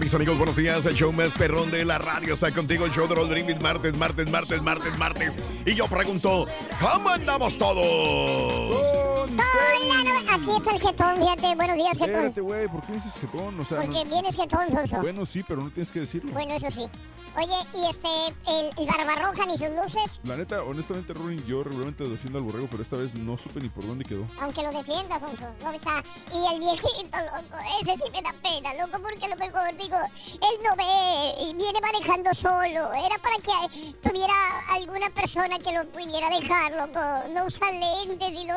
Mis amigos, buenos días. El show más perrón de la radio está contigo. El show de los Brindis, martes, martes, martes, martes, martes. Y yo pregunto, ¿cómo andamos todos? No, aquí está el jetón, fíjate. Buenos días, jetón. Espérate, güey, ¿por qué dices jetón? O sea, Porque no- vienes jetón, Sonso. Bueno, sí, pero no tienes que decirlo. Bueno, eso sí. Oye, y este, el, el Barbarroja ni sus luces, La neta, honestamente, Ronin, yo regularmente defiendo al borrego, pero esta vez no supe ni por dónde quedó. aunque lo defiendas, Sonso. ¿Dónde está? Y el viejito, loco, ese sí me da pena, loco, porque lo mejor, digo, él no ve y viene manejando solo. Era para que tuviera alguna persona que lo pudiera dejar, loco. No usa lentes y no,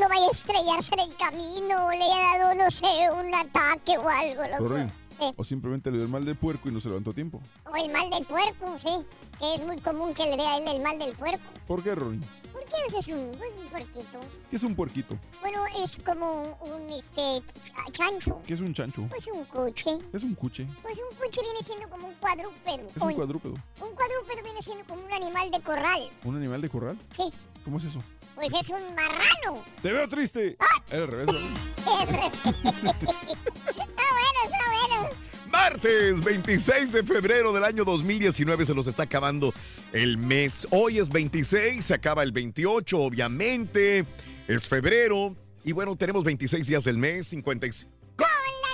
no vaya a estrellarse en el camino. Le ha dado, no sé, un ataque o algo, loco. O simplemente le dio el mal del puerco y no se levantó a tiempo. O el mal del puerco, sí. Que es muy común que le dé a él el mal del puerco. ¿Por qué, Ronin? ¿Por qué ese es un, pues, un puerquito? ¿Qué es un puerquito? Bueno, es como un, este, ch- chancho. ¿Qué es un chancho? Pues un coche. ¿Qué es un cuche? Pues un coche viene siendo como un cuadrúpedo. ¿Qué es un cuadrúpedo? Un cuadrúpedo viene siendo como un animal de corral. ¿Un animal de corral? Sí. ¿Cómo es eso? Pues es un marrano. ¡Te veo triste! Era al revés, Ronin. está bueno, está bueno. Martes 26 de febrero del año 2019 se nos está acabando el mes. Hoy es 26, se acaba el 28, obviamente. Es febrero. Y bueno, tenemos 26 días del mes, 55. ¡Con la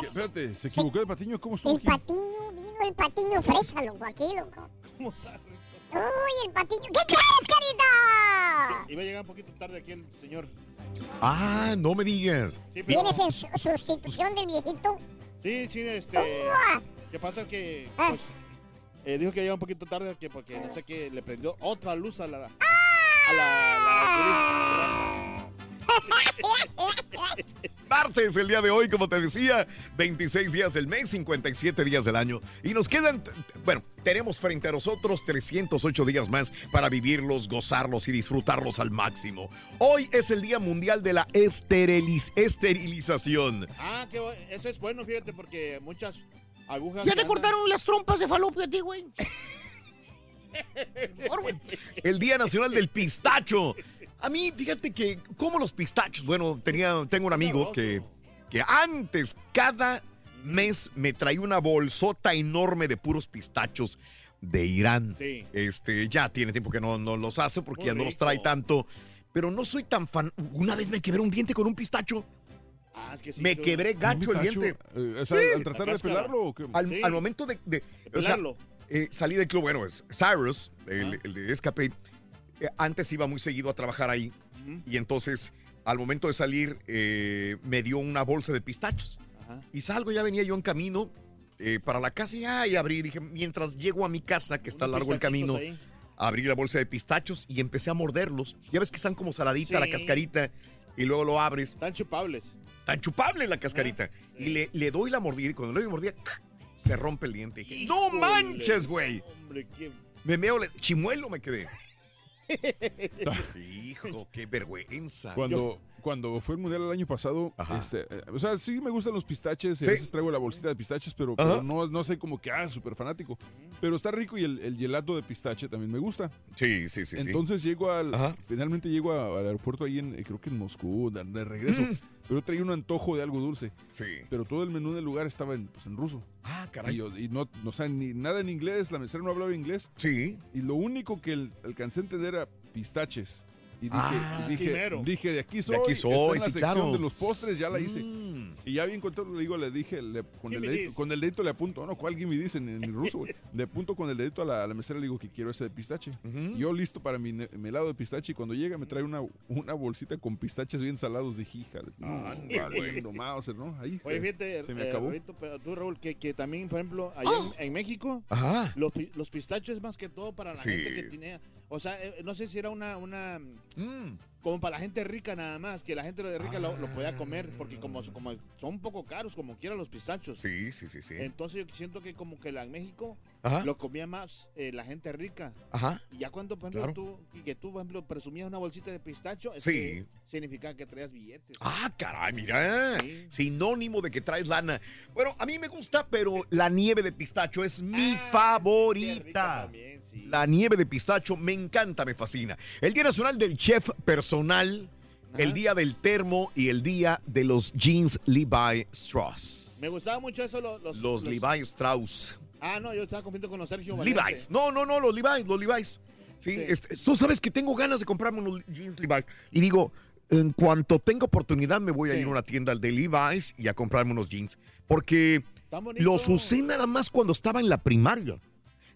novedad! Espérate, ¿se equivocó el patiño? ¿Cómo estuvo El aquí? patiño, vino el patiño fresa, loco, aquí, loco. Uy, el patiño. ¿Qué crees, carita? Iba a llegar un poquito tarde aquí el señor. Ah, no me digas. Sí, pero- ¿Vienes en su- sustitución del viejito? Sí, sí, este. ¿Qué pasa? Que. Ah. Pues, eh, dijo que llega un poquito tarde que porque no sé qué le prendió otra luz a la. A la. la- Martes, el día de hoy, como te decía, 26 días del mes, 57 días del año. Y nos quedan, bueno, tenemos frente a nosotros 308 días más para vivirlos, gozarlos y disfrutarlos al máximo. Hoy es el Día Mundial de la esteriliz- Esterilización. Ah, qué bu- eso es bueno, fíjate, porque muchas agujas. ¿Ya que te andan- cortaron las trompas de falopio a ti, güey? El Día Nacional del Pistacho. A mí, fíjate que, como los pistachos, bueno, tenía, tengo un amigo que, que antes, cada mes, me traía una bolsota enorme de puros pistachos de Irán. Sí. Este, ya tiene tiempo que no, no los hace porque Muy ya no los trae tanto. Pero no soy tan fan. Una vez me quebré un diente con un pistacho. Ah, es que sí, me quebré gacho el ¿Un diente. Eh, o sea, Sí. al tratar de pelarlo o qué? Al, Sí. al momento de, de- De o sea, pelarlo. eh, salí del club, bueno, es Cyrus, el, Ah. el de Escape. Eh, antes iba muy seguido a trabajar ahí y entonces al momento de salir eh, me dio una bolsa de pistachos. Ajá. Y salgo, ya venía yo en camino, eh, para la casa y, ay, abrí. Dije, mientras llego a mi casa, que está largo el camino, ahí. abrí la bolsa de pistachos y empecé a morderlos. Ya ves que están como saladita la cascarita y luego lo abres. Están chupables. Tan chupable la cascarita. Y le, le doy la mordida y cuando le doy mordida, se rompe el diente. Dije, no manches, güey. Hombre, qué... Me meo, le- chimuelo me quedé. Hijo, qué vergüenza. Cuando, cuando fue el mundial el año pasado, este, eh, o sea, sí me gustan los pistaches, Sí. a veces traigo la bolsita de pistaches, pero, no, no sé como que, ah, súper fanático. Pero está rico y el, el gelato de pistache también me gusta. Sí, sí, sí. sí. Entonces llego al, Ajá. finalmente llego a- al aeropuerto ahí en, eh, creo que en Moscú, de, de regreso. Mm. Pero traía un antojo de algo dulce. Sí. Pero todo el menú del lugar estaba en, pues, en ruso. Ah, Y, caray. yo- y no, no, o sea, ni nada en inglés, la mesera no hablaba inglés. Sí. Y lo único que el- alcancé a entender era pistaches. Y dije, Ah, y dije, dije, de aquí soy, aquí está soy, en la sí, sección claro. de los postres, ya la hice. Mm. Y ya bien contento, le digo, le dije, le- con, el dedito, con el dedito le apunto, no, ¿cuál me dicen en, en ruso, güey? Le apunto con el dedito a la, a la mesera, le digo que quiero ese de pistache. Yo listo para mi, mi helado de pistache y cuando llega me trae una, una bolsita con pistaches bien salados de hija. No, Mauser, ¿no? Ahí Oye, se, fíjate, se me eh, acabó. Pero tú, Raúl, que, que también, por ejemplo, allá en, en México, Ajá. los, los pistachos es más que todo para la Sí. gente que tiene... O sea, eh, no sé si era una... una Mm. como para la gente rica nada más, que la gente rica lo, lo podía comer, porque como, como son un poco caros, como quieran los pistachos. Sí, sí, sí, sí. Entonces yo siento que como que la en México Ajá. lo comía más eh, la gente rica. Ajá. Y ya cuando, por ejemplo, Claro. tú, y que tú, por ejemplo, presumías una bolsita de pistacho, Sí. que significaba que traías billetes. Ah, caray, mira. Sí. Sinónimo de que traes lana. Bueno, a mí me gusta, pero la nieve de pistacho es mi Ah, favorita. Sí. La nieve de pistacho me encanta, me fascina. El Día Nacional del Chef Personal, Ajá. el Día del Termo y el Día de los Jeans Levi Strauss. Me gustaba mucho eso, lo- los, Los Levi Strauss. Ah, no, yo estaba compitiendo con los Sergio Valiente. Levi's. No, no, no, los Levi's, los Levi's. Sí, Sí. este, tú sabes que tengo ganas de comprarme unos jeans Levi's. Y digo, en cuanto tenga oportunidad me voy a Sí. ir a una tienda de Levi's y a comprarme unos jeans. Porque los usé nada más cuando estaba en la primaria.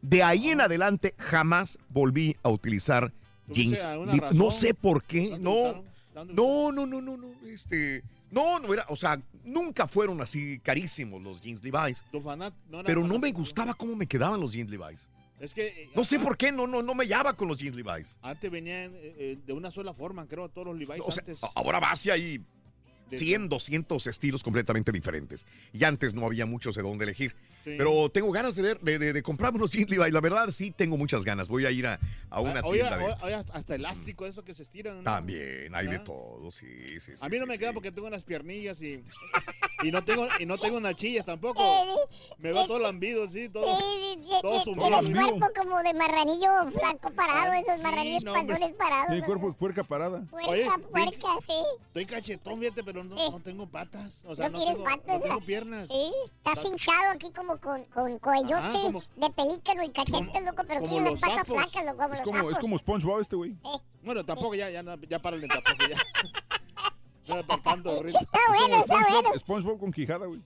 De ahí Ah. en adelante jamás volví a utilizar ¿Tuviste jeans. No sé por qué. ¿No No, no, no, no, no. Este, no, no era, o sea, nunca fueron así carísimos los jeans Levi's. Pero no me gustaba cómo me quedaban los jeans Levi's. Es que... eh, No sé por qué, no, no, no me hallaba con los jeans Levi's. Antes venían eh, eh, de una sola forma, creo, todos los Levi's O sea, antes. ahora va hacia ahí De 100, 200 estilos completamente diferentes. Y antes no había muchos de dónde elegir. Sí. Pero tengo ganas de ver, de, de, de comprarme unos jeans Levi's. La verdad, sí, tengo muchas ganas. Voy a ir a, a una Ah, oye, tienda de oye, estas. oye, hasta elástico, eso que se estiran. ¿no? También, hay de ¿Ah? todo, sí, sí, sí. A mí no sí, me sí. queda porque tengo unas piernillas y, y no tengo y no tengo unas chillas tampoco. Me veo todo lambido, sí, todo. Sí, todo tienes sumido. cuerpo como de marranillo flaco parado, Ah, esos sí, marranillos no, panzones parados. Mi cuerpo es puerca parada. Puerca, Oye, puerca, sí. Estoy cachetón, fíjate, pero no, no tengo patas. O sea, no, no, tienes tengo, patas. no tengo piernas. Sí, estás hinchado aquí como con, con cuellote Ajá, como- de pelícano y cachetes, como- loco, pero los las patas sapos. flacas, loco, como Es los como, es como SpongeBob este, güey. Eh, Bueno, tampoco ya, ya, ya párale tampoco ya. No tanto. Está bueno, está bueno. SpongeBob, SpongeBob con quijada, güey.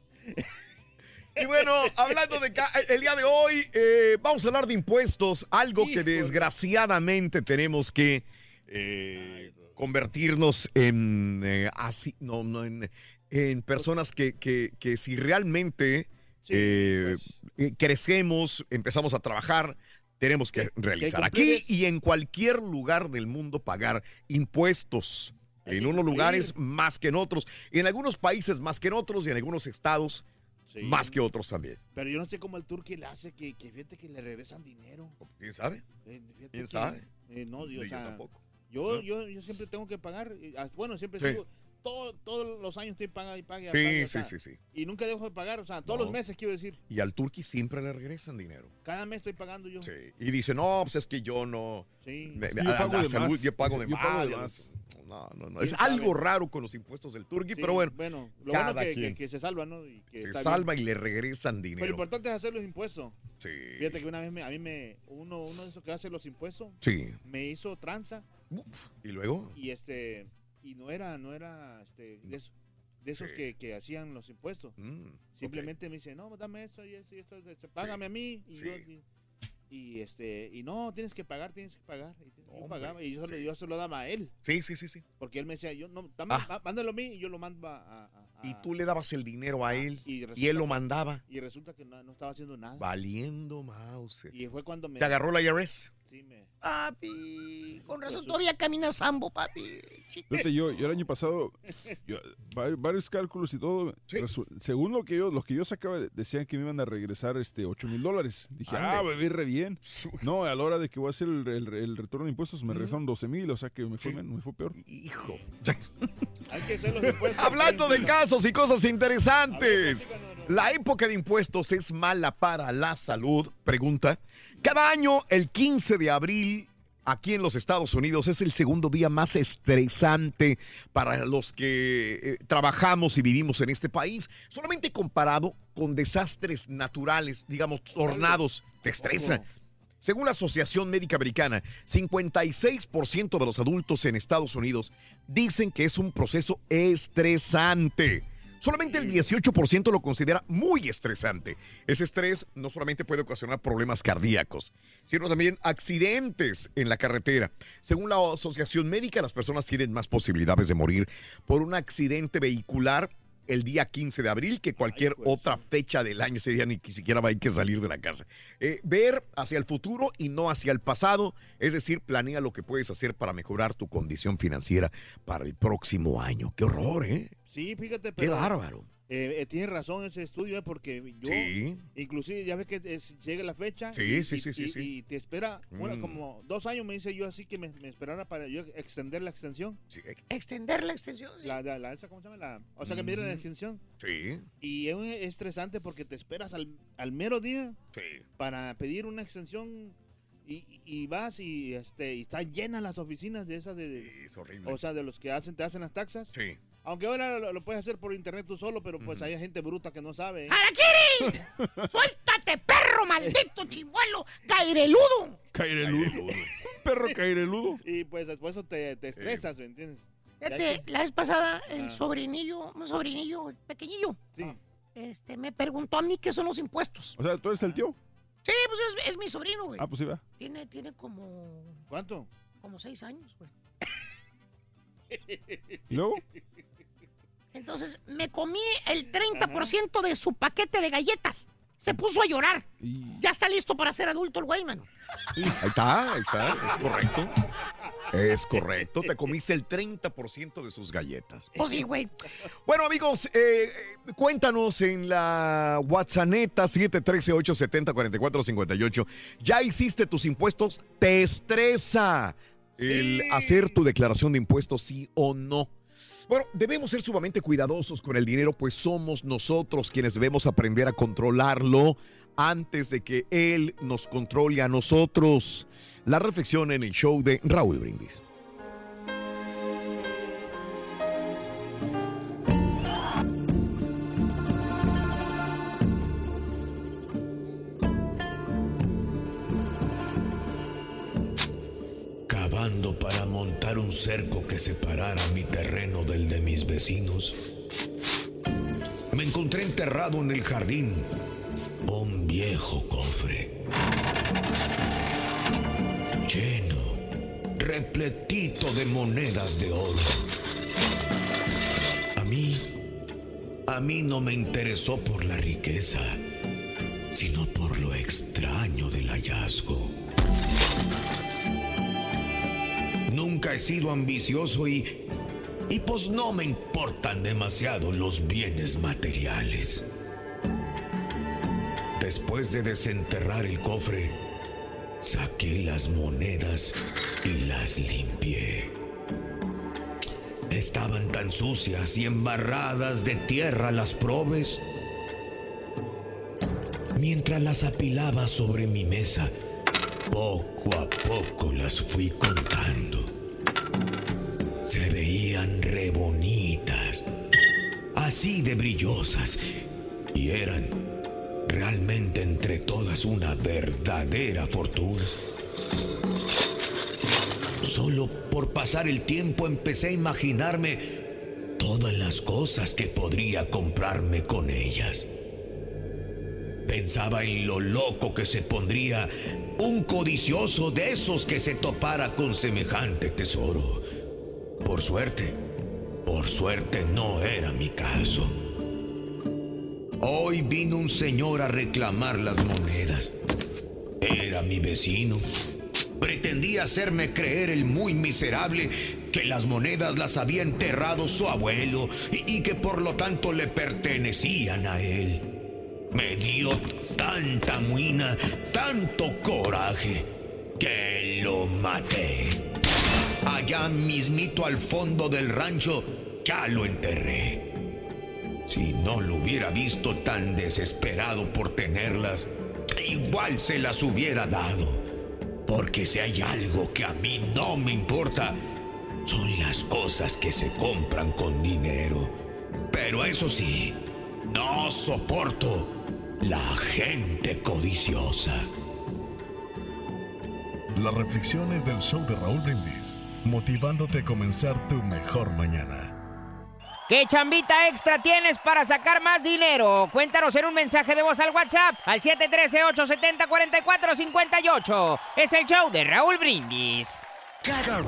Y bueno, hablando de ca- el día de hoy, eh, vamos a hablar de impuestos, algo que desgraciadamente tenemos que eh, convertirnos en eh, así, no, no, en, en personas que, que- que si realmente Sí, eh, pues. crecemos, empezamos a trabajar, tenemos que realizar aquí y en cualquier lugar del mundo pagar impuestos. Hay En unos lugares más que en otros, en algunos países más que en otros y en algunos estados Sí. más que otros también. Pero yo no sé cómo el turqui le hace que, que fíjate que le regresan dinero. ¿Quién sabe? Eh, ¿Quién que- sabe? eh, no, yo, o yo tampoco. Yo, ¿No? yo, yo siempre tengo que pagar. ah, Bueno, siempre Sí. sigo- todo- todos los años estoy pagando y pague. y Sí, o sí, sea, sí, sí. Y nunca dejo de pagar. O sea, todos No. los meses quiero decir. Y al turqui siempre le regresan dinero. Cada mes estoy pagando yo. Sí. Y dice, no, pues es que yo no. Sí. me- Sí, yo a- pago a de salud, más. yo pago de Yo más. pago de ya no- más. No, no, no. Es algo raro con los impuestos del turqui, Sí, pero bueno, Bueno, lo cada bueno que, quien. que, que se salva, ¿no? Y que se está salva bien. y le regresan Pero lo dinero. importante es hacer los impuestos. Sí. Fíjate que una vez me- a mí me. Uno, uno de esos que hace los impuestos Sí. me hizo tranza Uf, Y luego, y este. Y no era, no era este, de, esos- de esos Sí. que, que hacían los impuestos. mm, Simplemente me dice, no, dame esto y esto y esto, este, págame a mí. Y Sí. yo, y- Y este, y no, tienes que pagar, tienes que pagar. Y yo Hombre, pagaba y yo, se lo- sí. yo se lo daba a él. Sí, sí, sí, sí. Porque él me decía, yo no, dame, Ah. má- mándalo a mí y yo lo mando a. a- a- Y tú le dabas el dinero a él y y él lo que- mandaba. Y resulta que no, no estaba haciendo nada. Valiendo Mauser. Y fue cuando me. ¿Te agarró la IRS? Sí. Papi, con razón todavía camina sambo, papi. Fíjate, yo, yo el año pasado, yo, varios cálculos y todo, según lo que yo, los que yo sacaba, de- decían que me iban a regresar este 8 mil dólares. Dije, Ande. ah, bebé, re bien. No, a la hora de que voy a hacer el, el- el retorno de impuestos me regresaron 12 mil, o sea que me fue, men- me fue peor. Hijo. Hay que. Hablando de casos y cosas interesantes. Ver. ¿La época de impuestos es mala para la salud? Pregunta. Cada año, el 15 de abril, aquí en los Estados Unidos, es el segundo día más estresante para los que eh, trabajamos y vivimos en este país. Solamente comparado con desastres naturales, digamos, tornados, te estresa. Según la Asociación Médica Americana, 56% de los adultos en Estados Unidos dicen que es un proceso estresante. Solamente el 18% lo considera muy estresante. Ese estrés no solamente puede ocasionar problemas cardíacos, sino también accidentes en la carretera. Según la Asociación Médica, las personas tienen más posibilidades de morir por un accidente vehicular el día 15 de abril que cualquier pues, otra fecha del año. Ese día ni siquiera hay que salir de la casa. Eh, ver hacia el futuro y no hacia el pasado, es decir, planea lo que puedes hacer para mejorar tu condición financiera para el próximo año. Qué horror, ¿eh? Sí, fíjate, Qué pero. bárbaro. Eh, eh, tiene razón ese estudio, eh, porque yo. Sí. Inclusive, ya ves que es- llega la fecha. Sí, y, sí, y- sí, sí, y- te espera, bueno, Mm. como dos años me dice yo así que me, me esperara para yo extender la extensión. Sí. Extender la extensión. La, la, la- esa, ¿cómo se llama? La, o sea, que me dieron la Ujú. extensión. Sí. Y es estresante porque te esperas al, al mero día Sí. para pedir una extensión y, y vas y este y están llenas las oficinas de esas de, de- Es horrible. o sea de los que hacen te hacen las taxas Sí. Aunque ahora lo, lo puedes hacer por internet tú solo pero pues hay gente bruta que no sabe ¿eh? ¡Araquiri! ¡Suéltate, perro maldito chivuelo! ¡Caireludo! Caireludo. Perro caireludo. y pues después eso te, te estresas ¿me entiendes? Fíjate, que- la vez pasada, el Ah. sobrinillo, un sobrinillo pequeñillo, sí. este, me preguntó a mí qué son los impuestos. O sea, ¿tú eres el tío? Sí, pues es, es mi sobrino, güey. Ah, pues sí, va. Tiene, tiene como, ¿cuánto? como seis años, güey. ¿Y luego? Entonces, me comí el 30% de su paquete de galletas. Se puso a llorar. Ya está listo para ser adulto el güey, mano. Ahí está, ahí está. Es correcto. Es correcto. Te comiste el 30% de sus galletas. Pues sí, güey. Bueno, amigos, eh, eh, cuéntanos en la WhatsApp 713-870-4458. ¿Ya hiciste tus impuestos? ¿Te estresa el hacer tu declaración de impuestos, sí o no? Bueno, debemos ser sumamente cuidadosos con el dinero, pues somos nosotros quienes debemos aprender a controlarlo antes de que él nos controle a nosotros. La reflexión en el show de Raúl Brindis. Para montar un cerco que separara mi terreno del de mis vecinos. Me encontré enterrado en el jardín un viejo cofre. Lleno, repletito de monedas de oro. A mí, a mí no me interesó por la riqueza, sino por lo extraño del hallazgo. Nunca he sido ambicioso y, y pues no me importan demasiado los bienes materiales. Después de desenterrar el cofre, saqué las monedas y las limpié. Estaban tan sucias y embarradas de tierra las probes. Mientras las apilaba sobre mi mesa, poco a poco las fui contando. Se veían re bonitas, así de brillosas, y eran realmente entre todas una verdadera fortuna. Solo por pasar el tiempo empecé a imaginarme todas las cosas que podría comprarme con ellas. Pensaba en lo loco que se pondría un codicioso de esos que se topara con semejante tesoro. Por suerte, por suerte no era mi caso. Hoy vino un señor a reclamar las monedas. Era mi vecino. Pretendía hacerme creer el muy miserable que las monedas las había enterrado su abuelo y, que por lo tanto le pertenecían a él. Me dio tanta muina, tanto coraje, que lo maté. Allá mismito al fondo del rancho, ya lo enterré. Si no lo hubiera visto tan desesperado por tenerlas, igual se las hubiera dado. Porque si hay algo que a mí no me importa, son las cosas que se compran con dinero. Pero eso sí, no soporto la gente codiciosa. Las reflexiones del show de Raúl Brindis, motivándote a comenzar tu mejor mañana. ¿Qué chambita extra tienes para sacar más dinero? Cuéntanos en un mensaje de voz al WhatsApp al 713-870-4458. Es el show de Raúl Brindis. Cada,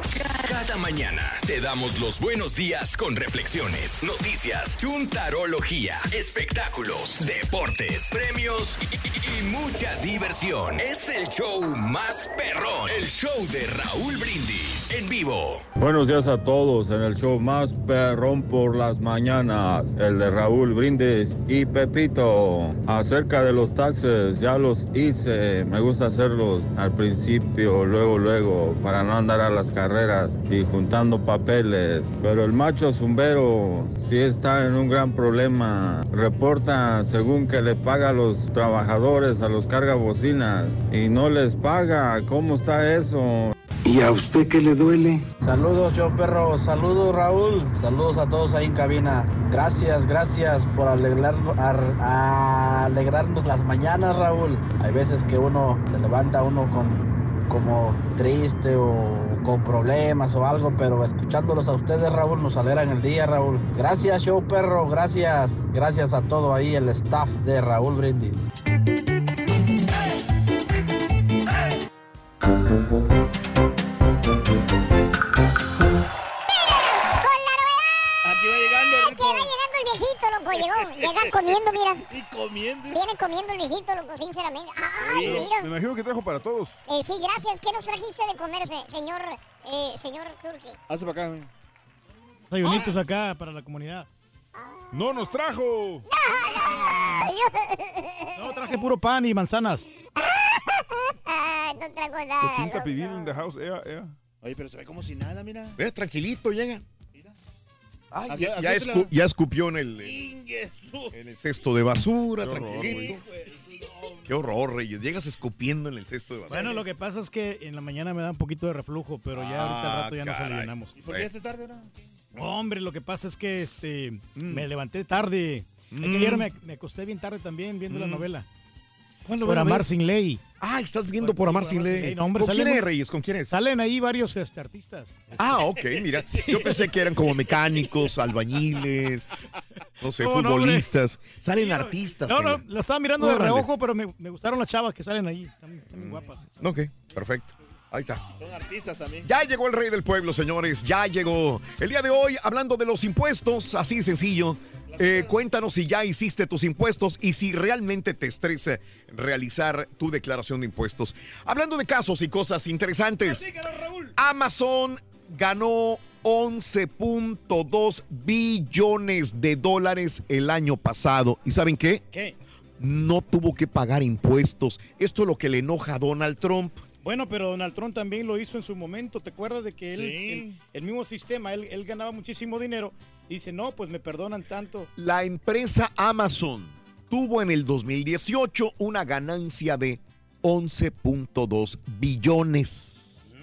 cada mañana te damos los buenos días con reflexiones, noticias, chuntarología, espectáculos, deportes, premios y, y mucha diversión. Es el show más perrón, el show de Raúl Brindis en vivo. Buenos días a todos en el show más perrón por las mañanas, el de Raúl Brindis y Pepito. Acerca de los taxes, ya los hice, me gusta hacerlos al principio, luego, luego, para no andar a las carreras y juntando papeles. Pero el macho zumbero sí está en un gran problema. Reporta según que le paga a los trabajadores, a los cargabocinas y no les paga. ¿Cómo está eso? ¿Y a usted qué le duele? Saludos, yo perro. Saludos, Raúl. Saludos a todos ahí en cabina. Gracias, gracias por alegrar, ar- a alegrarnos las mañanas, Raúl. Hay veces que uno se levanta uno con como triste o con problemas o algo, pero escuchándolos a ustedes, Raúl, nos alegran el día, Raúl. Gracias, show perro. Gracias. Gracias a todo ahí el staff de Raúl Brindis. Loco! Llegó, llega comiendo, mira. Y comiendo. Viene comiendo el viejito, loco, sinceramente. ¡Ay, Me mira! imagino que trajo para todos. Eh, sí, gracias. ¿Qué nos trajiste de comerse, señor, eh, señor Turki? Hace para acá. Desayunitos acá para la comunidad. ¡No nos trajo! No, traje puro pan y manzanas. Ah, no trajo nada. Cochinta pibil in the house, ea, ea. Oye, pero se ve como si nada, mira. Ve, tranquilito, llega. Ay, Aquí- ya, aquí ya se la- escu- ya escupió en el, en el cesto de basura, Qué horror, tranquilito. Qué horror, Reyes. Llegas escupiendo en el cesto de basura. Bueno, lo que pasa es que en la mañana me da un poquito de reflujo, pero ya ahorita al Ah, rato ya nos caray. alivianamos. ¿Y por qué esta tarde ahora? Hombre, lo que pasa es que este me levanté tarde. Mm. ayer me, me acosté bien tarde también viendo la Mm. novela. ¿Cuál Por Amar ves? sin ley. Ah, estás viendo por Amar sin ley. No, hombre, ¿Con quién muy- es, Reyes? ¿Con quién es? Salen ahí varios este, artistas. Ah, ok, mira. Yo pensé que eran como mecánicos, albañiles, no sé, No, no, hombre. futbolistas. Salen artistas. No, no, la- lo estaba mirando de reojo, pero me, me gustaron las chavas que salen ahí. Están, están muy guapas. Ok, perfecto. Ahí está. Son artistas también. Ya llegó el rey del pueblo, señores. Ya llegó. El día de hoy, hablando de los impuestos, así de sencillo. Eh, cuéntanos si ya hiciste tus impuestos y si realmente te estresa realizar tu declaración de impuestos. Hablando de casos y cosas interesantes. Amazon ganó 11.2 billones de dólares el año pasado. ¿Y saben qué? ¿Qué? No tuvo que pagar impuestos. Esto es lo que le enoja a Donald Trump. Bueno, pero Donald Trump también lo hizo en su momento. ¿Te acuerdas de que él, Sí. el, el mismo sistema, él, él ganaba muchísimo dinero? Y dice, no, pues me perdonan tanto. La empresa Amazon tuvo en el 2018 una ganancia de 11.2 billones.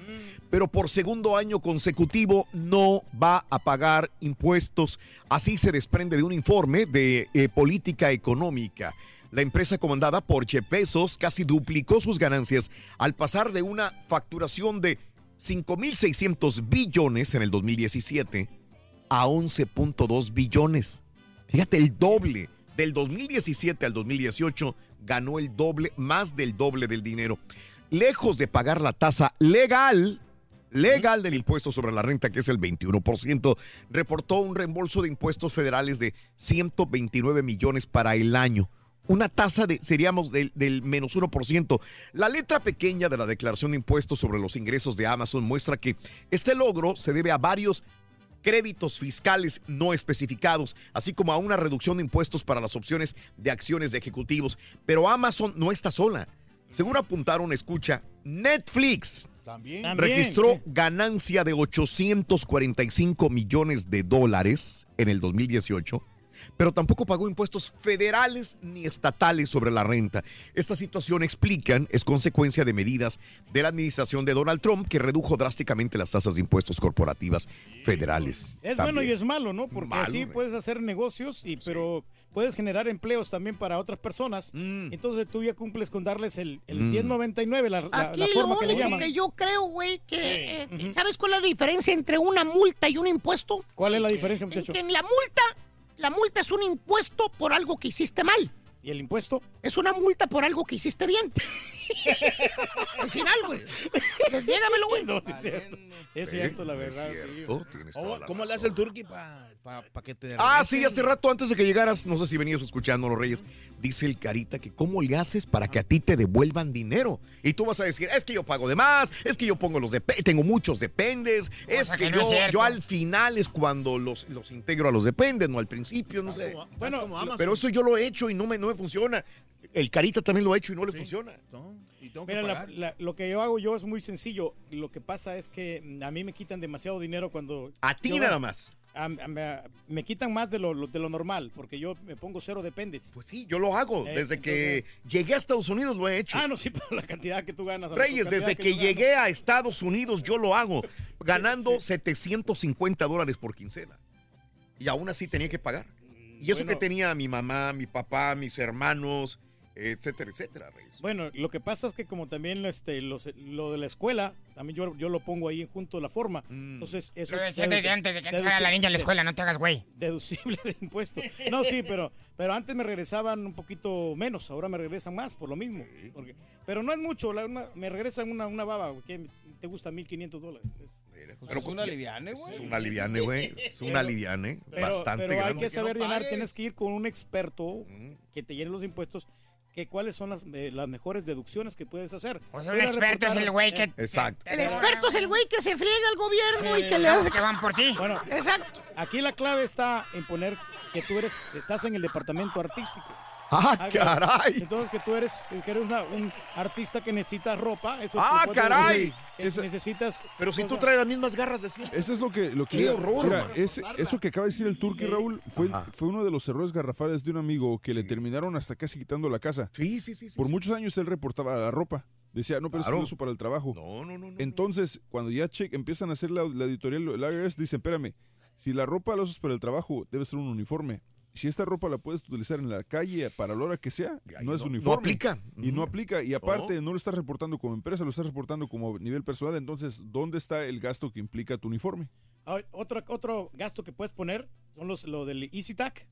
Pero por segundo año consecutivo no va a pagar impuestos. Así se desprende de un informe de eh, política económica. La empresa comandada por Jeff Bezos casi duplicó sus ganancias al pasar de una facturación de 5.600 billones en el 2017 a 11.2 billones. Fíjate, el doble. Del 2017 al 2018 ganó el doble, más del doble del dinero. lejos de pagar la tasa legal, legal del impuesto sobre la renta, que es el 21%, reportó un reembolso de impuestos federales de 129 millones para el año. Una tasa de, seríamos del, del menos 1%. La letra pequeña de la declaración de impuestos sobre los ingresos de Amazon muestra que este logro se debe a varios créditos fiscales no especificados, así como a una reducción de impuestos para las opciones de acciones de ejecutivos. Pero Amazon no está sola. Según apuntaron, escucha, Netflix También. registró ganancia de 845 millones de dólares en el 2018, pero tampoco pagó impuestos federales ni estatales sobre la renta. Esta situación, explican, es consecuencia de medidas de la administración de Donald Trump que redujo drásticamente las tasas de impuestos corporativas federales. Es También. bueno y es malo, ¿no? Porque Malo, así puedes hacer negocios, y pero puedes generar empleos también para otras personas. Entonces tú ya cumples con darles el, el Mm. 1099, la, la- Aquí la lo forma que le único llaman. que yo creo, güey, que... eh, ¿Sabes cuál es la diferencia entre una multa y un impuesto? ¿Cuál es la diferencia, muchacho? Que en la multa, la multa es un impuesto por algo que hiciste mal. ¿Y el impuesto? Es una multa por algo que hiciste bien. Al final, güey. Desniégamelo, güey. No, sí es cierto. Sí es cierto, la verdad. sí. Oh, tienes toda la ¿Cómo le hace el turqui para que te Ah, sí, hace rato antes de que llegaras, no sé si venías escuchando los Reyes, dice el Carita que cómo le haces para que a ti te devuelvan dinero. Y tú vas a decir, es que yo pago de más, es que yo pongo los dependes, tengo muchos dependes, es que, que no es yo, cierto. yo al final es cuando los, los integro a los dependes, no al principio, no sé. Bueno, pero eso yo lo he hecho y no me, no me funciona. El Carita también lo ha hecho y no le funciona. Mira, la- la- lo que yo hago yo es muy sencillo. Lo que pasa es que mm, a mí me quitan demasiado dinero cuando... A ti nada más. a- a- me, me quitan más de lo, lo- de lo normal, porque yo me pongo cero dependes. Pues sí, yo lo hago. Eh, Desde que llegué a Estados Unidos lo he hecho. Ah, no, sí, pero la cantidad que tú ganas. Reyes, desde que gano. llegué a Estados Unidos yo lo hago, ganando 750 dólares por quincena. Y aún así tenía que pagar. Y eso bueno. que tenía mi mamá, mi papá, mis hermanos, etcétera, etcétera, Reyes. Bueno, lo que pasa es que como también este, los- lo de la escuela, también yo, yo lo pongo ahí junto a la forma. Mm. Entonces, eso... Lo decía desde antes de que entrara la niña a la escuela, no te hagas güey. Deducible de impuestos. No, sí, pero, pero antes me regresaban un poquito menos, ahora me regresan más por lo mismo. Porque, pero no es mucho, la- una- me regresan una, una baba, güey, que te gusta 1.500 dólares. Pero es una liviane, güey. Es una liviane, güey. Es una liviane. Pero, bastante pero hay grande. que saber llenar, tienes que ir con un experto que te llene los impuestos, que cuáles son las, eh, las mejores deducciones que puedes hacer. O sea, Voy un experto es el güey que- eh, Exacto. El experto es el güey que se friega al gobierno y que le hace... que van por ti. Bueno, Exacto. aquí la clave está en poner que tú eres, estás en el departamento artístico. ¡Ah, caray! Entonces que tú eres, que eres una- un artista que necesita ropa. Eso ¡Ah, caray! que necesitas. Pero si tú traes las mismas garras de siempre. Eso es lo que... Lo que ¡Qué horror! Mira, eso que acaba de decir el Turqui, Raúl, fue, fue uno de los errores garrafales de un amigo que le terminaron hasta casi quitando la casa. Sí, sí, sí. sí, Por sí. muchos años él reportaba la ropa. Decía, no, pero es Claro. lo uso para el trabajo. No, no, no. no. Entonces, cuando ya check, empiezan a hacer la, la editorial, el IRS dice, espérame, si la ropa la usas para el trabajo, debe ser un uniforme. Si esta ropa la puedes utilizar en la calle para la hora que sea, no es no- uniforme. no aplica. Y no aplica. Y aparte, no lo estás reportando como empresa, lo estás reportando como nivel personal. Entonces, ¿dónde está el gasto que implica tu uniforme? Ah, Otro, otro gasto que puedes poner son los lo del EasyTag.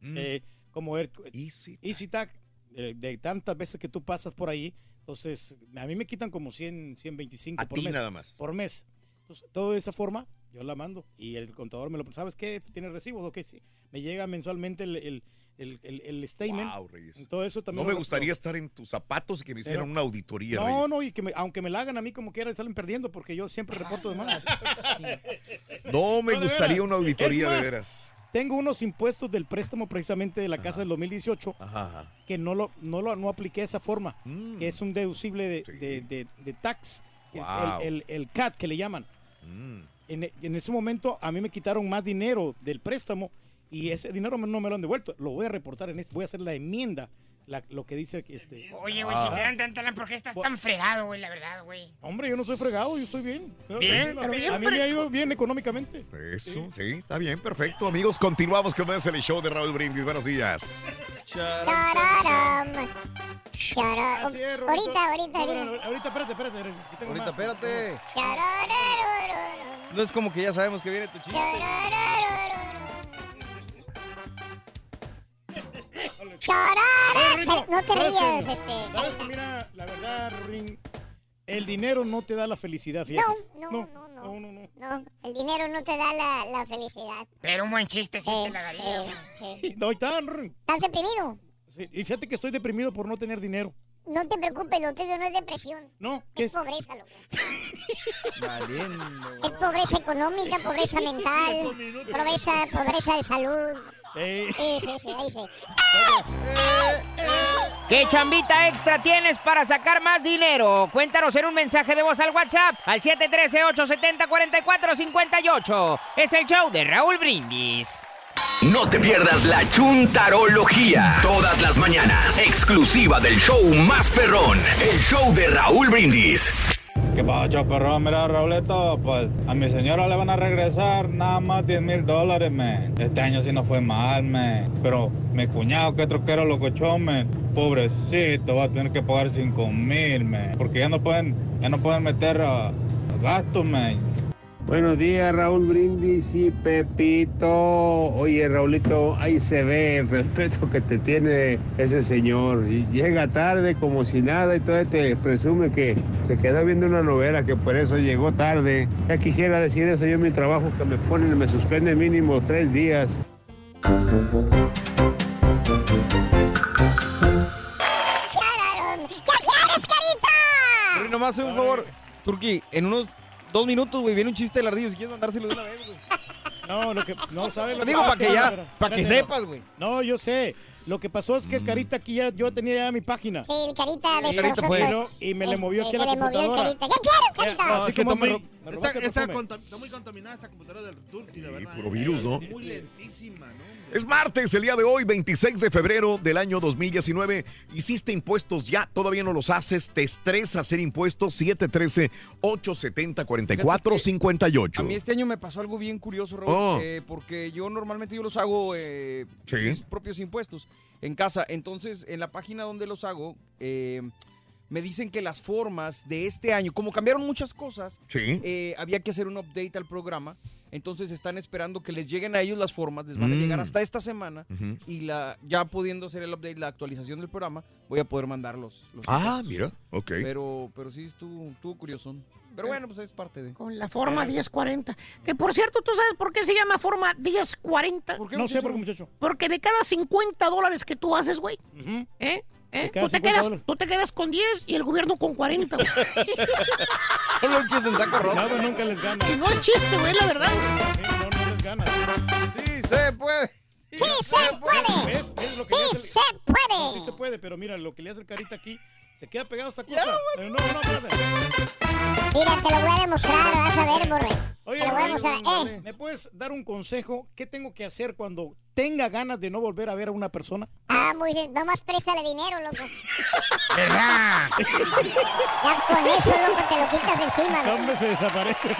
Mm. Eh, como el, EasyTag, eh, de tantas veces que tú pasas por ahí, entonces a mí me quitan como 100, 125 A por ti mes. nada más. Por mes. Entonces, todo de esa forma, yo la mando y el contador me lo... ¿Sabes qué? ¿Tienes recibos? Ok, sí. Me llega mensualmente el, el, el, el- el statement. Wow, Reyes. Todo eso No también me lo- gustaría estar en tus zapatos y que me hicieran Pero- una auditoría, No, Reyes. no, y que me- aunque me la hagan a mí como quiera, salen perdiendo porque yo siempre reporto de más. No me No, gustaría veras. una auditoría de veras. Tengo unos impuestos del préstamo precisamente de la casa del 2018 Ajá, ajá. que no lo, no lo no apliqué de esa forma, Mm. que es un deducible de, de, de- de tax, el- Wow. el, el, el CAT que le llaman. Mm. En, en ese momento a mí me quitaron más dinero del préstamo y ese dinero no me lo han devuelto. Lo voy a reportar en este, voy a hacer la enmienda, la- lo que dice que este. Oye, güey, si te dan tanta lana, ¿por qué estás tan fregado, güey? La verdad, güey. Hombre, yo no estoy fregado, yo estoy bien. Bien, a, pero bien a mí me ha ido bien económicamente. Eso, sí, está bien, perfecto. Amigos, continuamos con más el show de Raúl Brindis. Buenos días. Ahorita, ahorita, ahorita. ahorita, espérate, espérate. aquí tengo Ahorita, espérate. Chararararara. No es como que ya sabemos que viene tu chiste. Rorrito, No te ¿sabes rías, este. ¿Sabes que mira, la verdad, Ring, El dinero no te da la felicidad, fíjate. No, no, no, no. No, el dinero no te da la, la felicidad. Pero un buen chiste, sí, te la gané. No, están. ¿Estás deprimido? Sí, y fíjate que estoy deprimido por no tener dinero. No te preocupes, lo tuyo no es depresión. No, es pobreza, loco. Es pobreza económica, pobreza mental, pobreza, pobreza de salud. ¿Qué chambita extra tienes para sacar más dinero? Cuéntanos en un mensaje de voz al WhatsApp al 713-870-4458. Es el show de Raúl Brindis. No te pierdas la chuntarología. Todas las mañanas. Exclusiva del show más perrón. El show de Raúl Brindis. ¿Qué pasa, perro? Mira, Raulito, pues a mi señora le van a regresar nada más 10 mil dólares, man. Este año sí no fue mal, man. Pero mi cuñado, que troquero locochón, man, pobrecito, va a tener que pagar 5 mil, man. Porque ya no pueden, ya no pueden meter a gastos, man. Buenos días, Raúl Brindis y Pepito. Oye, Raulito, ahí se ve el respeto que te tiene ese señor. Y llega tarde como si nada y todavía te presume que se quedó viendo una novela, que por eso llegó tarde. Ya quisiera decir eso yo en mi trabajo, que me ponen, me suspenden mínimo tres días. ¿Qué quieres, carita? Turki, nomás un favor. Turki, en unos dos minutos, güey, viene un chiste del ardillo. Si quieres mandárselo de una vez, güey. No, lo que no sabes. Lo digo para que ya, para que sepas, güey. No, yo sé. Lo que pasó es que el Carita aquí ya, yo tenía ya mi página. Sí, el Carita de El Carita fue. Y me le movió aquí a la que le movió el computadora. Carita. ¿Qué quieres, Carita? Así que muy, está, está muy contaminada esta computadora del Turkey, de verdad. puro virus, ¿no? Muy lentísima, ¿no? Es martes, el día de hoy, 26 de febrero del año 2019. Hiciste impuestos ya, todavía no los haces. Te estresa hacer impuestos. 713-870-4458. A mí este año me pasó algo bien curioso, Raúl, Oh. eh, porque yo normalmente yo los hago eh, Sí. mis propios impuestos en casa. Entonces, en la página donde los hago, eh, me dicen que las formas de este año, como cambiaron muchas cosas, Sí. eh, había que hacer un update al programa. Entonces están esperando que les lleguen a ellos las formas, les van a Mm. llegar hasta esta semana y la ya pudiendo hacer el update, la actualización del programa, voy a poder mandar los, los Ah, impuestos. mira, ok. Pero, pero sí estuvo, estuvo curioso. Pero bueno, pues es parte de. Con la forma 1040. Que por cierto, ¿tú sabes por qué se llama forma 1040? ¿Por qué, No sé, por qué, muchacho. Porque de cada 50 dólares que tú haces, güey, ¿eh? ¿Eh? Tú, te 50 quedas, tú te quedas con 10 y el gobierno con 40. güey. Solo un chiste en saco roto. No, pues nunca les gana. Y no es chiste, güey, la verdad. No, no les gana. Sí, se puede. ¡Sí se puede! ¿Ves? ¿Ves lo que le ¡Sí hace el- se puede! No, sí se puede, pero mira, lo que le hace el Carita aquí, se queda pegado esta cosa. Pero no, no, espérate. Mira, te lo voy a demostrar, vas a ver, borre. Oye, te lo voy a demostrar. Eh, ¿me puedes dar un consejo? ¿Qué tengo que hacer cuando tenga ganas de no volver a ver a una persona? ah, muy bien. Nomás préstale dinero, loco. ¿Verdad? Ya con eso, loco, te lo quitas de encima, El hombre se desaparece.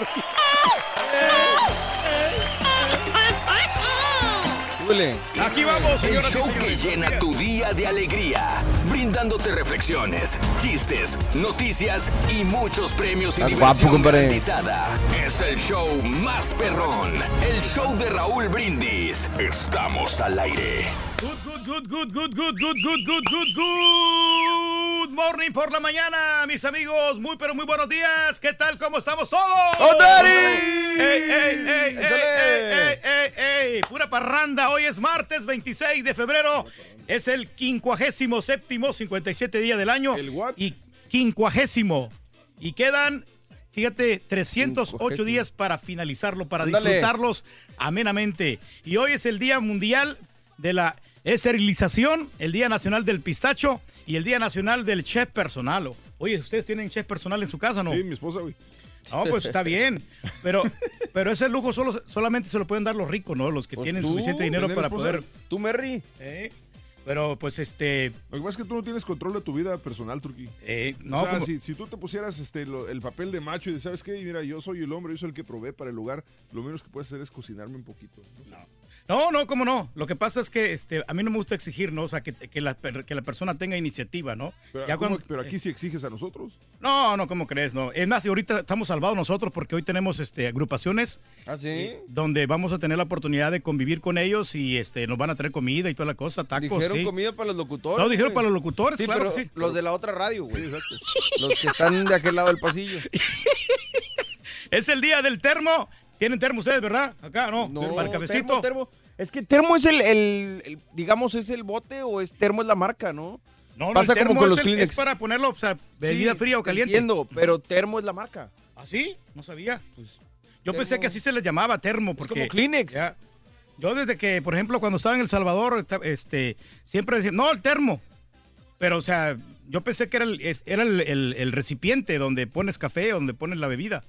Aquí vamos, El señoras y show que llena tu día de alegría, brindándote reflexiones, chistes, noticias y muchos premios y Estás diversión guapo, compadre. garantizada. Es el show más perrón, el show de Raúl Brindis. Estamos al aire. Good, good, good, good, good, good, good, good, good, good morning por la mañana, mis amigos. Muy, pero muy buenos días. ¿Qué tal? ¿Cómo estamos todos? ¡Oh, Daddy! ¡Ey, ey, ey, ey, ey, ey! Pura parranda. Hoy es martes 26 de febrero. Es el quincuagésimo séptimo, 57 días del año. ¿El what? Y quincuagésimo. Y quedan, fíjate, 308 Quincuagésimo. días para finalizarlo, para Ándale. disfrutarlos amenamente. Y hoy es el Día Mundial de la Esterilización, el Día Nacional del Pistacho y el Día Nacional del Chef Personal. Oye, ¿ustedes tienen chef personal en su casa, no? Sí, mi esposa, güey. No, pues está bien. Pero, pero ese lujo solo, solamente se lo pueden dar los ricos, ¿no? Los que Pues tienen tú, suficiente dinero ¿tener para esposa? poder. Tú, Merry. ¿eh? Pero pues este. Lo que pasa es que tú no tienes control de tu vida personal, Turquí. eh, no, o sea, si, si tú te pusieras este, lo- el papel de macho y de, ¿sabes qué? Mira, yo soy el hombre, yo soy el que provee para el lugar, lo menos que puedes hacer es cocinarme un poquito. No. No, no, cómo no. Lo que pasa es que este, a mí no me gusta exigir, ¿no? O sea, que, que la, per- que la persona tenga iniciativa, ¿no? Pero, Ya ¿cómo- cuando- pero aquí sí exiges a nosotros. No, no, ¿cómo crees? No. Es más, y ahorita estamos salvados nosotros porque hoy tenemos este, agrupaciones ¿Ah, sí? eh, donde vamos a tener la oportunidad de convivir con ellos y este, nos van a traer comida y toda la cosa, tacos. Dijeron sí. comida para los locutores. No, dijeron güey. para los locutores, Sí, claro pero que sí. Los de la otra radio, güey. Los que están de aquel lado del pasillo. Es el día del termo. Tienen termo ustedes, ¿verdad? Acá, ¿no? No, para el cafecito. termo, termo. Es que termo es el, el- el- digamos, es el bote o es termo es la marca, ¿no? No, no, Pasa el termo como con es los el- Kleenex. Es para ponerlo, o sea, bebida Sí, fría o caliente. Entiendo, pero termo es la marca. ¿Ah, sí? No sabía. Pues, Yo pensé que así se les llamaba termo. Porque, como Kleenex. Ya. Yo desde que, por ejemplo, cuando estaba en El Salvador, este, siempre decían, no, el termo. Pero, o sea, yo pensé que era el, es- era el, el- el recipiente donde pones café, donde pones la bebida.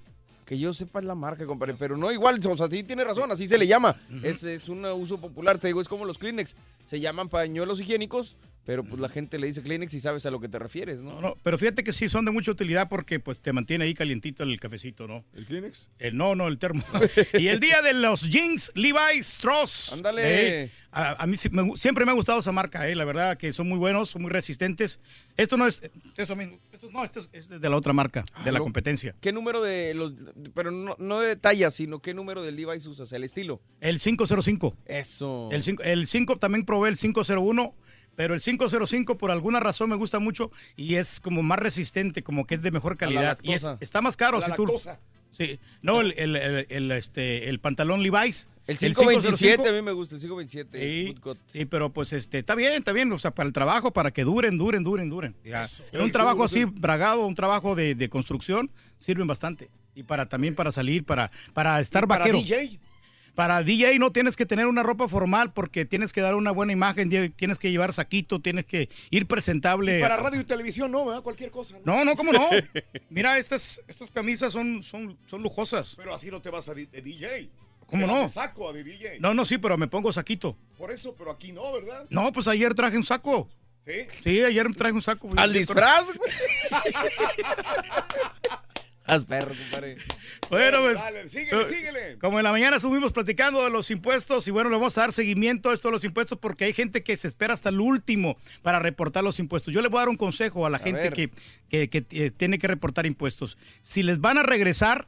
Que yo sepa es la marca, compadre, pero no igual, o sea, sí tiene razón, así se le llama. es, es un uso popular, te digo, es como los Kleenex. Se llaman pañuelos higiénicos, pero pues la gente le dice Kleenex y sabes a lo que te refieres, ¿no? No, no, pero fíjate que sí son de mucha utilidad porque pues te mantiene ahí calientito el cafecito, ¿no? ¿El Kleenex? El, no, no, el termo. y el día de los jeans Levi Strauss. Ándale. Eh, a, a mí me siempre me ha gustado esa marca, eh, la verdad que son muy buenos, son muy resistentes. Esto no es, eso mismo, esto, no, esto es, es de la otra marca, de la lo- competencia. ¿Qué número de los, pero no, no de talla, sino qué número del Levi's usas, el estilo? El 505. Eso. El 5, el 5 también probé el 501, pero el 505 por alguna razón me gusta mucho y es como más resistente, como que es de mejor calidad. Y es- está más caro. La si tú-. Sí, no, el, el- el- el, este, el pantalón Levi's. El 527 505, a mí me gusta, el 527. Sí, sí, pero pues este, está bien, está bien, o sea, para el trabajo, para que duren, duren, duren, duren. Ya. En un trabajo así, bragado, un trabajo de, de construcción, sirven bastante. Y para también para salir, para, para estar para vaquero. DJ? Para DJ no tienes que tener una ropa formal porque tienes que dar una buena imagen, tie- tienes que llevar saquito, tienes que ir presentable. Para radio y televisión no, ¿verdad? Cualquier cosa. No, no, ¿cómo no? Mira, estas, estas camisas son, son, son lujosas. Pero así no te vas a di- de DJ. ¿Cómo no? saco a de DJ. No, no, sí, pero me pongo saquito. Por eso, pero aquí no, ¿verdad? No, pues ayer traje un saco. ¿Sí? Sí, ayer traje un saco. ¿Al disfraz? Haz perro, compadre. Bueno, pues. Dale, síguele, eh, síguele. Como en la mañana estuvimos platicando de los impuestos y bueno, le vamos a dar seguimiento a esto de los impuestos porque hay gente que se espera hasta el último para reportar los impuestos. Yo le voy a dar un consejo a la gente que- que, eh, tiene que reportar impuestos. Si les van a regresar,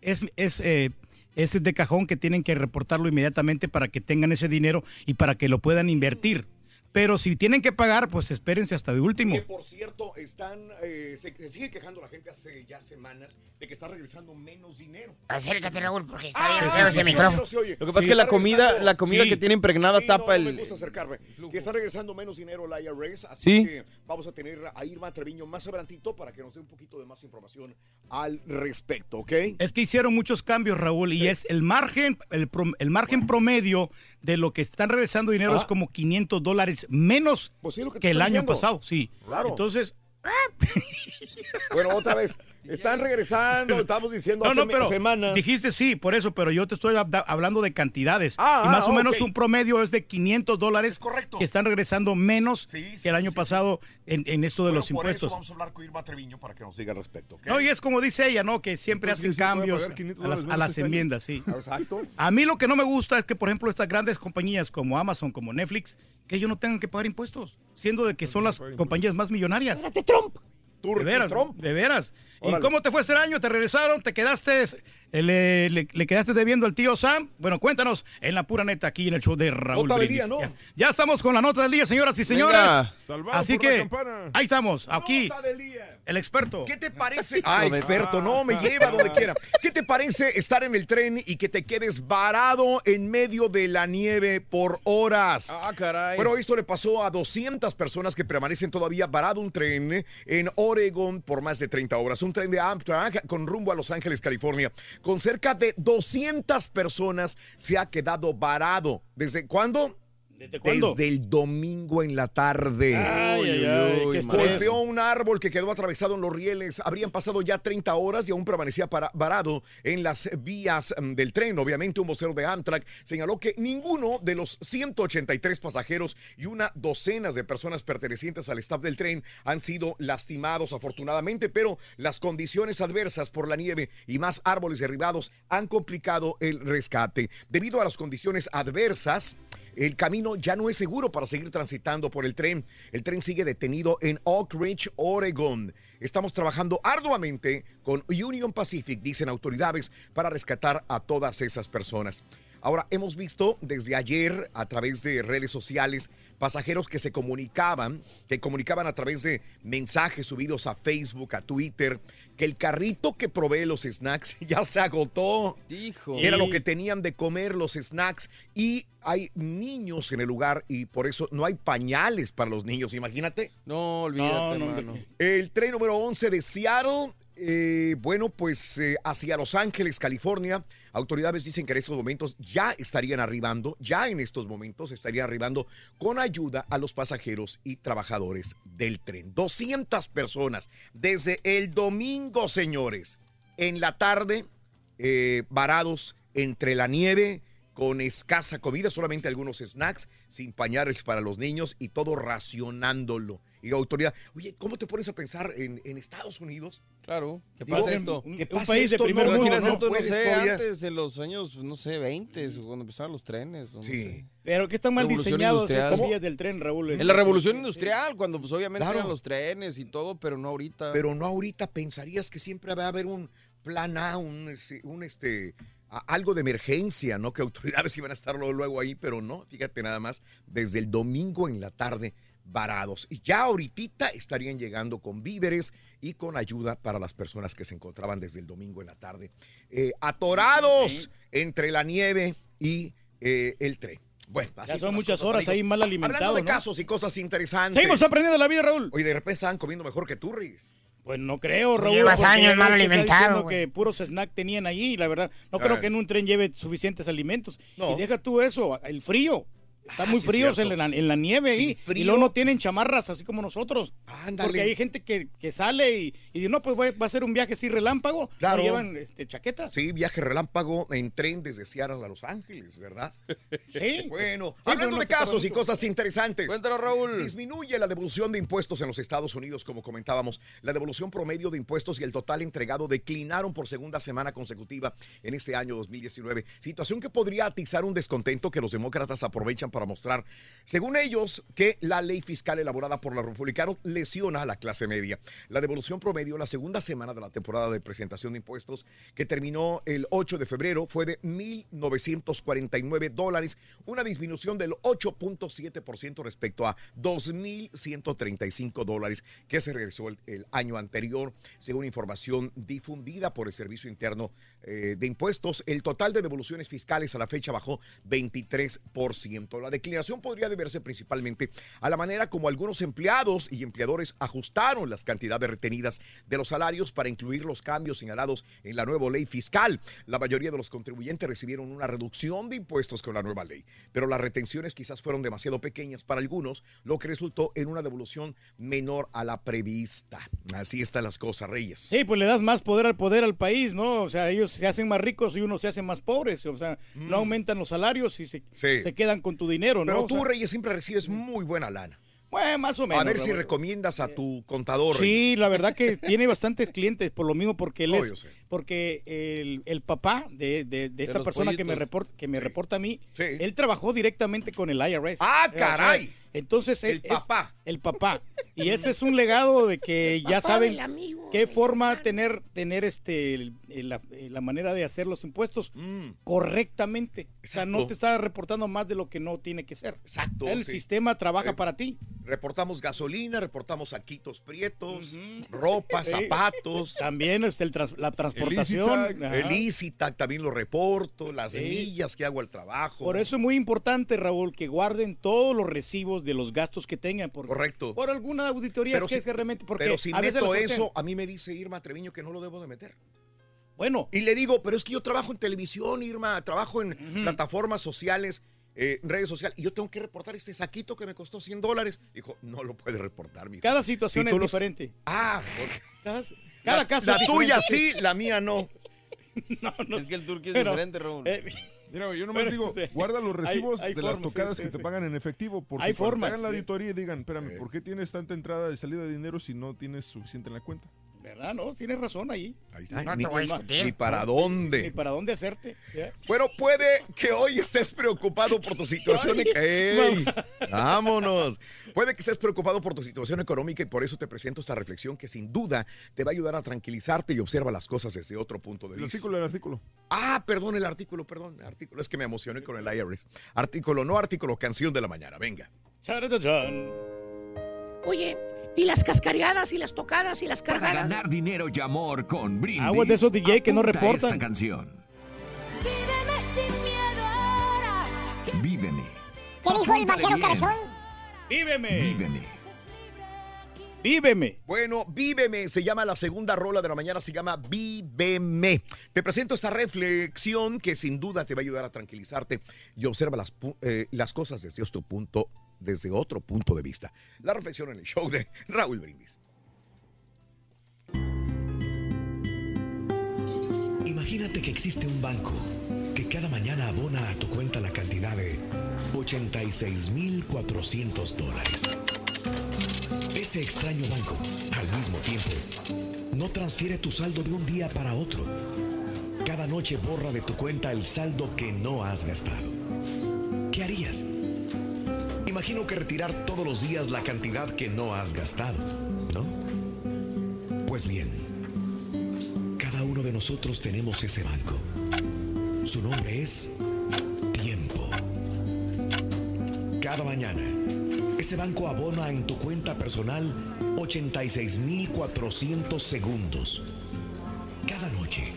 es, es, eh, es de cajón que tienen que reportarlo inmediatamente para que tengan ese dinero y para que lo puedan invertir. Pero si tienen que pagar, pues espérense hasta de último. Que por cierto, están, eh, se, se sigue quejando la gente hace ya semanas de que está regresando menos dinero. Acércate, Raúl, porque está Ah, bien sí, feo sí, ese sí, micrófono. sí, oye. Lo que pasa Sí, es que la comida, la comida Sí. que tiene impregnada Sí, tapa no, no el. me gusta acercarme. Que está regresando menos dinero la IRS, así Sí. que vamos a tener a Irma Treviño más adelantito para que nos dé un poquito de más información al respecto, ¿ok? Es que hicieron muchos cambios, Raúl, y es el margen, el, prom- el margen promedio de lo que están regresando dinero Ah. es como 500 dólares menos Pues sí, que el año diciendo. pasado, sí. Claro. Entonces, Bueno, otra vez, están regresando, estamos diciendo no, hace no, pero semanas. dijiste sí, por eso, pero yo te estoy hab- hablando de cantidades. Ah, y más ah, o menos un promedio es de 500 dólares correcto. que están regresando menos Sí, sí, que el año sí, pasado En, en esto de Bueno, los por impuestos. eso vamos a hablar con Irma Treviño para que nos diga al respecto. No, y es como dice ella, ¿no? Que siempre Entonces, hacen ¿sí se va a cambios pagar 500 a las, a las enmiendas, sí. Exacto. A mí lo que no me gusta es que, por ejemplo, estas grandes compañías como Amazon, como Netflix, que ellos no tengan que pagar impuestos, siendo de que son las compañías más millonarias. Trump! De veras, de veras. ¿Y cómo te fue ese año? ¿Te regresaron? ¿Te quedaste, eh, le, le- le quedaste debiendo al tío Sam? Bueno, cuéntanos en la pura neta aquí en el show de Raúl Nota del día, ¿no? ya, ya estamos con la nota del día, señoras y señores. Así que ahí estamos, aquí. El experto. ¿Qué te parece? Ah, experto, no, me lleva donde quiera. ¿Qué te parece estar en el tren y que te quedes varado en medio de la nieve por horas? Ah, caray. Bueno, esto le pasó a 200 personas que permanecen todavía varado un tren en Oregon por más de 30 horas. Un tren de Amtrak con rumbo a Los Ángeles, California. Con cerca de 200 personas se ha quedado varado. ¿Desde cuándo? ¿Desde cuándo? Desde el domingo en la tarde. Ay, ay, ay. Golpeó un árbol que quedó atravesado en los rieles. Habrían pasado ya 30 horas y aún permanecía para- varado en las vías mm, del tren. Obviamente, un vocero de Amtrak señaló que ninguno de los 183 pasajeros y una docena de personas pertenecientes al staff del tren han sido lastimados, afortunadamente, pero las condiciones adversas por la nieve y más árboles derribados han complicado el rescate. Debido a las condiciones adversas, el camino ya no es seguro para seguir transitando por el tren. El tren sigue detenido en Oak Ridge, Oregon. Estamos trabajando arduamente con Union Pacific, dicen autoridades, para rescatar a todas esas personas. Ahora, hemos visto desde ayer a través de redes sociales pasajeros que se comunicaban, que comunicaban a través de mensajes subidos a Facebook, a Twitter, que el carrito que provee los snacks ya se agotó. Hijo. Era lo que tenían de comer los snacks y hay niños en el lugar y por eso no hay pañales para los niños, imagínate. No, olvídate, No. El tren número 11 de Seattle, eh, bueno, pues eh, hacia Los Ángeles, California. Autoridades dicen que en estos momentos ya estarían arribando, ya en estos momentos estarían arribando con ayuda a los pasajeros y trabajadores del tren. 200 personas desde el domingo, señores, en la tarde, eh, varados entre la nieve, con escasa comida, solamente algunos snacks, sin pañales para los niños y todo racionándolo. Y la autoridad, oye, ¿cómo te pones a pensar en, en Estados Unidos? Claro, ¿qué Digo, pasa un- esto? un- un ¿Qué pasa país de esto? primer No, mundo, imaginas ¿no? esto, Esto no sé, todavía- antes, en los años, no sé, 20, cuando empezaron los trenes. no Sí. sé. Pero que están mal diseñados estas vías del tren, Raúl. En la revolución industrial, cuando pues obviamente Claro. eran los trenes y todo, pero no ahorita. Pero no ahorita pensarías que siempre va a haber un plan A, un, este, un, este, a- algo de emergencia, ¿no? Que autoridades iban a estar luego, luego ahí, pero no, fíjate nada más, desde el domingo en la tarde varados. Y ya ahorita estarían llegando con víveres y con ayuda para las personas que se encontraban desde el domingo en la tarde, eh, atorados entre la nieve y eh, el tren. Bueno, así Ya son muchas cosas, horas amigos. ahí mal alimentados, Hablando de ¿no? casos y cosas interesantes. Seguimos aprendiendo la vida, Raúl. Oye, de repente estaban comiendo mejor que tú, Riz. Pues no creo, Raúl. llevas años mal que alimentado, diciendo güey. que puros snacks tenían ahí, la verdad. No creo que en un tren lleve suficientes alimentos. No. Y deja tú eso, el frío. Está Ah, muy sí, fríos en la, en la nieve Sí, ahí. frío. Y luego no tienen chamarras así como nosotros. Ándale. Porque hay gente que, que sale y, y dice, no, pues va, va a ser un viaje así relámpago. Claro. No llevan este, chaquetas. Sí, viaje relámpago en tren desde Seattle a Los Ángeles, ¿verdad? Sí. Bueno, hablando no de casos y cosas interesantes. Cuéntanos, Raúl. Disminuye la devolución de impuestos en los Estados Unidos, como comentábamos. La devolución promedio de impuestos y el total entregado declinaron por segunda semana consecutiva en este año 2019. Situación que podría atizar un descontento que los demócratas aprovechan para mostrar, según ellos, que la ley fiscal elaborada por los republicanos lesiona a la clase media. La devolución promedio la segunda semana de la temporada de presentación de impuestos, que terminó el 8 de febrero, fue de 1.949 dólares, una disminución del 8.7% respecto a 2.135 dólares que se el, el año anterior, según información difundida por el Servicio Interno eh, de Impuestos. El total de devoluciones fiscales a la fecha bajó 23%. La declinación podría deberse principalmente a la manera como algunos empleados y empleadores ajustaron las cantidades retenidas de los salarios para incluir los cambios señalados en la nueva ley fiscal. La mayoría de los contribuyentes recibieron una reducción de impuestos con la nueva ley, pero las retenciones quizás fueron demasiado pequeñas para algunos, lo que resultó en una devolución menor a la prevista. Así están las cosas, Reyes. Sí, pues le das más poder al poder al país, ¿no? O sea, ellos se hacen más ricos y uno se hace más pobres. O sea, no aumentan los salarios y se, Mm. Sí. se quedan con tu dinero, ¿no? Pero O tú, sea, Reyes, siempre recibes muy buena lana. bueno, más o menos. A ver si recomiendas a tu contador. Sí, la verdad que tiene bastantes clientes por lo mismo, porque él No, es, sé. porque el, el papá de, de- de esta persona que me, reporta, que me reporta a mí, Sí. él trabajó directamente con el IRS. ¡Ah, O sea, caray! Entonces El es- papá. el papá. Y ese es un legado de que ya saben amigo, qué forma tener, tener este el- el- la, la manera de hacer los impuestos Mm, correctamente. O sea, no te está reportando más de lo que no tiene que ser. exacto. El sí. sistema trabaja Eh, para ti. Reportamos gasolina, reportamos saquitos prietos, ropa, Sí. zapatos. También este, el trans- la transportación. El también lo reporto, las Sí. millas que hago al trabajo. Por eso es muy importante, Raúl, que guarden todos los recibos de los gastos que tengan. Por, Correcto. Por alguna auditoría Pero es que es que realmente. Porque Pero si a veces meto eso, a mí me dice Irma Treviño que no lo debo de meter. Bueno, Y le digo, pero es que yo trabajo en televisión, Irma, trabajo en plataformas sociales. eh, redes sociales. Y yo tengo que reportar este saquito que me costó 100 dólares. Dijo, no lo puede reportar, mi Cada situación Si es los- diferente. Ah, Cada, cada la, caso la es tuya diferente. sí, la mía no. es que el turquí es Pero, diferente, Raúl. eh, Mira, güey, yo nomás Pero, digo, sí. guarda los recibos hay de las tocadas sí, que te pagan en efectivo. Porque Hay formas, hagan la auditoría y digan, espérame, ¿por qué tienes tanta entrada y salida de dinero si no tienes suficiente en la cuenta? ¿Verdad? No, tienes razón ahí. Ahí está. No ni, te voy a discutir. ni para Ni dónde. para dónde hacerte. ¿ya? Bueno, puede que hoy estés preocupado por tu situación. ¡Ey! ¡Vámonos! Puede que estés preocupado por tu situación económica y por eso te presento esta reflexión que sin duda te va a ayudar a tranquilizarte y observa las cosas desde otro punto de El vista. artículo, el artículo. Ah, perdón, el artículo, perdón. el artículo. Es que me emocioné con el IRS. Artículo, no artículo, canción de la mañana. Venga. Oye, ¿y las cascareadas y las tocadas y las Para cargadas? ganar dinero y amor con Brindis. Aguas de esos DJ que no reportan. esta canción. Víveme. ¿Qué dijo el vaquero corazón? ¡Víveme! Víveme. ¡Víveme! Bueno, Víveme se llama la segunda rola de la mañana, se llama Víveme. Te presento esta reflexión que sin duda te va a ayudar a tranquilizarte y observa las, eh, las cosas desde otro punto, desde otro punto de vista. La reflexión en el show de Raúl Brindis. Imagínate que existe un banco que cada mañana abona a tu cuenta la cantidad de 86.400 dólares. Ese extraño banco, al mismo tiempo, no transfiere tu saldo de un día para otro. Cada noche borra de tu cuenta el saldo que no has gastado. ¿Qué harías? Imagino que retirar todos los días la cantidad que no has gastado, ¿no? Pues bien, cada uno de nosotros tenemos ese banco. Su nombre es tiempo. Cada mañana, ese banco abona en tu cuenta personal 86.400 segundos. Cada noche,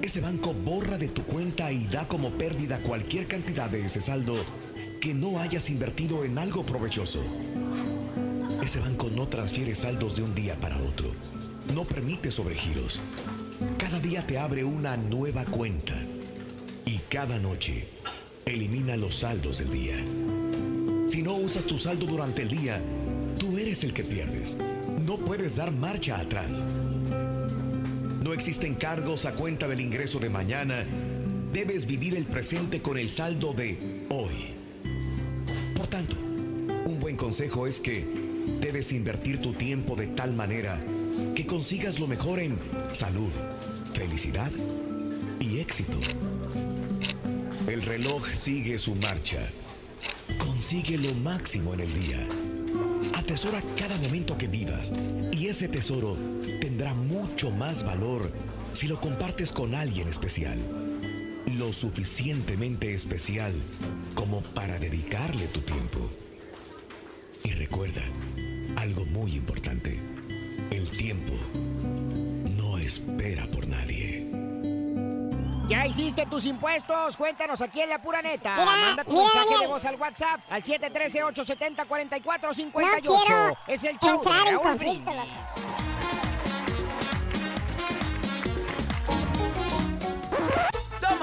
ese banco borra de tu cuenta y da como pérdida cualquier cantidad de ese saldo que no hayas invertido en algo provechoso. Ese banco no transfiere saldos de un día para otro. No permite sobregiros. Cada día te abre una nueva cuenta. Y cada noche elimina los saldos del día. Si no usas tu saldo durante el día, tú eres el que pierdes. No puedes dar marcha atrás. No existen cargos a cuenta del ingreso de mañana. Debes vivir el presente con el saldo de hoy. Consejo es que debes invertir tu tiempo de tal manera que consigas lo mejor en salud, felicidad y éxito. El reloj sigue su marcha. Consigue lo máximo en el día. Atesora cada momento que vivas y ese tesoro tendrá mucho más valor si lo compartes con alguien especial. Lo suficientemente especial como para dedicarle tu tiempo. Y recuerda algo muy importante. El tiempo no espera por nadie. ¿Ya hiciste tus impuestos? Cuéntanos aquí en La Pura Neta. Mira, Manda tu mira, mensaje de voz al WhatsApp al 713-870-4458. No es el show de entrar en Raúl conflicto,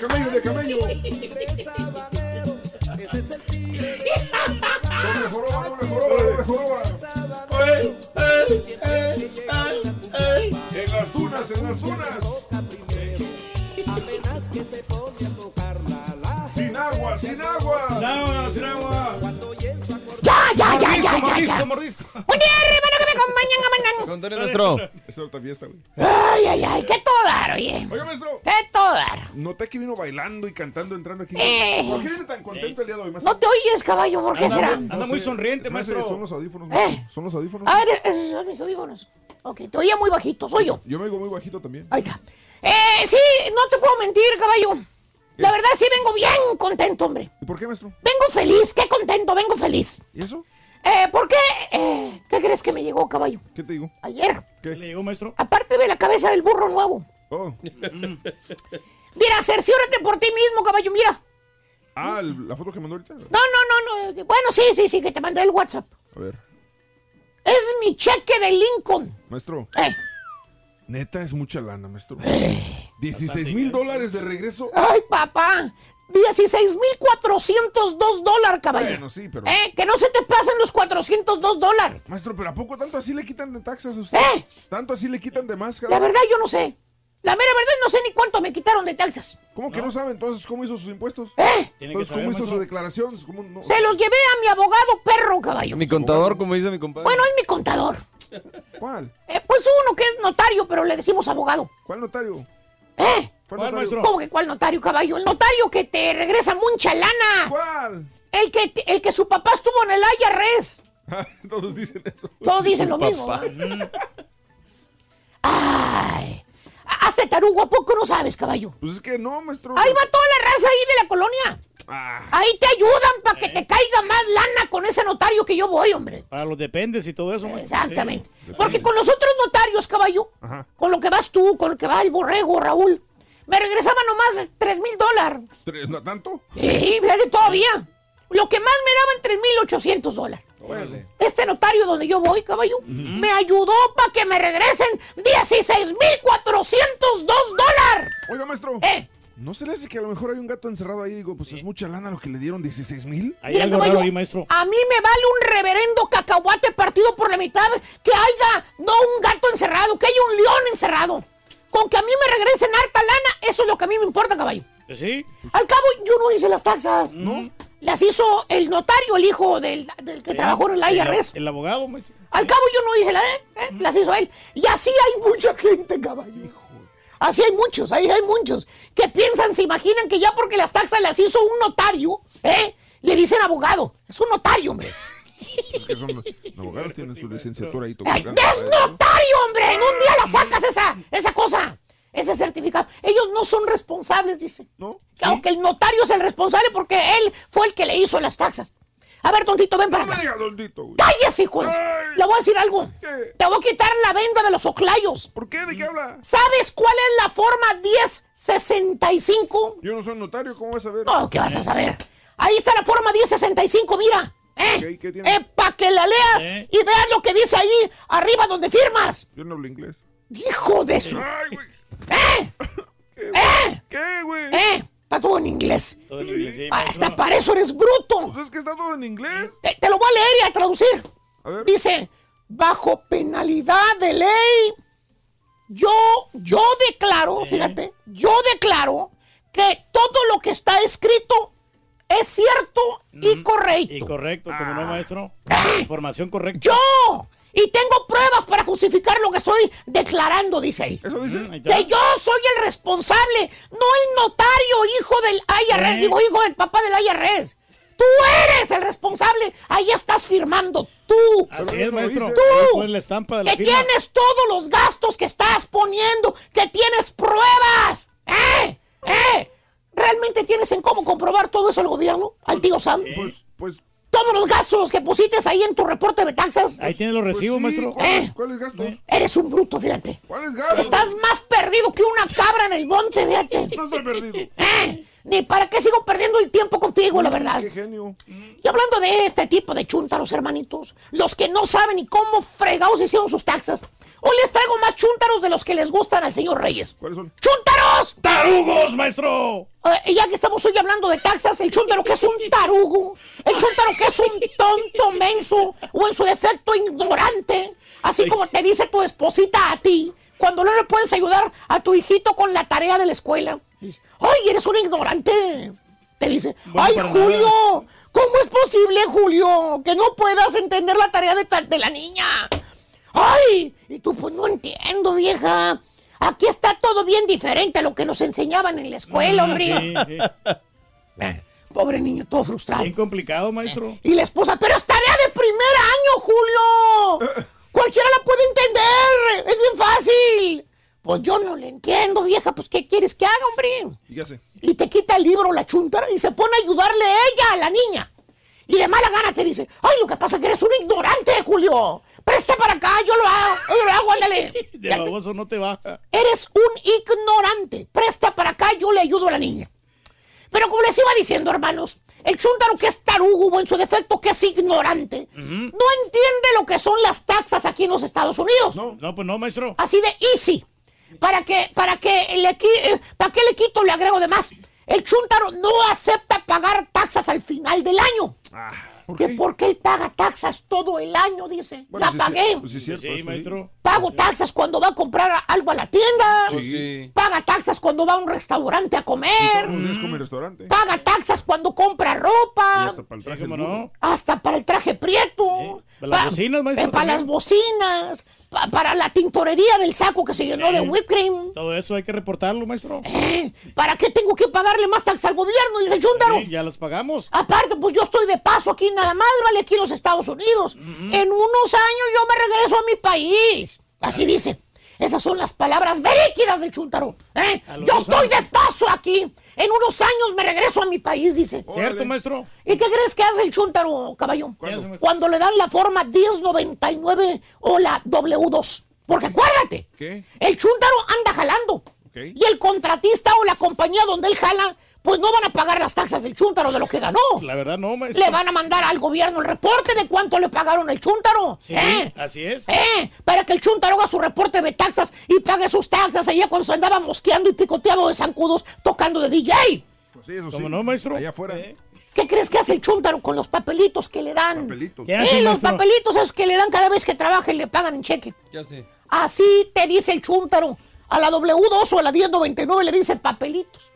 camello, de camello, de camello. Ese es el tigre Doble joroba, doble joroba, doble joroba. ¡Ey! ¡Ey! ¡Ey! ¡Ey! ¡Ey! En las dunas, en las dunas. Apenas que se pone a tocarla la Sin agua, sin agua. ¡Sin agua! ¡Sin agua! ¡Ya, ya, ya, ya, ya, Mordisco, mordisco. ¡Buen día, hermano, que Contale, maestro. Es otra fiesta, güey. ¡Ay, ay, ay! ¡Qué todo dar, oye! Oiga, maestro. ¡Qué todo dar! Noté que vino bailando y cantando, entrando aquí. Eh. ¿Por qué viene tan contento el día de hoy, maestro? No te oyes, caballo, ¿por qué Anda será? anda muy sonriente, maestro. Son los audífonos, Eh. maestro. Son los audífonos. A ver, eh, son mis audífonos. Ok, te oía muy bajito, soy yo. Yo me oigo muy bajito también. Ahí está. Eh, sí, no te puedo mentir, caballo. La verdad sí vengo bien contento, hombre. ¿Y por qué, maestro? Vengo feliz, qué contento, vengo feliz. ¿Y eso? Eh, ¿por qué? Eh, ¿Qué crees que me llegó, caballo? ¿Qué te digo? Ayer. ¿Qué? le llegó, maestro? Aparte de la cabeza del burro nuevo. Oh. Mira, cerciórate por ti mismo, caballo, mira. Ah, la foto que mandó ahorita. No, no, no, no. Bueno, sí, sí, sí, que te mandé el WhatsApp. A ver. Es mi cheque de Lincoln. Maestro. Eh. Neta, es mucha lana, maestro. 16 mil dólares de regreso. Ay, papá. 16,402 dólares, caballo. Bueno, sí, pero. Eh, que no se te pasen los 402 dólares. Maestro, pero ¿a poco tanto así le quitan de taxas a usted? ¿Eh? ¿Tanto así le quitan de más? La verdad, yo no sé. La mera verdad, no sé ni cuánto me quitaron de taxas. ¿Cómo que no, sabe entonces cómo hizo sus impuestos? ¿Eh? Tiene Entonces, que ¿cómo saber, hizo su declaración? ¿Cómo no? Se los llevé a mi abogado perro, caballo. Mi contador, como dice mi compadre. Bueno, es mi contador. ¿Cuál? Eh, pues uno que es notario, pero le decimos abogado. ¿Cuál notario? ¿Eh? ¿Cuál, ¿Cuál, notario? maestro? ¿Cómo que cuál notario, caballo? El notario que te regresa mucha lana. ¿Cuál? El que, el que su papá estuvo en el IRS. Todos dicen eso. Todos dicen lo mismo. Ay. Hazte tarugo, ¿a poco no sabes, caballo? Pues es que no, maestro. Ahí va toda la raza ahí de la colonia. Ah, Ahí te ayudan para que te caiga más lana con ese notario que yo voy, hombre. Para los dependes y todo eso, maestro. Exactamente. Porque con los otros notarios, caballo, Ajá. con lo que vas tú, con lo que va el borrego, Raúl, me regresaban nomás 3 mil dólares. ¿tres- ¿No tanto? Sí, fíjate todavía. Lo que más me daban 3 mil 800 dólares. Órale. Este notario donde yo voy, caballo, me ayudó para que me regresen 16 mil 402 dólares. Oiga, maestro. ¿Eh? ¿No se le hace que a lo mejor hay un gato encerrado ahí? Digo, pues es mucha lana lo que le dieron, 16 mil. Hay Mira, algo caballo, raro ahí, maestro. A mí me vale un reverendo cacahuate partido por la mitad que haya no un gato encerrado, que haya un león encerrado. Con que a mí me regresen harta lana, eso es lo que a mí me importa, caballo. ¿Que ¿Sí? Al cabo, yo no hice las taxas. ¿No? Las hizo el notario, el hijo del, del que trabajó en el IRS. El, el abogado, maestro. Al cabo, yo no hice las, ¿eh? las hizo él. Y así hay mucha gente, caballo. Así hay muchos, ahí hay muchos que piensan, se imaginan que ya porque las taxas las hizo un notario, ¿eh? Le dicen abogado. Es un notario, hombre. Es que son los abogados tienen su licenciatura ahí ¡Ay, tocando. ¡Es notario, hombre! En un día la sacas esa, esa cosa, ese certificado. Ellos no son responsables, dice. ¿No? Aunque el notario es el responsable porque él fue el que le hizo las taxas. A ver, tontito, ven para No me acá. diga, güey. ¡Cállese, hijo! Le voy a decir algo. ¿Qué? Te voy a quitar la venda de los oclayos. ¿Por qué? ¿De qué habla? ¿Sabes cuál es la forma 1065? Yo no soy notario, ¿cómo vas a ver? Oh, ¿qué vas a saber? Ahí está la forma 1065, mira. ¿Eh? ¿qué? Eh, para que la leas ¿Eh? y veas lo que dice ahí arriba donde firmas. Yo no hablo inglés. Hijo de su. Ay, güey. ¿Eh? ¿Eh? ¿Qué, güey? ¿Eh? Está todo en inglés. Todo en inglés, sí, Ah. Hasta para eso eres bruto. Pues es que está todo en inglés. Te, te lo voy a leer y a traducir. A ver. Dice, bajo penalidad de ley, yo, yo declaro, fíjate, yo declaro que todo lo que está escrito es cierto y correcto. Y correcto, como no, maestro. Ah. Información correcta. Yo, y tengo pruebas para justificar lo que estoy declarando, dice ahí. ¿Eso dice? Mm, ahí. Que yo soy el responsable, no el notario, hijo del IRS, ¿Eh? digo, hijo del papá del IRS. Tú eres el responsable, ahí estás firmando, tú. Así es, maestro. Tú. La estampa de la que firma. tienes todos los gastos que estás poniendo, que tienes pruebas. ¿Eh? ¿Eh? ¿Realmente tienes en cómo comprobar todo eso al gobierno? ¿Al tío Sam? Pues, pues. Todos los gastos que pusiste ahí en tu reporte de taxas. Ahí tiene los pues recibos, sí, maestro. ¿Cuáles, ¿Eh? cuáles gastos? Eres un bruto, fíjate. ¿Cuáles gastos? Estás más perdido que una cabra en el monte, fíjate. No estoy perdido. ¿Eh? Ni para qué sigo perdiendo el tiempo contigo, la verdad. Qué genio. Y hablando de este tipo de chúntaros, hermanitos, los que no saben ni cómo fregados hicieron sus taxas, hoy les traigo más chúntaros de los que les gustan al señor Reyes. ¿Cuáles son? ¡Chúntaros! ¡Tarugos, maestro! Eh, ya que estamos hoy hablando de taxas, el chúntaro que es un tarugo, el chúntaro que es un tonto menso o en su defecto ignorante, así como te dice tu esposita a ti cuando no le puedes ayudar a tu hijito con la tarea de la escuela. ¡Ay, eres un ignorante! Te dice, Bueno, ¡ay, Julio! nada. ¿Cómo es posible, Julio, que no puedas entender la tarea de, de la niña? ¡Ay! Y tú, pues no entiendo, vieja. Aquí está todo bien diferente a lo que nos enseñaban en la escuela, hombre. Mm, Sí, sí. Pobre niño, todo frustrado. Bien complicado, maestro. Y la esposa, pero es tarea de primer año, Julio. Cualquiera la puede entender. Pues yo no le entiendo, vieja. Pues, ¿qué quieres que haga, hombre? Sé. Y te quita el libro la chuntara y se pone a ayudarle a ella, a la niña. Y de mala gana te dice, ay, lo que pasa es que eres un ignorante, Julio. Presta para acá, yo lo hago, yo lo hago, ándale. De baboso no te baja. Eres un ignorante. Presta para acá, yo le ayudo a la niña. Pero como les iba diciendo, hermanos, el chúntaro que es tarugo o en su defecto que es ignorante, no entiende lo que son las taxas aquí en los Estados Unidos. No, pues no, maestro. Así de easy. ¿Para que para que le, eh, ¿para qué le quito, le agrego de más? El chúntaro no acepta pagar taxas al final del año. que porque él paga taxas todo el año, dice. la pagué. Pues sí, es cierto. sí. maestro. Pago taxas cuando va a comprar algo a la tienda. Pues sí. Paga taxas cuando va a un restaurante a comer. Todos los días come en restaurante. Paga taxas cuando compra Y ropa. hasta para el traje. ¿Cómo del burro. no? Hasta para el traje prieto. Para las Pa- bocinas, maestro, eh, para las bocinas. pa- para la tintorería del saco que se llenó de whipped cream. Todo eso hay que reportarlo, maestro. Eh, ¿Para qué tengo que pagarle más taxas al gobierno? Dice el chúntaro. Sí, ya los pagamos. Aparte, pues yo estoy de paso aquí nada más, vale, aquí en los Estados Unidos. En unos años yo me regreso a mi país. Así dice. Esas son las palabras veríquidas. ¿eh? A los Yo estoy de paso aquí. En unos años me regreso a mi país, dice. ¿Cierto, maestro? ¿Y qué crees que hace el chúntaro, caballo? Cuando le dan la forma 1099 o la W2. Porque acuérdate, ¿Qué? el chúntaro anda jalando. Y el contratista o la compañía donde él jala, pues no van a pagar las taxas del chúntaro de lo que ganó. La verdad no, maestro. Le van a mandar al gobierno el reporte de cuánto le pagaron el chúntaro. Sí, ¿eh? así es. ¿Eh? Para que el chúntaro haga su reporte de taxas y pague sus taxas allá cuando se andaba mosqueando y picoteado de zancudos tocando de DJ. Pues sí, eso sí. ¿Cómo no, maestro? Allá afuera. ¿Eh? ¿Qué crees que hace el chúntaro con los papelitos que le dan? Papelitos. ¿Qué hace, Eh, los maestro? papelitos esos que le dan cada vez que trabaja y le pagan en cheque. Ya sé. Así te dice el chúntaro. A la W2 o a la 1099 le dice papelitos.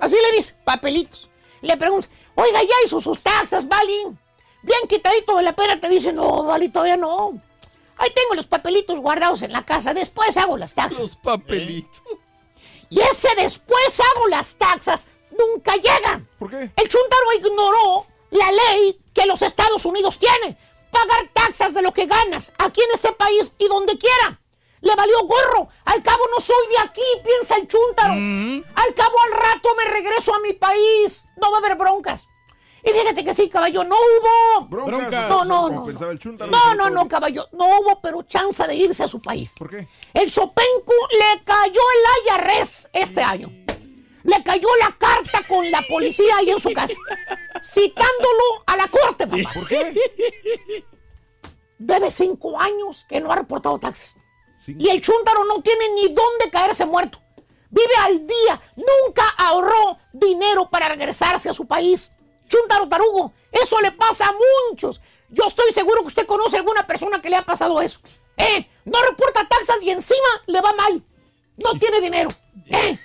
Así le dice, papelitos. Le pregunta, oiga, ¿ya hizo sus taxas, Vali? Bien quitadito de la pera te dice, no, Vali, todavía no. Ahí tengo los papelitos guardados en la casa, después hago las taxas. Los papelitos. Y ese después hago las taxas nunca llega. ¿Por qué? El chuntaro ignoró la ley que los Estados Unidos tiene. Pagar taxas de lo que ganas aquí en este país y donde quiera. Le valió gorro. Al cabo no soy de aquí, piensa el chúntaro. Al cabo al rato me regreso a mi país. No va a haber broncas. Y fíjate que sí, caballo, no hubo. Broncas. No, no, no. pensaba el chúntaro, No, no, no, caballo. No hubo, pero chance de irse a su país. ¿Por qué? El Sopencu le cayó el IRS este año. Le cayó la carta con la policía ahí en su casa. Citándolo a la corte, papá. ¿Por qué? Debe cinco años que no ha reportado taxes. Y el chúntaro no tiene ni dónde caerse muerto. Vive al día. Nunca ahorró dinero para regresarse a su país. Chúntaro tarugo. Eso le pasa a muchos. Yo estoy seguro que usted conoce a alguna persona que le ha pasado eso. ¿Eh? No reporta taxas y encima le va mal. No tiene dinero. ¿Eh?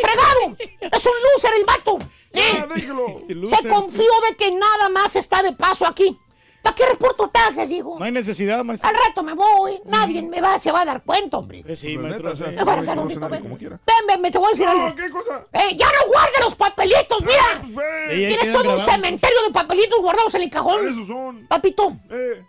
¡Fregado! Es un loser el vato. ¿Eh? Déjelo. Se confió de que nada más está de paso aquí. ¿Para qué reporto taxas, hijo? No hay necesidad, maestro. Al rato me voy. Nadie me va, se va a dar cuenta, hombre. Eh, sí, Pues maestro. neta, o sea, sí. Ven. Ven, ven, me te voy a decir No, algo. ¿qué cosa? Eh, ya no guarde los papelitos, mira. Pues ven. Ey, ahí Tienes todo un cementerio de papelitos guardados en el cajón. Esos son. Papito, Eh,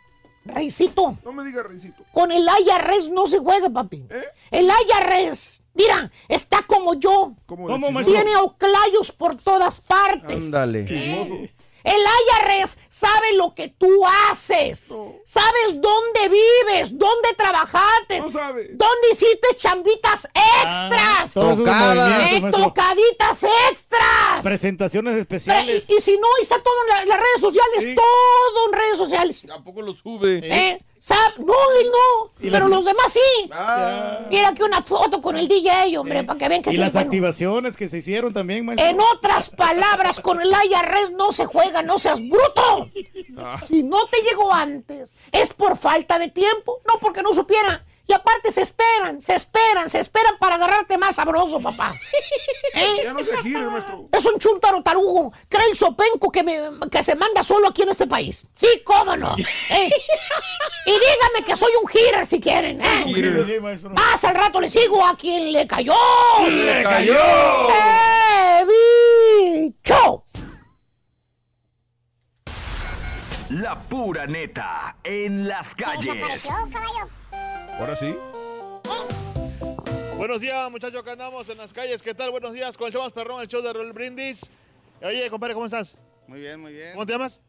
Reisito, no me digas rencito. con el IRS no se juega, papi. ¿Eh? El IRS, mira, está como yo. ¿Cómo. Tiene oclayos por todas partes. Ándale. Chismoso. El IRS sabe lo que tú haces. No. Sabes dónde vives, dónde trabajaste, No sabe. dónde hiciste chambitas extras, eh, maestro. tocaditas extras. Presentaciones Pre- especiales. y, y si no, está todo en la- las redes sociales, Sí. todo en redes sociales. Tampoco lo sube. ¿Eh? ¿Sab- No, él no, pero las- los demás sí. Ah. Mira aquí una foto con el DJ, hombre, para que vean que Y sí las bueno. activaciones que se hicieron también, maestro. En otras palabras, con el IRS no se juega, no seas bruto. Si no te llegó antes, es por falta de tiempo, no porque no supiera. Y aparte se esperan, se esperan, se esperan para agarrarte más sabroso, papá. ¿Eh? Ya no se gire, maestro. Es un chuntaro tarugo. Cree el sopenco que, me, que se manda solo aquí en este país. Sí, cómo no. ¿Eh? Y dígame que soy un hitter si quieren. ¿eh? Más al rato le sigo a quien le cayó. ¡Le cayó! ¡He dicho! La pura neta en las calles. Desapareció, caballo. Ahora sí. Buenos días, muchachos, acá andamos en las calles. ¿Qué tal? Buenos días con el show más perrón, el show de Roll Brindis. Oye, compadre, ¿cómo estás? Muy bien, muy bien. ¿Cómo te llamas?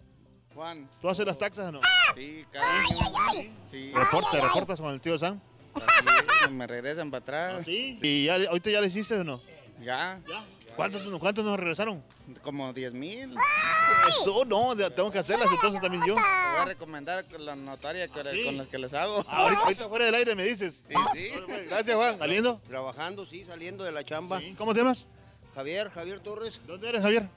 Juan. ¿Tú haces las taxas o no? Sí, cada año. Sí. ¿Reporta, reportas con el tío Sam? Así me regresan para atrás. ¿Sí? ¿Y ya, ahorita ya le hiciste o no? Ya. ¿Cuántos, cuántos nos regresaron? Como 10 mil. Eso no, tengo que hacerlas entonces también yo. Te voy a recomendar con la notaria que ¿Sí? con las que les hago. Ah, ahorita, ahorita fuera del aire me dices. Sí, sí. Gracias, Juan. ¿Saliendo? Trabajando, sí, saliendo de la chamba. ¿Cómo te llamas? Javier, Javier Torres. ¿Dónde eres, Javier?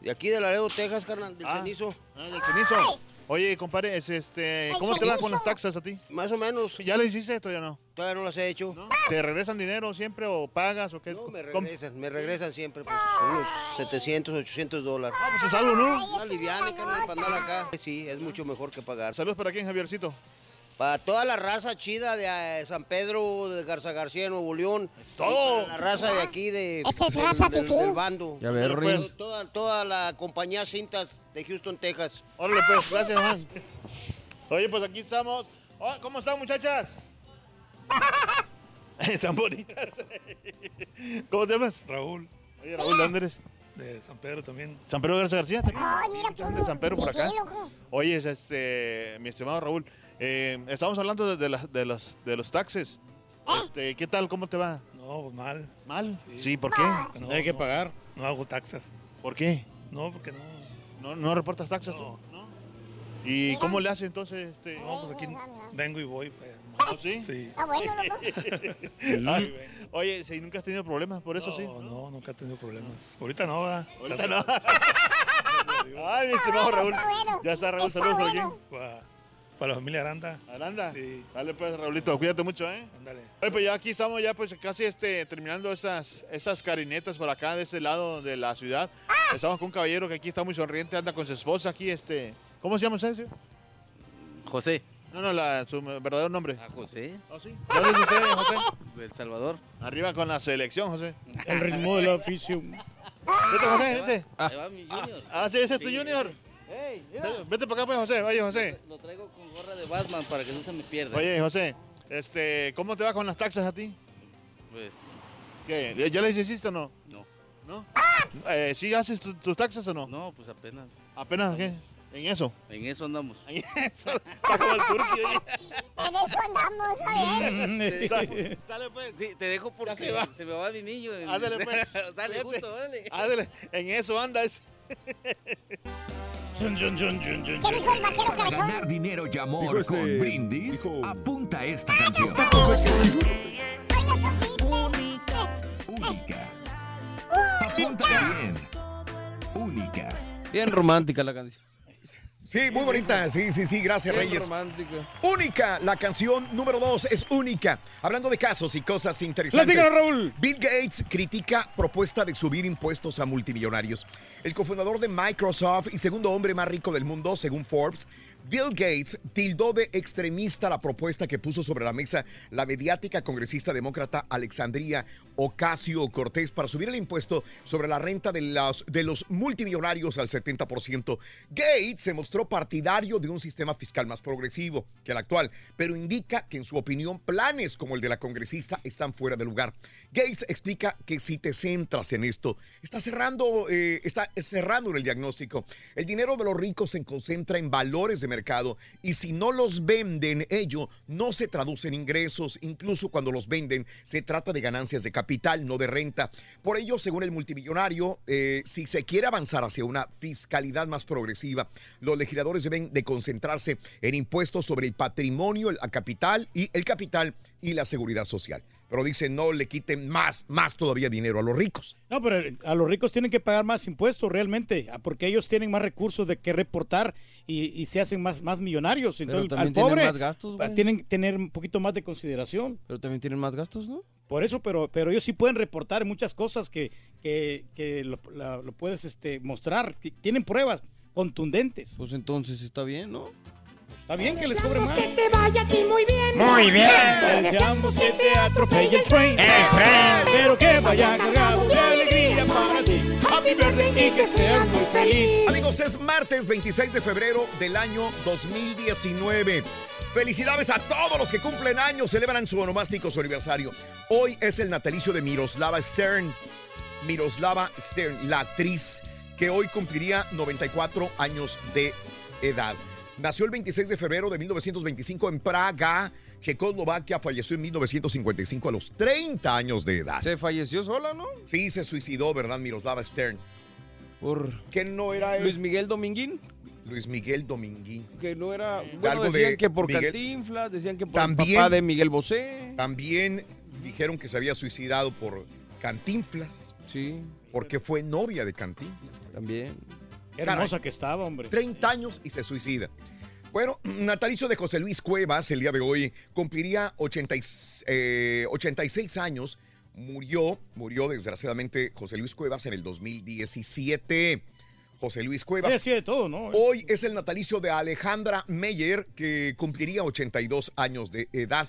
De aquí de Laredo, Texas, carnal, del Ah. cenizo. Ah, del cenizo. Oye, compadre, es este, ¿cómo te vas con las taxas a ti? Más o menos. ¿Ya le hiciste esto ya no? Todavía no las he hecho. ¿Te regresan dinero siempre o pagas o qué? No, me ¿Cómo? regresan, me regresan siempre, pues, unos 700, 800 dólares. Ah, pues es algo, ¿no? Una liviana, carnal, para andar acá. Sí, es mucho mejor que pagar. Saludos para quién, Javiercito. Para toda la raza chida de eh, San Pedro, de Garza García, Nuevo León. todo. La raza de aquí, de, Esta es raza del, del bando. Ya ver, Toda- Ruiz. Toda, toda la compañía Cintas de Houston, Texas. Órale, pues, gracias, Juan. Oye, pues aquí estamos. Oh, ¿Cómo están, muchachas? Están bonitas. ¿Cómo te llamas? Raúl. Oye, Raúl, ¿de dónde eres? De San Pedro también. San Pedro Garza García también. Ay, mira, de San Pedro por acá. Loco. Oye, es este, mi estimado Raúl, eh, estamos hablando de, de las- de los, de los taxes. Este, ¿Qué tal? ¿Cómo te va? No, pues mal. ¿Mal? Sí, ¿por qué? No, hay que pagar. No hago taxas. ¿Por qué? No, porque no. ¿No, no reportas taxas tú? ¿Y cómo le haces entonces? Este? No, pues aquí vengo y voy. Pues. ¿Ah, sí? Sí. Ah, bueno, loco. Ay, oye, si nunca has tenido problemas por eso, no, sí. No, nunca he tenido problemas. Ahorita no, ¿verdad? Ahorita no. Ay, mi estimado Raúl. Ya está Raúl, saludos por aquí. Para, para la familia Aranda. Aranda. Sí. Dale pues, Raulito, cuídate mucho, ¿eh? Ándale. Oye, pues ya aquí estamos ya pues casi este, terminando estas, estas carinetas por acá de este lado de la ciudad. Estamos con un caballero que aquí está muy sonriente, anda con su esposa aquí, este... ¿Cómo se llama usted? señor? José. No, no, la, su verdadero nombre. Ah, José. ¿Ah, sí? ¿Dónde es usted, José? De El Salvador. Arriba con la selección, José. El ritmo del oficio. Vete, José, vete. Ahí va mi junior. Ah, sí, ese es tu Sí. junior. Vete, vete para acá, pues, José. Oye, José. Lo traigo con gorra de Batman para que no se me pierda. Oye, José, este, ¿cómo te va con las taxas a ti? Pues, ¿Qué? ¿Ya les hiciste o no? no. ¿No? Eh, ¿Sí haces tu- tus taxas o no? No, pues apenas. ¿Apenas qué? ¿En eso? En eso andamos. En eso. Está como el turqui, oye. En eso andamos, a ver. Dale, pues. Sí, te dejo porque se va. se me va mi niño. Ándale, pues. Dale, justo, órale. Ándale, en eso andas. ¿Qué dijo el vaquero Para cabezón? ganar dinero y amor este, con brindis, dijo- apunta esta canción. Ay, no supiste. Única. Apúntala bien. Única. Bien romántica la canción. Sí, muy bonita. Sí, sí, sí. Gracias, Bien Reyes. romántica. Única, la canción número dos es única. Hablando de casos y cosas interesantes. Platícanos, Raúl. Bill Gates critica propuesta de subir impuestos a multimillonarios. El cofundador de Microsoft y segundo hombre más rico del mundo, según Forbes, Bill Gates tildó de extremista la propuesta que puso sobre la mesa la mediática congresista demócrata Alexandria Ocasio Cortés para subir el impuesto sobre la renta de los, multimillonarios al 70%. Gates se mostró partidario de un sistema fiscal más progresivo que el actual, pero indica que en su opinión planes como el de la congresista están fuera de lugar. Gates explica que si te centras en esto, está cerrando, eh, está cerrando el diagnóstico. El dinero de los ricos se concentra en valores de mercado y si no los venden, ello no se traduce en ingresos. Incluso cuando los venden, se trata de ganancias de capital, no de renta. Por ello, según el multimillonario, eh, si se quiere avanzar hacia una fiscalidad más progresiva, los legisladores deben de concentrarse en impuestos sobre el patrimonio, el capital y el capital y la seguridad social. Pero dice, no le quiten más, más todavía dinero a los ricos. No, pero a los ricos tienen que pagar más impuestos realmente, ah, porque ellos tienen más recursos de que reportar y, y se hacen más, más millonarios. Entonces, también al tienen pobre más gastos, ah, güey. tienen que tener un poquito más de consideración. Pero también tienen más gastos, ¿no? Por eso, pero, pero ellos sí pueden reportar muchas cosas que, que, que lo, la- lo puedes este, mostrar. Ti- Tienen pruebas contundentes. Pues entonces está bien, ¿no? Está bien que les cobren más. Que te vaya a ti muy bien. Muy bien. Deseamos que te atropelle el tren. Pero que vaya cargado de alegría para ti. Birthday y que seas muy feliz. Amigos, es martes 26 de febrero del año 2019. Felicidades a todos los que cumplen años, celebran su onomástico, su aniversario. Hoy es el natalicio de Miroslava Stern. Miroslava Stern, la actriz que hoy cumpliría 94 años de edad. Nació el 26 de febrero de 1925 en Praga, Checoslovaquia. Falleció en 1955 a los 30 años de edad. Se falleció sola, ¿no? Sí, se suicidó, ¿verdad? Miroslava Stern. Por ¿Qué no era él? Luis Miguel Dominguín. Luis Miguel Dominguín. Que no era. Bueno, Algo decían de que por Miguel- Cantinflas, decían que por También- el papá de Miguel Bosé. También dijeron que se había suicidado por Cantinflas. Sí. Porque fue novia de Cantinflas. También. Qué hermosa que estaba, hombre. 30 años y se suicida. Bueno, natalicio de José Luis Cuevas el día de hoy cumpliría 80 y- eh, 86 años. Murió, murió desgraciadamente José Luis Cuevas en el 2017. José Luis Cuevas. Sí, así de todo, ¿no? Hoy es el natalicio de Alejandra Meyer, que cumpliría 82 años de edad.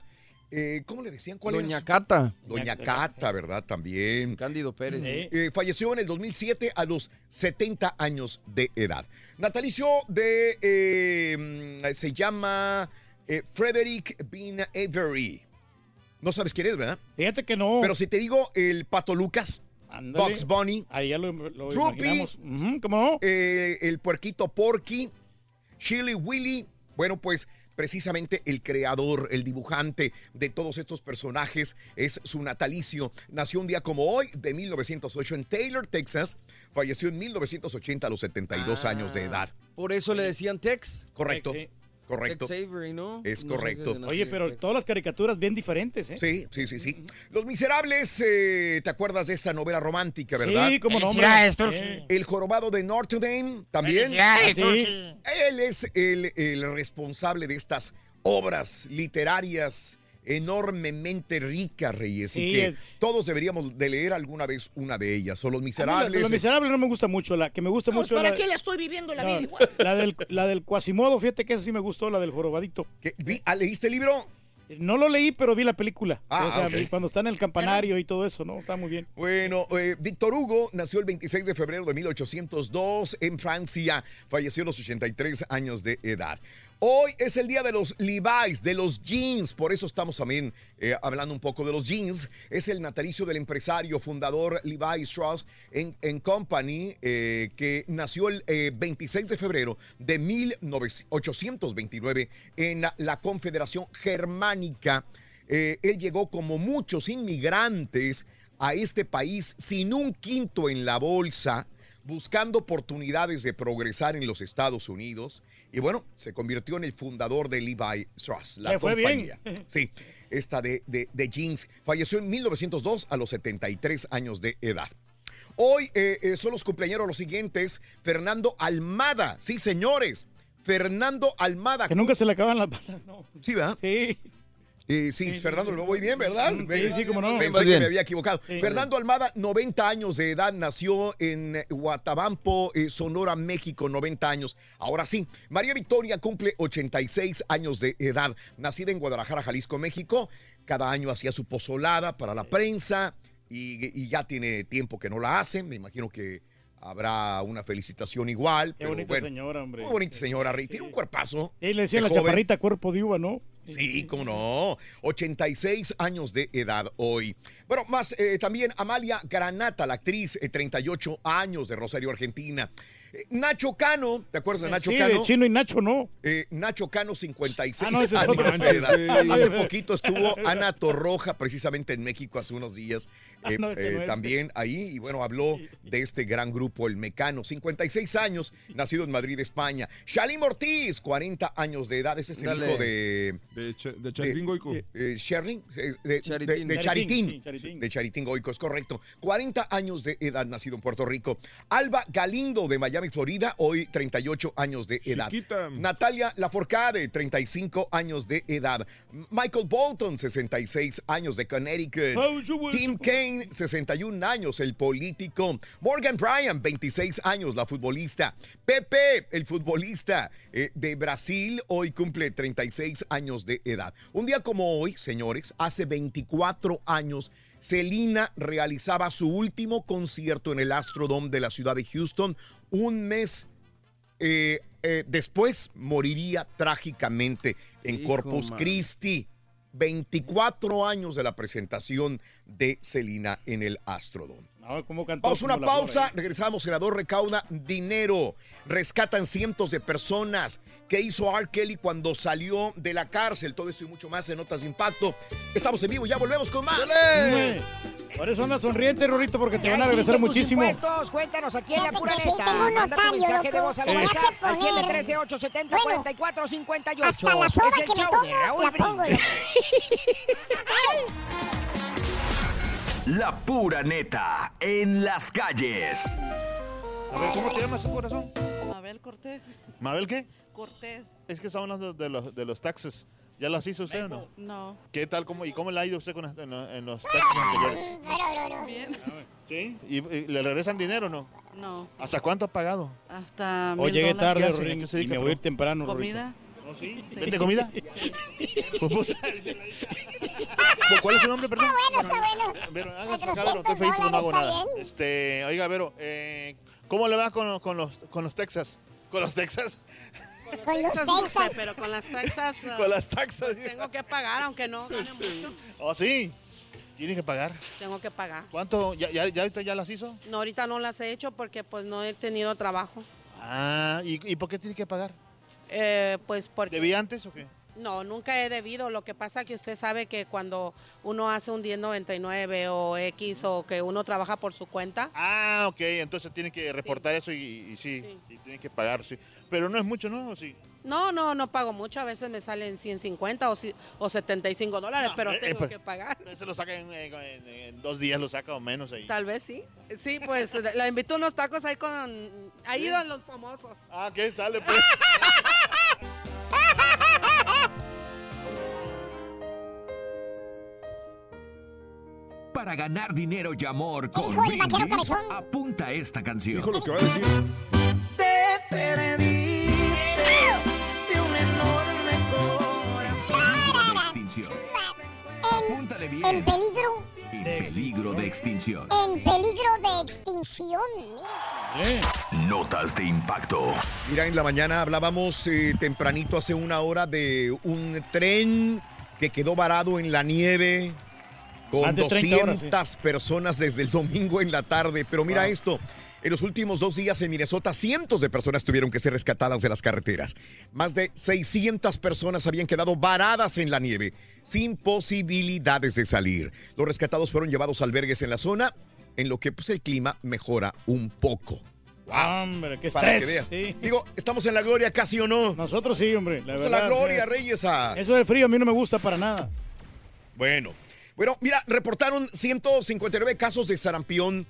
Eh, ¿Cómo le decían? ¿Cuál Doña Cata. Doña Cata, ¿verdad? También. Cándido Pérez. Eh, falleció en el 2007 a los 70 años de edad. Natalicio de. eh, mm, se llama eh, Frederick Bean Avery. No sabes quién es, ¿verdad? Fíjate que no. Pero si te digo el Pato Lucas, Ándale. Bugs Bunny, Ahí ya lo, lo Troopy, ¿Cómo no? eh, el puerquito Porky, Chili Willy, bueno, pues precisamente el creador, el dibujante de todos estos personajes es su natalicio. Nació un día como hoy, de 1908 en Taylor, Texas. Falleció en 1980 a los 72 años de edad. Por eso le decían Tex. Correcto. Sí. Correcto. Es No correcto. Oye, pero todas las caricaturas bien diferentes, ¿eh? Sí, sí, sí, sí. Los Miserables, eh, ¿te acuerdas de esta novela romántica, verdad? Sí, como no, hombre. Felicidades, Turki. El jorobado de Notre Dame, también. Él es el, el responsable de estas obras literarias enormemente ricas, Reyes, y que todos deberíamos de leer alguna vez una de ellas. Son Los Miserables. Los Miserables no me gusta mucho. La que me gusta Pues, mucho ¿Para la, qué la estoy viviendo la no, vida igual? la del, la del Quasimodo. Fíjate que esa sí me gustó, la del jorobadito. Ah, ¿Leíste el libro? No lo leí, pero vi la película. Ah, o sea, cuando está en el campanario y todo eso, ¿no? Está muy bien. Bueno, eh, Víctor Hugo nació el 26 de febrero de 1802 en Francia. Falleció a los 83 años de edad. Hoy es el día de los Levi's, de los jeans. Por eso estamos también eh, hablando un poco de los jeans. Es el natalicio del empresario fundador Levi Strauss en, Company, eh, que nació el eh, 26 de febrero de 1829 en la, Confederación Germánica. Eh, él llegó como muchos inmigrantes a este país sin un quinto en la bolsa, buscando oportunidades de progresar en los Estados Unidos. Y bueno, se convirtió en el fundador de Levi Strauss, la fue compañía. bien. Sí, esta de, de, de jeans. Falleció en 1902 a los 73 años de edad. Hoy eh, eh, son los cumpleaños los siguientes. Fernando Almada, sí señores. Fernando Almada. Que nunca se le acaban las balas, ¿no? Sí, ¿verdad? Sí. Eh, sí, Fernando, lo voy bien, ¿verdad? Sí, sí, cómo no. Pensé que me había equivocado. Sí. Fernando Almada, 90 años de edad, nació en Guatabampo, eh, Sonora, México, 90 años. Ahora sí, María Victoria cumple 86 años de edad, nacida en Guadalajara, Jalisco, México. Cada año hacía su pozolada para la prensa y, y ya tiene tiempo que no la hacen. Me imagino que habrá una felicitación igual. Qué pero bonita bueno, señora, hombre. Muy bonita señora, Rey. Tiene un cuerpazo. Y le decían de la joven. chaparrita cuerpo de uva, ¿no? Sí, cómo no. 86 años de edad hoy. Bueno, más eh, también Amalia Granata, la actriz, eh, 38 años de Rosario, Argentina. Eh, Nacho Cano, ¿te acuerdas de Nacho sí, Cano? de Chino y Nacho, ¿no? Eh, Nacho Cano, 56 Ah, no, años de edad. Hace poquito estuvo Ana Torroja, precisamente en México, hace unos días. Eh, no, este eh, no es. también ahí, y bueno, habló de este gran grupo, el Mecano. 56 años, nacido en Madrid, España. Shalim Ortiz, 40 años de edad. Ese es el Dale. hijo de. De, Cha- de Charitín Goico. Eh, Sherling, eh, de, Charitín. de- de Charitín, sí, Charitín. de Charitín Goico, es correcto. 40 años de edad, nacido en Puerto Rico. Alba Galindo, de Miami, Florida, hoy 38 años de edad. Chiquita. Natalia Laforcade, 35 años de edad. Michael Bolton, 66 años de Connecticut. Tim Kaine, 61 años, el político. Morgan Bryan, 26 años, la futbolista. Pepe, el futbolista eh, de Brasil, hoy cumple 36 años de edad. Un día como hoy, señores, hace 24 años, Selena realizaba su último concierto en el Astrodome de la ciudad de Houston, un mes eh, eh, después moriría trágicamente en Hijo, Corpus man. Christi. 24 años de la presentación de Selena en el Astrodome. No, ¿cómo cantó Vamos a una pausa, regresamos, senador recauda dinero, rescatan cientos de personas. ¿Qué hizo R. Kelly cuando salió de la cárcel? Todo esto y mucho más en Notas de Impacto. Estamos en vivo, ya volvemos con más. Por eso anda sonriente, Rorito, porque te van a regresar muchísimo. impuestos, cuéntanos aquí en la pura neta. tengo un Manda tu notario, mensaje de voz al que me WhatsApp hace al poner- 713-870-4458. Hasta la que me tomo, pongo. La pura neta en las calles. A ver, ¿cómo te llamas, corazón? Mabel Cortés. ¿Mabel qué? Cortés. Es que estamos hablando de los, de los taxes. ¿Ya las hizo usted o no? No. ¿Qué tal? Cómo, ¿Y cómo le ha ido usted con, en, los- en los taxes anteriores? Bien. ¿Sí? ¿Y, y le regresan dinero o no? No. ¿Hasta cuánto ha pagado? Hasta Hoy mil llegué dólares. tarde, ¿Qué hace? Rorín, ¿A qué se y dedica, me voy a ir perdón? temprano. ¿Comida? ¿Oh, sí? Sí. ¿Vende comida? Pupusa. ¿Cuál es su nombre, perdón? bueno, está bueno. Vero, hágase acá, 400 Vero, estoy feíto, no hago nada. bien. Este, oiga, Vero, eh, ¿cómo le va con, con los, con los Texas? ¿Con los Texas? Con los Taxas no sé, Texas. pero con las taxas. ah, Con las taxas. Tengo que pagar, aunque no gane mucho. ¿Oh, sí? Que pagar. Tengo que pagar. ¿Cuánto? ¿Ya, ya, ya, ahorita ya las hizo? No, ahorita no las he hecho porque pues no he tenido trabajo. Ah, ¿y, y por qué tiene que pagar? Eh, pues porque... ¿Debía antes o qué? No, nunca he debido. Lo que pasa que usted sabe que cuando uno hace un 1099 o X o que uno trabaja por su cuenta, Ah, ok, entonces tiene que reportar eso y, y sí, y tiene que pagar, sí. Pero no es mucho, ¿no? ¿O sí? No, no, no pago mucho. A veces me salen 150 o, si- o 75 dólares, pero eh, tengo pues, que pagar. Se lo saca en, en- en- en dos días, lo saca o menos ahí. Tal vez sí. Sí, pues la invito a unos tacos ahí con... Ahí Sí. don los famosos. Ah, ¿qué? Sale pues. Para ganar dinero y amor con Brindis, apunta esta canción. Dijo lo que va a decir. Te Apúntale bien. En peligro, En peligro de extinción. en peligro de extinción. Notas de impacto. Mira, en la mañana hablábamos eh, tempranito hace una hora de un tren que quedó varado en la nieve con Más de 30 horas, 200 sí. personas desde el domingo en la tarde. Pero mira Wow. esto. En los últimos dos días en Minnesota, cientos de personas tuvieron que ser rescatadas de las carreteras. Más de 600 personas habían quedado varadas en la nieve, sin posibilidades de salir. Los rescatados fueron llevados a albergues en la zona, en lo que pues, el clima mejora un poco. Hombre, qué Para que estrés. veas. Sí. Digo, ¿estamos en la gloria casi o no? Nosotros sí, hombre. La verdad. la gloria, sí. Reyes. Eso del frío a mí no me gusta para nada. Bueno, bueno, mira, reportaron 159 casos de sarampión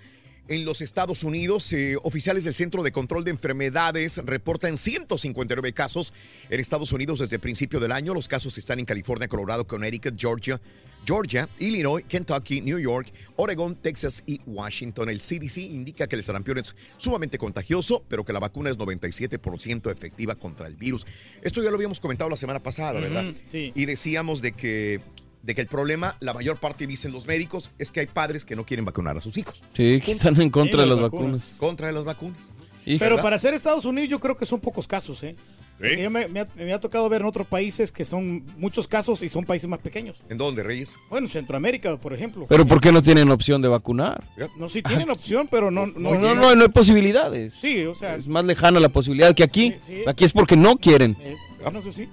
en los Estados Unidos. Eh, oficiales del Centro de Control de Enfermedades reportan 159 casos en Estados Unidos desde el principio del año. Los casos están en California, Colorado, Connecticut, Georgia, Georgia, Illinois, Kentucky, New York, Oregon, Texas y Washington. El CDC indica que el sarampión es sumamente contagioso, pero que la vacuna es 97% efectiva contra el virus. Esto ya lo habíamos comentado la semana pasada, ¿verdad? Sí. Y decíamos de que, de que el problema, la mayor parte dicen los médicos, es que hay padres que no quieren vacunar a sus hijos. Sí, que están en contra Sí, de las vacunas. vacunas. Contra de las vacunas. Pero ¿Verdad? para ser Estados Unidos yo creo que son pocos casos, ¿eh? Yo me, me ha, me ha tocado ver en otros países que son muchos casos y son países más pequeños. ¿En dónde, Reyes? Bueno, Centroamérica, por ejemplo. Pero ¿por qué no tienen opción de vacunar? No, sí tienen opción, pero no... No, No, no, no, no hay posibilidades. Sí, o sea... Es más lejana la posibilidad que aquí. Sí, sí. Aquí es porque no quieren. eh, bueno, eso sí.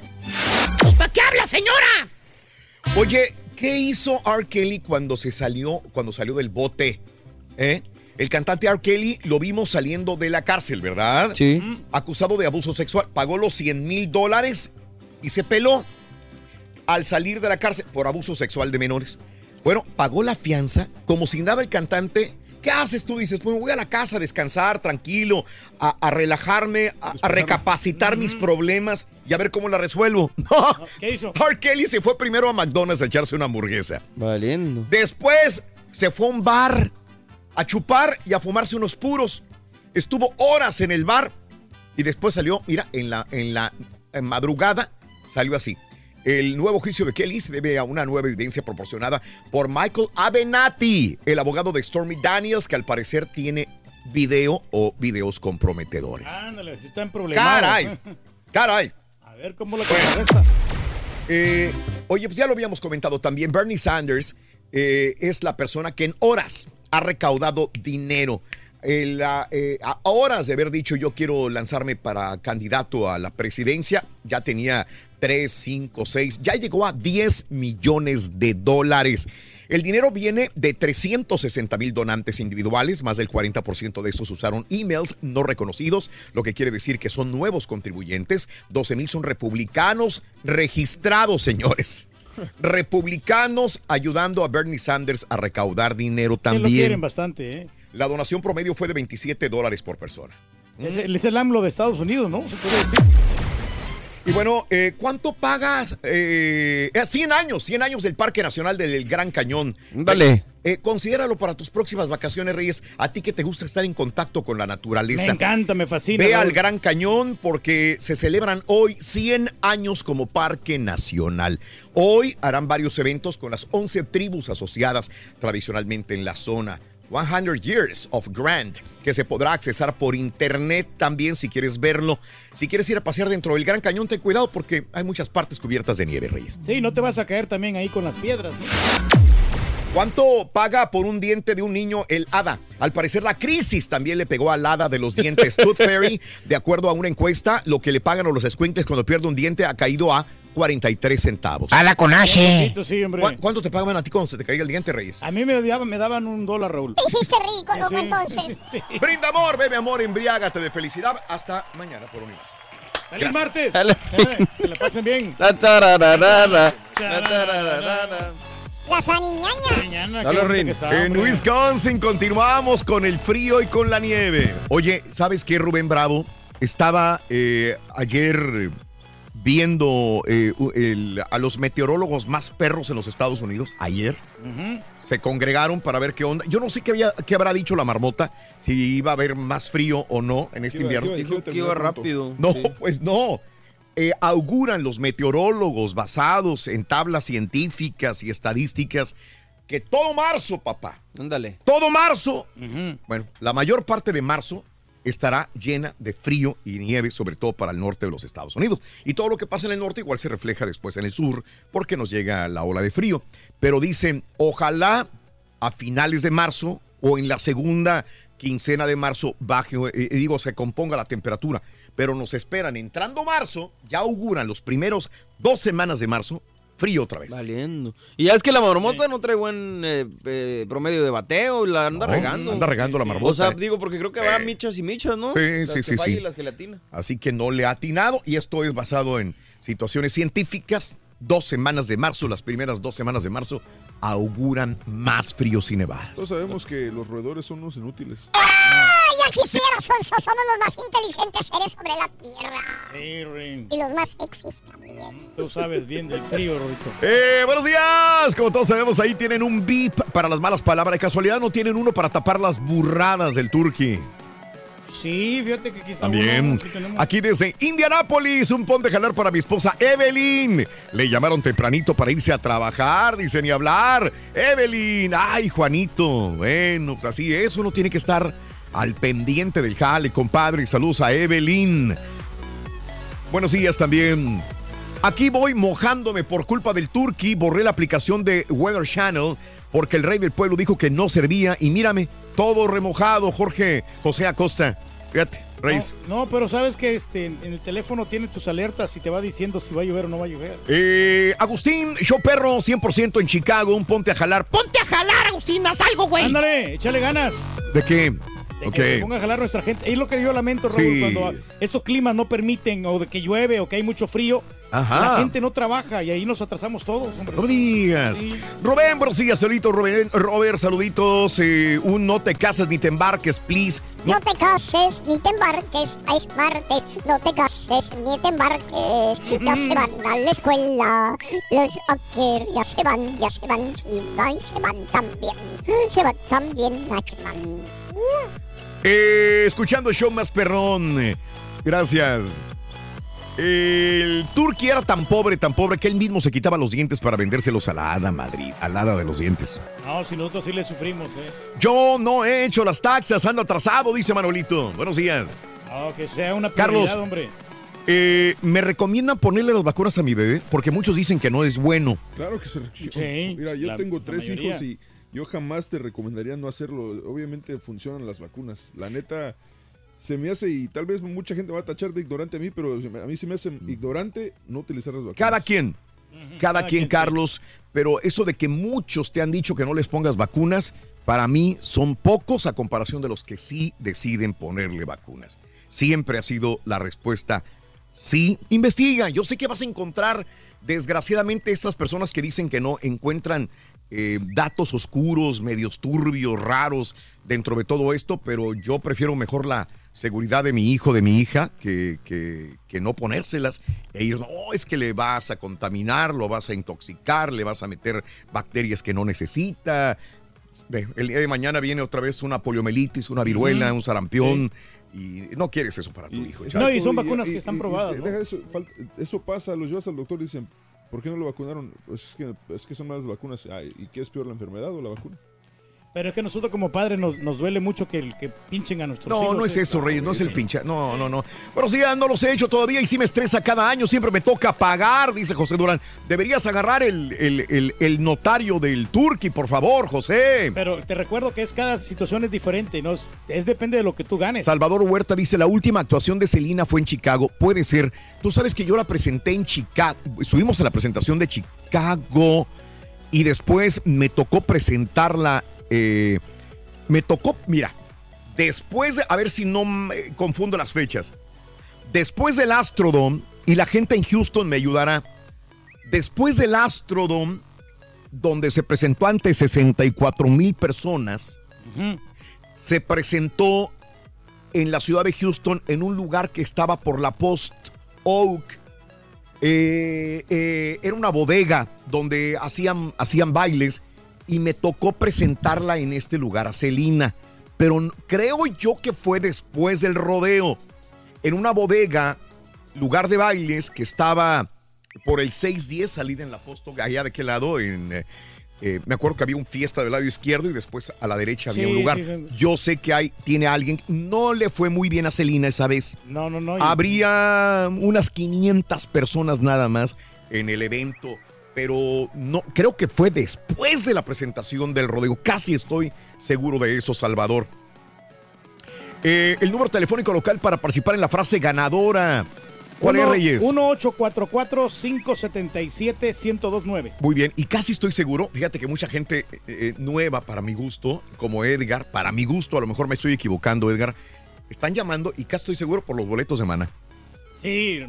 ¿Para qué habla, señora? Oye, ¿qué hizo R. Kelly cuando se salió, cuando salió del bote? ¿Eh? El cantante R. Kelly lo vimos saliendo de la cárcel, ¿verdad? Sí. Acusado de abuso sexual. Pagó los 100 mil dólares y se peló al salir de la cárcel por abuso sexual de menores. Bueno, pagó la fianza como si nada el cantante. ¿Qué haces tú? Dices, pues me voy a la casa a descansar, tranquilo, a, a relajarme, a, a recapacitar mis problemas y a ver cómo la resuelvo. No. ¿Qué hizo? R. Kelly se fue primero a McDonald's a echarse una hamburguesa. Valiendo. Después se fue a un bar a chupar y a fumarse unos puros. Estuvo horas en el bar y después salió, mira, en la, en la en madrugada salió así. El nuevo juicio de Kelly se debe a una nueva evidencia proporcionada por Michael Avenatti, el abogado de Stormy Daniels, que al parecer tiene video o videos comprometedores. Ándale, si están problemados. Caray, caray. A ver cómo la contrarresta. Eh, oye, pues ya lo habíamos comentado también. Bernie Sanders eh, es la persona que en horas ha recaudado dinero. En la- eh, a horas de haber dicho yo quiero lanzarme para candidato a la presidencia, ya tenía 3, 5, 6, ya llegó a 10 millones de dólares. El dinero viene de 360 mil donantes individuales, más del 40% de estos usaron emails no reconocidos, lo que quiere decir que son nuevos contribuyentes. 12 mil son republicanos registrados, señores. Republicanos ayudando a Bernie Sanders a recaudar dinero Que lo quieren también. bastante, ¿eh? La donación promedio fue de 27 dólares por persona. Es, el- es el AMLO de Estados Unidos, ¿no? Se puede decir. Y bueno, eh, ¿cuánto pagas? Eh, eh, 100 años, 100 años del Parque Nacional del Gran Cañón. Dale. Eh, considéralo para tus próximas vacaciones, Reyes. A ti que te gusta estar en contacto con la naturaleza. Me encanta, me fascina. Ve Raúl. al Gran Cañón porque se celebran hoy 100 años como Parque Nacional. Hoy harán varios eventos con las 11 tribus asociadas tradicionalmente en la zona. 100 Years of Grant, que se podrá accesar por internet también si quieres verlo. Si quieres ir a pasear dentro del Gran Cañón, ten cuidado porque hay muchas partes cubiertas de nieve, Reyes. Sí, no te vas a caer también ahí con las piedras, ¿no? ¿Cuánto paga por un diente de un niño el hada? Al parecer la crisis también le pegó al hada de los dientes. Tooth Fairy, de acuerdo a una encuesta, lo que le pagan a los escuintes cuando pierde un diente ha caído a 43 centavos. Hada con H. Poquito, sí, hombre. ¿Cu- ¿Cuánto te pagaban a ti cuando se te caía el diente, Reyes? A mí me daban, me daban un dólar, Raúl. Te hiciste rico, loco, Sí. entonces. Brinda amor, bebe amor, embriágate de felicidad. Hasta mañana por un más. ¡Feliz martes! Eh, que la pasen bien. Las aniñañas. Dale, Rin. En Wisconsin continuamos con el frío y con la nieve. Oye, ¿sabes qué, Rubén Bravo? Estaba eh, ayer viendo eh, el- a los meteorólogos más perros en los Estados Unidos. Ayer se congregaron para ver qué onda. Yo no sé qué, había, qué habrá dicho la marmota, si iba a haber más frío o no en este Iba- invierno. iba- Dijo que iba rápido. No, Sí. pues no. Eh, auguran los meteorólogos basados en tablas científicas y estadísticas que todo marzo, papá, Ándale. todo marzo, bueno, la mayor parte de marzo estará llena de frío y nieve, sobre todo para el norte de los Estados Unidos. Y todo lo que pasa en el norte igual se refleja después en el sur, porque nos llega la ola de frío. Pero dicen, ojalá a finales de marzo o en la segunda quincena de marzo baje, eh, eh, digo, se componga la temperatura. Pero nos esperan entrando marzo, ya auguran los primeros dos semanas de marzo, frío otra vez. Valiendo. Y ya es que la marmota no trae buen eh, eh, promedio de bateo, la anda No, regando. anda regando la marmota, O sea, eh. digo, porque creo que habrá michas y michas, ¿no? Sí, Las sí, que sí, sí. y las que le atina. Así que no le ha atinado y esto es basado en situaciones científicas. Dos semanas de marzo, las primeras dos semanas de marzo, auguran más fríos y nevadas. Todos sabemos que los roedores son unos inútiles. ¡Ay, ya quisiera, Sonso! Somos los más inteligentes seres sobre la Tierra. Sí, Rin. Y los más sexys también. Tú sabes bien del frío, Rorito. Eh, buenos días. Como todos sabemos, ahí tienen un beep para las malas palabras. De casualidad no tienen uno para tapar las burradas del turqui. Sí, fíjate que aquí está También. uno. Aquí desde Indianápolis, un pon de jalar para mi esposa Evelyn. Le llamaron tempranito para irse a trabajar, dice ni hablar. Evelyn, ay, Juanito. Bueno, pues así es, uno tiene que estar al pendiente del jale, compadre. Saludos a Evelyn. Buenos días también. Aquí voy mojándome por culpa del Turkey. Borré la aplicación de Weather Channel porque el rey del pueblo dijo que no servía. Y mírame, todo remojado, Jorge José Acosta. Fíjate, Reyes. No, no, pero sabes que este, en el teléfono tiene tus alertas y te va diciendo si va a llover o no va a llover. Eh, Agustín, show perro, 100% en Chicago, un ponte a jalar. Ponte a jalar, Agustín, haz algo, güey. Ándale, échale ganas. ¿De qué? De Ok. que se ponga a jalar nuestra gente. Es lo que yo lamento, Raúl, Sí. cuando estos climas no permiten, o de que llueve, o que hay mucho frío. Ajá. La gente no trabaja y ahí nos atrasamos todos, hombre. No digas. Rubén, buenos días, saluditos, Rubén. Robert, saluditos. eh, un no te cases ni te embarques, please. No te cases ni te embarques, es martes. No te cases ni te embarques. Ya se van a la escuela. Los Acker ya se van, ya se van, sí, van, se van también. Se van también Nachman. Eh, escuchando el show más perrón. Eh, Gracias. El Turqui era tan pobre, tan pobre que él mismo se quitaba los dientes para vendérselos a la hada Madrid, a la hada de los dientes. No, si nosotros sí le sufrimos, ¿eh? Yo no he hecho las taxas, ando atrasado, dice Manolito. Buenos días. No, que sea una Carlos. hombre. Eh, me recomiendan ponerle las vacunas a mi bebé porque muchos dicen que no es bueno. Claro que se Sí, Mira, yo la- tengo tres hijos y yo jamás te recomendaría no hacerlo. Obviamente funcionan las vacunas. La neta, se me hace, y tal vez mucha gente va a tachar de ignorante a mí, pero a mí se me hace ignorante no utilizar las vacunas. Cada quien, cada quien, Carlos, pero eso de que muchos te han dicho que no les pongas vacunas, para mí son pocos a comparación de los que sí deciden ponerle vacunas. Siempre ha sido la respuesta sí. Investiga, yo sé que vas a encontrar, desgraciadamente, estas personas que dicen que no encuentran eh, datos oscuros, medios turbios, raros dentro de todo esto, pero yo prefiero mejor la seguridad de mi hijo, de mi hija, que, que- que no ponérselas e ir, no, es que le vas a contaminar, lo vas a intoxicar, le vas a meter bacterias que no necesita. El día de mañana viene otra vez una poliomielitis, una viruela, un sarampión, y no quieres eso para tu hijo. Exacto, y son vacunas que están probadas, ¿no? eso, falta- eso pasa, los llevas al doctor y dicen, ¿por qué no lo vacunaron? Pues es que, es que son malas vacunas. Ay, ¿Y qué es peor, la enfermedad o la vacuna? Pero es que nosotros como padres nos, nos duele mucho que, el- que pinchen a nuestros hijos. No, no es ¿eh? eso, Reyes, no es el pincha. No, no, no. Buenos días, no los he hecho todavía y sí me estresa cada año, siempre me toca pagar, dice José Durán. Deberías agarrar el, el- el- el notario del Turqui, por favor, José. Pero te recuerdo que es cada situación es diferente, ¿no? Es, es depende de lo que tú ganes. Salvador Huerta dice, la última actuación de Celina fue en Chicago. Puede ser. Tú sabes que yo la presenté en Chicago. Subimos a la presentación de Chicago y después me tocó presentarla. Eh, me tocó, mira, después de, a ver si no me confundo las fechas. Después del Astrodome, y la gente en Houston me ayudará. Después del Astrodome, donde se presentó ante 64 mil personas, se presentó en la ciudad de Houston en un lugar que estaba por la Post Oak. Eh, eh, era una bodega donde hacían, hacían bailes y me tocó presentarla en este lugar a Celina. Pero creo yo que fue después del rodeo. En una bodega, lugar de bailes que estaba por el 610, salida en la Post Oak, allá de qué lado, en... eh, eh, me acuerdo que había un fiesta del lado izquierdo y después a la derecha había Sí, un lugar. sí, sí. Yo sé que hay, tiene alguien, no le fue muy bien a Celina esa vez. No, no, no. Habría unas 500 personas nada más en el evento, pero no creo que fue después de la presentación del rodeo. Casi estoy seguro de eso, Salvador. Eh, el número telefónico local para participar en la frase ganadora. ¿Cuál es, Reyes? 1844-577-1029. Muy bien, y casi estoy seguro, fíjate que mucha gente eh, eh, nueva para mi gusto, como Edgar, para mi gusto, a lo mejor me estoy equivocando, Edgar, están llamando y casi estoy seguro por los boletos de Maná. Sí,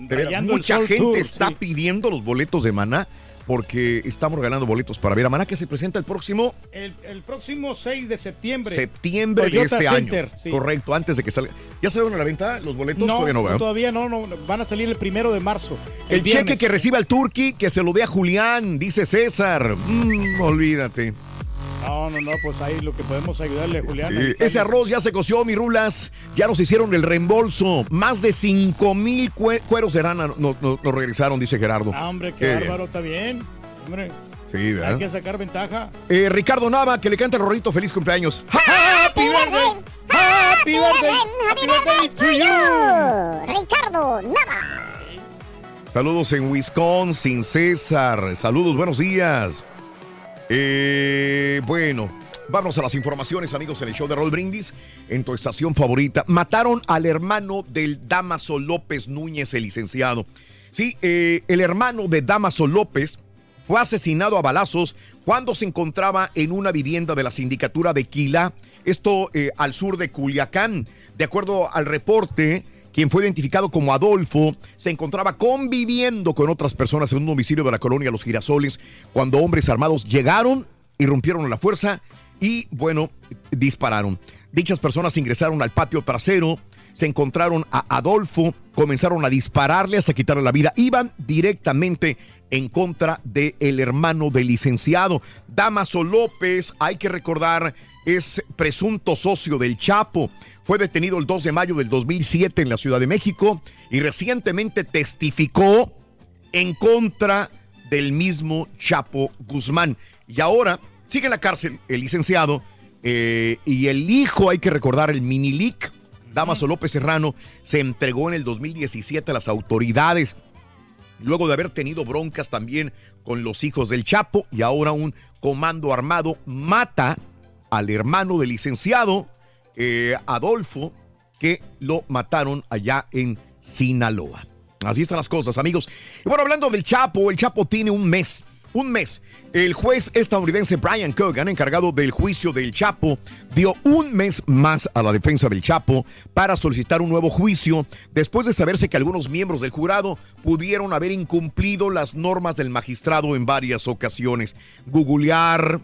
mucha gente Tour, está sí. pidiendo los boletos de Maná porque estamos regalando boletos para ver a Maná que se presenta el próximo El, el próximo 6 de septiembre. septiembre Toyota de este Center, año. sí. Correcto, antes de que salga. ¿Ya salieron a la venta los boletos? No, Todavía no, ¿verdad? todavía no, no, van a salir el primero de marzo. El, cheque que reciba el Turqui, que se lo dé a Julián, dice César. Mm, olvídate. No, no, no, pues ahí lo que podemos ayudarle, Julián. Eh, ese arroz ya se coció, mi rulas. Ya nos hicieron el reembolso. Más de 5 mil cueros de rana nos, nos- nos regresaron, dice Gerardo. Ah, hombre, qué, Qué bien. bárbaro, está bien. Hombre, Sí, hay ¿verdad? que sacar ventaja. Eh, Ricardo Nava, que le canta el rorrito. Feliz cumpleaños. ¡Happy birthday! ¡Happy birthday! ¡Happy birthday to you! Ricardo Nava. Saludos en Wisconsin, César. Saludos, buenos días. Eh, bueno, vamos a las informaciones, amigos, en el show de Roll Brindis, en tu estación favorita. Mataron al hermano del Damaso López Núñez, el licenciado. Sí, eh, el hermano de Damaso López fue asesinado a balazos cuando se encontraba en una vivienda de la sindicatura de Quila, esto eh, al sur de Culiacán. De acuerdo al reporte, quien fue identificado como Adolfo, se encontraba conviviendo con otras personas en un domicilio de la colonia Los Girasoles cuando hombres armados llegaron, irrumpieron a la fuerza y, bueno, dispararon. Dichas personas ingresaron al patio trasero, se encontraron a Adolfo, comenzaron a dispararle hasta quitarle la vida. Iban directamente en contra del el hermano del licenciado. Damaso López, hay que recordar, es presunto socio del Chapo. Fue detenido el 2 de mayo del 2007 en la Ciudad de México y recientemente testificó en contra del mismo Chapo Guzmán. Y ahora sigue en la cárcel el licenciado eh, y el hijo, hay que recordar, el Minilic, Damaso López Serrano, se entregó en el 2017 a las autoridades luego de haber tenido broncas también con los hijos del Chapo y ahora un comando armado mata al hermano del licenciado eh, Adolfo que lo mataron allá en Sinaloa. Así están las cosas, amigos. Y bueno, hablando del Chapo, el Chapo tiene un mes. Un mes. El juez estadounidense Brian Cogan, encargado del juicio del Chapo, dio un mes más a la defensa del Chapo para solicitar un nuevo juicio después de saberse que algunos miembros del jurado pudieron haber incumplido las normas del magistrado en varias ocasiones. Googlear,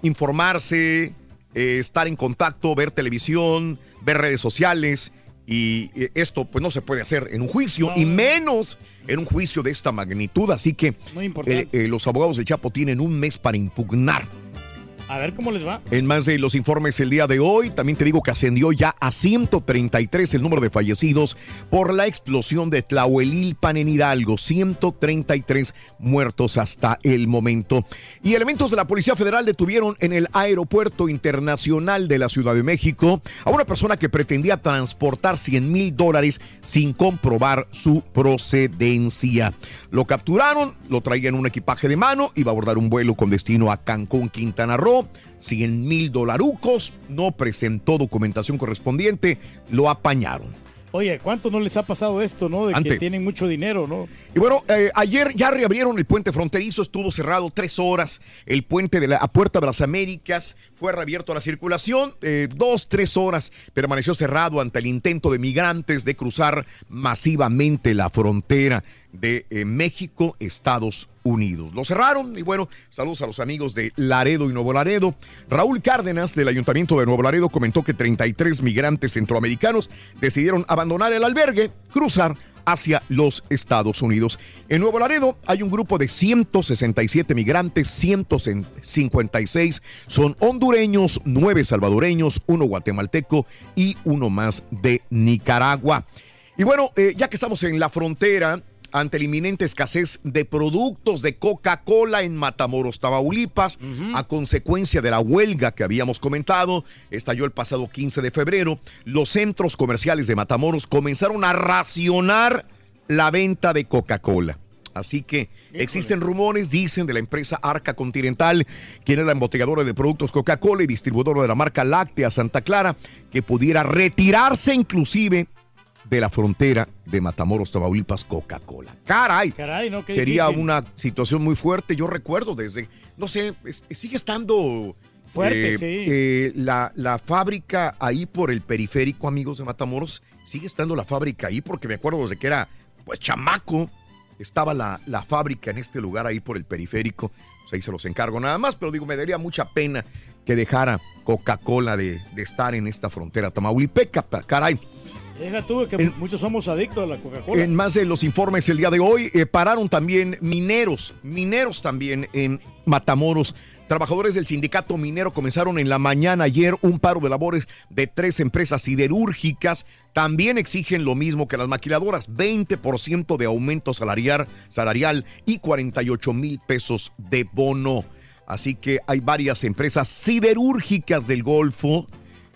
informarse, eh, estar en contacto, ver televisión, ver redes sociales. Y eh, esto pues no se puede hacer en un juicio y menos en un juicio de esta magnitud. Así que eh, eh, los abogados del Chapo tienen un mes para impugnar. A ver cómo les va. En más de los informes el día de hoy, también te digo que ascendió ya a 133 el número de fallecidos por la explosión de Tlahuelilpan en Hidalgo. 133 muertos hasta el momento. Y elementos de la Policía Federal detuvieron en el Aeropuerto Internacional de la Ciudad de México a una persona que pretendía transportar 100 mil dólares sin comprobar su procedencia. Lo capturaron, lo traía en un equipaje de mano, iba a abordar un vuelo con destino a Cancún, Quintana Roo. 100 mil dolarucos, no presentó documentación correspondiente, lo apañaron. Oye, ¿cuánto no les ha pasado esto, no? De Ante. que tienen mucho dinero, ¿no? Y bueno, eh, ayer ya reabrieron el puente fronterizo, estuvo cerrado tres horas. El puente de la a Puerta de las Américas fue reabierto a la circulación, eh, dos, tres horas permaneció cerrado ante el intento de migrantes de cruzar masivamente la frontera de eh, México, Estados Unidos. Lo cerraron y bueno, saludos a los amigos de Laredo y Nuevo Laredo. Raúl Cárdenas del Ayuntamiento de Nuevo Laredo comentó que 33 migrantes centroamericanos decidieron abandonar el albergue, cruzar hacia los Estados Unidos. En Nuevo Laredo hay un grupo de 167 migrantes, 156 son hondureños, 9 salvadoreños, uno guatemalteco y uno más de Nicaragua. Y bueno, eh, ya que estamos en la frontera, ante la inminente escasez de productos de Coca-Cola en Matamoros, Tamaulipas, a consecuencia de la huelga que habíamos comentado, estalló el pasado 15 de febrero, los centros comerciales de Matamoros comenzaron a racionar la venta de Coca-Cola. Así que existen rumores, dicen, de la empresa Arca Continental, quien es la embotelladora de productos Coca-Cola y distribuidora de la marca láctea Santa Clara, que pudiera retirarse inclusive de la frontera de Matamoros, Tamaulipas, Coca-Cola. Caray, Caray, ¿no? Sería difícil. una situación muy fuerte. Yo recuerdo desde, no sé, es- sigue estando Fuerte, eh, sí. eh, la, la fábrica ahí por el periférico, amigos de Matamoros, sigue estando la fábrica ahí porque me acuerdo desde que era, pues, chamaco, estaba la, la fábrica en este lugar ahí por el periférico. Pues ahí se los encargo nada más, pero digo, me daría mucha pena que dejara Coca-Cola de, de estar en esta frontera tamaulipeca. Caray. Deja tú que muchos somos adictos a la Coca-Cola. En más de los informes el día de hoy, eh, pararon también mineros, mineros también en Matamoros. Trabajadores del sindicato minero comenzaron en la mañana ayer un paro de labores de tres empresas siderúrgicas. También exigen lo mismo que las maquiladoras, 20% de aumento salarial, salarial y 48 mil pesos de bono. Así que hay varias empresas siderúrgicas del Golfo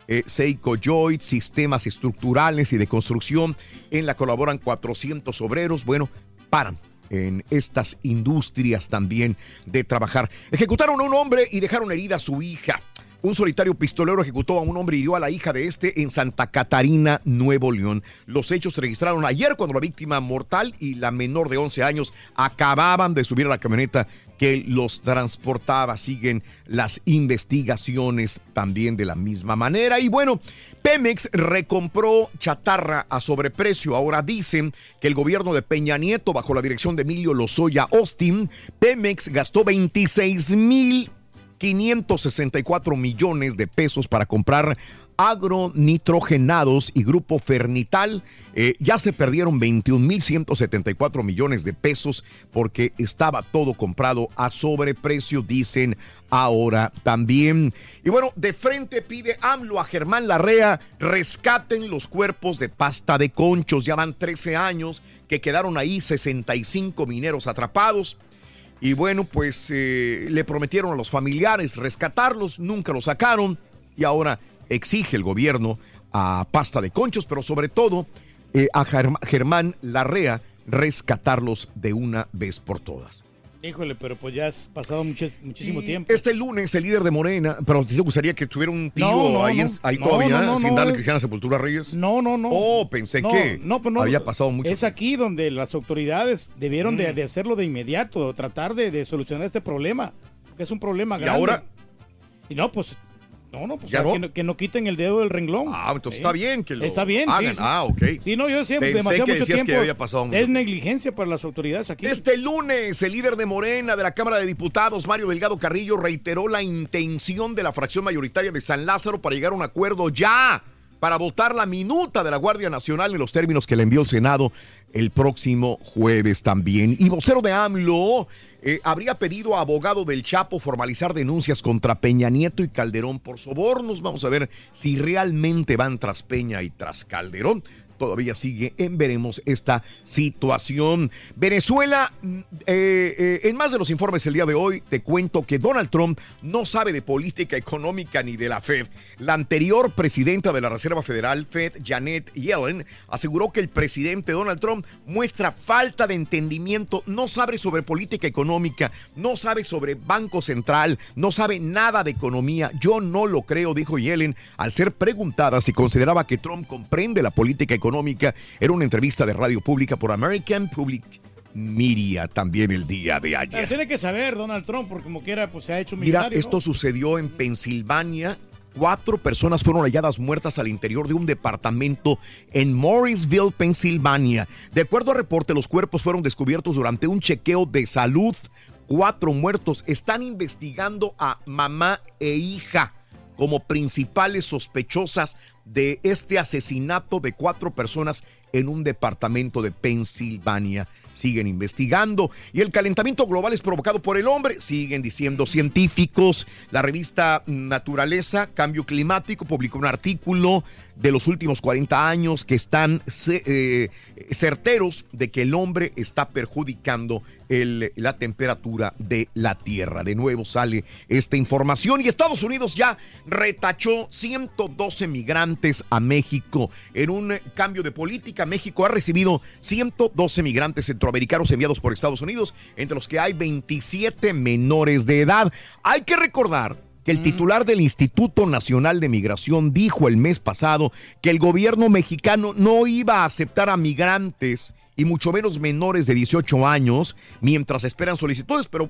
eh, Seiko Joy, sistemas estructurales y de construcción. En la colaboran 400 obreros. Bueno, paran en estas industrias también de trabajar. Ejecutaron a un hombre y dejaron herida a su hija. Un solitario pistolero ejecutó a un hombre y hirió a la hija de este en Santa Catarina, Nuevo León. Los hechos se registraron ayer cuando la víctima mortal y la menor de 11 años acababan de subir a la camioneta que los transportaba. Siguen las investigaciones también de la misma manera. Y bueno, Pemex recompró chatarra a sobreprecio. Ahora dicen que el gobierno de Peña Nieto, bajo la dirección de Emilio Lozoya Austin, Pemex gastó 26 mil 564 millones de pesos para comprar agronitrogenados y grupo Fernital. Eh, ya se perdieron 21.174 millones de pesos porque estaba todo comprado a sobreprecio, dicen ahora también. Y bueno, de frente pide AMLO a Germán Larrea, rescaten los cuerpos de pasta de conchos. Ya van 13 años que quedaron ahí 65 mineros atrapados. Y bueno, pues eh, le prometieron a los familiares rescatarlos, nunca los sacaron y ahora exige el gobierno a Pasta de Conchos, pero sobre todo eh, a Germ- Germán Larrea rescatarlos de una vez por todas. Híjole, pero pues ya has pasado mucho- muchísimo Y tiempo. Este lunes el líder de Morena, pero ¿te gustaría que tuviera un tío No, no, ahí, en- no. ahí todavía sin darle cristiana sepultura a Reyes? No, no, no. Oh, pensé que no, pues no, había pasado mucho. Es aquí donde las autoridades debieron de, Mm. de hacerlo de inmediato, tratar de, de solucionar este problema, que es un problema ¿Y grande. ahora? Y no, pues, no, no, pues ¿Ya o sea, no? Que, no, que no quiten el dedo del renglón. Ah, entonces está bien que lo Está bien, sí, hagan. sí. Ah, ok. Sí, no, yo decía Pensé demasiado que tiempo. había pasado mucho es tiempo. negligencia para las autoridades aquí. Este lunes, el líder de Morena de la Cámara de Diputados, Mario Delgado Carrillo, reiteró la intención de la fracción mayoritaria de San Lázaro para llegar a un acuerdo ya para votar la minuta de la Guardia Nacional en los términos que le envió el Senado el próximo jueves también. Y vocero de AMLO eh, habría pedido a abogado del Chapo formalizar denuncias contra Peña Nieto y Calderón por sobornos. Vamos a ver si realmente van tras Peña y tras Calderón. Todavía sigue en veremos esta situación. Venezuela, mm, eh, eh, en más de los informes el día de hoy, te cuento que Donald Trump no sabe de política económica ni de la Fed. La anterior presidenta de la Reserva Federal, Fed, Janet Yellen, aseguró que el presidente Donald Trump muestra falta de entendimiento, no sabe sobre política económica, no sabe sobre Banco Central, no sabe nada de economía. Yo no lo creo, dijo Yellen, al ser preguntada si consideraba que Trump comprende la política económica. Era una entrevista de radio pública por American Public Media también el día de Pero ayer. tiene que saber Donald Trump, porque como quiera, pues se ha hecho Mira, millonario. esto ¿no? sucedió en Pensilvania. Cuatro personas fueron halladas muertas al interior de un departamento en Morrisville, Pensilvania. De acuerdo a reporte, los cuerpos fueron descubiertos durante un chequeo de salud. Cuatro muertos. Están investigando a mamá e hija como principales sospechosas de este asesinato de cuatro personas en un departamento de Pensilvania. Siguen investigando y el calentamiento global es provocado por el hombre, siguen diciendo científicos. La revista Naturaleza, Cambio Climático, publicó un artículo de los últimos 40 años que están eh, certeros de que el hombre está perjudicando la temperatura de la Tierra. De nuevo sale esta información y Estados Unidos ya retachó 112 migrantes a México. En un cambio de política, México ha recibido 112 migrantes centroamericanos enviados por Estados Unidos, entre los que hay 27 menores de edad. Hay que recordar que el titular del Instituto Nacional de Migración dijo el mes pasado que el gobierno mexicano no iba a aceptar a migrantes y mucho menos menores de 18 años mientras esperan solicitudes, pero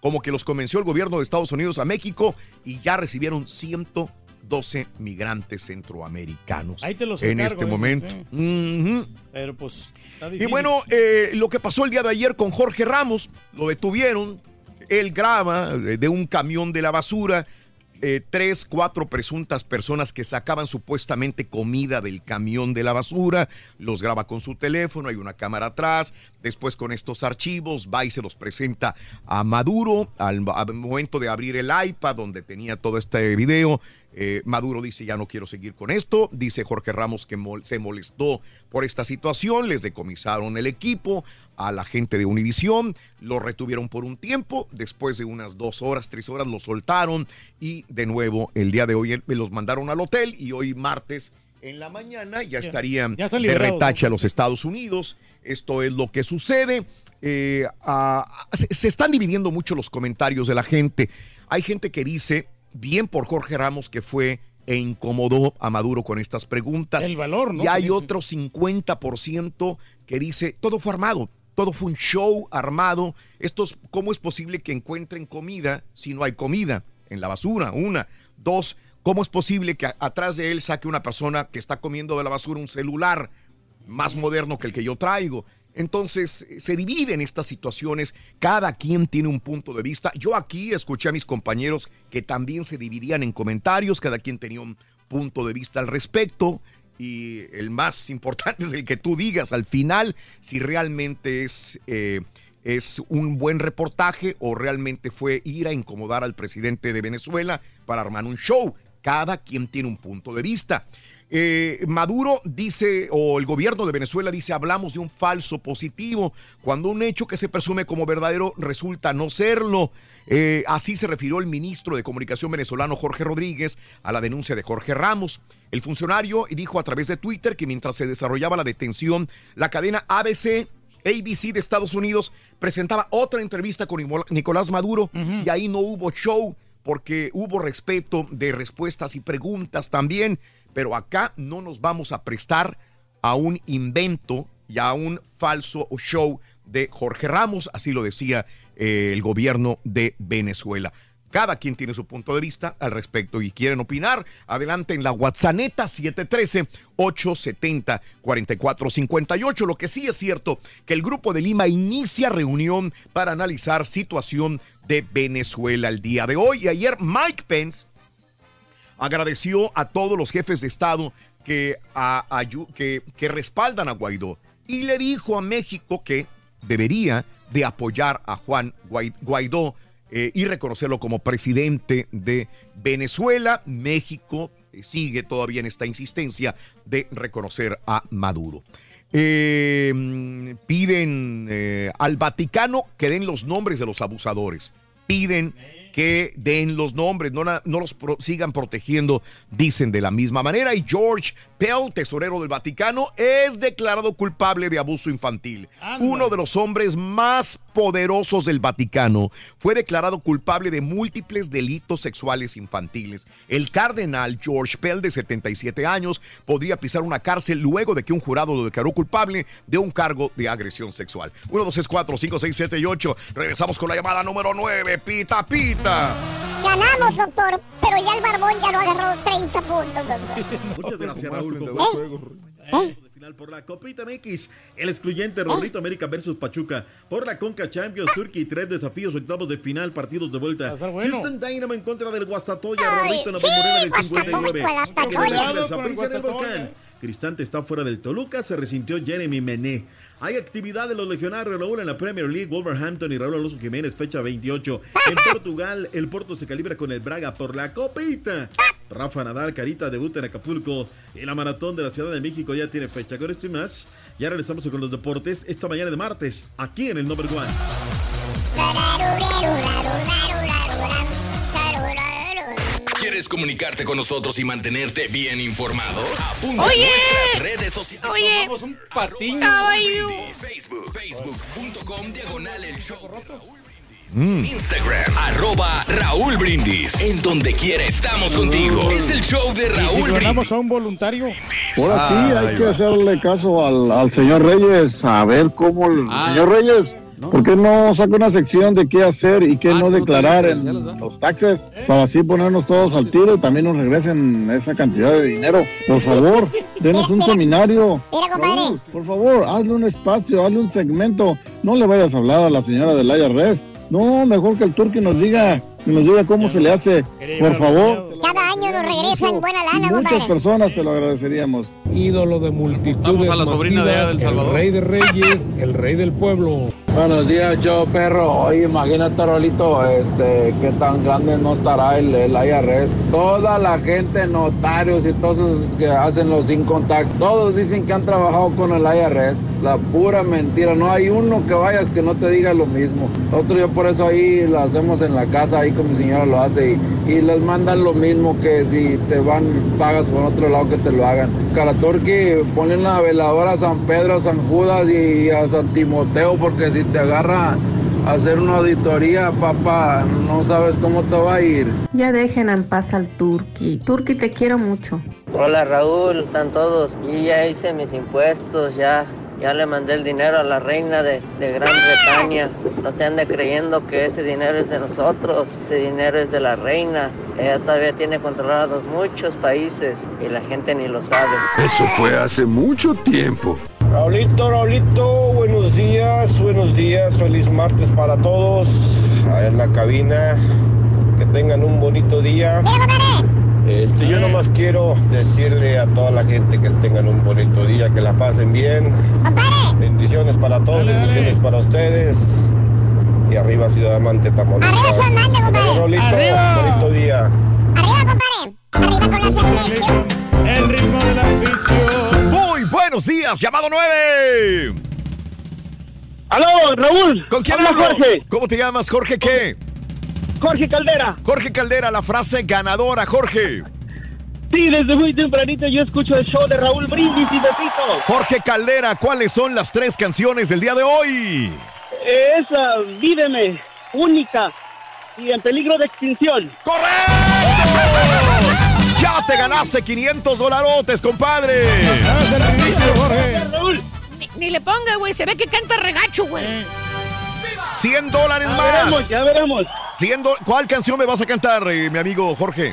como que los convenció el gobierno de Estados Unidos a México y ya recibieron 112 migrantes centroamericanos Ahí te los en este momento. sí. Pero pues está Y bueno, eh, lo que pasó el día de ayer con Jorge Ramos, lo detuvieron, él graba eh, de un camión de la basura, eh, tres, cuatro presuntas personas que sacaban supuestamente comida del camión de la basura, los graba con su teléfono, hay una cámara atrás, después con estos archivos va y se los presenta a Maduro al momento de abrir el iPad donde tenía todo este video. Eh, Maduro dice ya no quiero seguir con esto, dice Jorge Ramos que mol- se molestó por esta situación, les decomisaron el equipo a la gente de Univisión, lo retuvieron por un tiempo, después de unas dos horas, tres horas lo soltaron y de nuevo el día de hoy eh, los mandaron al hotel y hoy martes en la mañana ya, Ya, estarían ya de retache a los Estados Unidos. Esto es lo que sucede. Eh, ah, se, se están dividiendo mucho los comentarios de la gente. Hay gente que dice, bien por Jorge Ramos, que fue e incomodó a Maduro con estas preguntas. El valor, ¿no? Y hay otro 50% que dice, todo fue armado. Todo fue un show armado. Estos, ¿Cómo es posible que encuentren comida si no hay comida en la basura? Una. Dos, ¿cómo es posible que atrás de él saque una persona que está comiendo de la basura un celular más moderno que el que yo traigo? Entonces, se dividen estas situaciones, cada quien tiene un punto de vista. Yo aquí escuché a mis compañeros que también se dividían en comentarios, cada quien tenía un punto de vista al respecto y el más importante es el que tú digas al final si realmente es, eh, es un buen reportaje o realmente fue ir a incomodar al presidente de Venezuela para armar un show. Cada quien tiene un punto de vista. Eh, Maduro dice, o el gobierno de Venezuela dice, hablamos de un falso positivo, cuando un hecho que se presume como verdadero resulta no serlo. Eh, así se refirió el ministro de Comunicación venezolano Jorge Rodríguez a la denuncia de Jorge Ramos. El funcionario dijo a través de Twitter que mientras se desarrollaba la detención, la cadena ABC ABC de Estados Unidos presentaba otra entrevista con Nicolás Maduro y ahí no hubo show porque hubo respeto de respuestas y preguntas también, pero acá no nos vamos a prestar a un invento y a un falso show de Jorge Ramos, así lo decía eh, el gobierno de Venezuela. Cada quien tiene su punto de vista al respecto y quieren opinar. Adelante en la WhatsApp 713-870-4458. Lo que sí es cierto que el Grupo de Lima inicia reunión para analizar situación de Venezuela el día de hoy. Y ayer Mike Pence agradeció a todos los jefes de Estado que, que, respaldan a Guaidó y le dijo a México que debería de apoyar a Juan Guai- Guaidó eh, y reconocerlo como presidente de Venezuela. México eh, sigue todavía en esta insistencia de reconocer a Maduro. Eh, piden al Vaticano que den los nombres de los abusadores. Piden que den los nombres, no, los pro- sigan protegiendo, dicen de la misma manera. Y George Pell, tesorero del Vaticano, es declarado culpable de abuso infantil. Uno de los hombres más poderosos del Vaticano fue declarado culpable de múltiples delitos sexuales infantiles. El cardenal George Pell, de 77 años, podría pisar una cárcel luego de que un jurado lo declaró culpable de un cargo de agresión sexual. 1, 2, 3, 4, 5, 6, 7 y 8. Regresamos con la llamada número 9. Pita, pita. Ganamos, doctor, pero ya el barbón ya no agarró 30 puntos, doctor. Muchas gracias, Raúl. ¿Eh? De final por la Copita MX, el excluyente Rorrito América versus Pachuca. Por la Conca Champions, Turkey, tres desafíos, octavos de final, partidos de vuelta. bueno. Houston Dynamo en contra del Guastatoya, Rorrito en la bombonera del 59. Guastatoya. Tigres, Cuidado con el Saprissa en el Guastatoya. volcán. Cristante está fuera del Toluca, se resintió Jeremy Mené. Hay actividad de los legionarios Raúl en la Premier League, Wolverhampton y Raúl Alonso Jiménez, fecha 28. En Portugal, el Porto se calibra con el Braga por la copita. Rafa Nadal, Carita, debuta en Acapulco. Y la maratón de la Ciudad de México ya tiene fecha. Con esto y más, ya regresamos con los deportes esta mañana de martes, aquí en el Number One. ¿Quieres comunicarte con nosotros y mantenerte bien informado? Apunta Oye. a nuestras redes sociales. Oye. Un patiño. Facebook, facebook.com diagonal el show. Brindis. Instagram, arroba Raúl Brindis. En donde quiera estamos contigo. Es el show de Raúl Brindis. a un voluntario. Ahora sí, hay que hacerle caso al, al señor Reyes, a ver cómo el Ah. señor Reyes, ¿por qué no saca una sección de qué hacer y qué no declarar en los taxes para así ponernos todos al tiro y también nos regresen esa cantidad de dinero? Por favor, denos un seminario. Raúl, por favor, hazle un espacio, hazle un segmento. No le vayas a hablar a la señora del IRS. No, mejor que el turqui nos diga, que nos diga cómo se le hace. Por favor. Cada año nos regresan buena lana, Muchas compadre. personas te lo agradeceríamos. ídolo de multitudes Vamos a la sobrina de allá del masivas, Salvador. el rey de reyes, el rey del pueblo. Buenos días, yo perro. Oye, imagínate, Rolito, este, qué tan grande no estará el, el IRS. Toda la gente, notarios y todos esos que hacen los income tax, todos dicen que han trabajado con el IRS. La pura mentira. No hay uno que vayas que no te diga lo mismo. Nosotros yo por eso ahí lo hacemos en la casa, ahí con mi señora lo hace y, y les mandan lo mismo que si te van, pagas por otro lado que te lo hagan. Caraturki, ponle una veladora a San Pedro, a San Judas y a San Timoteo porque si te agarra a hacer una auditoría, papá, no sabes cómo te va a ir. Ya dejen en paz al Turqui. Turqui, te quiero mucho. Hola Raúl, están todos. Y ya hice mis impuestos, ya. Ya le mandé el dinero a la reina de, de Gran Bretaña. No se ande creyendo que ese dinero es de nosotros. Ese dinero es de la reina. Ella todavía tiene controlados muchos países y la gente ni lo sabe. Eso fue hace mucho tiempo. Raulito, Raulito, buenos días, buenos días, feliz martes para todos. Allá en la cabina, que tengan un bonito día. Este, yo nomás quiero decirle a toda la gente que tengan un bonito día, que la pasen bien. Bendiciones para todos, bendiciones para ustedes. Y arriba Ciudad Amante Tamaulipas. Hasta luego, Raulito, bonito día. El ritmo de la afición. Muy buenos días, llamado 9. Aló, Raúl. ¿Con quién Habla hablo? Jorge. ¿Cómo te llamas, Jorge qué? Jorge Caldera. Jorge Caldera, la frase ganadora, Jorge. Sí, desde muy tempranito yo escucho el show de Raúl Brindis y Pepito. Jorge Caldera, ¿cuáles son las tres canciones del día de hoy? Esa, Vídeme, única y en peligro de extinción. Ya te ganaste 500 dolarotes, compadre. Raúl. Ni, ni le ponga, güey. Se ve que canta regacho, güey. 100 dólares Ya más. veremos, ya veremos. 100 do- ¿Cuál canción me vas a cantar, eh, mi amigo Jorge?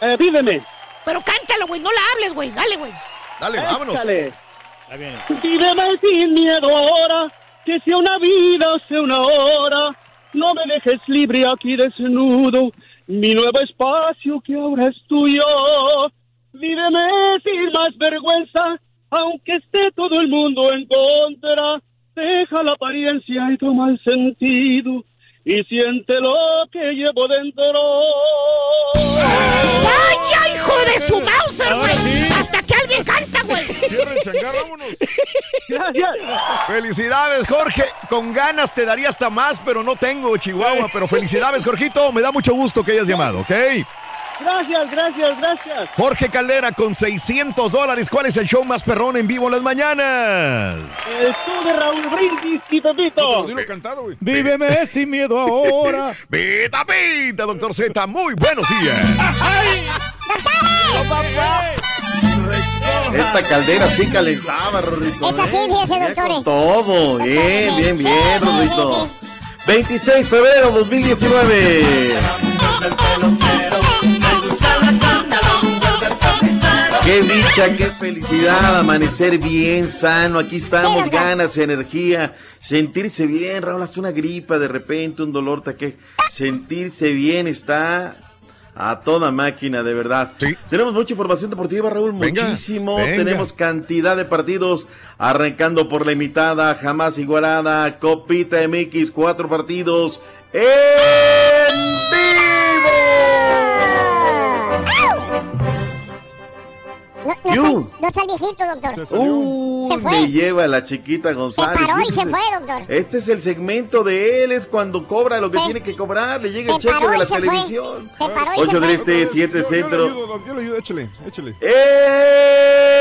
Eh, Vídeme. Pero cántalo, güey. No la hables, güey. Dale, güey. Dale, vámonos. Vídeme sin miedo ahora, que sea una vida o sea una hora. No me dejes libre aquí desnudo, mi nuevo espacio que ahora es tuyo. Víveme sin más vergüenza, aunque esté todo el mundo en contra. Deja la apariencia y toma el sentido y siente lo que llevo dentro. ¡Ay, ya, hijo de su Mauser, güey! Hasta que alguien canta, güey. Gracias. Felicidades, Jorge. Con ganas te daría hasta más, pero no tengo, Chihuahua. Pero felicidades, Jorgito. Me da mucho gusto que hayas llamado, ¿ok? Gracias, gracias, gracias. Jorge Caldera con 600 dólares. ¿Cuál es el show más perrón en vivo en las mañanas? El show de Raúl Brindis y Pepito. Dilo cantado, güey. Víveme sin miedo ahora. Pita, pita, doctor Z. Muy buenos días. Esta caldera sí calentaba, Rorrito. Es así, ¿eh? fíjese, Venía doctores. con todo. Bien, bien, bien, Sí, sí, Rorrito. 26 de febrero 2019. Qué dicha, qué felicidad, amanecer bien, sano, aquí estamos, ganas, energía, sentirse bien, Raúl, hasta una gripa de repente, un dolor, que sentirse bien está a toda máquina, de verdad. Tenemos mucha información deportiva, Raúl, Venga, muchísimo, venga. tenemos cantidad de partidos, arrancando por la imitada, jamás igualada, Copita MX, cuatro partidos. En no está el viejito, doctor. Uh, Se fue. me lleva la chiquita González. paró y se fue, doctor. Este es el segmento de él, es cuando cobra lo que Se- tiene que cobrar, le llega el se cheque de la se fue. televisión. Se paró y 8 se fue. este, 7 Yo, yo le centro. ayudo, yo le ayudo, échale, échale.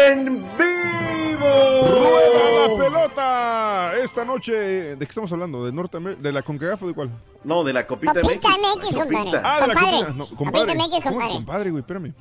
En vivo. ¡Rueda la pelota! Esta noche, ¿de qué estamos hablando? ¿De Norteamérica? ¿De la CONCACAF o de cuál? No, de la copita, Copita MX. MX, compadre. Copita. Ah, de la Compadre. copita. No, Copita compadre. MX, ¿Cómo que compadre. compadre, güey? Espérame.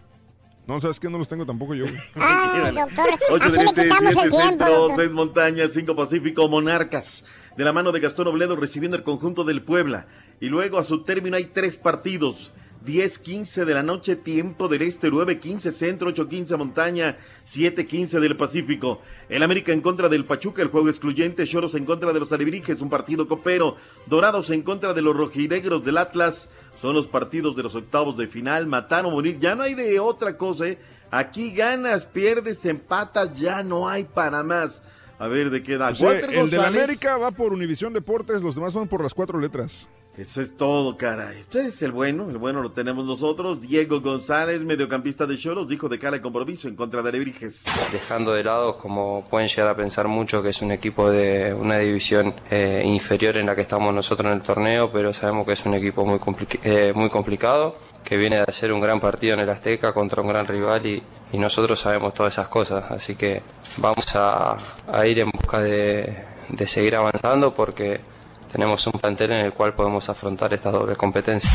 No, ¿sabes qué? No los tengo tampoco yo, doctor, 8 así del le este, quitamos 7 el tiempo, centro. 6 montañas, 5 pacífico, monarcas. De la mano de Gastón Obledo recibiendo el conjunto del Puebla. Y luego a su término hay tres partidos. 10-15 de la noche, tiempo del este, 9-15 centro, 8-15 montaña, 7-15 del Pacífico. El América en contra del Pachuca, el juego excluyente, Choros en contra de los Alebrijes, un partido copero, Dorados en contra de los rojinegros del Atlas, son los partidos de los octavos de final, matar o morir, ya no hay de otra cosa, ¿eh? Aquí ganas, pierdes, empatas, ya no hay para más. A ver, ¿de qué da? O sea, el de la. América va por Univisión Deportes, los demás van por las cuatro letras. Eso es todo, caray. Usted es el bueno, el bueno lo tenemos nosotros. Diego González, mediocampista de Choros, dijo de cara al compromiso en contra de Alebrijes. Dejando de lado, como pueden llegar a pensar mucho, que es un equipo de una división eh, inferior en la que estamos nosotros en el torneo, pero sabemos que es un equipo muy, compli- eh, muy complicado, que viene de hacer un gran partido en el Azteca contra un gran rival y, y nosotros sabemos todas esas cosas, así que vamos a, a ir en busca de, de seguir avanzando porque tenemos un plantel en el cual podemos afrontar esta doble competencia.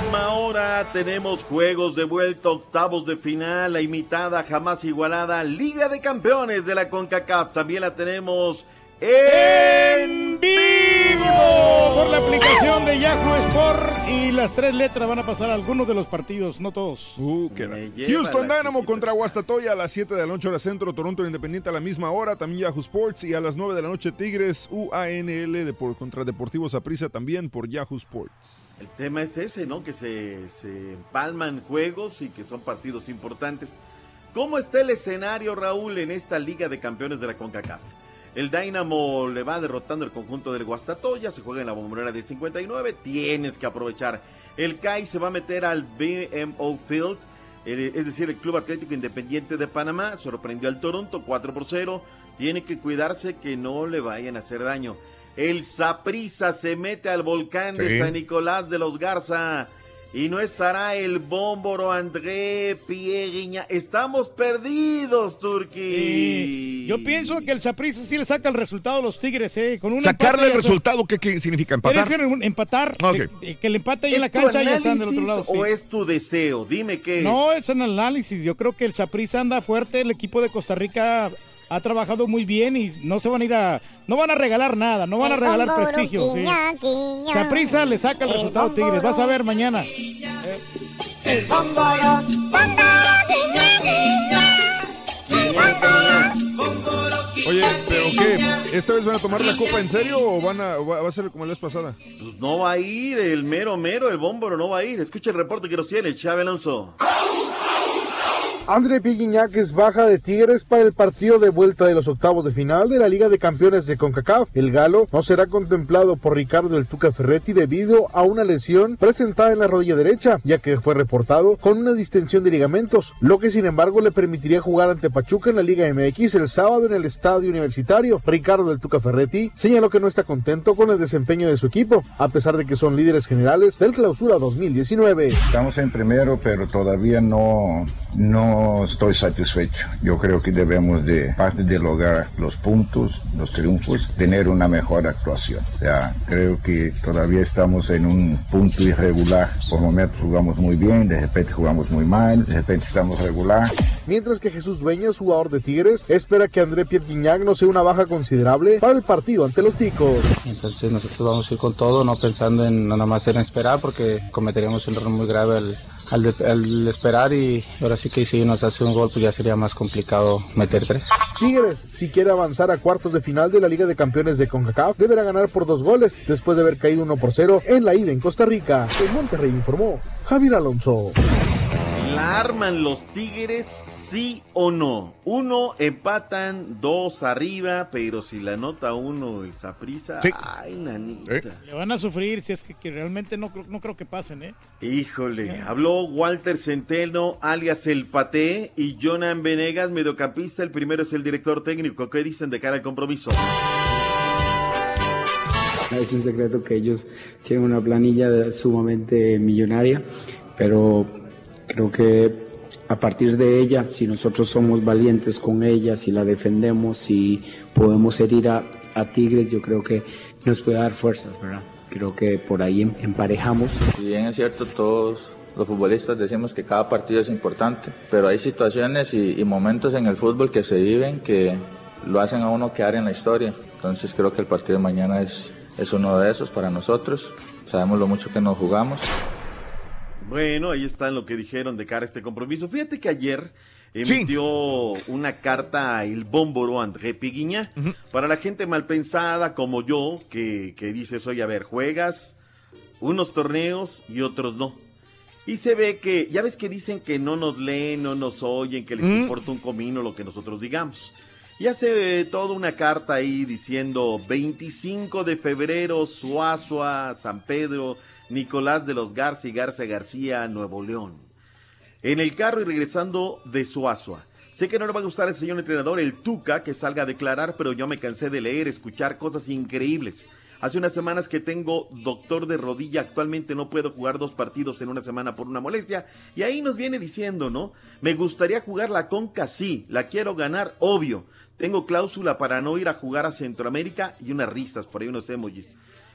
Misma hora tenemos juegos de vuelta, octavos de final, la imitada, jamás igualada, Liga de Campeones de la CONCACAF. También la tenemos en vivo. Vivo por la aplicación de Yahoo Sport y las tres letras van a pasar a algunos de los partidos, no todos. Uh, qué Houston Dynamo contra Guastatoya a las 7 de la noche hora centro, Toronto Independiente a la misma hora, también Yahoo Sports y a las 9 de la noche Tigres UANL de por- contra Deportivo Saprissa también por Yahoo Sports. El tema es ese, ¿no? Que se, se empalman juegos y que son partidos importantes. ¿Cómo está el escenario, Raúl, en esta Liga de Campeones de la CONCACAF? El Dynamo le va derrotando el conjunto del Guastatoya, se juega en la bombonera del 59, tienes que aprovechar. El CAI se va a meter al BMO Field, eh, es decir, el Club Atlético Independiente de Panamá, sorprendió al Toronto 4 por 0, tiene que cuidarse que no le vayan a hacer daño. El Saprisa se mete al volcán de. San Nicolás de los Garza. Y no estará el bómboro André Pierriña. Estamos perdidos, Turquí. Y yo pienso que el Saprissa sí le saca el resultado a los Tigres, ¿eh? Con un Sacarle empate el son- resultado, ¿qué, qué significa empatar? decir un- empatar, que, que el empate ahí en la ¿Es tu cancha ya están del otro lado. ¿O es tu deseo? Dime qué es. No, es un análisis. Yo creo que el Saprissa anda fuerte. El equipo de Costa Rica ha trabajado muy bien y no se van a ir a. No van a regalar nada, no van a regalar prestigio. sí. quiña. Saprissa le saca el El resultado Tigres. Vas a ver mañana. El. Oye, ¿pero qué? ¿Esta vez van a tomar la copa en serio o van a, o va va a ser como la vez pasada? Pues no va a ir el mero mero, el bómboro no va a ir. Escucha el reporte que nos tiene Chávez Alonso. André Piguiñac es baja de Tigres para el partido de vuelta de los octavos de final de la Liga de Campeones de CONCACAF. El galo no será contemplado por Ricardo El Tuca Ferretti debido a una lesión presentada en la rodilla derecha, ya que fue reportado con una distensión de ligamentos, lo que sin embargo le permitiría jugar ante Pachuca en la Liga MX el sábado en el estadio universitario. Ricardo El Tuca Ferretti señaló que no está contento con el desempeño de su equipo, a pesar de que son líderes generales del clausura 2019. Estamos en primero, pero todavía no, no estoy satisfecho. Yo creo que debemos de, parte de lograr los puntos, los triunfos, tener una mejor actuación. O sea, creo que todavía estamos en un punto irregular. Por momentos jugamos muy bien, de repente jugamos muy mal, de repente estamos regular. Mientras que Jesús Dueñas, jugador de Tigres, espera que André Pierre Guignac no sea una baja considerable para el partido ante los Ticos. Entonces nosotros vamos a ir con todo, no pensando en nada más en esperar, porque cometeríamos un error muy grave al, al de- al esperar y ahora sí que si nos hace un gol, pues ya sería más complicado meter tres. Tigres, si quiere avanzar a cuartos de final de la Liga de Campeones de CONCACAF, deberá ganar por dos goles, después de haber caído 1 por 0 en la ida en Costa Rica. En Monterrey informó Javier Alonso. ¿La arman los Tigres, sí o no? Uno empatan, dos arriba, pero si la nota uno el Saprisa, ay, nanita. Le van a sufrir si es que, que realmente no, creo- no creo que pasen, ¿eh? Híjole, habló Walter Centeno, alias El Paté, y Jonan Venegas, mediocampista. El primero es el director técnico. ¿Qué dicen de cara al compromiso? Es un secreto que ellos tienen una planilla sumamente millonaria, pero creo que a partir de ella, si nosotros somos valientes con ella, si la defendemos, si podemos herir a, a Tigres, yo creo que nos puede dar fuerzas, ¿verdad? Creo que por ahí em- emparejamos. Si bien es cierto, todos los futbolistas decimos que cada partido es importante, pero hay situaciones y, y momentos en el fútbol que se viven que lo hacen a uno quedar en la historia. Entonces creo que el partido de mañana es, es uno de esos para nosotros. Sabemos lo mucho que nos jugamos. Bueno, ahí está lo que dijeron de cara a este compromiso. Fíjate que ayer emitió una carta a el bómboro André Piguiña para la gente mal pensada como yo que, que dice, oye, a ver, juegas unos torneos y otros no. Y se ve que, ya ves que dicen que no nos leen, no nos oyen, que les Mm. importa un comino lo que nosotros digamos. Y hace eh, toda una carta ahí diciendo 25 de febrero, Suazua, San Pedro, Nicolás de los Garza y Garza García, Nuevo León. En el carro y regresando de Suazua. Sé que no le va a gustar al señor entrenador, el Tuca, que salga a declarar, pero yo me cansé de leer, escuchar cosas increíbles. Hace unas semanas que tengo doctor de rodilla, actualmente no puedo jugar dos partidos en una semana por una molestia. Y ahí nos viene diciendo, ¿no? Me gustaría jugar la Conca, sí, la quiero ganar, obvio. Tengo cláusula para no ir a jugar a Centroamérica y unas risas, por ahí unos emojis.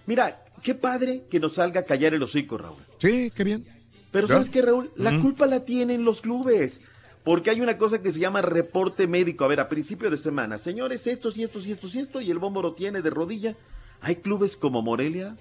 Mira, qué padre que nos salga a callar el hocico, Raúl. Sí, qué bien. Pero ¿Ya? ¿sabes qué, Raúl? La culpa la tienen los clubes. Porque hay una cosa que se llama reporte médico. A ver, a principio de semana, señores, estos y estos y estos y esto, y el bómboro tiene de rodilla. Hay clubes como Morelia.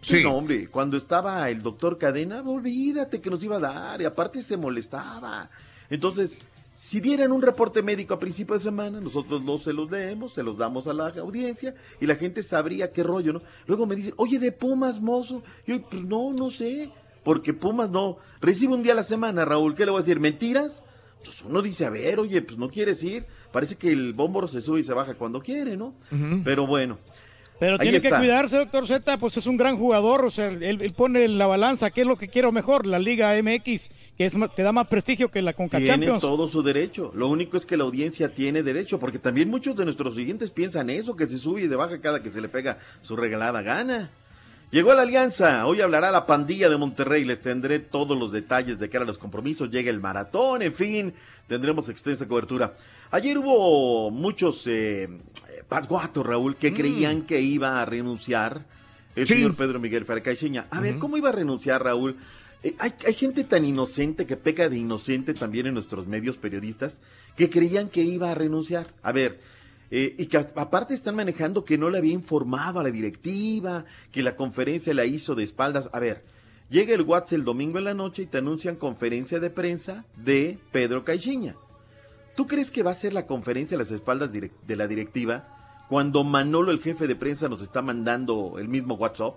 Sí. No, hombre, cuando estaba el doctor Cadena, olvídate que nos iba a dar, y aparte se molestaba. Entonces, si dieran un reporte médico a principio de semana, nosotros no se los leemos, se los damos a la audiencia y la gente sabría qué rollo, ¿no? Luego me dicen, oye, de Pumas, mozo. Yo, pues no, no sé, porque Pumas no. Recibe un día a la semana, Raúl, ¿qué le voy a decir? ¿Mentiras? Pues uno dice, a ver, oye, pues no quieres ir. Parece que el bómboro se sube y se baja cuando quiere, ¿no? Pero bueno. Pero tiene que cuidarse, doctor Z, pues es un gran jugador, o sea, él, él pone la balanza qué es lo que quiero mejor, la Liga MX, que es, te da más prestigio que la Conca Tiene Champions. todo su derecho. Lo único es que la audiencia tiene derecho, porque también muchos de nuestros siguientes piensan eso, que se sube y de baja cada que se le pega su regalada gana. Llegó la alianza, hoy hablará la pandilla de Monterrey, les tendré todos los detalles de cara a los compromisos, llega el maratón, en fin, tendremos extensa cobertura. Ayer hubo muchos eh, pasguatos, Raúl, que creían que iba a renunciar el Sí. señor Pedro Miguel Farcaixeña. A ver, ¿cómo iba a renunciar, Raúl? Eh, hay, hay gente tan inocente que peca de inocente también en nuestros medios periodistas que creían que iba a renunciar. A ver, eh, y que aparte están manejando que no le había informado a la directiva, que la conferencia la hizo de espaldas. A ver, llega el WhatsApp el domingo en la noche y te anuncian conferencia de prensa de Pedro Caixinha. ¿Tú crees que va a ser la conferencia a las espaldas de la directiva cuando Manolo, el jefe de prensa, nos está mandando el mismo WhatsApp?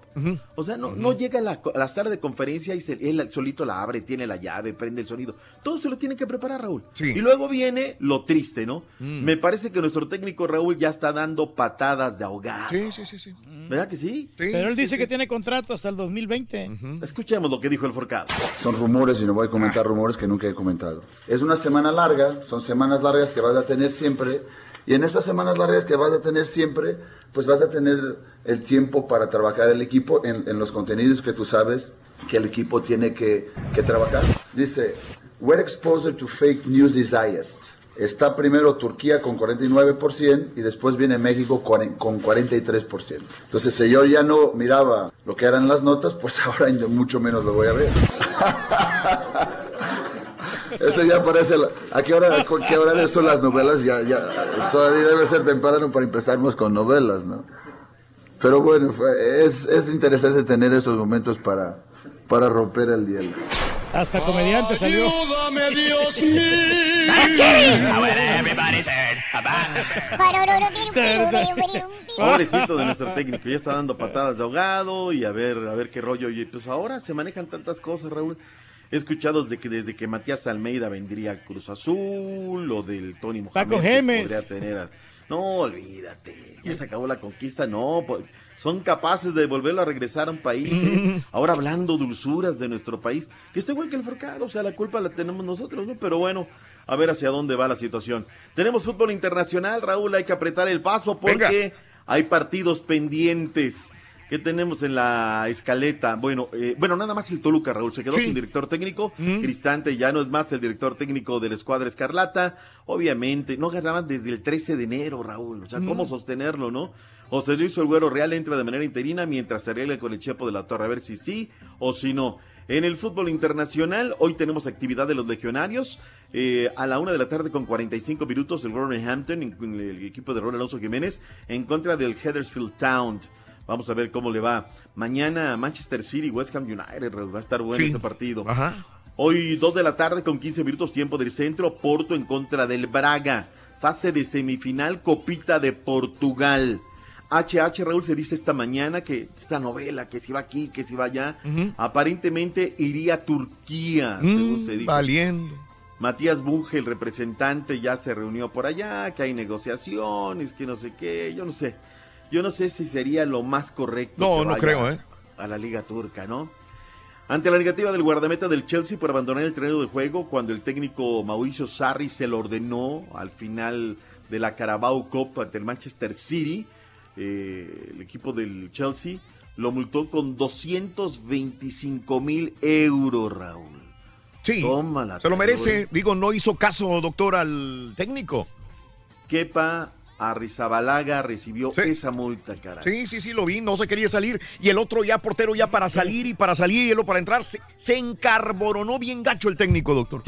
O sea, no, no llega a la, a la sala de conferencia y se- él solito la abre, tiene la llave, prende el sonido. Todo se lo tiene que preparar, Raúl. Sí. Y luego viene lo triste, ¿no? Mm. Me parece que nuestro técnico Raúl ya está dando patadas de ahogado. Sí, sí, sí, sí. ¿Verdad que sí? Pero él dice que tiene contrato hasta el 2020. Escuchemos lo que dijo el Forcado. Son rumores y no voy a comentar rumores que nunca he comentado. Es una semana larga, son semanas largas que vas a tener siempre. Y en esas semanas largas que vas a tener siempre, pues vas a tener el tiempo para trabajar el equipo en, en los contenidos que tú sabes que el equipo tiene que, que trabajar. Dice, where exposure to fake news is highest. Está primero Turquía con 49% y después viene México con con 43%. Entonces, si yo ya no miraba lo que eran las notas, pues ahora mucho menos lo voy a ver. Eso ya parece. la- ¿A qué hora, con qué hora son las novelas? Ya, ya, todavía debe ser temprano para empezarnos con novelas, ¿no? Pero bueno, fue- es, es interesante tener esos momentos para, para romper el hielo. Hasta comediante salió. Ayúdame, Dios mío. Pobrecito de nuestro técnico, ya está dando patadas de ahogado y a ver, a ver qué rollo. Y pues ahora se manejan tantas cosas, Raúl. He escuchado de que desde que Matías Almeida vendría a Cruz Azul, o del Tony Mohamed. Paco Gemes. podría tener a- No, olvídate, ya se acabó la conquista, no. Son capaces de volverlo a regresar a un país. ¿eh? Ahora hablando dulzuras de nuestro país, que está igual que el forcado, o sea, la culpa la tenemos nosotros, ¿no? Pero bueno, a ver hacia dónde va la situación. Tenemos fútbol internacional, Raúl, hay que apretar el paso porque hay partidos pendientes. ¿Qué tenemos en la escaleta? Bueno, eh, bueno, nada más el Toluca, Raúl. Se quedó Sí. sin director técnico. Cristante ya no es más el director técnico de la escuadra Escarlata. Obviamente, no ganaban desde el 13 de enero, Raúl. O sea, ¿cómo Mm. sostenerlo, no? José Luis El Güero Real entra de manera interina mientras se arregla con el Chepo de la Torre. A ver si sí o si no. En el fútbol internacional, hoy tenemos actividad de los legionarios. Eh, a la una de la tarde con 45 minutos, el Wolverhampton, el equipo de Raúl Alonso Jiménez, en contra del Huddersfield Town. Vamos a ver cómo le va. Mañana Manchester City, West Ham United, va a estar bueno Sí. ese partido. Ajá. Hoy 2 de la tarde con 15 minutos tiempo del centro, Porto en contra del Braga. Fase de semifinal, Copita de Portugal. HH Raúl se dice esta mañana que esta novela, que si va aquí, que si va allá, aparentemente iría a Turquía, según se. Mm, Valiendo. Matías Bunge, el representante, ya se reunió por allá, que hay negociaciones, que no sé qué, yo no sé. Yo no sé si sería lo más correcto. No, no creo, ¿eh? A la Liga Turca, ¿no? Ante la negativa del guardameta del Chelsea por abandonar el terreno de juego, cuando el técnico Mauricio Sarri se lo ordenó al final de la Carabao Cup ante el Manchester City, eh, el equipo del Chelsea lo multó con 225 mil euros, Raúl. Sí, Tómala, se lo merece. Digo, no hizo caso, doctor, al técnico. Kepa Arrizabalaga recibió esa multa, caray. Sí, sí, sí, lo vi, no se quería salir. Y el otro ya portero ya para salir y para salir y él para entrar. Se, se encarboronó bien gacho el técnico, doctor.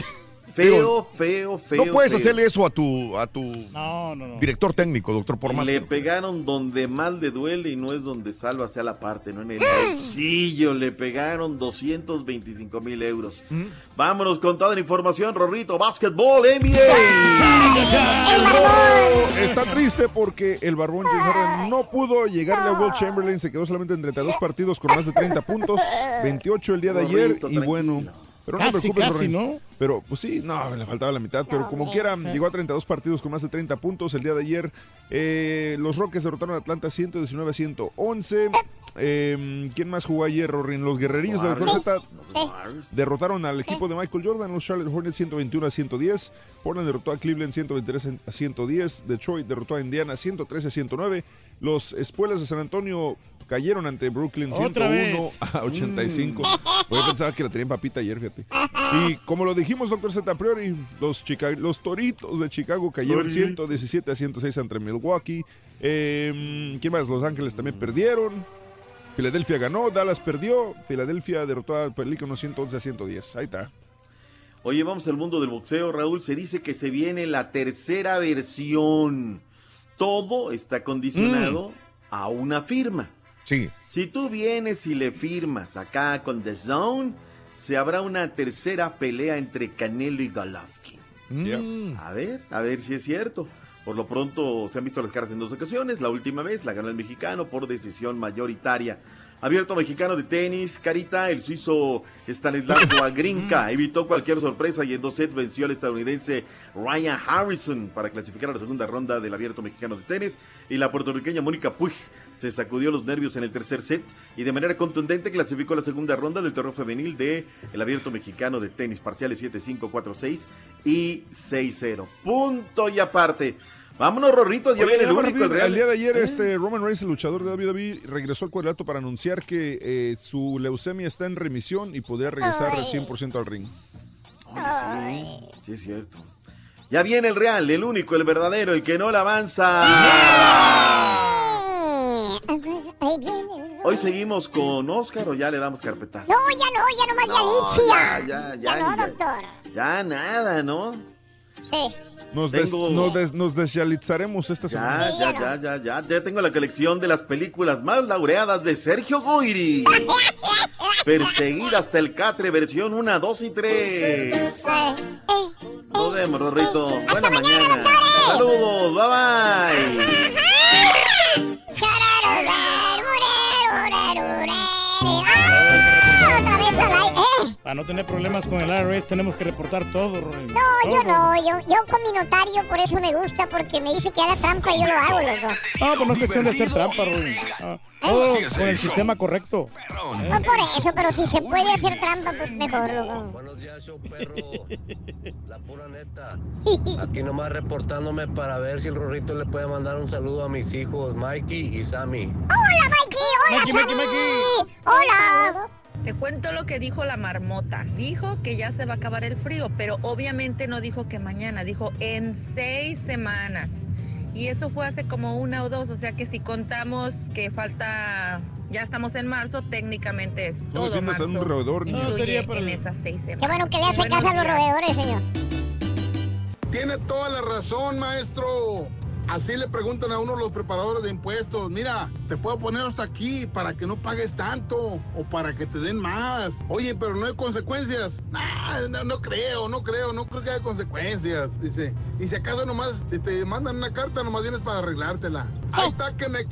Feo, feo, feo. No puedes feo. hacerle eso a tu, a tu No, no, no. director técnico, doctor, por más le que- pegaron donde más le duele y no es donde salva sea la parte, no en el ¡Ah! bolsillo. Le pegaron 225 mil euros. Vámonos con toda la información, Rorrito, básquetbol, NBA. Está triste porque el barbón James Harden no pudo llegarle a Will Chamberlain, se quedó solamente en 32 partidos con más de 30 puntos, 28 el día de ayer y bueno, pero no Casi, preocupes, casi. ¿no? Pero pues sí, no, le faltaba la mitad, pero como quiera, llegó a 32 partidos con más de 30 puntos el día de ayer. Eh, los Rockets derrotaron a Atlanta 119 a 111. Eh, ¿Quién más jugó ayer, Rory? Los guerrerillos de la Warriors. Z derrotaron al equipo de Michael Jordan, los Charlotte Hornets 121 a 110. Portland derrotó a Cleveland 123 a 110. Detroit derrotó a Indiana 113 a 109. Los Espuelas de San Antonio cayeron ante Brooklyn Otra 101 vez. a 85. Pues yo pensaba que la tenían papita ayer, fíjate. Y como lo dijimos, doctor Z, a priori, los, Chica- los Toritos de Chicago cayeron Tori. 117 a 106 ante Milwaukee. Eh, ¿Quién más? Los Ángeles también perdieron. Filadelfia ganó, Dallas perdió, Filadelfia derrotó a Pelícanos 111 a 110. Ahí está. Oye, vamos al mundo del boxeo, Raúl. Se dice que se viene la tercera versión. Todo está condicionado a una firma. Sí. Si tú vienes y le firmas acá con The Zone, se habrá una tercera pelea entre Canelo y Golovkin. Mm. A ver, a ver si es cierto. Por lo pronto se han visto las caras en dos ocasiones. La última vez la ganó el mexicano por decisión mayoritaria. Abierto mexicano de tenis, Carita, el suizo Stanislav Wawrinka evitó cualquier sorpresa y en dos sets venció al estadounidense Ryan Harrison para clasificar a la segunda ronda del abierto mexicano de tenis. Y la puertorriqueña Mónica Puig se sacudió los nervios en el tercer set y de manera contundente clasificó a la segunda ronda del torneo femenil de el abierto mexicano de tenis, parciales 7-5, 4-6 y 6-0. Punto y aparte. Vámonos, Rorrito, ya Oye, viene el único, el el día de ayer, Eh. este Roman Reigns, el luchador de WWE, regresó al cuadrilátero para anunciar que eh, su leucemia está en remisión y podría regresar al 100% al ring. Sí, sí es cierto. Ya viene el real, el único, el verdadero, el que no la avanza. Ahí viene. Hoy seguimos con Oscar o ya le damos carpetazo. No, ya no, ya no más de Alicia. ya, ya, Ya ya, no, ya. doctor. Ya nada, ¿no? Sí. Nos, des- Tengo- nos, des- nos desrealizaremos esta semana. Ya, ya, ya, ya, ya. Ya tengo la colección de las películas más laureadas de Sergio Goyri. Perseguir hasta el Catre, versión 1, 2 y 3. Nos vemos, Rorrito. Buena mañana. Saludos, bye bye. Para no tener problemas con el IRS tenemos que reportar todo, Rory. No, yo no, yo, yo con mi notario por eso me gusta, porque me dice que haga trampa y yo lo hago, loco. No, pues no es cuestión de hacer trampa, Rory. Ah, todo con el sistema correcto. No por eso, pero si se puede hacer trampa, pues mejor, loco. Buenos días, show perro. La pura neta. Aquí nomás reportándome para ver si el Rorrito le puede mandar un saludo a mis hijos, Mikey y Sammy. Hola, Mikey. Hola, Mikey, Sammy. Mikey, Hola. Te cuento lo que dijo la marmota. Dijo que ya se va a acabar el frío, pero obviamente no dijo que mañana, dijo en seis semanas. Y eso fue hace como una o dos, o sea que si contamos que falta, ya estamos en marzo, técnicamente es No todo defiendas a un marzo. roedor, niño. No, sería para en el- esas seis semanas. Qué bueno que le hace Buenos caso a los roedores, señor. Tiene toda la razón, maestro. Así le preguntan a uno los preparadores de impuestos. Mira, te puedo poner hasta aquí para que no pagues tanto o para que te den más. Oye, pero no hay consecuencias. Nah, no, no creo, no creo, no creo que haya consecuencias. Dice, y si acaso nomás, si te mandan una carta, nomás vienes para arreglártela. Ahí está que me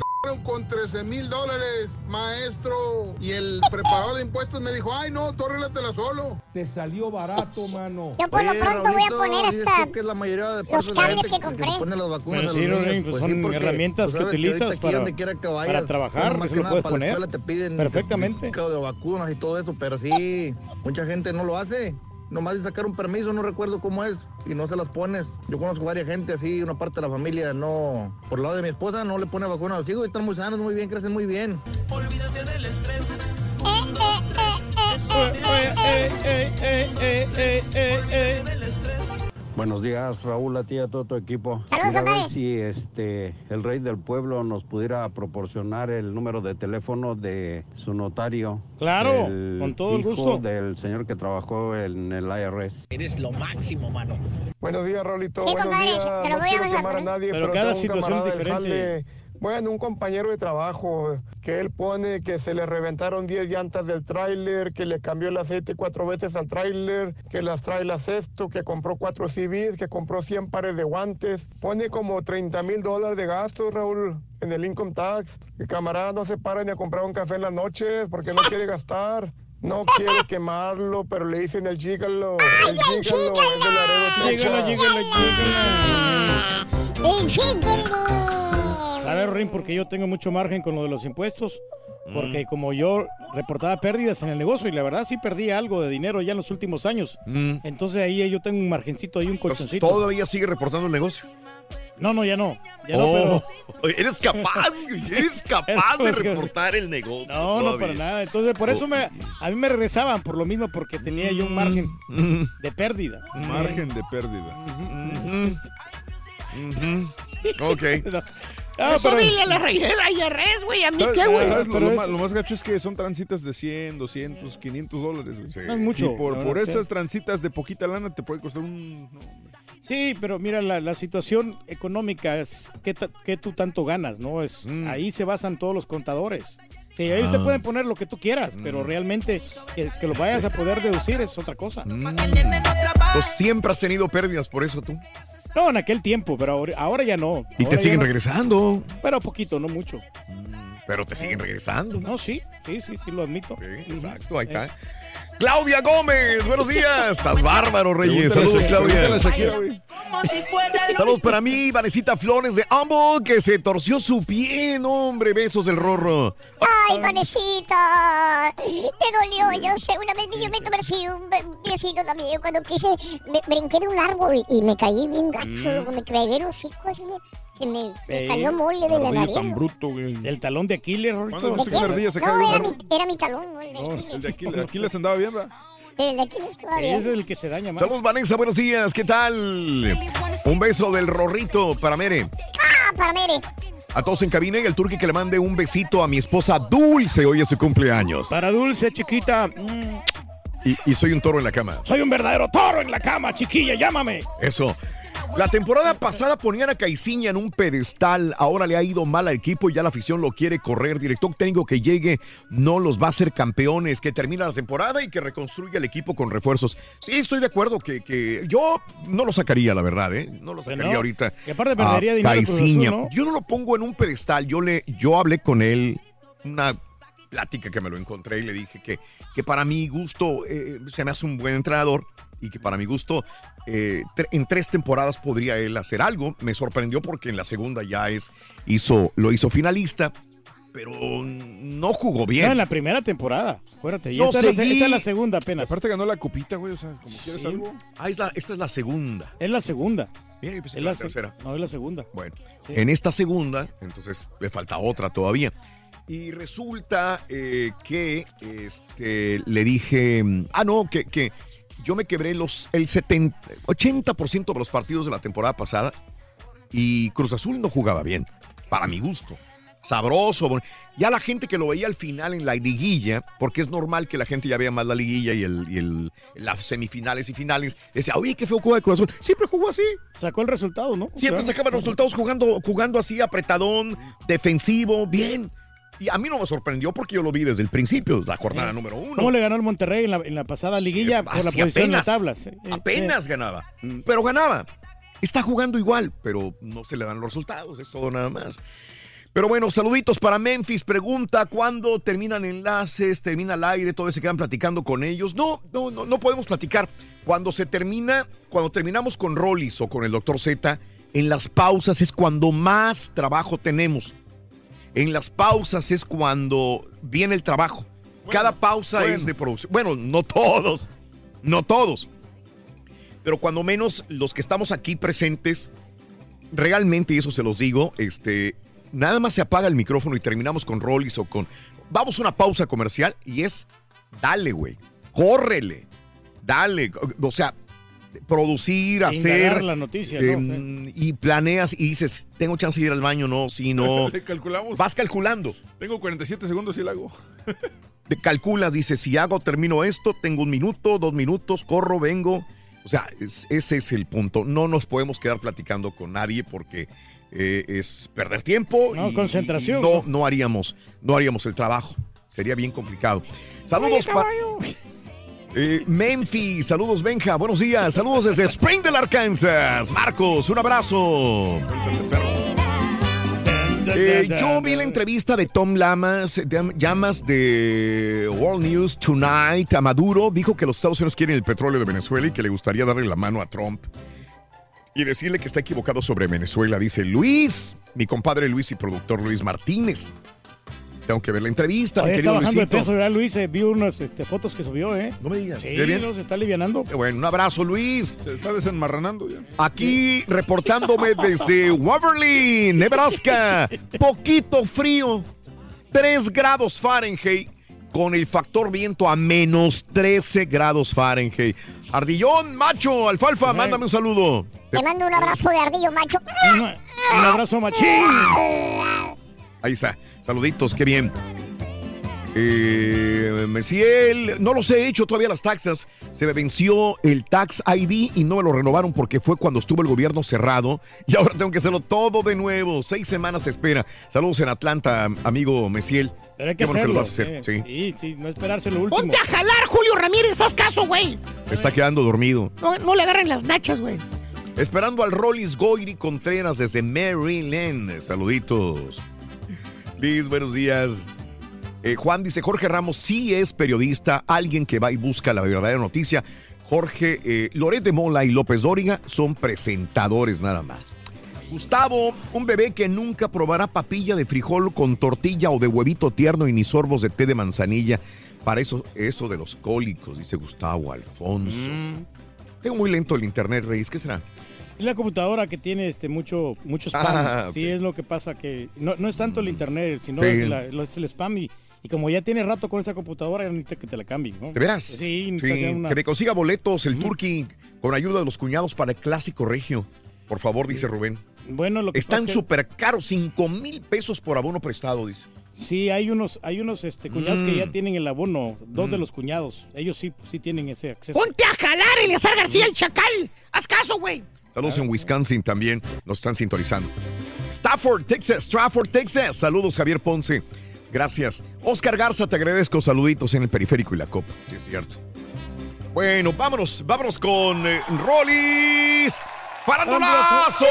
con 13 mil dólares, maestro. Y el preparador de impuestos me dijo, ay no, tú arréglatela solo. Te salió barato, mano. Yo por lo Oye, pronto voy a poner hasta tú que es la mayoría de los cables que compré. las vacunas sí, los niños, pues pues son sí, porque herramientas que sabes utilizas para- que para trabajar, que lo nada puedes para la poner te piden perfectamente. de vacunas y todo eso, pero sí, mucha gente no lo hace. Nomás de sacar un permiso, no recuerdo cómo es, y no se las pones. Yo conozco varias gente así, una parte de la familia no, por el lado de mi esposa, no le pone vacuna a los hijos y están muy sanos, muy bien, crecen muy bien. Eh, Buenos días, Raúl, a ti y a todo tu equipo. Saludos, Mira, a ver si este, el rey del pueblo nos pudiera proporcionar el número de teléfono de su notario. Claro, el con todo el hijo gusto. del señor que trabajó en el IRS. Eres lo máximo, mano. Buenos días, Raulito. Sí, Buenos compadre, días. te lo no voy a mandar, quemar a ¿eh? nadie, Pero pero, cada tengo un situación diferente. Bueno, un compañero de trabajo que él pone que se le reventaron 10 llantas del tráiler, que le cambió el aceite cuatro veces al tráiler, que las trailas esto, que compró cuatro CVs, que compró 100 pares de guantes. Pone como 30 mil dólares de gastos, Raúl, en el income tax. El camarada no se para ni a comprar un café en las noches porque no quiere gastar. No quiere quemarlo, pero le dicen el gígalo. El gígalo es de Laredo, Llégala, Texas. llégala, llégala. ¡El chicken! ¿Sabes, Rin? Porque yo tengo mucho margen con lo de los impuestos. Mm. Porque como yo reportaba pérdidas en el negocio y la verdad sí perdí algo de dinero ya en los últimos años. Mm. Entonces ahí yo tengo un margencito ahí, un colchoncito. ¿Todavía sigue reportando el negocio? No, no, ya no. Ya Oh, no, pero... Eres capaz, güey, eres capaz de reportar el negocio. No, no, para nada. Entonces, por eso me, a mí me regresaban por lo mismo, porque tenía yo un margen de pérdida. Margen de pérdida. Ok. Ah, Eso pero- dile a la IRS, güey. ¿A mí ¿Sabes, qué, güey? lo, lo es- más, lo más gacho es que son transitas de 100, 200, 500 dólares. güey. No es mucho, Y por, por esas transitas de poquita lana te puede costar un... no, Sí, pero mira, la, la situación económica es qué, ta- qué tú tanto ganas, ¿no? Es Ahí se basan todos los contadores. Sí, te Ah. pueden poner lo que tú quieras, pero realmente que, que lo vayas a poder deducir es otra cosa. Pues siempre has tenido pérdidas por eso tú. No, en aquel tiempo, pero ahora, ahora ya no. Y Ahora te siguen no. regresando. Pero poquito, no mucho. Pero te siguen regresando. No, sí, sí, sí, sí, lo admito. Exacto, ahí está. Claudia Gómez, buenos días. Estás bárbaro, Reyes. Saludos, Claudia. Saludos para mí, Vanesita Flores de Humble, que se torció su pie. No, hombre, besos del rorro. ¡Ay, panecita! Te dolió, yo sé. Una vez yo me torcí un piecito también. Cuando quise, me brinqué de un árbol y me caí bien gacho. Mm. Luego me clavé los hocico así. Se me, me Eh, salió mole de la nariz. tan bruto, güey. El talón de Aquiles, ¿Cuándo Rorrito. viste que una ardilla se cae No, un era mi, era mi talón, ¿no? El de Aquiles. el de Aquiles, Aquiles andaba bien, ¿verdad? El de Aquiles Sí, todavía. ese es el que se daña más. Saludos, Vanessa, buenos días. ¿Qué tal? Un beso del rorrito para Mere. ¡Ah, para Mere! A todos en cabina y el turqui que le mande un besito a mi esposa Dulce. Hoy es su cumpleaños. Para Dulce, chiquita. mm, Y, y soy un toro en la cama. soy un verdadero toro en la cama, chiquilla, llámame. Eso. La temporada pasada ponían a Caiciña en un pedestal, ahora le ha ido mal al equipo y ya la afición lo quiere correr. Director técnico que llegue no los va a hacer campeones, que termina la temporada y que reconstruya el equipo con refuerzos. Sí, estoy de acuerdo que, que yo no lo sacaría, la verdad, ¿eh? No lo sacaría no. ahorita. Y aparte perdería dinero Caiciña. ¿no? Yo no lo pongo en un pedestal, yo le, yo hablé con él una plática que me lo encontré y le dije que, que para mi gusto eh, se me hace un buen entrenador y que para mi gusto eh, tre- en tres temporadas podría él hacer algo. Me sorprendió porque en la segunda ya es hizo lo hizo finalista, pero no jugó bien. No, en la primera temporada. Acuérdate. Y No, esta, es la, se- seguí. esta es la segunda apenas. Aparte ganó la copita, güey, o sea, como quieres Sí. algo. Ah, es la- esta es la segunda. Es la segunda. Bien, yo pensé que Es la tercera. No, es la segunda. Bueno, Sí. en esta segunda, entonces le falta otra todavía. Y resulta eh, que este, le dije, mm, ah, no, que, que yo me quebré los, el 70, 80% de los partidos de la temporada pasada y Cruz Azul no jugaba bien, para mi gusto. Sabroso. bon- Ya la gente que lo veía al final en la liguilla, porque es normal que la gente ya vea más la liguilla y, el, y el- las semifinales y finales, decía, oye, qué feo juega el Cruz Azul. Siempre jugó así. Sacó el resultado, ¿no? Siempre Claro. sacaban los resultados jugando, jugando así, apretadón, defensivo, bien. Y a mí no me sorprendió porque yo lo vi desde el principio, la jornada número uno. ¿Cómo le ganó el Monterrey en la, en la pasada liguilla por la Así posición en la apenas, tabla? Sí, sí, Apenas sí. ganaba. Pero ganaba. Está jugando igual, pero no se le dan los resultados, es todo nada más. Pero bueno, saluditos para Memphis. Pregunta cuándo terminan enlaces, termina el aire, todavía se quedan platicando con ellos. No, no, no, no podemos platicar. Cuando se termina, cuando terminamos con Rollis o con el Dr. Z, en las pausas es cuando más trabajo tenemos. En las pausas es cuando viene el trabajo. Cada pausa bueno. es de producción. Bueno, no todos, no todos. Pero cuando menos los que estamos aquí presentes, realmente, y eso se los digo, este, nada más se apaga el micrófono y terminamos con Rollis o con. Vamos a una pausa comercial y es. Dale, güey. Córrele. Dale. O sea, producir, hacer. la noticia, eh, ¿no? Y planeas y dices, tengo chance de ir al baño, no, si no. Calculamos. Vas calculando. Tengo 47 segundos y la hago. Te calculas, dices, si hago, termino esto, tengo un minuto, dos minutos, corro, vengo. O sea, es- ese es el punto. No nos podemos quedar platicando con nadie porque eh, es perder tiempo. No, y- concentración, y ¿no? no haríamos, no haríamos el trabajo. Sería bien complicado. Saludos para. Eh, Memphis, saludos Benja, buenos días, saludos desde Springdale, Arkansas. Marcos, un abrazo. Eh, yo vi la entrevista de Tom Lamas, de- Llamas de World News Tonight a Maduro. Dijo que los Estados Unidos quieren el petróleo de Venezuela y que le gustaría darle la mano a Trump y decirle que está equivocado sobre Venezuela. Dice Luis, mi compadre Luis y productor Luis Martínez. Tengo que ver la entrevista, mi Oye, querido está bajando de peso, ¿verdad, Luis? Eh, vi unas este, fotos que subió, ¿eh? No me digas. Sí, ¿Ve bien? no, se está alivianando. Qué bueno, un abrazo, Luis. Se está desenmarranando ya. Aquí reportándome desde Waverly, Nebraska. Poquito frío. 3 grados Fahrenheit con el factor viento a menos 13 grados Fahrenheit. Ardillón, macho, alfalfa, mándame un saludo. Te mando un abrazo de ardillo, macho. Un abrazo, machín. Ahí está. Saluditos, qué bien. Eh, Mesiel, no los he hecho todavía las taxas. Se me venció el Tax ID y no me lo renovaron porque fue cuando estuvo el gobierno cerrado y ahora tengo que hacerlo todo de nuevo. Seis semanas se espera. Saludos en Atlanta, amigo Mesiel. Pero hay que que lo hacerlo. vas a hacer. eh. Sí. sí, sí, no esperarse lo último. Ponte a jalar, Julio Ramírez, haz caso, güey. Está quedando dormido. No, no le agarren las nachas, güey. Esperando al Rollis Goiri Contreras desde Maryland. Saluditos. Liz, buenos días. Eh, Juan dice, Jorge Ramos sí es periodista, alguien que va y busca la verdadera noticia. Jorge, eh, Loret de Mola y López Dóriga son presentadores nada más. Gustavo, un bebé que nunca probará papilla de frijol con tortilla o de huevito tierno y ni sorbos de té de manzanilla. Para eso, eso de los cólicos, dice Gustavo Alfonso. Mm. Tengo muy lento el internet, Reyes. ¿Qué será? Es la computadora que tiene este mucho, mucho spam. Ah. Sí, es lo que pasa que no, no es tanto el internet, sino Sí. es, la- es el spam. Y, y como ya tiene rato con esta computadora, ya necesita que te la cambie. ¿no? ¿De veras? Sí, Sí, que una- que me consiga boletos el Turkey con ayuda de los cuñados para el clásico regio. Por favor, dice Rubén. Bueno, lo que Están que- súper caros, 5 mil pesos por abono prestado, dice. Sí, hay unos, hay unos este, cuñados que Mm. ya tienen el abono, dos de Mm. los cuñados. Ellos sí, sí tienen ese acceso. Ponte a jalar, Eleazar García, el chacal. Haz caso, güey. Saludos en Wisconsin también, nos están sintonizando. Stafford, Texas, Stratford, Texas. Saludos, Javier Ponce. Gracias. Oscar Garza, te agradezco. Saluditos en el periférico y la copa. Sí, es cierto. Bueno, vámonos, vámonos con eh, Rollis. ¡Farandulazo!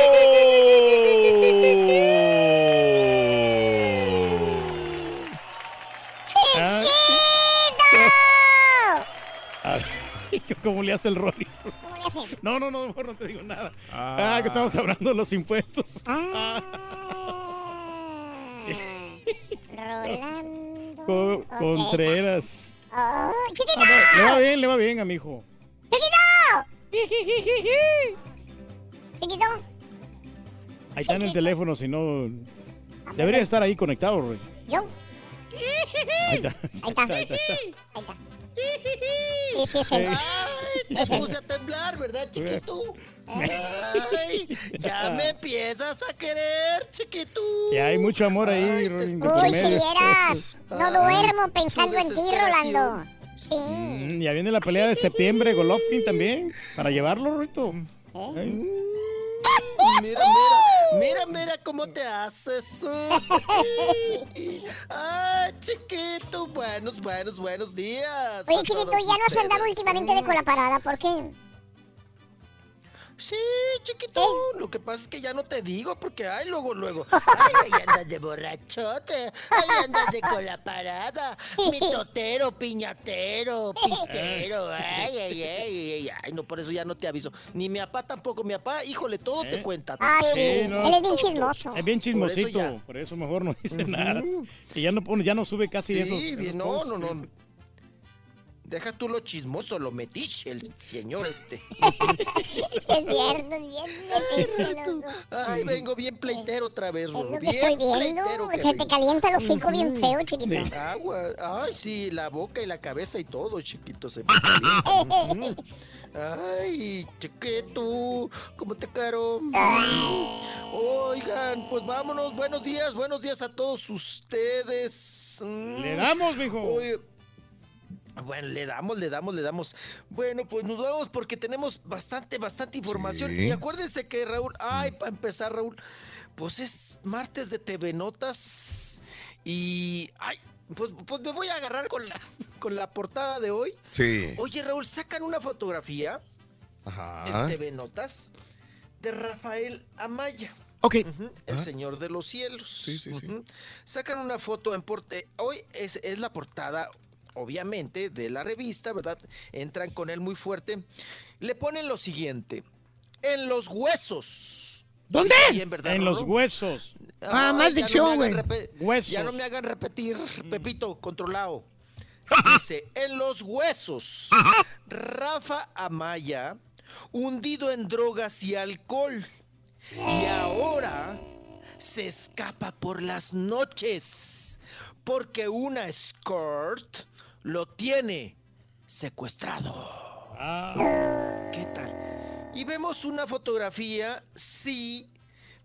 ¿Cómo le hace el Rolly? No, no, no, mejor no te digo nada. Ah, que estamos hablando de los impuestos. Rolando. Co- Ok. Contreras. Oh, chiquito. Ah, no, le va bien, le va bien a mi hijo. Chiquito. Chiquito. Ahí está en el teléfono, si no. Debería estar ahí conectado, Roy. Yo. Ahí está. Ahí está. Ahí está, ahí está. Ahí está. Sí, sí, sí. Sí. Te puse a temblar, ¿verdad, chiquito? Ay, ya me empiezas a querer, chiquito. Y hay mucho amor ahí, por Uy, si vieras. No duermo pensando en ti, Rolando. Sí. Mm, Ya viene la pelea de septiembre, Golovkin también, para llevarlo, Rito. ¿Eh? Mira, mira, mira, mira cómo te haces. Ay, chiquito, buenos, buenos, buenos días. Oye, chiquito, ya no has andado últimamente de cola parada, ¿por qué? Sí, chiquito, lo que pasa es que ya no te digo porque, ay, luego, luego, ay, ahí andas de borrachote, ahí andas de cola parada, mitotero, piñatero, pistero, ay, ay, ay, ay, ay, no, por eso ya no te aviso. Ni mi papá tampoco, mi papá, híjole, todo te cuenta. Ah, todo, sí, no. él es bien chismoso. Es bien Por eso chismosito, por eso, mejor no dice nada. Y ya no pone, ya no sube casi Sí, esos. no, posts. no, no. Deja tú lo chismoso, lo metiche, el señor este. Es cierto, es bien metiche, loco. Ay, vengo bien pleitero otra vez, Es Rulo. lo que Bien estoy viendo, pleitero que te calienta el hocico bien feo, chiquito. Agua. Ay, sí, la boca y la cabeza y todo, chiquito, se me calienta. Ay, chiquito, ¿cómo te caro? Oigan, pues vámonos. Buenos días, buenos días a todos ustedes. Le damos, mijo. Oye, bueno, le damos, le damos, le damos. Bueno, pues nos vamos porque tenemos bastante, bastante información. Sí. Y acuérdense que Raúl, ay, para empezar, Raúl, pues es martes de TV Notas. Y, ay, pues, pues me voy a agarrar con la, con la portada de hoy. Sí. Oye, Raúl, sacan una fotografía Ajá. en TV Notas de Rafael Amaya. Ok. El. Señor de los Cielos. Sí, sí, sí. Sacan una foto en porte. Hoy es, es la portada, obviamente, de la revista, ¿verdad? Entran con él muy fuerte. Le ponen lo siguiente: En los huesos. ¿Dónde? Bien, ¿verdad, En los Rorro? huesos. Ah, más dicción, me güey. Ya no me hagan repetir, Pepito, controlado. Dice, en los huesos, Rafa Amaya, hundido en drogas y alcohol. Y ahora se escapa por las noches porque una escort lo tiene secuestrado. ¿Qué tal? Y vemos una fotografía, sí,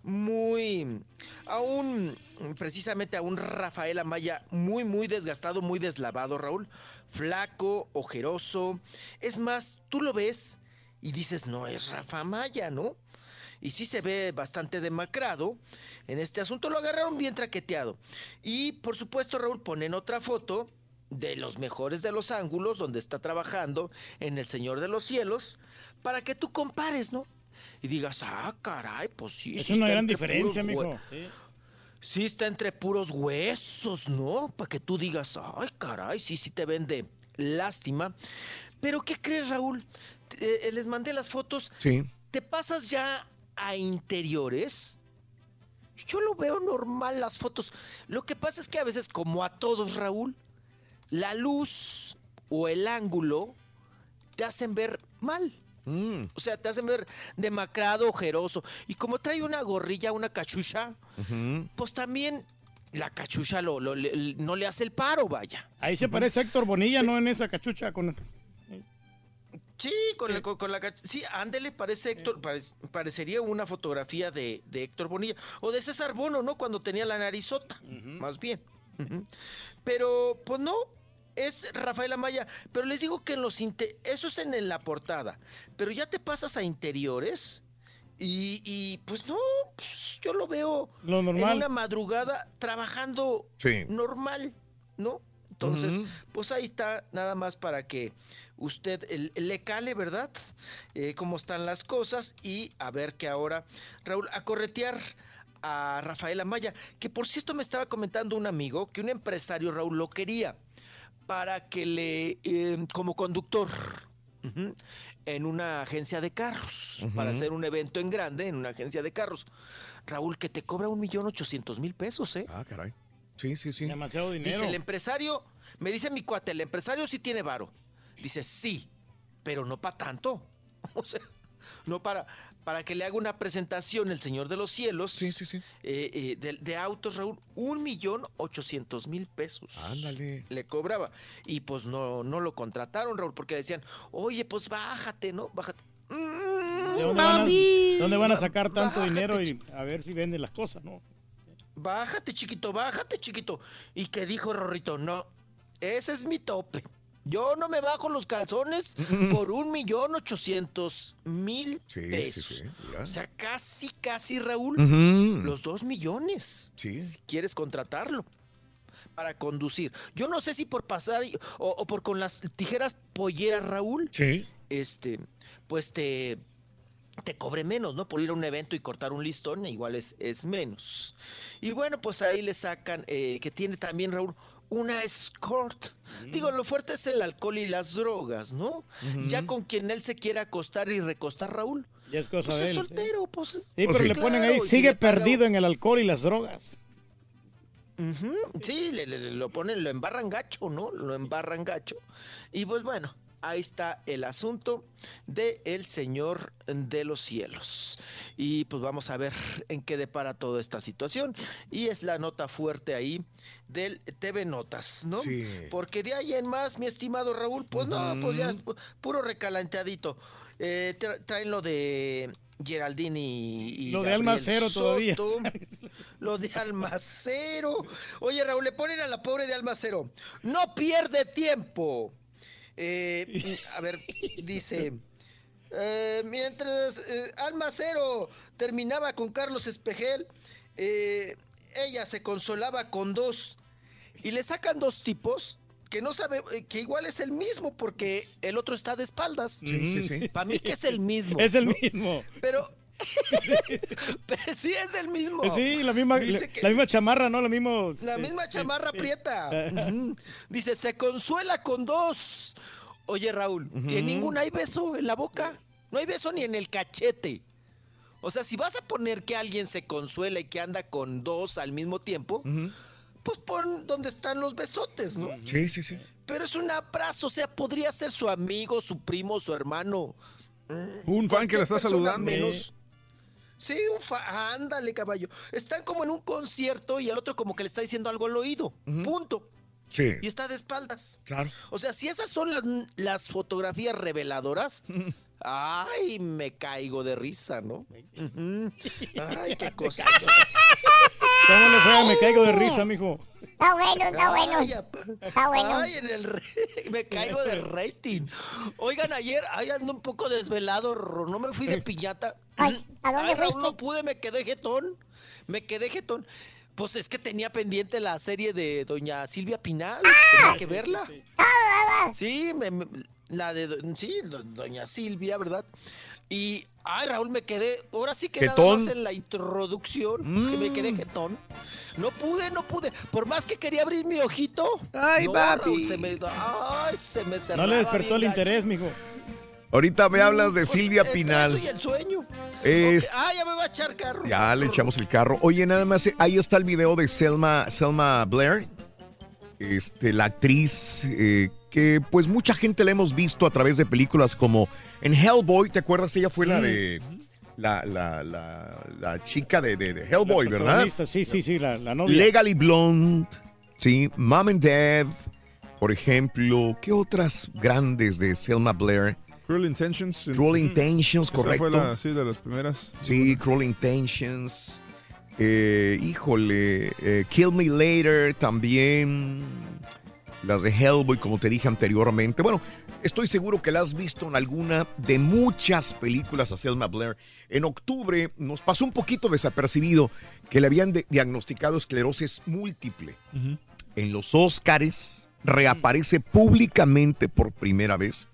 muy, aún, precisamente a un Rafael Amaya muy, muy desgastado, muy deslavado, Raúl. Flaco, ojeroso. Es más, tú lo ves y dices, no es Rafa Amaya, ¿no? Y sí se ve bastante demacrado. En este asunto lo agarraron bien traqueteado. Y por supuesto, Raúl, ponen otra foto de los mejores de los ángulos donde está trabajando en El Señor de los Cielos para que tú compares, ¿no? Y digas, ah, caray, pues sí. Es sí una gran diferencia, mijo. Sí. Sí está entre puros huesos, ¿no? Para que tú digas, ay, caray, sí, sí te vende lástima. Pero ¿qué crees, Raúl? Eh, les mandé las fotos. Sí. ¿Te pasas ya a interiores? Yo lo veo normal las fotos. Lo que pasa es que a veces, como a todos, Raúl, la luz o el ángulo te hacen ver mal. Mm. O sea, te hacen ver demacrado, ojeroso. Y como trae una gorrilla, una cachucha, pues también la cachucha lo- lo- le- no le hace el paro, vaya. Ahí se parece a Héctor Bonilla, ¿no? En esa cachucha con... Sí, con, la, con, con la cach- Sí, ándele, parece Héctor, parec- parecería una fotografía de, de Héctor Bonilla. O de César Bono, ¿no? Cuando tenía la narizota, más bien. Pero, pues no, es Rafael Amaya. Pero les digo que en los eso es en, en la portada. Pero ya te pasas a interiores y, y, pues no, pues, yo lo veo Lo normal. en una madrugada trabajando Sí. normal, ¿no? Entonces, pues ahí está, nada más para que usted le cale, ¿verdad? Eh, cómo están las cosas y a ver que ahora, Raúl, a corretear a Rafael Amaya, que por cierto me estaba comentando un amigo que un empresario, Raúl, lo quería para que le, eh, como conductor, en una agencia de carros, para hacer un evento en grande en una agencia de carros. Raúl, que te cobra un millón ochocientos mil pesos, ¿eh? Ah, caray. Sí, sí, sí. Demasiado dinero. Dice el empresario, me dice mi cuate, el empresario sí tiene varo. Dice, sí, pero no para tanto. O sea, no para, para que le haga una presentación el Señor de los Cielos. Sí, sí, sí. eh, eh, de, de autos, Raúl, un millón ochocientos mil pesos. Ándale. Le cobraba. Y pues no, no lo contrataron, Raúl, porque decían, oye, pues bájate, ¿no? Bájate. ¿De dónde, van a, Mami. dónde van a sacar tanto Bájate, dinero y a ver si venden las cosas, no? Bájate, chiquito, bájate, chiquito. ¿Y qué dijo Rorrito? No, ese es mi tope. Yo no me bajo los calzones por un millón ochocientos mil Sí, pesos. sí. O sea, casi, casi, Raúl, los dos millones. Sí. Si quieres contratarlo para conducir. Yo no sé si por pasar o, o por con las tijeras polleras, Raúl, Sí. este, pues te, te cobre menos, ¿no? Por ir a un evento y cortar un listón, igual es, es menos. Y bueno, pues ahí le sacan, eh, que tiene también, Raúl, una escort. Digo, lo fuerte es el alcohol y las drogas, ¿no? Ya con quien él se quiera acostar y recostar, Raúl. Ya es cosa Pues de es él. sí. soltero, pues. Sí, pero pues le ponen claro, ahí, si sigue paga- perdido en el alcohol y las drogas. Sí, le, le- le- lo ponen, lo embarran gacho, ¿no? Lo embarran gacho. Y pues bueno, ahí está el asunto de el Señor de los cielos. Y pues vamos a ver en qué depara toda esta situación. Y es la nota fuerte ahí del TV Notas, ¿no? Sí. Porque de ahí en más, mi estimado Raúl, pues no, pues ya puro recalanteadito. Eh, tra- traen lo de Geraldine y, y Lo de Almacero todavía. Lo de Almacero. Oye, Raúl, le ponen a la pobre de Almacero. No pierde tiempo. Eh, a ver, dice. eh, mientras eh, Almacero terminaba con Carlos Espejel, eh, ella se consolaba con dos. Y le sacan dos tipos que no sabe, eh, que igual es el mismo porque el otro está de espaldas. Sí, sí, sí. Para mí que es el mismo. Es el ¿no? mismo. Pero. Sí es el mismo. Sí, la misma, Dice la, que- la misma chamarra, ¿no? La misma. la misma chamarra sí. prieta. Dice, se consuela con dos. Oye, Raúl, en ninguna hay beso en la boca. No hay beso ni en el cachete. O sea, si vas a poner que alguien se consuela y que anda con dos al mismo tiempo, pues pon donde están los besotes, ¿no? Sí, sí, sí. Pero es un abrazo, o sea, podría ser su amigo, su primo, su hermano. Un fan que la está saludando. menos- Sí, un fa- ándale, caballo. Están como en un concierto y el otro como que le está diciendo algo al oído. Punto. Sí. Y está de espaldas. Claro. O sea, si esas son las, las fotografías reveladoras, ay, me caigo de risa, ¿no? Ay, qué cosa. ¿Cómo le fue? Me caigo de risa, mijo. Está bueno, está bueno. Ay, Está bueno. Ay, en el re- me caigo de rating. Oigan, ayer, ay, ando un poco desvelado, Ro- no me fui de piñata. Ay, ¿a dónde fuiste? no pude, me quedé jetón. Me quedé jetón. Pues es que tenía pendiente la serie de doña Silvia Pinal. Tenía que verla. Sí, me- me- la de do- sí, do- doña Silvia, ¿verdad? Y ay, Raúl, me quedé, ahora sí que nada más en la introducción, que me quedé jetón. No pude, no pude. Por más que quería abrir mi ojito. Ay, no, papi. Raúl, se me, ay, se me cerraba No le despertó el interés, mijo. Ahorita me hablas de gacho. Silvia Entre Pinal. eso y el sueño. Es- Ah, ya me va a echar carro. Ya le echamos el carro. Oye, nada más, eh, ahí está el video de Selma, Selma Blair, este, la actriz eh, que pues mucha gente la hemos visto a través de películas como en Hellboy, ¿te acuerdas? Ella fue la de la, la, la, la chica de, de- de Hellboy, La ¿verdad? Sí, sí, sí, la, la novia. Legally Blonde, sí, Mom and Dad, por ejemplo. ¿Qué otras grandes de Selma Blair? Cruel Intentions. Cruel Intentions, Esa correcto. fue la, sí, de las primeras. Sí, Cruel Intentions. Eh, híjole, eh, Kill Me Later también. Las de Hellboy, como te dije anteriormente. Bueno, estoy seguro que la has visto en alguna de muchas películas a Selma Blair. En octubre nos pasó un poquito desapercibido que le habían de- diagnosticado esclerosis múltiple. En los Óscares reaparece públicamente por primera vez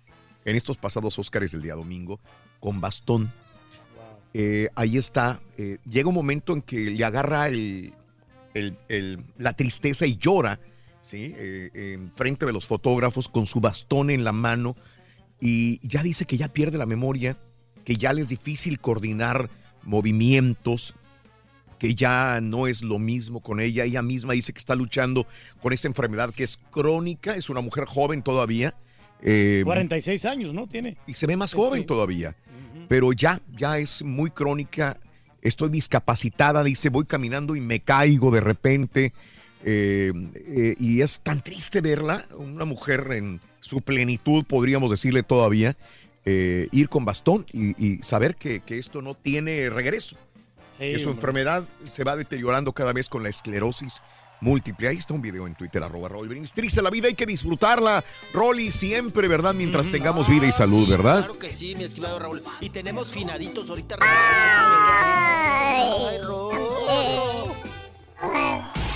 en estos pasados Óscares del día domingo con bastón. Eh, ahí está. eh, llega un momento en que le agarra el, el- el- la tristeza y llora, ¿sí? Eh, en frente de los fotógrafos con su bastón en la mano y ya dice que ya pierde la memoria, que ya le es difícil coordinar movimientos, que ya no es lo mismo con ella. Ella misma dice que está luchando con esta enfermedad que es crónica, es una mujer joven todavía. eh, 46 años, ¿no? Tiene. y se ve más joven todavía. Pero ya, ya es muy crónica. Estoy discapacitada, dice, voy caminando y me caigo de repente. Eh, eh, y es tan triste verla, una mujer en su plenitud, podríamos decirle todavía, eh, ir con bastón y, y saber que, que esto no tiene regreso. que su hombre. enfermedad se va deteriorando cada vez con la esclerosis múltiple. Ahí está un video en Twitter, arroba Raúl Brindis. Triste la vida, hay que disfrutarla, Rolly, siempre, ¿verdad? Mientras tengamos vida y salud, ¿verdad? Claro que sí, mi estimado Raúl. Y tenemos finaditos ahorita. Ay, Ahora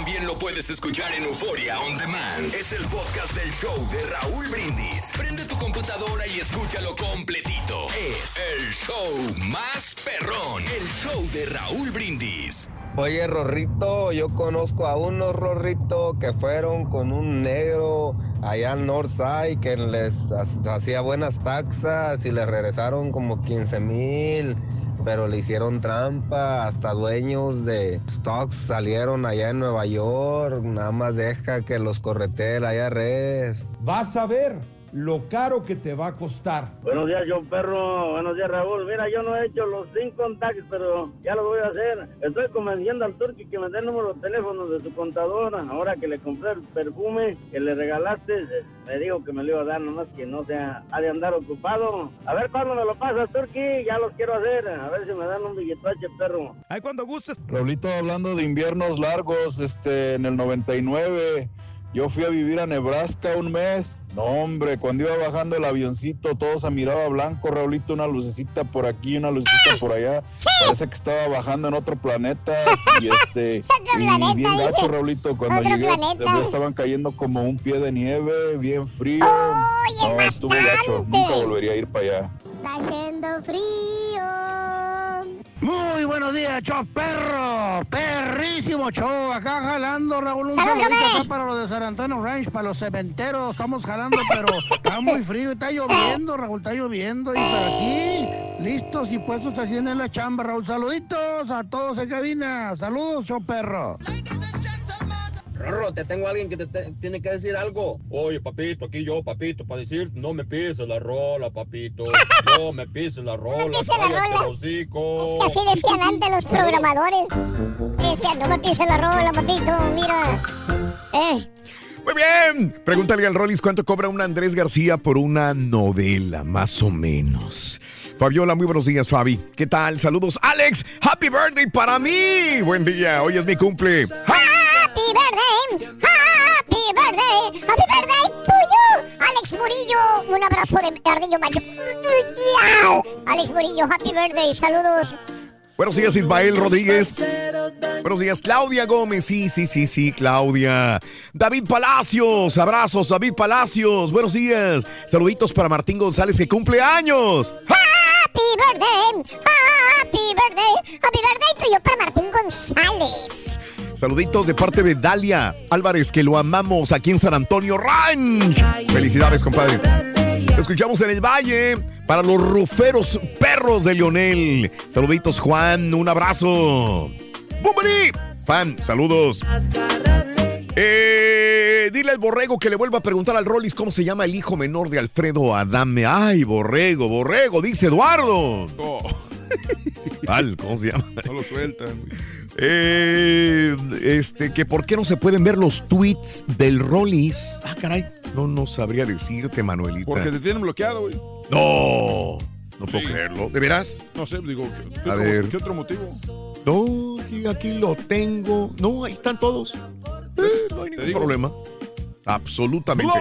también lo puedes escuchar en Euforia On Demand. Es el podcast del show de Raúl Brindis. Prende tu computadora y escúchalo completito. Es el show más perrón. El show de Raúl Brindis. Oye, Rorrito, yo conozco a unos Rorrito que fueron con un negro allá al Northside que les ha- hacía buenas taxas y les regresaron como 15 mil, pero le hicieron trampa. Hasta dueños de stocks salieron allá en Nueva York. Nada más deja que los corretee la IRS. Vas a ver. Lo caro que te va a costar. Buenos días, yo perro. Buenos días, Raúl. Mira, yo no he hecho los cinco contactos, pero ya lo voy a hacer. Estoy convenciendo al Turki que me dé el número de teléfono de su contadora. Ahora que le compré el perfume que le regalaste, me dijo que me lo iba a dar, nomás que no sea, ha de andar ocupado. A ver cuándo me lo pasa, Turki. Ya los quiero hacer. A ver si me dan un billetache, perro. Ay, cuando gustes. Raulito, hablando de inviernos largos, este, en el 99, yo fui a vivir a Nebraska un mes. No, hombre, cuando iba bajando el avioncito, todo se miraba blanco, Raulito, una lucecita por aquí, una lucecita por allá. Parece que estaba bajando en otro planeta. Y este, y bien gacho, Raulito, cuando llegué, estaban cayendo como un pie de nieve, bien frío. no, estuvo gacho, nunca volvería a ir para allá. Está haciendo frío. Muy buenos días, show perro, perrísimo show, acá jalando, Raúl, un acá para los de San Antonio Ranch, para los cementeros, estamos jalando, pero está muy frío, está lloviendo, Raúl, está lloviendo, y por aquí, listos y puestos así en la chamba, Raúl, saluditos a todos en cabina, saludos, show perro. Rorro, te tengo a alguien que te, te- tiene que decir algo. Oye, papito, aquí yo, papito, para decir, no me pises la rola, papito. No me pises la rola, pise la cállate rola. el hocico. Que así decían antes los programadores. Decían, no me pises la rola, papito, mira. Eh. Muy bien. Pregúntale al Rollis cuánto cobra un Andrés García por una novela, más o menos. Fabiola, muy buenos días, Fabi. ¿Qué tal? Saludos, Alex. Happy birthday para mí. Buen día. Hoy es mi cumple. Happy birthday, happy birthday, happy birthday tuyo, Alex Murillo. Un abrazo de ardillo macho. Alex Murillo, happy birthday, saludos. Buenos días, Ismael Rodríguez. Buenos días, Claudia Gómez. Sí, sí, sí, sí, Claudia. David Palacios. Abrazos, David Palacios. Buenos días. Saluditos para Martín González, que cumple años. Happy birthday, happy birthday, happy birthday tuyo para Martín González. Saluditos de parte de Dalia Álvarez, que lo amamos aquí en San Antonio Ranch. Felicidades, compadre. Te escuchamos en el Valle para los ruferos perros de Lionel. Saluditos, Juan. Un abrazo. ¡Bumbari! Fan, saludos. Eh, dile al borrego que le vuelva a preguntar al Rollis cómo se llama el hijo menor de Alfredo Adame. Ay, borrego, borrego, dice Eduardo. Al, ¿cómo se llama? No lo sueltan. Eh, este, que por qué no se pueden ver los tweets del Rollis. Ah, caray. No, no sabría decirte, Manuelita. Porque te tienen bloqueado, güey. No, no puedo creerlo. ¿De veras? No sé, digo, ¿qué, qué A otro, ver. ¿qué otro motivo? No, aquí, lo tengo. No, ahí están todos. Eh, no hay ningún digo. problema. Absolutamente.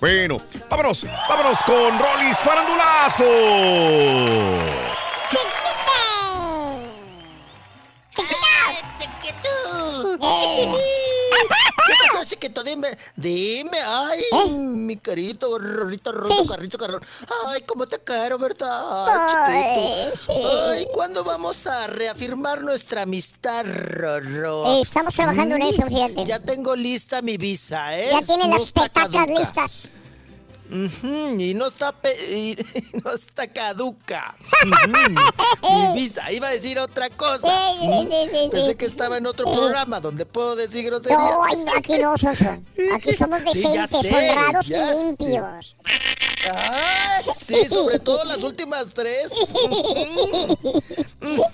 Bueno, vámonos, vámonos con Rollis Farandulazo. ¿Qué pasó, chiquito? Dime, dime, ay, mi querido Rorrito, Rorrito, Carrito, Carrón. Ay, cómo te quiero, ¿verdad? Ay, chiquito. sí. Ay, ¿cuándo vamos a reafirmar nuestra amistad, Rorro? Eh, estamos trabajando en eso, fíjate. Ya tengo lista mi visa, ¿eh? Ya tienen No las petacas caduca. Y no está pe- y no está caduca. Mi visa, iba a decir otra cosa. Sí, sí, sí, sí, Pensé que estaba en otro programa donde puedo decir groserías. No, ay, aquí no. Aquí somos decentes, sé, honrados y limpios. Sí, sobre todo las últimas tres.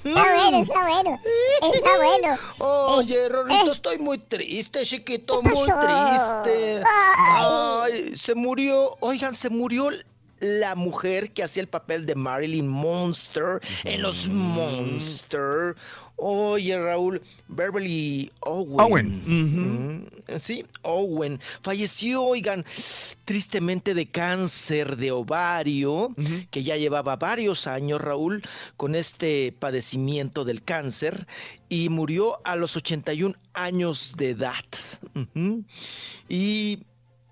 Está bueno, está bueno. Está bueno. Oye, Rorrito, estoy muy triste, chiquito, ¿Qué muy triste. Ay, se murió, oigan, se murió la mujer que hacía el papel de Marilyn Monster en los Monster. Oye, Raúl, Beverly Owen. Owen. Sí, Owen. Falleció, oigan, tristemente de cáncer de ovario, que ya llevaba varios años, Raúl, con este padecimiento del cáncer, y murió a los 81 años de edad. Y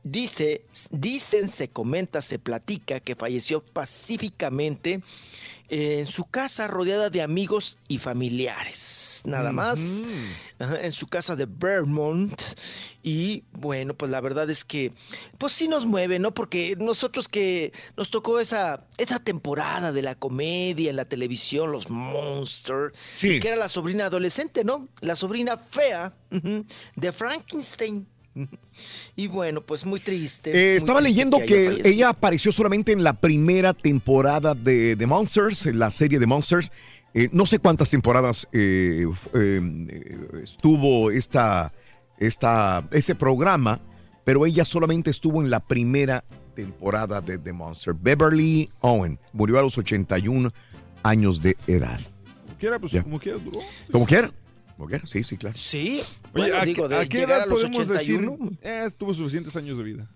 dice, dicen, se comenta, se platica que falleció pacíficamente en su casa rodeada de amigos y familiares, nada más, en su casa de Vermont. Y bueno, pues la verdad es que, pues sí nos mueve, ¿no? Porque nosotros que nos tocó esa, esa temporada de la comedia en la televisión, los Monsters, Sí. que era la sobrina adolescente, ¿no? La sobrina fea de Frankenstein. Y bueno, pues muy triste. Eh, muy estaba triste leyendo que, ella apareció solamente en la primera temporada de, de Monsters, en la serie de Monsters. Eh, no sé cuántas temporadas eh, estuvo esta, esta, ese programa, pero ella solamente estuvo en la primera temporada de The Monster. Beverly Owen murió a los 81 años de edad. Como quiera, pues como quiera duró. Como quiera. Sí, sí, claro. Sí. Oye, bueno, ¿a, digo, qué- de a qué llegar edad a los podemos 81. decir? Eh, tuvo suficientes años de vida.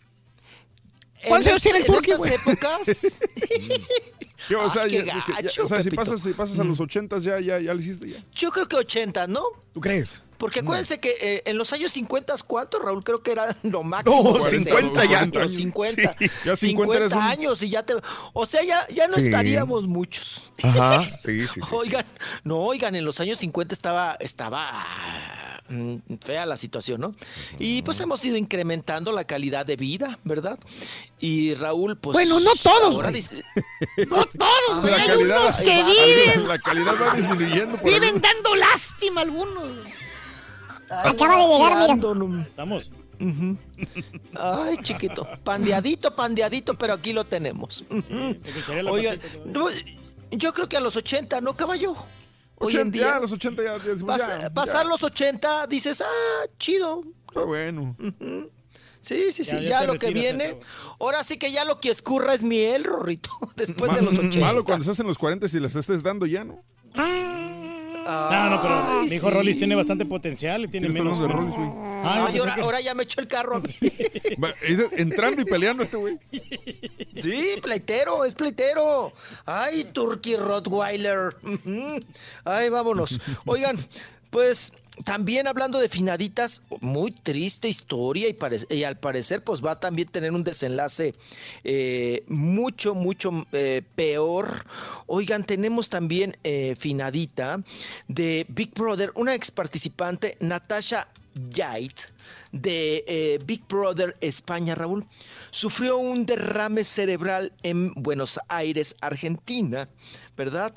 ¿Cuántos años tiene el en estas güey? épocas. ¿Qué, o sea, Ah, qué ya- ya- ya- gacho, o sea, si pasas, si pasas a los 80 ya, ya, ya lo hiciste ya. Yo creo que 80, ¿no? ¿Tú crees? Porque acuérdense que eh, en los años 50, ¿cuánto, Raúl? Creo que era lo máximo. No, 60, 50 ya. 40, 50. Sí, ya 50 eres un- años y ya te... O sea, ya, ya no Sí. estaríamos muchos. Ajá, sí, sí, sí. sí. Oigan, no, oigan, en los años 50 estaba, estaba mm, fea la situación, ¿no? Y pues hemos ido incrementando la calidad de vida, ¿verdad? Y Raúl, pues... Bueno, no todos, ahora güey. dice- No todos, güey. La Hay calidad, unos que va, viven, la calidad va disminuyendo. Por viven ahí. dando lástima algunos. Güey. Acaba de llegar, mira. Estamos. Ujú. Ay, chiquito. Pandeadito, pandeadito, pero aquí lo tenemos. Oigan, no, yo creo que a los 80, ¿no, caballo? Hoy en 80, ya, día. a los 80 ya, ya ya, pasar ya, los 80, dices, ah, chido. está bueno. Sí, sí, sí. Ya, Ya, ya lo que viene. ya, Ahora sí que ya lo que escurra es miel, Rorrito. Después de Malo- los 80. Malo cuando estás en los 40 y las estés dando ya, ¿no? No, no, pero mi hijo sí. Rollis tiene bastante potencial y tiene ¿Quién está menos. de Rollis, güey? Ah, Ay, ahora, que- ahora ya me echó el carro a mí. Entrando y peleando este güey. Sí, pleitero, es pleitero. Ay, Turkey Rottweiler. Ay, vámonos. Oigan, pues también hablando de finaditas, muy triste historia y, y al parecer pues va a también tener un desenlace eh, mucho, mucho eh, peor. Oigan, tenemos también eh, finadita de Big Brother, una ex participante, Natasha Yait, de eh, Big Brother España, Raúl, sufrió un derrame cerebral en Buenos Aires, Argentina, ¿verdad?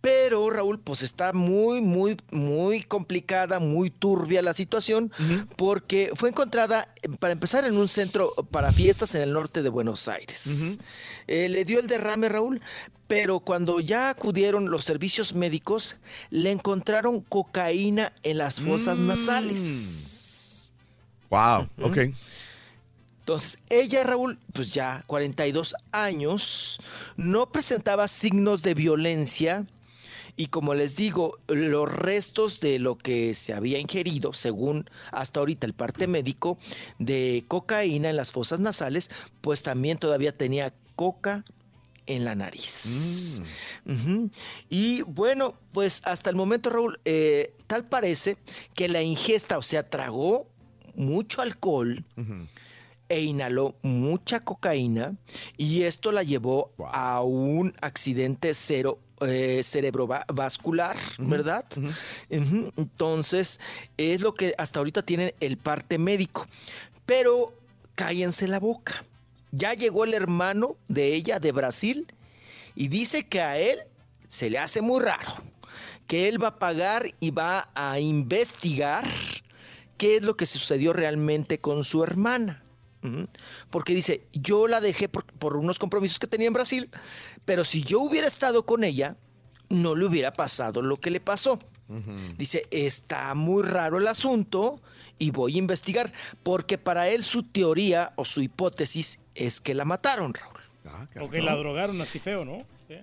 Pero, Raúl, pues está muy, muy, muy complicada, muy turbia la situación, porque fue encontrada, para empezar, en un centro para fiestas en el norte de Buenos Aires. Eh, le dio el derrame, Raúl, pero cuando ya acudieron los servicios médicos, le encontraron cocaína en las fosas nasales. Wow, ok. Entonces, ella, Raúl, pues ya 42 años, no presentaba signos de violencia y como les digo, los restos de lo que se había ingerido, según hasta ahorita el parte médico, de cocaína en las fosas nasales, pues también todavía tenía coca en la nariz. Ujú. Y bueno, pues hasta el momento, Raúl, eh, tal parece que la ingesta, o sea, tragó mucho alcohol e inhaló mucha cocaína y esto la llevó a un accidente cero eh, cerebrovascular, ¿verdad? Entonces, es lo que hasta ahorita tiene el parte médico. Pero cállense la boca. Ya llegó el hermano de ella de Brasil y dice que a él se le hace muy raro, que él va a pagar y va a investigar qué es lo que sucedió realmente con su hermana. Porque dice, yo la dejé por, por unos compromisos que tenía en Brasil, pero si yo hubiera estado con ella, no le hubiera pasado lo que le pasó. Dice, está muy raro el asunto y voy a investigar, porque para él su teoría o su hipótesis es que la mataron, Raúl. O que la drogaron así feo, ¿no? Sí.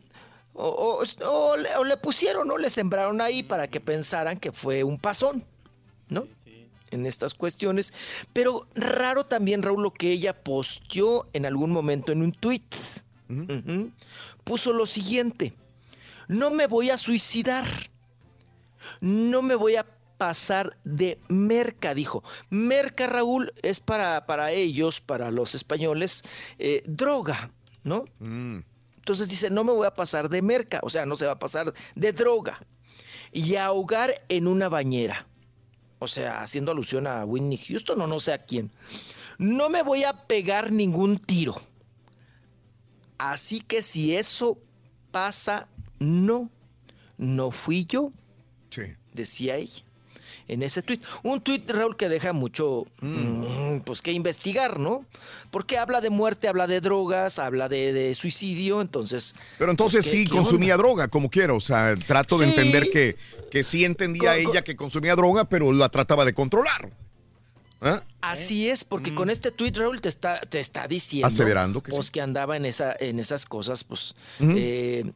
O, o- o le, o le pusieron, ¿no? Le sembraron ahí para que pensaran que fue un pasón, ¿no? En estas cuestiones. Pero raro también, Raúl, lo que ella posteó en algún momento en un tuit. Ujú. Puso lo siguiente. No me voy a suicidar. No me voy a pasar de merca, dijo. Merca, Raúl, es para, para ellos, para los españoles, eh, droga, ¿no? Entonces dice, no me voy a pasar de merca, o sea, no se va a pasar de droga. Y ahogar en una bañera. O sea, haciendo alusión a Whitney Houston o no sé a quién. No me voy a pegar ningún tiro. Así que si eso pasa, no, no fui yo, Sí. decía ella. En ese tuit. Un tuit, Raúl, que deja mucho, mm, pues, que investigar, ¿no? Porque habla de muerte, habla de drogas, habla de, de suicidio, entonces... Pero entonces pues, ¿qué- sí consumía onda? droga, como quiera. O sea, trato de entender que, que sí entendía ella que consumía droga, pero la trataba de controlar. ¿Ah? Así es, porque con este tuit, Raúl, te está, te está diciendo Aseverando que pues, sí. que andaba en, esa, en esas cosas, pues, eh,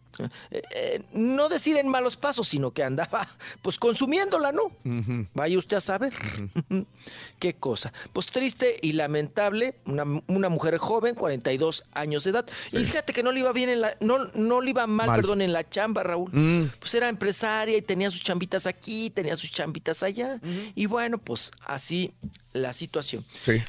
eh, eh, no decir en malos pasos, sino que andaba, pues, consumiéndola, ¿no? Vaya usted a saber. Qué cosa. Pues triste y lamentable, una, una mujer joven, 42 años de edad. Y fíjate que no le iba bien en la, no, no le iba mal, Mal. perdón, en la chamba, Raúl. Mm. Pues era empresaria y tenía sus chambitas aquí, tenía sus chambitas allá. Y bueno, pues así la situación. Sí.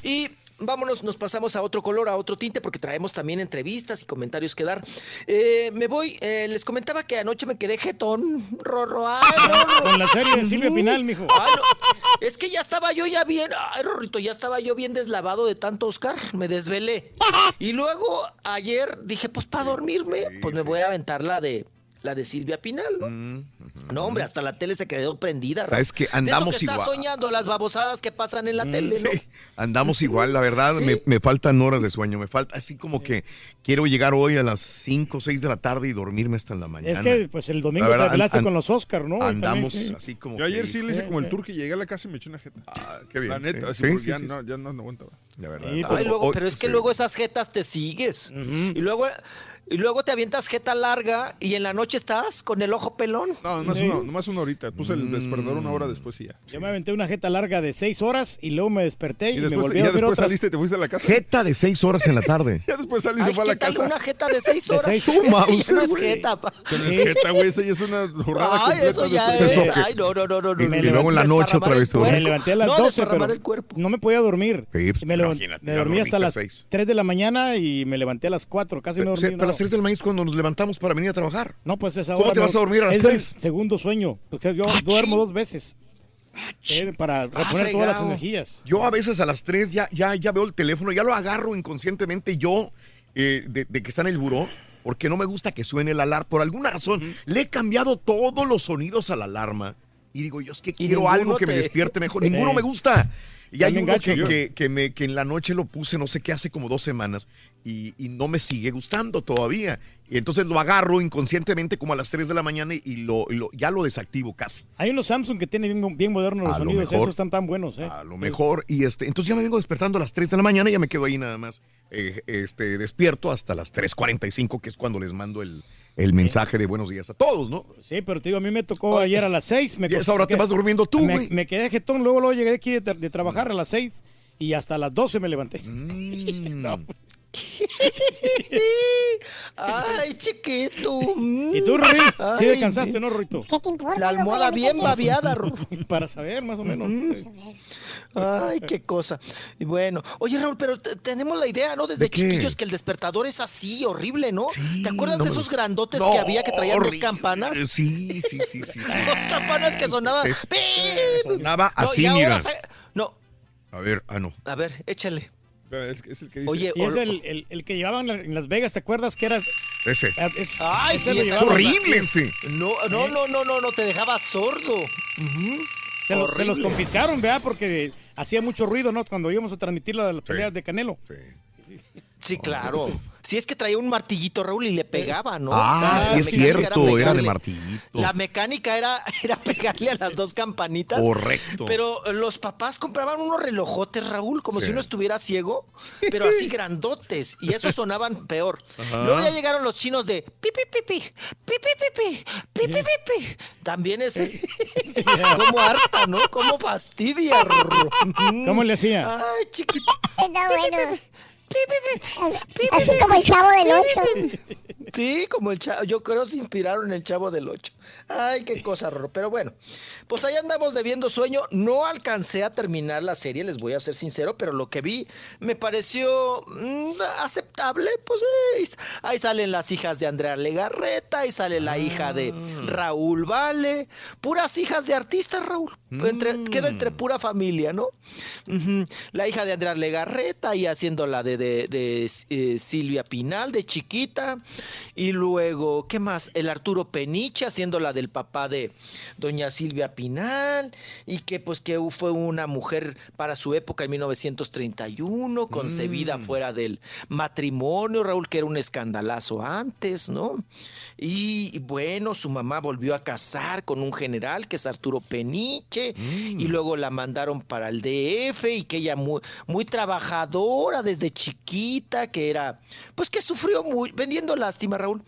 Y vámonos, nos pasamos a otro color, a otro tinte, porque traemos también entrevistas y comentarios que dar. Eh, me voy, eh, les comentaba que anoche me quedé jetón, Rorro. Ay, Rorro. Con la serie de Silvia Pinal, mijo. Ay, no, Es que ya estaba yo ya bien, ay, Rorrito, ya estaba yo bien deslavado de tanto Oscar, me desvelé. Y luego ayer dije, pues para dormirme, pues me voy a aventar la de la de Silvia Pinal, ¿no? No, hombre, hasta la tele se quedó prendida. Sabes que De eso andamos que estás igual. soñando las babosadas que pasan en la tele, ¿no? Andamos igual, la verdad, me, me faltan horas de sueño, me falta así como que quiero llegar hoy a las 5 o 6 de la tarde y dormirme hasta en la mañana. Es que pues el domingo La verdad, te an- con los Oscar, ¿no? Andamos También, sí. así como Yo ayer que- sí le hice como el Sí, turco y llegué a la casa y me eché una jeta. Ah, qué bien, La neta, sí. así Sí, porque sí, ya, sí, no, sí. ya no, aguantaba. La verdad. Ay, luego, hoy- pero es que sí. luego esas jetas te sigues. Y luego y luego te avientas jeta larga y en la noche estás con el ojo pelón. No, nomás, Sí. una, nomás una horita. Puse el despertador una hora después y ya. Yo me aventé una jeta larga de seis horas y luego me desperté y, Y me después, volví ya a después otras saliste y te fuiste a la casa. Jeta de 6 horas en la tarde. Ya después salí y fue a ¿qué la tal casa. una jeta de seis De horas? seis- Ese Mouse, ya no es jeta, pa. No es jeta, güey. Esa ya es una jornada Ay, completa. eso ya de es. eso. Ay, no, no, no, no. Y- no. y luego en la noche otra vez te Me levanté a las No, 12, desparramar pero el cuerpo. no me podía dormir. Sí, pues, me, me dormí hasta las seis. 3 de la mañana y me levanté a las 4, casi no dormí. Las 3 de la mañana es cuando nos levantamos para venir a trabajar. No, pues esa ¿Cómo hora te vas a dormir a las es del tres? segundo sueño. Porque yo Ah, duermo dos veces. Eh, para Ah, reponer todas las energías. Yo a veces a las 3 ya, ya, ya veo el teléfono, ya lo agarro inconscientemente yo eh, de, de que está en el buró, porque no me gusta que suene el alarma. Por alguna razón, le he cambiado todos los sonidos a la alarma. Y digo, yo es que quiero algo que me te- despierte mejor. Ninguno me gusta. Y hay uno que, que- que me, que en la noche lo puse, no sé qué, hace como dos semanas, y, y no me sigue gustando todavía. Y entonces lo agarro inconscientemente como a las 3 de la mañana y lo, y lo- ya lo desactivo casi. Hay unos Samsung que tienen bien, bien modernos los A lo sonidos. mejor. Esos están tan buenos. ¿eh? A lo mejor. Y este, entonces ya me vengo despertando a las 3 de la mañana y ya me quedo ahí nada más eh, este, despierto hasta las 3.45, que es cuando les mando el, el mensaje de buenos días a todos, ¿no? Sí, pero te digo, a mí me tocó ayer a las 6. Me Y esa hora te vas durmiendo tú, me, güey. me quedé jetón, luego, luego llegué aquí de, de trabajar a las 6 y hasta las 12 me levanté. Mm. No. Ay, chiquito. ¿Y tú, Rui? ¿Sí descansaste, no, Ruito? ¿Qué te importa? La almohada bien babeada. Ru. Para saber, más o menos. Ay, qué cosa. Y bueno, oye Raúl, pero te- tenemos la idea, ¿no? Desde chiquillos que el despertador es así, horrible, ¿no? ¿Te acuerdas no de esos grandotes No, que había que traían dos campanas? Sí, sí, sí, sí. Dos campanas que sonaban. Es- Sonaba No, así, y ahora mira. No, A ver, ah, no. a ver, échale. Es, es el que dice. Oye, Y es el, el, el que llevaban en Las Vegas, ¿te acuerdas que era? Ese. es- Ay, ese sí, es horrible ese. No, no, no, no, no, no, te dejaba sordo. Se los, se los confiscaron, ¿verdad? Porque hacía mucho ruido, ¿no? Cuando íbamos a transmitir la- las peleas de Canelo. Sí, claro. Si es que traía un martillito, Raúl, y le pegaba, ¿no? Ah, La sí es cierto, era de martillito. La mecánica era, era pegarle a las dos campanitas. Correcto. Pero eh, los papás compraban unos relojotes, Raúl, como Sí. si uno estuviera ciego, pero así grandotes. Y esos sonaban peor. Ajá. Luego ya llegaron los chinos de pipi, pipi, pipi, pipi, pipi, pipi. También ese. Como harta, ¿no? Como fastidia. ¿Cómo le hacía? Ay, chiquito. Está bueno. Así como el chavo del 8. Sí, como el chavo. Yo creo se inspiraron en el chavo del 8. Ay, qué cosa, Rorro. Pero bueno, pues ahí andamos debiendo sueño. No alcancé a terminar la serie, les voy a ser sincero, pero lo que vi me pareció mm, aceptable. Pues eh, ahí salen las hijas de Andrea Legarreta, ahí sale la hija de Raúl Vale. Puras hijas de artistas, Raúl. Entre- Queda entre pura familia, ¿no? La hija de Andrea Legarreta y haciendo la de, de- de, eh, Silvia Pinal, de chiquita. Y luego, ¿qué más? El Arturo Peniche haciendo la del papá de doña Silvia Pinal y que pues que fue una mujer para su época en 1931, concebida Mm. fuera del matrimonio, Raúl, que era un escandalazo antes, ¿no? Y, bueno, su mamá volvió a casar con un general que es Arturo Peniche y luego la mandaron para el DF y que ella muy, muy trabajadora desde chiquita, que era, pues que sufrió muy, vendiendo lástima, Raúl.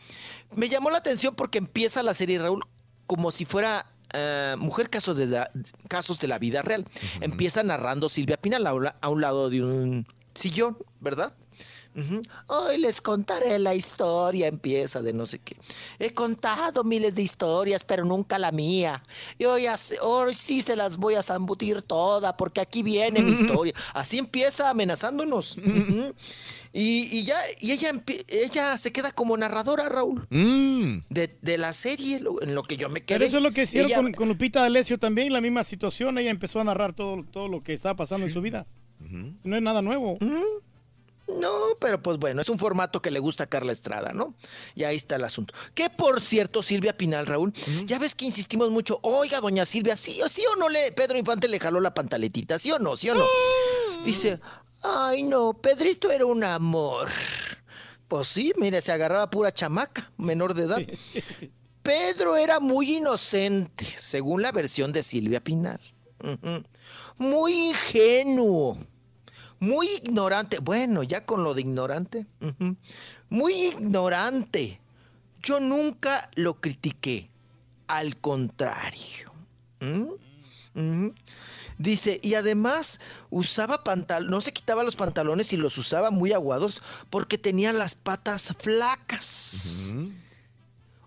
Me llamó la atención porque empieza la serie, Raúl, como si fuera eh, mujer caso de la- casos de la vida real. Empieza narrando Silvia Pinal a un lado de un sillón, ¿verdad? Hoy les contaré la historia, empieza de no sé qué. He contado miles de historias, pero nunca la mía. Y hoy, hoy sí se las voy a zambutir toda, porque aquí viene mi historia. Así empieza amenazándonos. Y, y ya, y ella, ella se queda como narradora, Raúl. De, de la serie, lo- en lo que yo me quedé. Pero eso es lo que hicieron Ella- con, con Lupita D'Alessio también, la misma situación. Ella empezó a narrar todo, todo lo que estaba pasando en su vida. No es nada nuevo. No, pero pues bueno, es un formato que le gusta a Carla Estrada, ¿no? Y ahí está el asunto. Que por cierto, Silvia Pinal, Raúl, ya ves que insistimos mucho, oiga, doña Silvia, sí o sí o no le, Pedro Infante le jaló la pantaletita, sí o no, sí o no. Dice, ay no, Pedrito era un amor. Pues sí, mire, se agarraba pura chamaca, menor de edad. Pedro era muy inocente, según la versión de Silvia Pinal. Muy ingenuo. Muy ignorante. Bueno, ya con lo de ignorante. Muy ignorante. Yo nunca lo critiqué. Al contrario. Dice, y además usaba pantal, no se quitaba los pantalones y los usaba muy aguados porque tenía las patas flacas.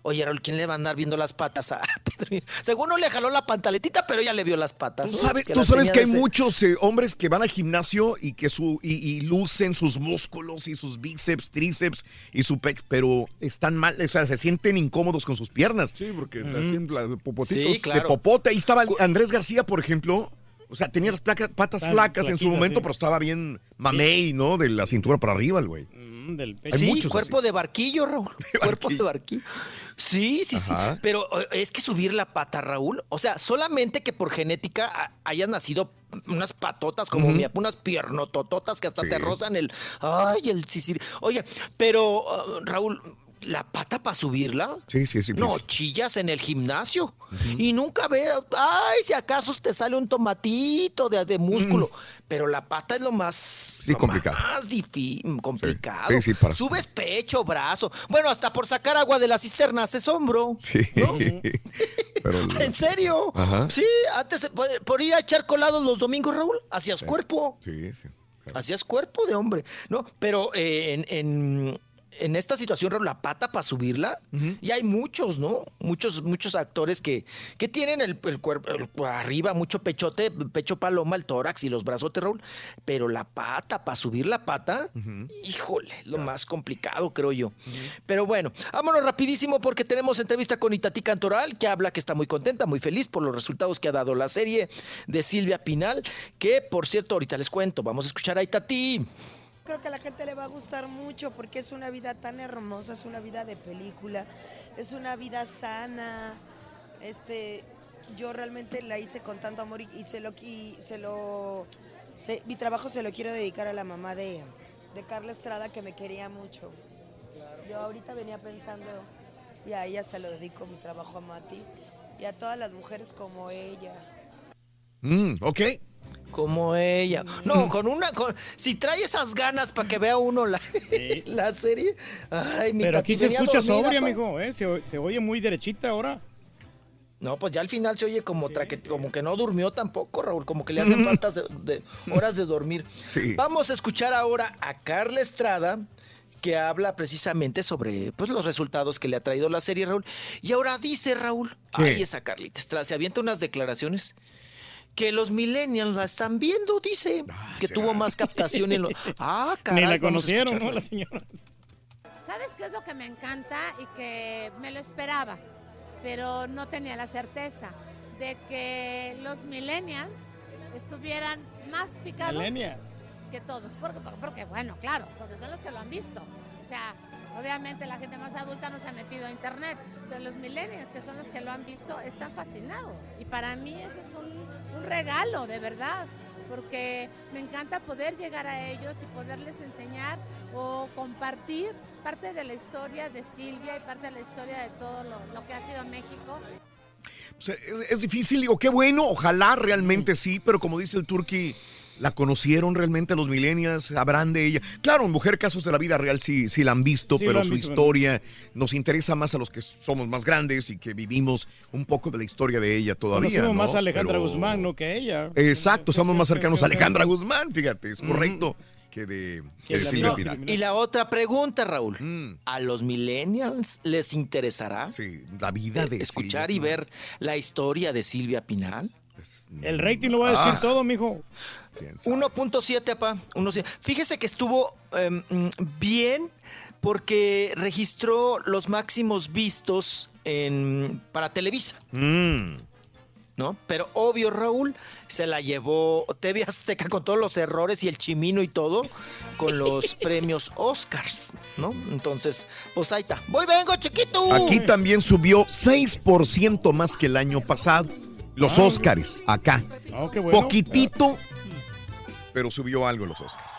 Oye, Raúl, ¿quién le va a andar viendo las patas a Pedro? Según no le jaló la pantaletita, pero ella le vio las patas. Tú sabes, Que tú las sabes tenía que hay ese- muchos eh, hombres que van al gimnasio y que su y, y lucen sus músculos y sus bíceps, tríceps y su pecho, pero están mal, o sea, se sienten incómodos con sus piernas. Sí, porque las tienen las popotitos. Sí, claro. De popote. Ahí estaba Andrés García, por ejemplo. O sea, tenía las placas- patas Tan flacas en su momento, sí. pero estaba bien mamey, ¿no? De la cintura para arriba, el güey. Mm, del Hay sí, cuerpo de barquillo, Raúl. Cuerpo de barquillo. Sí, sí, Ajá. sí. Pero es que subir la pata, Raúl. O sea, solamente que por genética hayan nacido unas patotas como Ujú. mi, unas piernotototas que hasta Sí. te rozan el. Ay, el. Oye, pero, uh, Raúl, ¿la pata para subirla? Sí, sí, sí. No, chillas en el gimnasio. Y nunca veo, ay, si acaso te sale un tomatito de, de músculo. Pero la pata es lo más, Sí, lo complicado. más complicado. Sí, sí, para- Subes pecho, brazo. Bueno, hasta por sacar agua de la cisterna haces hombro. Sí. Pero ¿En serio? Ajá. Sí, antes por, por ir a echar colados los domingos, Raúl, hacías cuerpo. Sí, sí. Hacías cuerpo de hombre, ¿no? Pero eh, en, en- en esta situación, Raúl, la pata para subirla, y hay muchos, ¿no? Muchos, muchos actores que, que tienen el, el cuerpo el- arriba, mucho pechote, pecho paloma, el tórax y los brazotes, Raúl. Pero la pata, para subir la pata, híjole, lo más complicado, creo yo. Pero bueno, vámonos rapidísimo porque tenemos entrevista con Itatí Cantoral, que habla que está muy contenta, muy feliz por los resultados que ha dado la serie de Silvia Pinal, que por cierto, ahorita les cuento, vamos a escuchar a Itatí. Creo que a la gente le va a gustar mucho porque es una vida tan hermosa, es una vida de película, es una vida sana. Este, yo realmente la hice con tanto amor y, se lo y se lo se- mi trabajo se lo quiero dedicar a la mamá de, de Carla Estrada que me quería mucho. Yo ahorita venía pensando y a ella se lo dedico mi trabajo a Mati y a todas las mujeres como ella. Mm, ok. Como ella. No, con una. con- si trae esas ganas para que vea uno la, la serie. Ay, mi Pero aquí se escucha sobria, amigo. ¿eh? Se, oye muy derechita ahora. No, pues ya al final se oye como, tra- que- como que no durmió tampoco, Raúl. Como que le hacen faltas de, de horas de dormir. Sí. Vamos a escuchar ahora a Carla Estrada que habla precisamente sobre pues, los resultados que le ha traído la serie, Raúl. Y ahora dice Raúl, ay, esa Carlita Estrada, se avienta unas declaraciones que los millennials la están viendo, dice, que tuvo más captación en lo... Ah, caray, Ni la conocieron, ¿no? La señora. ¿Sabes qué es lo que me encanta y que me lo esperaba, pero no tenía la certeza de que los millennials estuvieran más picados Millennial. que todos? Porque, porque, bueno, claro, porque son los que lo han visto. O sea, Obviamente la gente más adulta no se ha metido a internet, pero los millennials, que son los que lo han visto, están fascinados. Y para mí eso es un, regalo, de verdad, porque me encanta poder llegar a ellos y poderles enseñar o compartir parte de la historia de Silvia y parte de la historia de todo lo, que ha sido México. Sea, es, es difícil, digo, qué bueno, ojalá realmente sí, pero como dice el Turqui, ¿la conocieron realmente los millennials? ¿Sabrán de ella? Claro, mujer casos de la vida real sí, sí la han visto, Sí, pero han su visto, historia nos interesa más a los que somos más grandes y que vivimos un poco de la historia de ella todavía. Conocemos ¿no? más a Alejandra Pero- Guzmán, ¿no? Que ella. Exacto, estamos más cercanos a sí, sí. Alejandra Guzmán, fíjate, es correcto, que de, que de Silvia Pinal. y la otra pregunta, Raúl. Mm. ¿A los millennials les interesará la vida de escuchar Silvia y ver la historia de Silvia Pinal? El rating lo va a decir Ah. todo, mijo. 1.7, apa. 1.7. Fíjese que estuvo em, bien porque registró los máximos vistos en, para Televisa. Mm. ¿No? Pero obvio, Raúl, se la llevó TV Azteca con todos los errores y el chimino y todo, con los premios Oscars, ¿no? Entonces, pues ahí está. Voy, vengo, chiquito. Aquí también subió 6% más que el año pasado. Los Ah. Óscares, acá. Ah, qué bueno. Poquitito, pero subió algo los Óscares.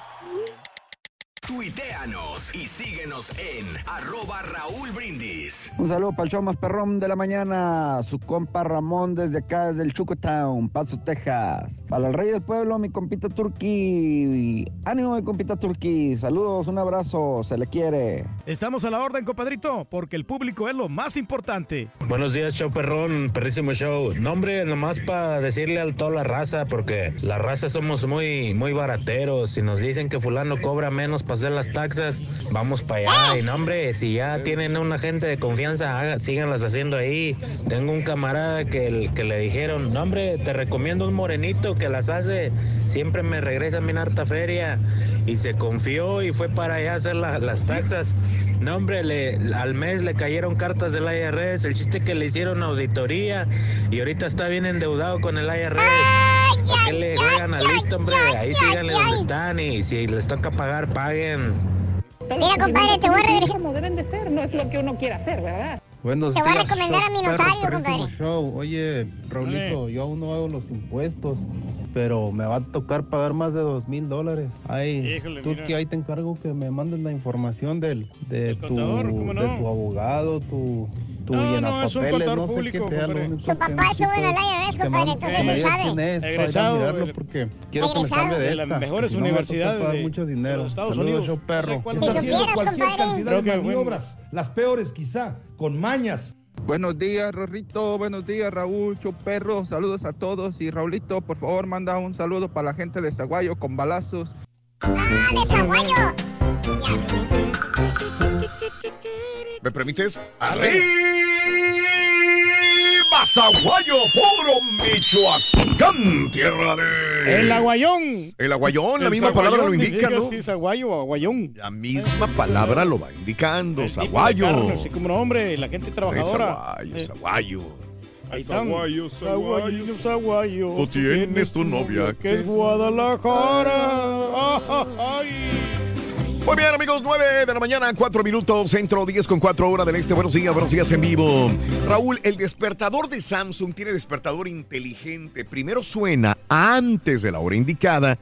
Tuiteanos y síguenos en arroba Raúl Brindis. Un saludo para el show más perrón de la mañana. Su compa Ramón desde acá, desde el Chucotown, Paso, Texas. Para el rey del pueblo, mi compita Turqui. Ánimo, mi compita Turqui. Saludos, un abrazo, se le quiere. Estamos a la orden, compadrito, porque el público es lo más importante. Buenos días, show perrón, perrísimo show. No, hombre, nomás para decirle a toda la raza, porque la raza somos muy, muy barateros. Si nos dicen que fulano cobra menos hacer las taxas, vamos para allá. Y no, hombre, si ya tienen una gente de confianza, haga- síganlas haciendo ahí. Tengo un camarada que, que le dijeron, no, hombre, te recomiendo un morenito que las hace. Siempre me regresa bien harta feria. Y se confió y fue para allá a hacer la- las taxas. No, hombre, le, al mes le cayeron cartas del IRS. El chiste que le hicieron auditoría y ahorita está bien endeudado con el IRS. ¿Por qué le juegan al listo, hombre? Ahí síganle donde están y si les toca pagar, paguen. Mira, compadre, te voy a regresar. Como deben de ser, no es lo que uno quiera hacer, ¿verdad? Buenos Te voy a recomendar a mi notario, compadre. show. Oye, Raulito, yo aún no hago los impuestos, pero me va a tocar pagar más de dos mil dólares. Ay, Híjole, tú mira. que ahí te encargo que me mandes la información del, de, tu, contador, ¿cómo no? de tu abogado, tu, No, no, llenapapeles, es un contador no sé público, qué sea. Lo único Su papá estuvo en el IRS, compadre, entonces digas sabe. quién es, para Egresado mirarlo, del- porque quiero que me salve de De las esta. mejores si universidades de- mucho de dinero. los Estados Saludos, Unidos. show perro. Haciendo supieras, cualquier compadre. cantidad Creo de que, maniobras, las peores quizá, con mañas. Buenos días, Rorrito. Buenos días, Raúl, Chuperro. Saludos a todos. Y Raulito, por favor, manda un saludo para la gente de Zaguayo con balazos. ¡Ah, de Zaguayo! ¿Me permites? ¡Arriba, Zaguayo, puro Michoacán! Tierra de... El aguayón. El aguayón, la El misma palabra lo indica, ¿no? Sí, zaguayo o aguayón. La misma palabra lo va indicando, Zaguayo. carne, Así como no, hombre, la gente trabajadora. Zaguayo, Eh, Zaguayo. Ahí están. Zaguayo, Zaguayo, zaguayo. Tú tienes tu novia Que es Guadalajara. Ay. Muy bien, amigos, 9 de la mañana, 4 minutos, centro 10 con 4 horas del este. Buenos días, buenos días en vivo. Raúl, el despertador de Samsung tiene despertador inteligente. Primero suena antes de la hora indicada,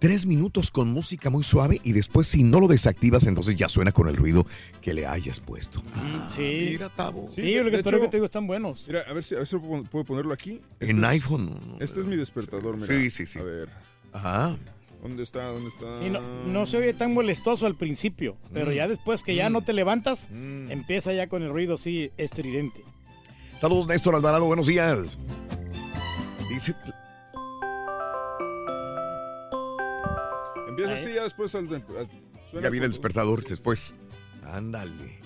tres minutos con música muy suave y después si no lo desactivas, entonces ya suena con el ruido que le hayas puesto. Sí. Mira, Tavo. Sí, lo que, pero que hecho- te digo, están buenos. Mira, a ver si, a ver si puedo ponerlo aquí. En es- iPhone. Este es mi despertador, mira. Sí, sí, sí. A ver. Ajá. ¿Dónde está? ¿Dónde está? Sí, no, no se oye tan molestoso al principio, pero Mm. ya después que ya no te levantas, Mm. empieza ya con el ruido así estridente. Saludos, Néstor Alvarado, buenos días. Dice, Empieza Ahí. así, ya después al, ya viene el despertador después. Ándale.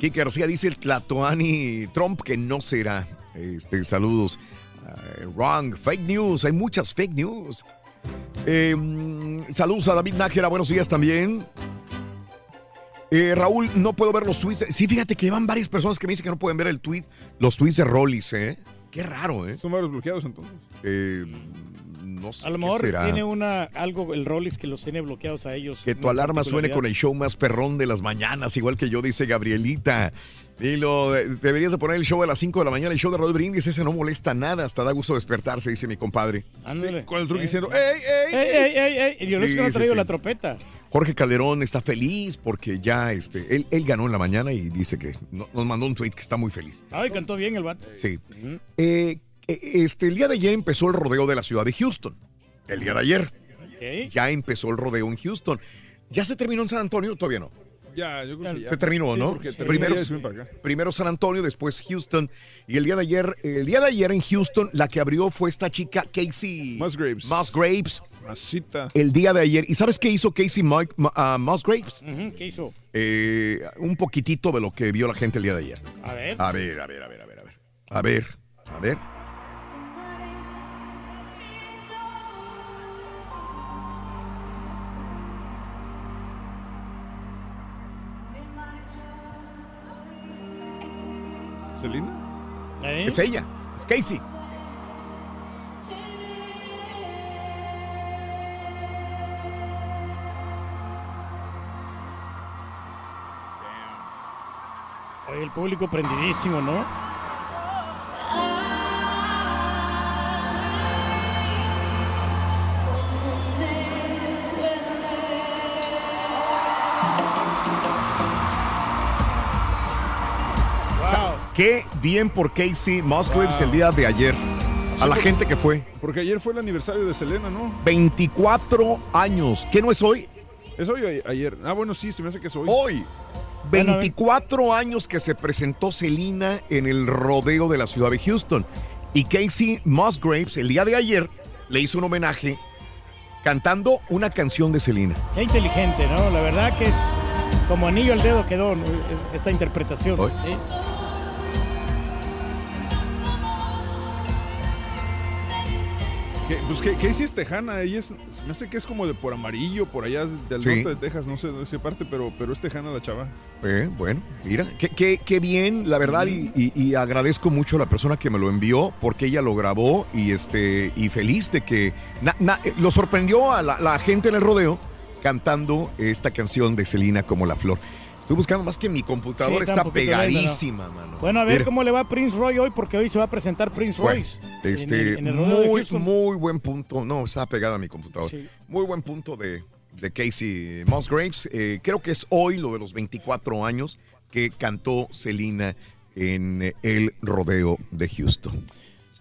Kike García dice el Tlatoani Trump que no será. Este, saludos. Eh, wrong, fake news, hay muchas fake news. Eh, mm, saludos a David Nájera, buenos días también. Eh, Raúl, no puedo ver los tweets. Sí, fíjate que van varias personas que me dicen que no pueden ver el tweet, los tweets de Rollis, ¿eh? Qué raro, ¿eh? Son varios bloqueados entonces. Eh, no sé A lo qué mejor será. tiene una algo el Rolex que los tiene bloqueados a ellos. Que tu alarma suene con el show más perrón de las mañanas, igual que yo, dice Gabrielita. Y lo eh, deberías de poner el show a las 5 de la mañana, el show de Raúl Brindis, ese no molesta nada, hasta da gusto despertarse, dice mi compadre. Ándale. Con el truco Eh. diciendo, ¡ey, ey! ¡Ey, ey, ey! ey! Y yo no es Sí, que no ha traído sí. la trompeta. Jorge Calderón está feliz porque ya este, él, él ganó en la mañana y dice que no- nos mandó un tweet que está muy feliz. Ay, cantó bien el vato. Sí. Eh, este, el día de ayer empezó el rodeo de la ciudad de Houston. El día de ayer ya empezó el rodeo en Houston. ¿Ya se terminó en San Antonio? Todavía no. Ya, yo creo que ya. Se terminó, Sí, ¿no? terminó primero, primero San Antonio, después Houston. Y el día de ayer, el día de ayer en Houston, la que abrió fue esta chica Casey Musgraves. Musgraves. Masita. El día de ayer. ¿Y sabes qué hizo Casey Mike- ah, Musgraves? ¿Qué hizo? Eh, un poquitito de lo que vio la gente el día de ayer. A ver. A ver, a ver, a ver, a ver, a ver. A ver, a ver. ¿Celina? ¿Eh? Es ella, es Casey. Oye, el público prendidísimo, ¿no? Qué bien por Casey Musgraves el día de ayer. A Sí, la gente que fue. Porque ayer fue el aniversario de Selena, ¿no? 24 años. ¿Qué no es hoy? ¿Es hoy o ayer? Ah, bueno, sí, se me hace que es hoy. Hoy. 24 años que se presentó Selena en el rodeo de la ciudad de Houston. Y Casey Musgraves el día de ayer le hizo un homenaje cantando una canción de Selena. Qué inteligente, ¿no? La verdad que es como anillo al dedo quedó ¿no? Es- esta interpretación. ¿sí? ¿Qué, pues, ¿qué, Casey es tejana? Ella es, me hace que es como de por amarillo, por allá del Sí. norte de Texas, no sé de qué parte, pero, pero es tejana la chava. Eh, bueno, mira, qué, qué- qué bien, la verdad, y, y- y agradezco mucho a la persona que me lo envió porque ella lo grabó y este y feliz de que na- na- lo sorprendió a la, la gente en el rodeo cantando esta canción de Selena como la flor. Estoy buscando más que mi computadora Sí, está pegadísima, mano. Bueno, a ver Mira. cómo le va a Prince Roy hoy, porque hoy se va a presentar Prince Bueno, Royce. este, en el muy, muy buen punto. No, está pegada a mi computadora. Sí. Muy buen punto de, de Casey Musgraves. Eh, creo que es hoy lo de los 24 años que cantó Selena en eh, el rodeo de Houston.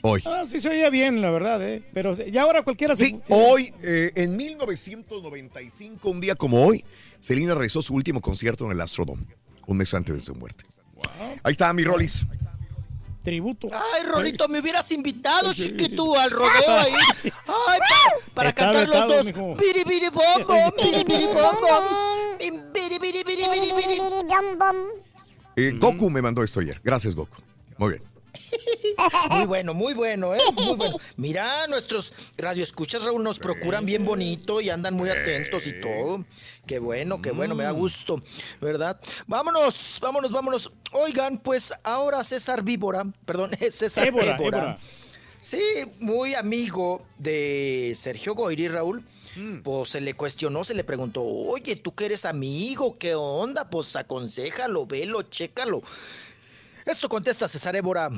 Hoy. Ah, sí se oía bien, la verdad, ¿eh? Pero ya ahora cualquiera se... Sí, hoy, eh, en 1995, un día como hoy, Selena realizó su último concierto en el Astrodome, un mes antes de su muerte. Ahí está mi Rollis. Tributo. Ay, Rorrito, me hubieras invitado, chiquito, al rodeo ahí. Ay, para, para Está cantar vetado, los dos. mijo. Biri, biri, bom, bom, biri, biri, bom, bom. Biri, biri, biri, biri, biri. Eh, Goku me mandó esto ayer. Gracias, Goku. Muy bien. Muy bueno, muy bueno, ¿eh? Muy bueno. Mira, nuestros radioescuchas, Raúl, nos procuran bien bonito y andan muy atentos y todo. Qué bueno, qué bueno, me da gusto, ¿verdad? Vámonos, vámonos, vámonos. Oigan, pues ahora César Víbora, perdón, César Ébora, Ébora. Ébora. Sí, muy amigo de Sergio Goyri, Raúl. Pues se le cuestionó, se le preguntó, oye, tú que eres amigo, ¿qué onda? Pues aconsejalo, velo, chécalo. Esto contesta César Évora.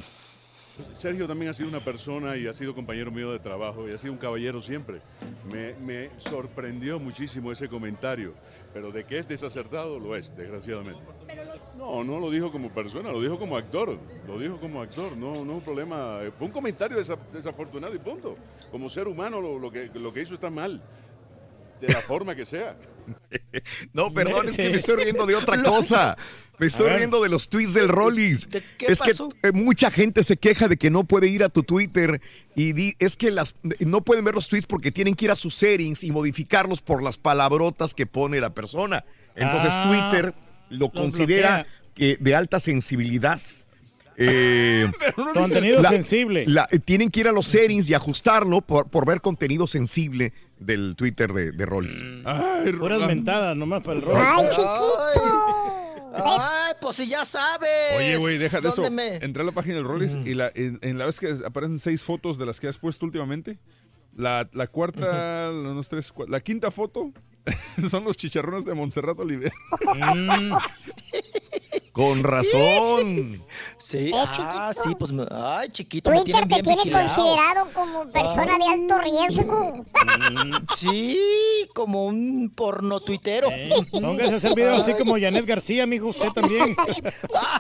Sergio también ha sido una persona y ha sido compañero mío de trabajo y ha sido un caballero siempre. Me, sorprendió muchísimo ese comentario, pero de que es desacertado, lo es, desgraciadamente. No, no lo dijo como persona, lo dijo como actor. Lo dijo como actor, no, no un problema. Fue un comentario desa- desafortunado y punto. Como ser humano, lo que, lo que hizo está mal, de la forma que sea. No, perdón, es que me estoy riendo de otra cosa. Me estoy riendo de los tweets del Rollis. es pasó? que eh, mucha gente se queja de que no puede ir a tu Twitter y di- es que las no pueden ver los tweets porque tienen que ir a sus settings y modificarlos por las palabrotas que pone la persona. Entonces Ah, Twitter lo considera que de alta sensibilidad. Eh, Contenido la- sensible. la- eh, tienen que ir a los settings y ajustarlo por, por ver contenido sensible del Twitter de, de Rollis. Puras mentadas nomás para el Roy. ¡Ay, chiquito! Ay, pues si ya sabes. Oye, güey, deja de eso. ¿Dónde me- Entré a la página del Rollis y la, en, en la vez que aparecen seis fotos de las que has puesto últimamente, la, la cuarta, unos tres, cua- la quinta foto son los chicharrones de Montserrat Oliver. Con razón. Sí, Es ah, sí, pues, me- ay, chiquito, me Twitter tienen te bien tiene vigilado. considerado como persona de alto riesgo. Mm, Sí, como un porno tuitero. Póngase a hacer videos así como Janet García, mijo, usted también.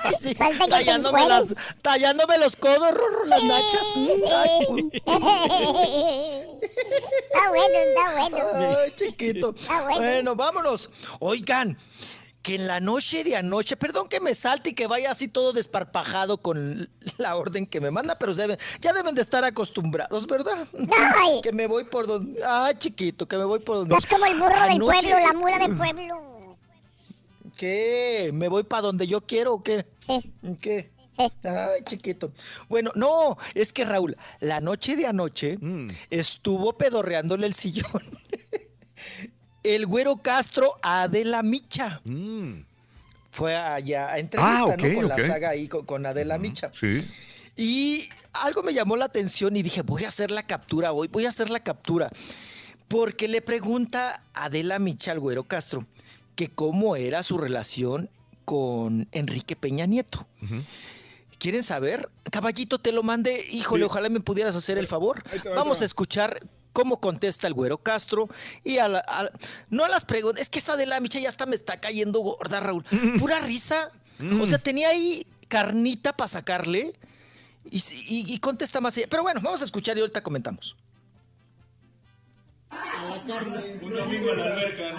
Ay, sí, Falta que te tallándome, las, tallándome los codos, Rorro, las nachas. Ay, Está bueno, está bueno. Ay, chiquito. Está bueno. Bueno, vámonos. Oigan, que en la noche de anoche, perdón que me salte y que vaya así todo desparpajado con la orden que me manda, pero deben, ya deben de estar acostumbrados, ¿verdad? Ay. Que me voy por donde... Ay, chiquito, que me voy por donde... Es como el burro del pueblo, la mula del pueblo. ¿Qué? ¿Me voy para donde yo quiero o qué? Sí. ¿Qué? Ay, chiquito. Bueno, no, es que Raúl, la noche de anoche Mm. estuvo pedorreándole el sillón. el güero Castro a Adela Micha. Fue allá a entrevista, Mm. Ah, ok, ¿no? Con la saga ahí con, con Adela Micha. Sí. Y algo me llamó la atención y dije, voy a hacer la captura hoy, voy a hacer la captura. Porque le pregunta Adela Micha al güero Castro que cómo era su relación con Enrique Peña Nieto. ¿Quieren saber? Caballito, te lo mandé. Híjole, ojalá me pudieras hacer el favor. Vamos a escuchar cómo contesta el güero Castro. Y a la- a- no a las preguntas. Es que esa de la micha ya hasta me está cayendo gorda, Raúl. Pura risa. O sea, tenía ahí carnita para sacarle. Y, y- y contesta más. ella. Pero bueno, vamos a escuchar y ahorita comentamos. Un domingo en la alberca.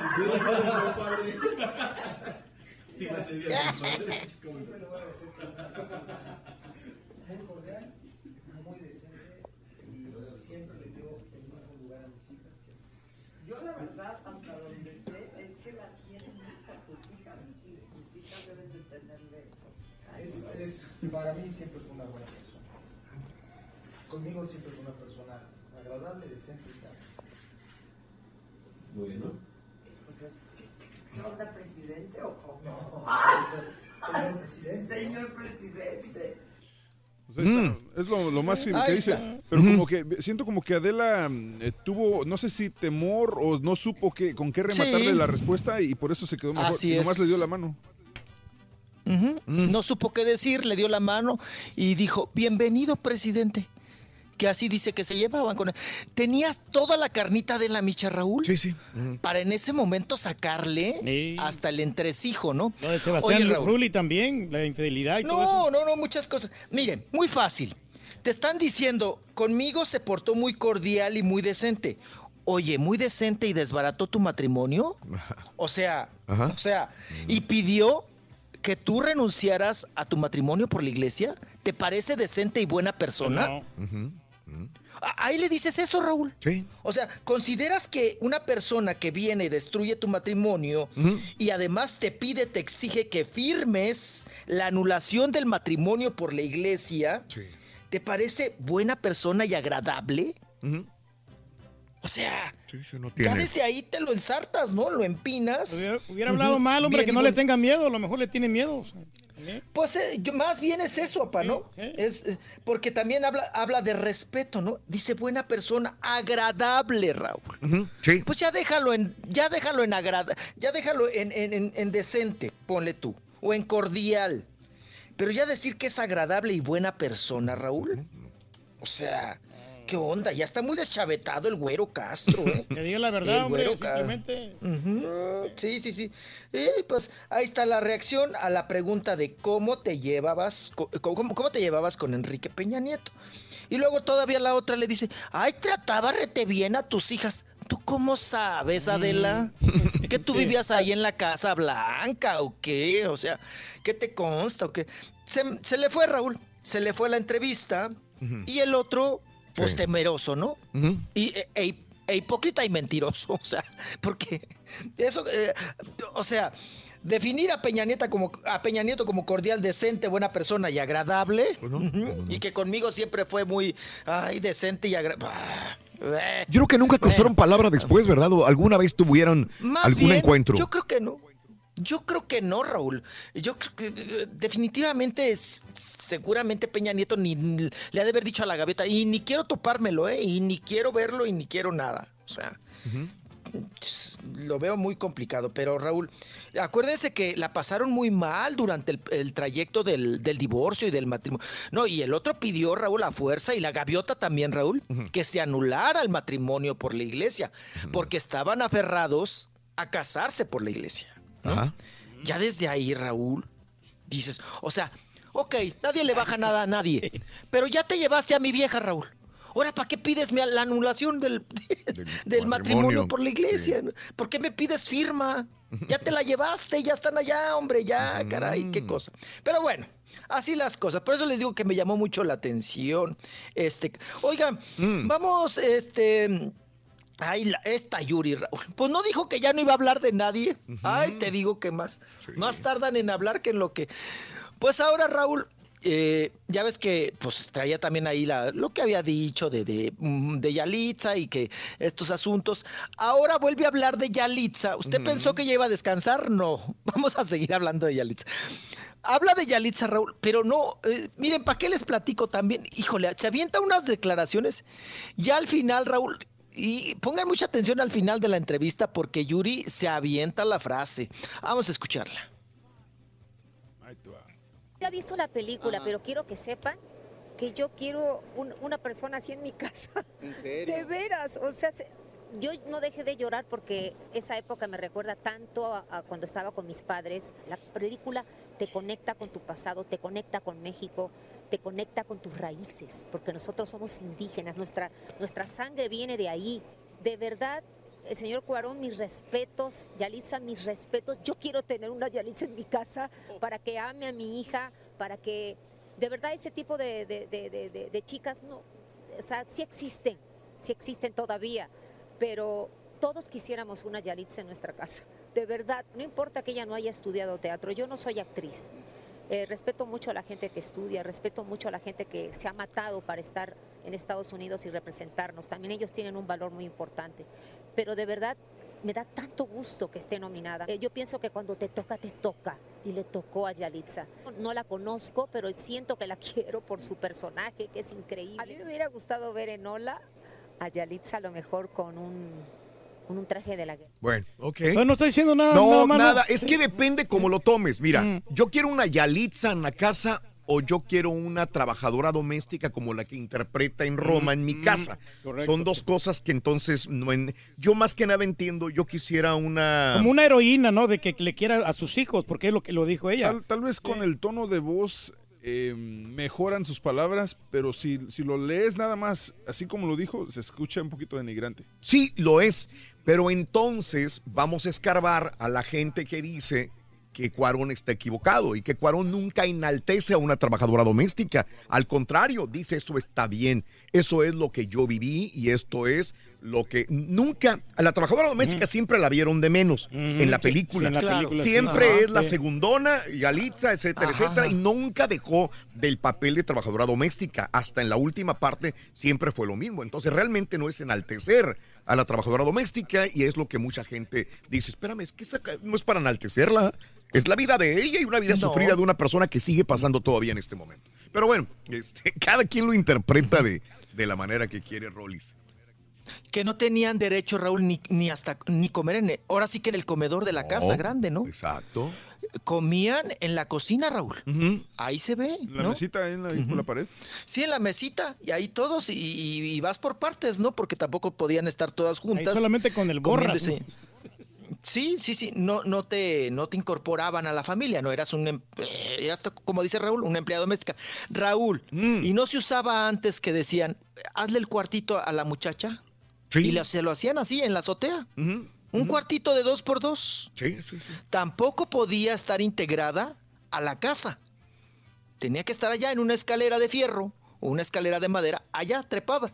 muy cordial, muy decente y siempre le dio el mismo lugar a mis hijas. que- Yo la verdad, hasta donde sé, es que las quieren mucho a tus hijas y tus hijas deben de tenerle. Es, es, para mí siempre fue una buena persona. Conmigo siempre fue una persona agradable, decente y tal. Bueno. O sea, ¿qué onda, presidente o cómo? Señor presidente. Señor presidente. O sea, está- Es lo, lo más que dice. Pero como que siento como que Adela mm, eh, tuvo, no sé si temor o no supo qué, con qué rematarle Sí. la respuesta y por eso se quedó mejor. Así y nomás es. le dio la mano. Ujú. No supo qué decir, le dio la mano y dijo, bienvenido, presidente. Que así dice que se llevaban con él. Tenías toda la carnita de la micha, Raúl. Sí, sí. Para en ese momento sacarle hasta el entresijo, ¿no? Lo de Sebastián Oye, Raúl. Rulli también, la infidelidad y todo eso. No, no, no, muchas cosas. Miren, muy fácil. Te están diciendo, conmigo se portó muy cordial y muy decente. Oye, muy decente y desbarató tu matrimonio. O sea, Ajá. o sea, y pidió que tú renunciaras a tu matrimonio por la iglesia. ¿Te parece decente y buena persona? A- Ahí le dices eso, Raúl. Sí. O sea, ¿consideras que una persona que viene y destruye tu matrimonio y además te pide, te exige que firmes la anulación del matrimonio por la iglesia, ¿te parece buena persona y agradable? O sea, ya tiene. desde ahí te lo ensartas, ¿no? Lo empinas. Hubiera, hubiera hablado mal, hombre, Bien que no le tenga miedo, a lo mejor le tiene miedo. o sea, también. Pues eh, yo- más bien es eso, apa, ¿no? Es eh, porque también habla, habla de respeto, ¿no? Dice buena persona, agradable, Raúl. Sí. Pues ya déjalo en, ya déjalo en agrada, ya déjalo en, en- en- en decente, ponle tú, o en cordial. Pero ya decir que es agradable y buena persona, Raúl. O sea, ¿qué onda? Ya está muy deschavetado el güero Castro, ¿eh? Que diga la verdad, El hombre, güero simplemente. Sí, sí, sí. Y pues ahí está la reacción a la pregunta de cómo te llevabas, cómo, cómo te llevabas con Enrique Peña Nieto. Y luego todavía la otra le dice, ay, trataba rete bien a tus hijas. ¿Tú cómo sabes, Adela? ¿Que tú vivías ahí en la Casa Blanca o qué? O sea, ¿qué te consta o qué? Se, se le fue, Raúl, se le fue la entrevista y el otro, pues temeroso, ¿no? y, e, e- e hipócrita y mentiroso, o sea, porque eso, eh, o sea, definir a Peña, Nieta como, a Peña Nieto como cordial, decente, buena persona y agradable, ujú, y que conmigo siempre fue muy, ay, decente y agradable. Yo creo que nunca cruzaron palabra después, ¿verdad? ¿O alguna vez tuvieron Más algún bien, encuentro? Yo creo que no. Yo creo que no, Raúl. Yo creo que eh, definitivamente es, seguramente Peña Nieto ni, ni le ha de haber dicho a la gaviota, y ni quiero topármelo, ¿eh? Y ni quiero verlo y ni quiero nada. O sea, lo veo muy complicado. Pero Raúl, acuérdense que la pasaron muy mal durante el, el trayecto del, del divorcio y del matrimonio. No, y el otro pidió, Raúl, a fuerza, y la gaviota también, Raúl, que se anulara el matrimonio por la iglesia, porque estaban aferrados a casarse por la iglesia. ¿No? Ya desde ahí, Raúl, dices, o sea, ok, nadie le baja nada a nadie, pero ya te llevaste a mi vieja, Raúl. Ahora, ¿para qué pides la anulación del, del matrimonio. matrimonio, por la iglesia? ¿Por qué me pides firma? Ya te la llevaste, ya están allá, hombre, ya, caray, qué cosa. Pero bueno, así las cosas. Por eso les digo que me llamó mucho la atención. Este, oigan, vamos, este. Ay, la- esta Yuri, Raúl. Pues no dijo que ya no iba a hablar de nadie. Ay, te digo que más. Más tardan en hablar que en lo que. Pues ahora, Raúl, eh, ya ves que pues traía también ahí la, lo que había dicho de, de, mm, de Yalitza y que estos asuntos. Ahora vuelve a hablar de Yalitza. ¿Usted pensó que ya iba a descansar? No. Vamos a seguir hablando de Yalitza. Habla de Yalitza, Raúl, pero no, eh, miren, ¿para qué les platico también? Híjole, se avienta unas declaraciones y al final, Raúl, y pongan mucha atención al final de la entrevista porque Yuri se avienta la frase. Vamos a escucharla. Ya he visto la película, pero quiero que sepan que yo quiero un- una persona así en mi casa. ¿En serio? De veras, o sea, se- yo no dejé de llorar porque esa época me recuerda tanto a, a cuando estaba con mis padres. La película te conecta con tu pasado, te conecta con México, te conecta con tus raíces, porque nosotros somos indígenas, nuestra, nuestra sangre viene de ahí. De verdad, el señor Cuarón, mis respetos, Yalitza, mis respetos. Yo quiero tener una Yalitza en mi casa para que ame a mi hija, para que de verdad ese tipo de, de- de- de- de- de chicas, no, o sea, sí existen, sí existen todavía, pero todos quisiéramos una Yalitza en nuestra casa. De verdad, no importa que ella no haya estudiado teatro, yo no soy actriz. Eh, respeto mucho a la gente que estudia, respeto mucho a la gente que se ha matado para estar en Estados Unidos y representarnos. También ellos tienen un valor muy importante. Pero de verdad me da tanto gusto que esté nominada. Eh, yo pienso que cuando te toca, te toca. Y le tocó a Yalitza. No la conozco, pero siento que la quiero por su personaje, que es increíble. A mí me hubiera gustado ver en Ola a Yalitza a lo mejor con un, un traje de la guerra. Bueno, ok. Pues no estoy diciendo nada, No, nada malo. nada. Es que depende cómo lo tomes. Mira, yo quiero una Yalitza en la casa o yo quiero una trabajadora doméstica como la que interpreta en Roma en mi casa. correcto. Son dos cosas que entonces no en- yo más que nada entiendo. Yo quisiera una Como una heroína, ¿no? De que le quiera a sus hijos, porque es lo que lo dijo ella. Tal, tal vez con el tono de voz eh, mejoran sus palabras, pero si, si lo lees nada más, así como lo dijo, se escucha un poquito denigrante. Sí, lo es. Pero entonces vamos a escarbar a la gente que dice que Cuarón está equivocado y que Cuarón nunca enaltece a una trabajadora doméstica. Al contrario, dice esto está bien. Eso es lo que yo viví y esto es lo que nunca a la trabajadora doméstica siempre la vieron de menos en la película. sí, en la Claro. película, sí. siempre Ajá, es la sí. segundona, Yalitza, etcétera, Ajá. etcétera, y nunca dejó del papel de trabajadora doméstica. Hasta en la última parte siempre fue lo mismo. Entonces realmente no es enaltecer a la trabajadora doméstica y es lo que mucha gente dice, espérame, es que esa no es para enaltecerla, es la vida de ella y una vida No. sufrida de una persona que sigue pasando todavía en este momento. Pero bueno, este, cada quien lo interpreta de, de la manera que quiere Rollis. Que no tenían derecho, Raúl, ni, ni hasta ni comer en el- ahora sí que en el comedor de la casa grande, ¿no? Exacto. Comían en la cocina, Raúl. Ahí se ve. La ¿no? mesita ahí en la, por la pared. Sí, en la mesita, y ahí todos, y, y- y vas por partes, ¿no? Porque tampoco podían estar todas juntas. solamente con el comiéndose. Sí, sí, sí, no, no, te, no te incorporaban a la familia, no eras un, em- eh, eras, como dice Raúl, una empleada doméstica. Raúl, Mm. y no se usaba antes que decían, hazle el cuartito a la muchacha. Y le- se lo hacían así en la azotea. Un cuartito de dos por dos. Sí, sí, sí. Tampoco podía estar integrada a la casa. Tenía que estar allá en una escalera de fierro o una escalera de madera, allá trepada.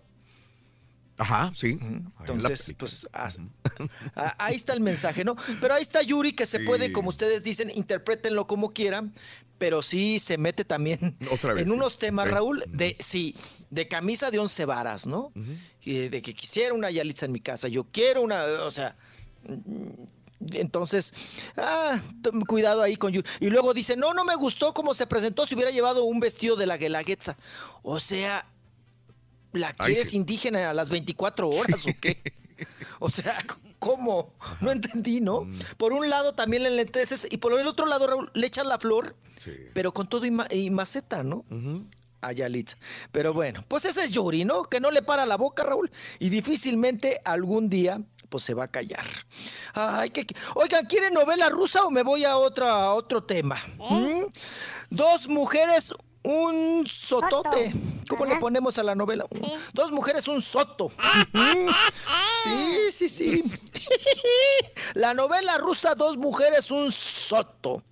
Ajá, sí. Entonces, pues ahí está el mensaje, ¿no? Pero ahí está Yuri, que se Sí. puede, como ustedes dicen, interprétenlo como quieran, pero sí se mete también Otra vez, en sí. unos temas. Raúl, de sí, de camisa de once varas, ¿no? Y de que quisiera una Yalitza en mi casa, yo quiero una, o sea, Entonces, ah, cuidado ahí con Yuri. Y luego dice, no, no me gustó cómo se presentó si hubiera llevado un vestido de la Guelaguetza. O sea, ¿la Ay, sí. indígena a las 24 horas o qué? O sea, ¿cómo? No entendí, ¿no? Mm. Por un lado también le y por el otro lado, Raúl, le echas la flor, pero con todo y, ma- y maceta, ¿no? A Yalitza. Pero bueno, pues ese es Yuri, ¿no? Que no le para la boca, Raúl, y difícilmente algún día pues se va a callar. Ay, que, oigan, ¿quieren novela rusa o me voy a, otra, a otro tema? ¿Mm? Dos mujeres, un sotote. ¿Cómo le ponemos a la novela? Dos mujeres, un soto. Sí, sí, sí. La novela rusa, dos mujeres, un soto.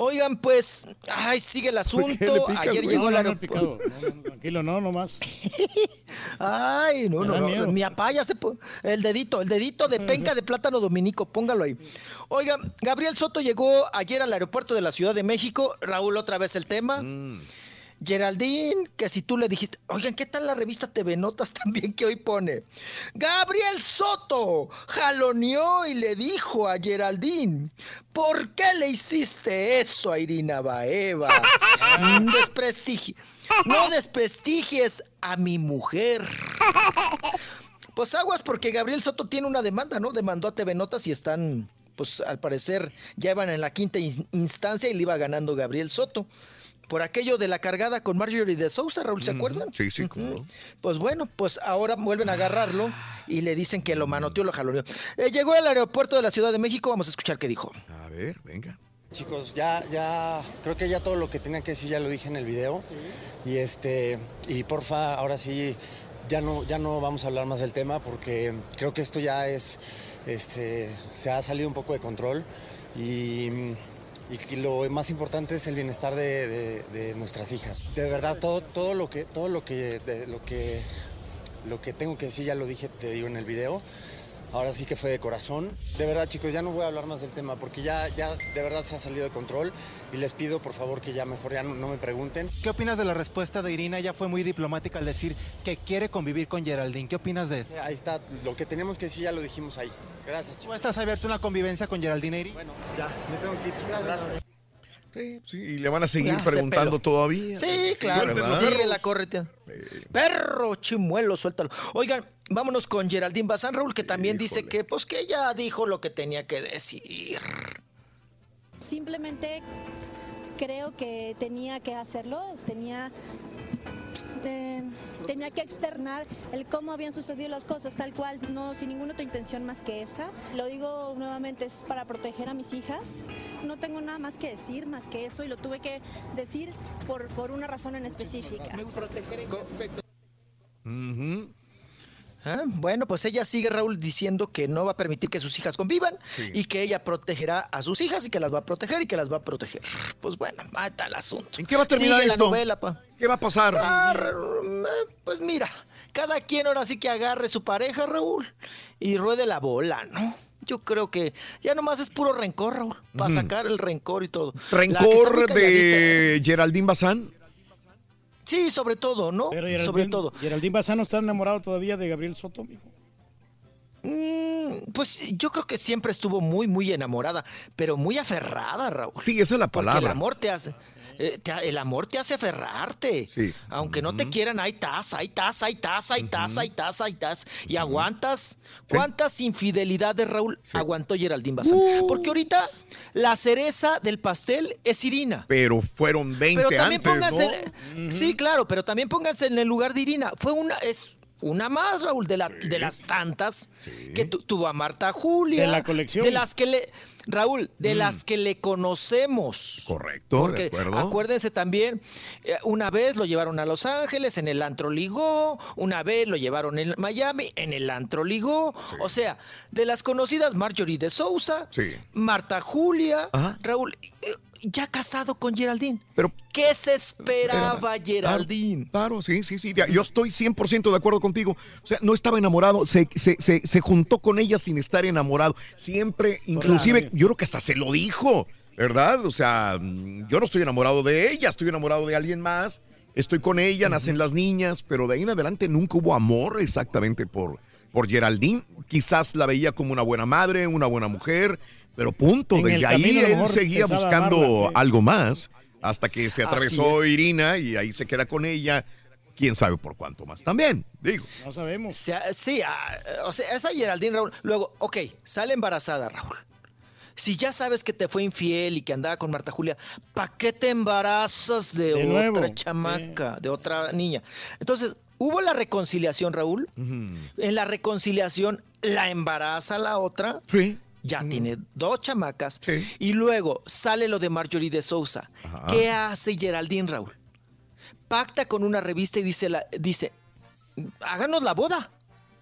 Oigan, pues, ay, sigue el ¿Qué le asunto. picas, Ayer güey? llegó No, al no, no, picado. aeropuerto. No, no, tranquilo, no, nomás. Ay, no, no, no, mi papá ya se el dedito, el dedito de penca de plátano dominico, póngalo ahí. Oiga, Gabriel Soto llegó ayer al aeropuerto de la Ciudad de México. Raúl, otra vez el tema. Geraldine, que si tú le dijiste, oigan, ¿qué tal la revista TV Notas también que hoy pone? Gabriel Soto jaloneó y le dijo a Geraldine, ¿por qué le hiciste eso a Irina Baeva? Desprestigi no desprestigies a mi mujer. Pues aguas porque Gabriel Soto tiene una demanda, ¿no? Demandó a TV Notas y están, pues al parecer ya iban en la quinta ins- instancia y le iba ganando Gabriel Soto. Por aquello de la cargada con Marjorie de Sousa, Raúl, ¿se acuerdan? Sí, sí, no. Pues bueno, pues ahora vuelven a agarrarlo y le dicen que lo manoteó, lo jaloneó. Eh, llegó al aeropuerto de la Ciudad de México, vamos a escuchar qué dijo. A ver, venga. Chicos, ya, ya, creo que ya todo lo que tenía que decir ya lo dije en el video. Y este, y porfa, ahora sí, ya no, ya no vamos a hablar más del tema porque creo que esto ya es, este, se ha salido un poco de control y, y lo más importante es el bienestar de, nuestras hijas. De verdad, todo, todo lo que, todo lo que, lo que, lo que tengo que decir ya lo dije, te digo en el video. Ahora sí que fue de corazón. De verdad, chicos, ya no voy a hablar más del tema porque ya, ya de verdad se ha salido de control y les pido por favor que ya mejor ya no, no me pregunten. ¿Qué opinas de la respuesta de Irina? Ella fue muy diplomática al decir que quiere convivir con Geraldine. ¿Qué opinas de eso? Ahí está, lo que tenemos que decir ya lo dijimos ahí. Gracias, ¿Tú chicos. estás abierto a una convivencia con Geraldine Iri? Bueno, ya, me tengo que ir, chicos. Gracias. Sí, sí, y le van a seguir Ya, preguntando todavía. Sí, claro. Sigue la correte. Perro chimuelo, suéltalo. Oigan, vámonos con Geraldine Bazán, Raúl, que también dice que, pues, que ella dijo lo que tenía que decir. Simplemente creo que tenía que hacerlo, tenía, eh, tenía que externar el cómo habían sucedido las cosas, tal cual, no sin ninguna otra intención más que esa. Lo digo nuevamente, es para proteger a mis hijas. No tengo nada más que decir, más que eso, y lo tuve que decir por, por una razón en específica. Ujú. Ah, Bueno, pues ella sigue, Raúl, diciendo que no va a permitir que sus hijas convivan Sí. y que ella protegerá a sus hijas y que las va a proteger y que las va a proteger. Pues bueno, mata el asunto. ¿En qué va a terminar Sigue esto? La novela, pa. ¿Qué va a pasar? Ah, r- pues mira, cada quien ahora sí que agarre su pareja, Raúl, y ruede la bola, ¿no? Yo creo que ya nomás es puro rencor, Raúl, para sacar el rencor y todo. ¿Rencor de Geraldine Bazán? Sí, sobre todo, ¿no? Pero Geraldine, sobre todo. Geraldine Bazán no está enamorado todavía de Gabriel Soto, mijo. Mm, pues yo creo que siempre estuvo muy, muy enamorada, pero muy aferrada, Raúl. Sí, esa es la Porque el palabra. amor te hace. Eh, te- el amor te hace aferrarte. Sí. Aunque no te quieran, ahí estás, ahí estás, ahí estás, ahí estás, ahí estás, ahí estás. Y aguantas. ¿Cuántas infidelidades, Raúl, aguantó Geraldine Bazán? Uh. Porque ahorita la cereza del pastel es Irina. Pero fueron 20 Pero también antes, pónganse. ¿no? Sí, claro, pero también pónganse en el lugar de Irina. Fue una. Es una más, Raúl, de, la, de las tantas que tu- tuvo a Marta Julia. De la colección. De las que le. Raúl, de Mm. las que le conocemos. Correcto, Porque de acuerdo. acuérdense también, eh, una vez lo llevaron a Los Ángeles, en el antro ligó, una vez lo llevaron en Miami, en el antro ligó. O sea, de las conocidas Marjorie de Sousa, Sí. Marta Julia, Raúl, eh, ya casado con Geraldine. Pero ¿Qué se esperaba, Era- Geraldine? Claro, claro, sí, sí, sí. ya, Yo estoy 100% de acuerdo contigo. O sea, no estaba enamorado, se, se, se, se juntó con ella sin estar enamorado. Siempre, inclusive, Claro. yo creo que hasta se lo dijo, ¿verdad? O sea, yo no estoy enamorado de ella, estoy enamorado de alguien más. Estoy con ella, nacen las niñas, pero de ahí en adelante nunca hubo amor exactamente por, por Geraldine. Quizás la veía como una buena madre, una buena mujer, Pero punto, En desde ahí él seguía buscando amarla, sí. algo más hasta que se atravesó es. Irina y ahí se queda con ella. Quién sabe por cuánto más también, digo. No sabemos. Sí, ah, sí, ah, o sea, esa Geraldine Raúl. Luego, ok, sale embarazada, Raúl. Si ya sabes que te fue infiel y que andaba con Marta Julia, ¿para qué te embarazas de, De otra nuevo, chamaca, de otra niña? Entonces, hubo la reconciliación, Raúl. En la reconciliación la embaraza la otra. Ya tiene dos chamacas. Y luego sale lo de Marjorie de Sousa. ¿Qué hace Geraldine Raúl? Pacta con una revista y dice, la, dice háganos la boda.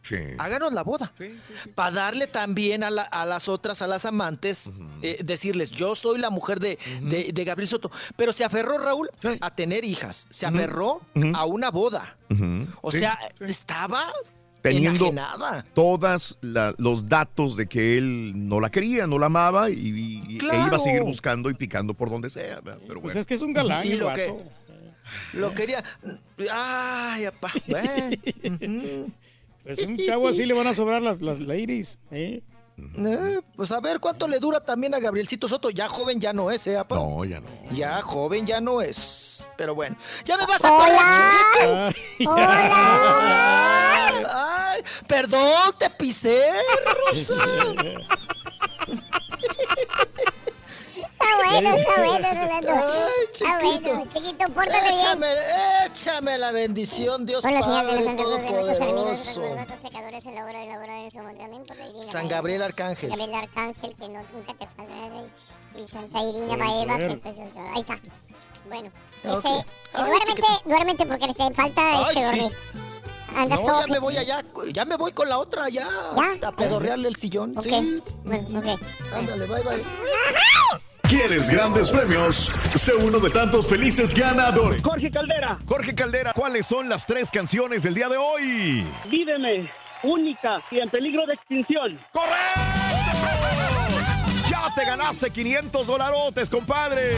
Sí. Háganos la boda. Para darle también a, la- a las otras, a las amantes, eh, decirles, yo soy la mujer de, de- de Gabriel Soto. Pero se aferró Raúl a tener hijas. Se aferró a una boda. O sí. sea, estaba teniendo enajenada. todos los datos de que él no la quería, no la amaba y, e iba a seguir buscando y picando por donde sea. Pero Pues bueno. es que es un galán Y lo que- Lo quería. Ay, apá. Pues un chavo así le van a sobrar las, las ladies. ¿eh? Eh, pues a ver cuánto le dura también a Gabrielcito Soto. Ya joven ya no es, ¿eh? No, ya no. Ya joven ya no es. Pero bueno. ¡Ya me vas a correr, chiquito! Ay. ¡Ay! Perdón, te pisé, Rosa. Está bueno, está bueno, Rolando. Ay, Está bueno, chiquito, pórtate bien. Échame, échame la bendición, Dios de Padre hermanos, Todopoderoso. San. Gabriel Arcángel. Gabriel Arcángel, que no, nunca te faltará. Y, Santa Irina Baeva, que pues, ahí está. Bueno, Ah, este, ok. eh, Ay, duérmete, duérmete porque te falta Ay, este sí. dormir. Andas No, todo ya me voy allá, ya me voy con la otra, ya. ¿Ya? A pedorrearle el sillón. Ok, Sí. bueno, ok. Ándale, bye, bye. ¿Quieres grandes premios? Sé uno de tantos felices ganadores. Jorge Caldera. Jorge Caldera, ¿cuáles son las tres canciones del día de hoy? Víveme, única y en peligro de extinción. Ya te ganaste 500 dolarotes, compadre.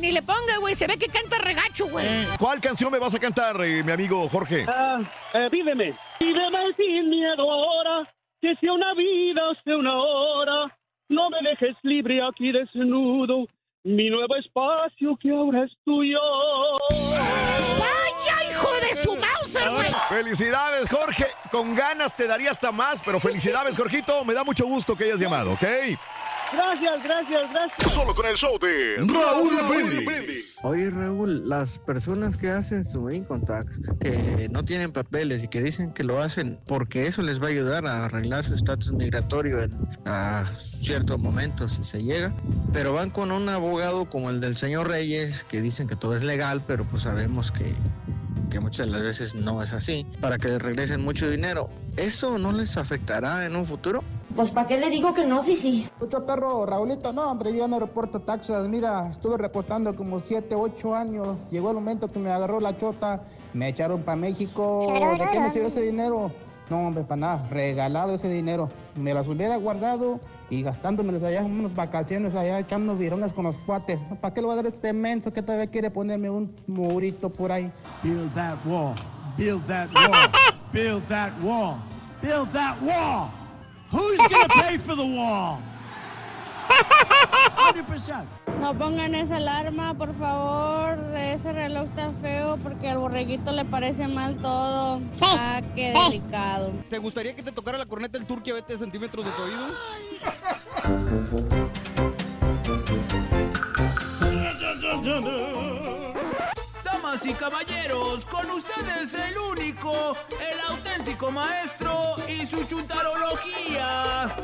Ni le ponga, güey. Se ve que canta regacho, güey. ¿Cuál canción me vas a cantar, eh, mi amigo Jorge? Ah, eh, víveme. Víveme sin miedo ahora, que sea una vida, sea una hora. No me dejes libre aquí desnudo, mi nuevo espacio que ahora es tuyo. ¡Vaya, hijo de su Mauser, güey! Felicidades, Jorge. Con ganas te daría hasta más, pero felicidades, Jorgito. Me da mucho gusto que hayas llamado, ¿ok? Gracias, gracias, gracias. Solo con el show de Raúl Brindis. Oye Raúl, las personas que hacen su income tax, que no tienen papeles y que dicen que lo hacen porque eso les va a ayudar a arreglar su estatus migratorio en a cierto momento si se llega, pero van con un abogado como el del señor Reyes que dicen que todo es legal, pero pues sabemos que que muchas de las veces no es así, para que les regresen mucho dinero. ¿Eso no les afectará en un futuro? Pues ¿para qué le digo que no? Sí, sí. Mucho perro, Raulito, no, hombre, yo ya no reporto taxas. Mira, estuve reportando como 7, 8 años. Llegó el momento que me agarró la chota, me echaron para México. ¿De qué me sirvió ese dinero? No, hombre, para nada, regalado ese dinero. Me las hubiera guardado y gastándomelas allá en unas vacaciones, allá echando vironas con los cuates. ¿Para qué le voy a dar este menso que todavía quiere ponerme un murito por ahí? Build that wall. Build that wall. Build that wall. Build that wall. Who's gonna pay for the wall? 100%. No pongan esa alarma, por favor. Ese reloj está feo porque al borreguito le parece mal todo. Ah, qué delicado. ¿Te gustaría que te tocara la corneta el turqui a 20 centímetros de tu oído? Damas y caballeros, con ustedes el único, el auténtico maestro y su chuntarología.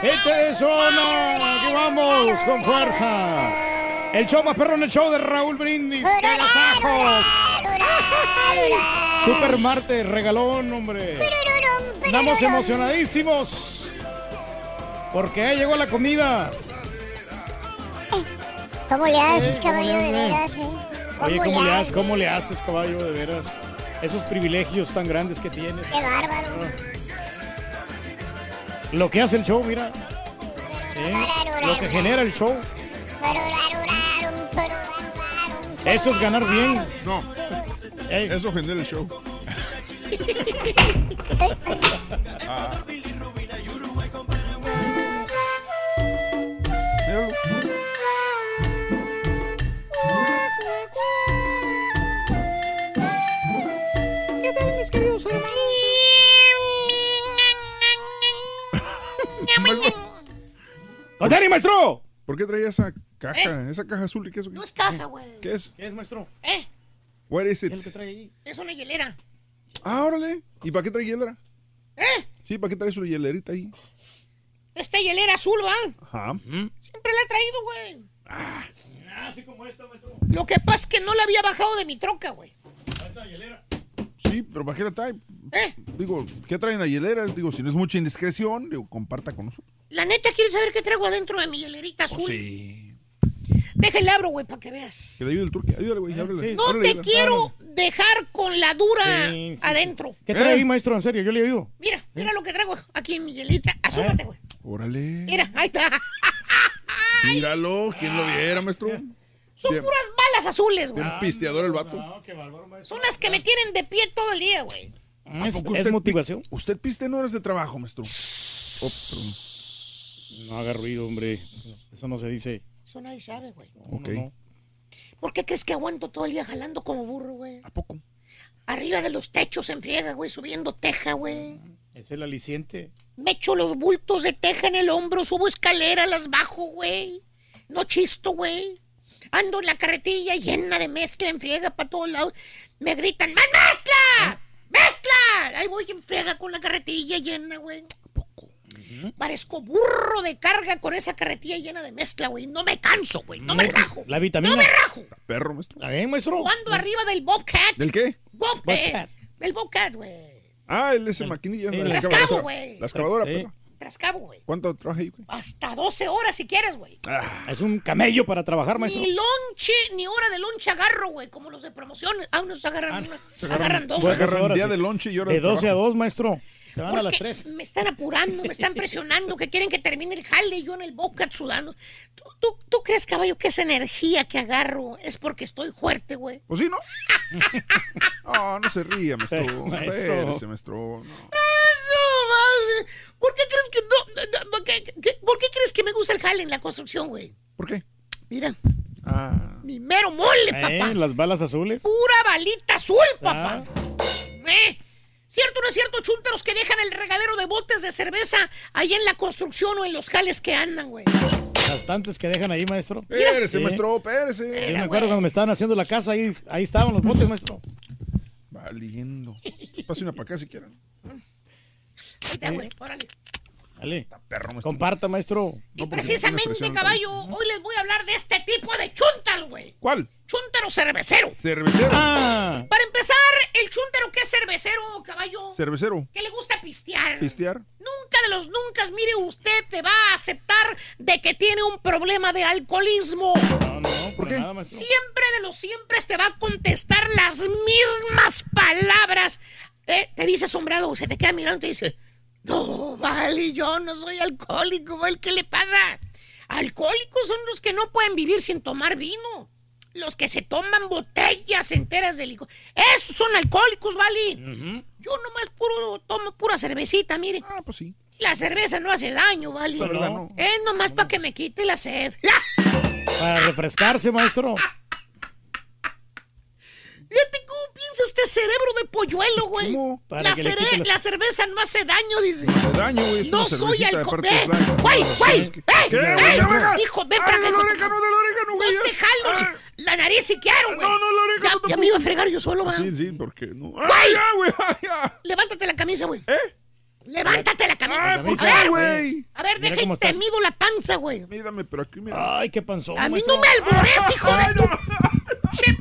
Gente de zona, aquí vamos con fuerza. El show más perrón, el show de Raúl Brindis. ¡Qué agasajo! Super martes, regalón, hombre. Estamos emocionadísimos. Porque llegó la comida. ¿Cómo le haces, Eh, ¿cómo caballo de veras? eh? Oye, ¿cómo le, haces? ¿cómo le haces, caballo, de veras? Esos privilegios tan grandes que tienes. Qué bárbaro. Lo que hace el show, mira. ¿Eh? Lo que genera el show. Eso es ganar bien. No. Eso genera el show. Ah. ¡Con Dani, maestro! ¿Por qué traía esa caja? Esa caja azul, ¿qué es? No es caja, güey. ¿Qué es? ¿Qué es, maestro? ¿Eh? What is it? Es una hielera. Ah, órale. ¿Y para qué trae hielera? ¿Eh? Sí, ¿para qué trae su hielerita ahí? Esta hielera azul, ¿va? Ajá. Siempre la he traído, güey. Ah, así como esta, maestro. Lo que pasa es que no la había bajado de mi troca, güey. Esta hielera. Sí, pero ¿para qué la trae? ¿Eh? Digo, ¿qué traen la hielera? Digo, si no es mucha indiscreción, digo, comparta con nosotros. La neta, ¿quieres saber qué traigo adentro de mi hielerita azul? Oh, sí. Déjale abro, güey, para que veas. Que le ayude el turque. Ayúdale, güey. ábrele. No Ábrele, te ábrele. quiero dejar con la dura Sí, sí, adentro. ¿Qué trae ahí, maestro? En serio, yo le he oído. Mira, mira lo que traigo aquí en mi hielita. Asúmate, güey. Órale. Mira, ahí está. Míralo. ¿Quién lo viera, maestro? Son puras balas azules, güey. bien pisteador el vato. Son las que me tienen de pie todo el día, güey. ¿A Es- usted motivación. Usted piste en horas de trabajo, maestro. No haga ruido, hombre. Eso no se dice. Eso nadie sabe, güey. Ok. ¿Por qué crees que aguanto todo el día jalando como burro, güey? ¿A poco? Arriba de los techos en friega, güey, subiendo teja, güey. Es el aliciente. Me echo los bultos de teja en el hombro, subo escaleras, las bajo, güey. No chisto, güey. Ando en la carretilla llena de mezcla en friega para todos lados. Me gritan, ¡más mezcla! ¡Mezcla! Ahí voy en friega con la carretilla llena, güey. Parezco burro de carga con esa carretilla llena de mezcla, güey. No me canso, güey. No me rajo. La vitamina. No me rajo. Perro, maestro. ¿La ven, maestro? Ando arriba del Bobcat. ¿Del qué? Bobcat. Bobcat. El Bobcat, güey. Ah, el ese maquinilla. sí, la el excavadora. Trascabo, güey. La excavadora, Sí. perro. Trascabo, güey. ¿Cuánto trabaja ahí, güey? Hasta 12 horas si quieres, güey. Es un camello para trabajar, maestro. Ni lonche, ni hora de lonche agarro, güey, como los de promociones. Ah, unos agarran una, Se agarran dos. se güey. agarran día sí. de lonche y hora De 12 a trabajo. 2, maestro. Se van a las Porque 3. me están apurando, me están presionando, que quieren que termine el jale y yo en el Bobcat sudando. ¿Tú, tú, tú crees, caballo, que esa energía que agarro es porque estoy fuerte, güey? Pues sí, ¿no? No, no se ría, maestro. Espérese, maestro. No. ¡Eso, madre! ¿Por qué crees que no? ¿Por qué, qué- por qué crees que me gusta el jale en la construcción, güey? ¿Por qué? Mira, Ah. mi mero mole, Eh, papá. las balas azules. Pura balita azul, papá. Ah. ¿Eh? ¿Cierto o no es cierto, chúntaros que dejan el regadero de botes de cerveza ahí en la construcción o en los jales que andan, güey? Bastantes que dejan ahí, maestro. Espérese, Sí. maestro, Yo espérese. me acuerdo cuando me estaban haciendo la casa, ahí, ahí estaban los botes, maestro. Valiendo. Pase una para acá si quieren. Ahí está, güey, órale. Dale. Perro, maestro. Comparta, maestro. No, porque Precisamente, caballo, hoy les voy a hablar de este tipo de chúntaros, güey. ¿Cuál? Chúntaro cervecero. Cervecero. Ah, Para empezar, el chúntaro que es cervecero, caballo, Cervecero. que le gusta pistear. Pistear. Nunca de los nunca, mire, usted te va a aceptar de que tiene un problema de alcoholismo. no, no, ¿Por qué? nada. Siempre de los siempre te va a contestar las mismas palabras. Eh, te dice asombrado, se te queda mirando y te dice, no, vale, yo no soy alcohólico, ¿vale? ¿qué le pasa? Alcohólicos son los que no pueden vivir sin tomar vino. Los que se toman botellas enteras de licor. Esos son alcohólicos, ¿vale? Yo nomás puro, tomo pura cervecita, mire. Ah, pues sí. La cerveza no hace daño, ¿vale? La verdad, no. Es nomás para que me quite la sed. Para refrescarse, maestro. Fíjate cómo piensa este cerebro de polluelo, güey. ¿Cómo? Para La, que le la cerveza no hace daño, dice. No hace daño, güey. Es No una soy cervecita de alcohólico. parte ¡Eh! ¡Güey, güey! ¡Eh! ¿Qué? ¡Eh! Güey. ¡Hijo, ven Ay, para no, acá! el orégano, del orégano, güey. ¡No te jalo! Ah. La nariz si quiero, güey. No, no, la oreja Ya, no ya me iba a fregar yo solo, va. Sí, sí, ¿por qué no? Güey. ¡Ay, ya, güey! ¡Ay, ya! Levántate la camisa, güey. ¿Eh? Levántate la camisa. ¡Ay, por camisa, qué, a ver, güey! a ver, Mira deja cómo y te estás. mido la panza, güey. Mírame, pero aquí, mira. Ay, qué panzón, A mí no me albores, hijo de tu... Che.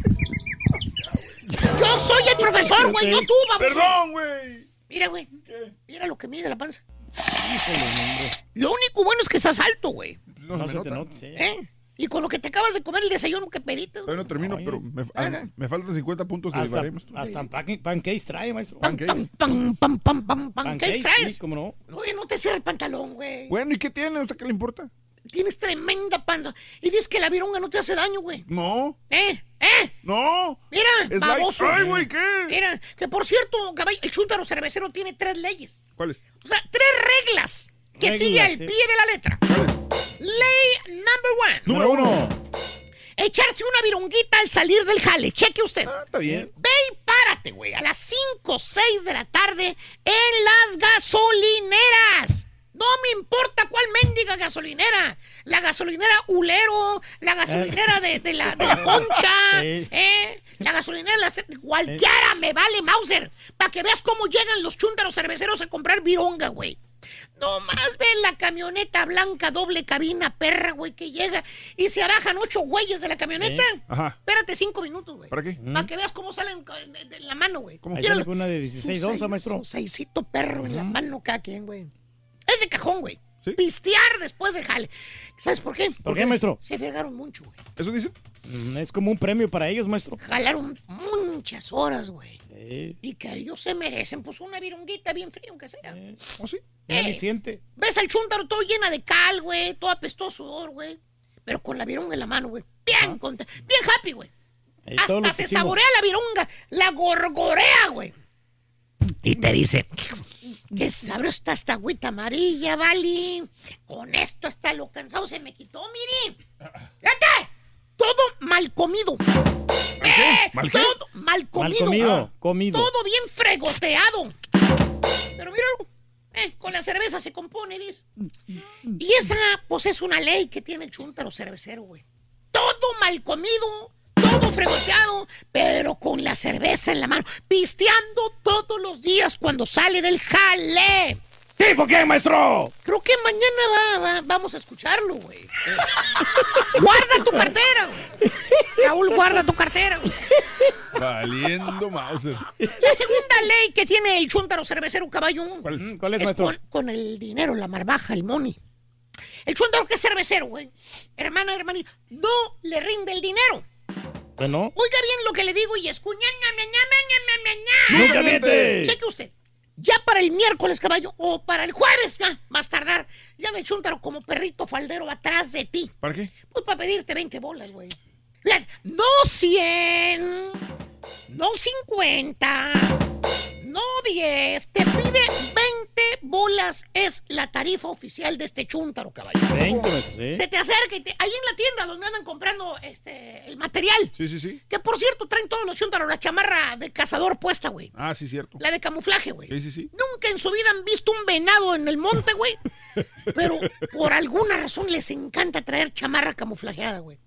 Yo soy el profesor, güey, no tú, vamos. Perdón, güey. Mira, güey. ¿Qué? Mira lo que mide la panza. Lo único bueno es que estás alto, güey. No, No se te nota. ¿Eh? Y con lo que te acabas de comer el desayuno que pediste, güey. Todavía no termino, pero me, Nada. me faltan 50 puntos de Hasta, hasta pan- pancakes trae, maestro. Pancakes. pam, pam, pam, pam, ¿Qué Pancakes, sabes? sí, cómo no. Oye, no te cierra el pantalón, güey. Bueno, ¿y qué tiene? ¿A usted qué le importa? Tienes tremenda panza. Y dices que la vironga no te hace daño, güey. No. ¿Eh? ¿Eh? No. Mira, Es like- baboso. Ay, güey, ¿qué? Mira, que por cierto, caballo, el chúntaro cervecero tiene tres leyes. ¿Cuáles? O sea, tres reglas que Reglas, sigue al sí. pie de la letra. Ley number one. Número uno. Echarse una vironguita al salir del jale. Cheque usted. Ah, está bien. Ve y párate, güey, a las 5 o 6 de la tarde en las gasolineras. No me importa cuál mendiga gasolinera. La gasolinera Ulero, la gasolinera de, de la, de la Concha, Sí. ¿eh? la gasolinera de la... Cualquiera me vale Mauser. Para que veas cómo llegan los chúntaros cerveceros a comprar vironga, güey. Nomás ven la camioneta blanca, doble cabina, perra, güey, que llega y se abajan ocho güeyes de la camioneta. Ajá. Espérate cinco minutos, güey. ¿Para qué? Para que veas cómo salen de, de la mano, güey. Ahí Míralo. sale una de 16 Su onzas, maestro. seisito perro en la mano cada quien, güey. Es de cajón, güey. Pistear después del jale. ¿Sabes por qué? ¿Por qué, maestro? Se fregaron mucho, güey. ¿Eso dicen? Mm, Es como un premio para ellos, maestro. Jalaron muchas horas, güey. Sí. Y que ellos se merecen, pues, una virunguita bien fría, aunque sea. ¿Oh, sí? Eh, siente. Ves al chúntaro todo llena de cal, güey. Todo apestoso sudor, güey. Pero con la virunga en la mano, güey. Bien contento. Bien happy, güey. Eh, Hasta se saborea la virunga. La gorgorea, güey. Y te dice, qué sabrosa está esta agüita amarilla, Vali. Con esto hasta lo cansado se me quitó, mire. Fíjate, todo mal comido. Eh, ¿Mal qué? Todo mal comido. Mal comido, comido. Todo bien fregoteado. Pero míralo, eh, con la cerveza se compone, dice. Y esa, pues es una ley que tiene el chúntaro cervecero, güey. Todo mal comido, todo fregoteado, pero con la cerveza en la mano, pisteando todos los días cuando sale del jale. ¿Tipo qué, maestro? Creo que mañana va- va- vamos a escucharlo, güey. guarda tu cartera, güey. Raúl, guarda tu cartera, güey. Valiendo Mauser. La segunda ley que tiene el chúntaro cervecero caballo ¿Cuál, cuál es, maestro? con, con el dinero, la marbaja, el money. El chúntaro que es cervecero, güey. Hermana, hermanita, no le rinde el dinero. Bueno. Oiga bien lo que le digo y escucha. ña, ña, ña, ña, ña, ña, ña. ¡Nunca miente! Cheque usted. Ya para el miércoles, caballo, o para el jueves, ya, más tardar. Ya de chúntaro como perrito faldero atrás de ti. ¿Para qué? Pues para pedirte 20 bolas, güey. No 100, no 50, no 10. Te pide 20 bolas. Es la tarifa oficial de este chúntaro, caballo. 20, maestro, sí. Se te acerca y te, ahí en la tienda donde andan comprando este, el material. Sí, sí, sí. Que por cierto traen todos los chúntaros la chamarra de cazador puesta, güey. Ah, sí, cierto. La de camuflaje, güey. Sí, sí, sí. Nunca en su vida han visto un venado en el monte, güey. Pero por alguna razón les encanta traer chamarra camuflajeada, güey.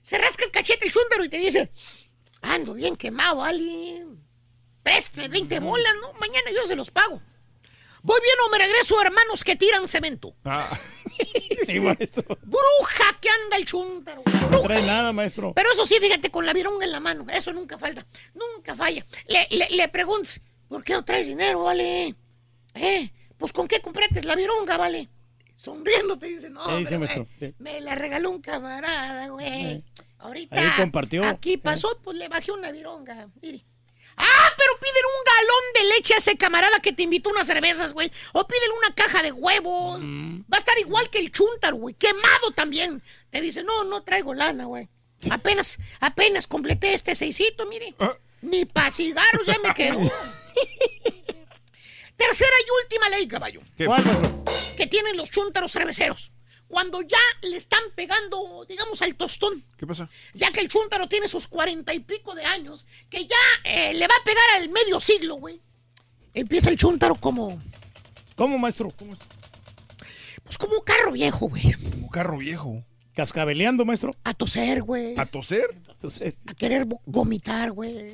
Se rasca el cachete el chúntaro y te dice, ando bien quemado, Ali. Préstame 20 bolas, ¿no? Mañana yo se los pago. Voy bien o me regreso, hermanos que tiran cemento. Ah, Sí, maestro. Bruja que anda el chúntaro. No trae nada, maestro. Pero eso sí, fíjate, con la vironga en la mano. Eso nunca falta. Nunca falla. Le, le, le ¿por qué no traes dinero, vale? ¿Eh? Pues con qué compraste la vironga, vale. Sonriendo te dice, no, Sí, güey, sí. me la regaló un camarada, güey. Ahorita. Ahí compartió. Aquí pasó, pues le bajé una vironga. Mire. Ah, pero pídele un galón de leche a ese camarada que te invitó unas cervezas, güey. O pídele una caja de huevos. Va a estar igual que el chúntaro, güey. Quemado también. Te dice, no, no traigo lana, güey. Apenas, apenas completé este seisito, mire. Ni para cigarros ya me quedo. Tercera y última ley, caballo. ¿Cuál, maestro? Que tienen los chúntaros cerveceros. Cuando ya le están pegando, digamos, al tostón. ¿Qué pasa? Ya que el chúntaro tiene sus cuarenta y pico de años, que ya eh, le va a pegar al medio siglo, güey. Empieza el chúntaro como, ¿Cómo, maestro? pues como un carro viejo, güey. Como carro viejo. Cascabeleando, maestro. A toser, güey. ¿A toser? A querer vo- vomitar, güey.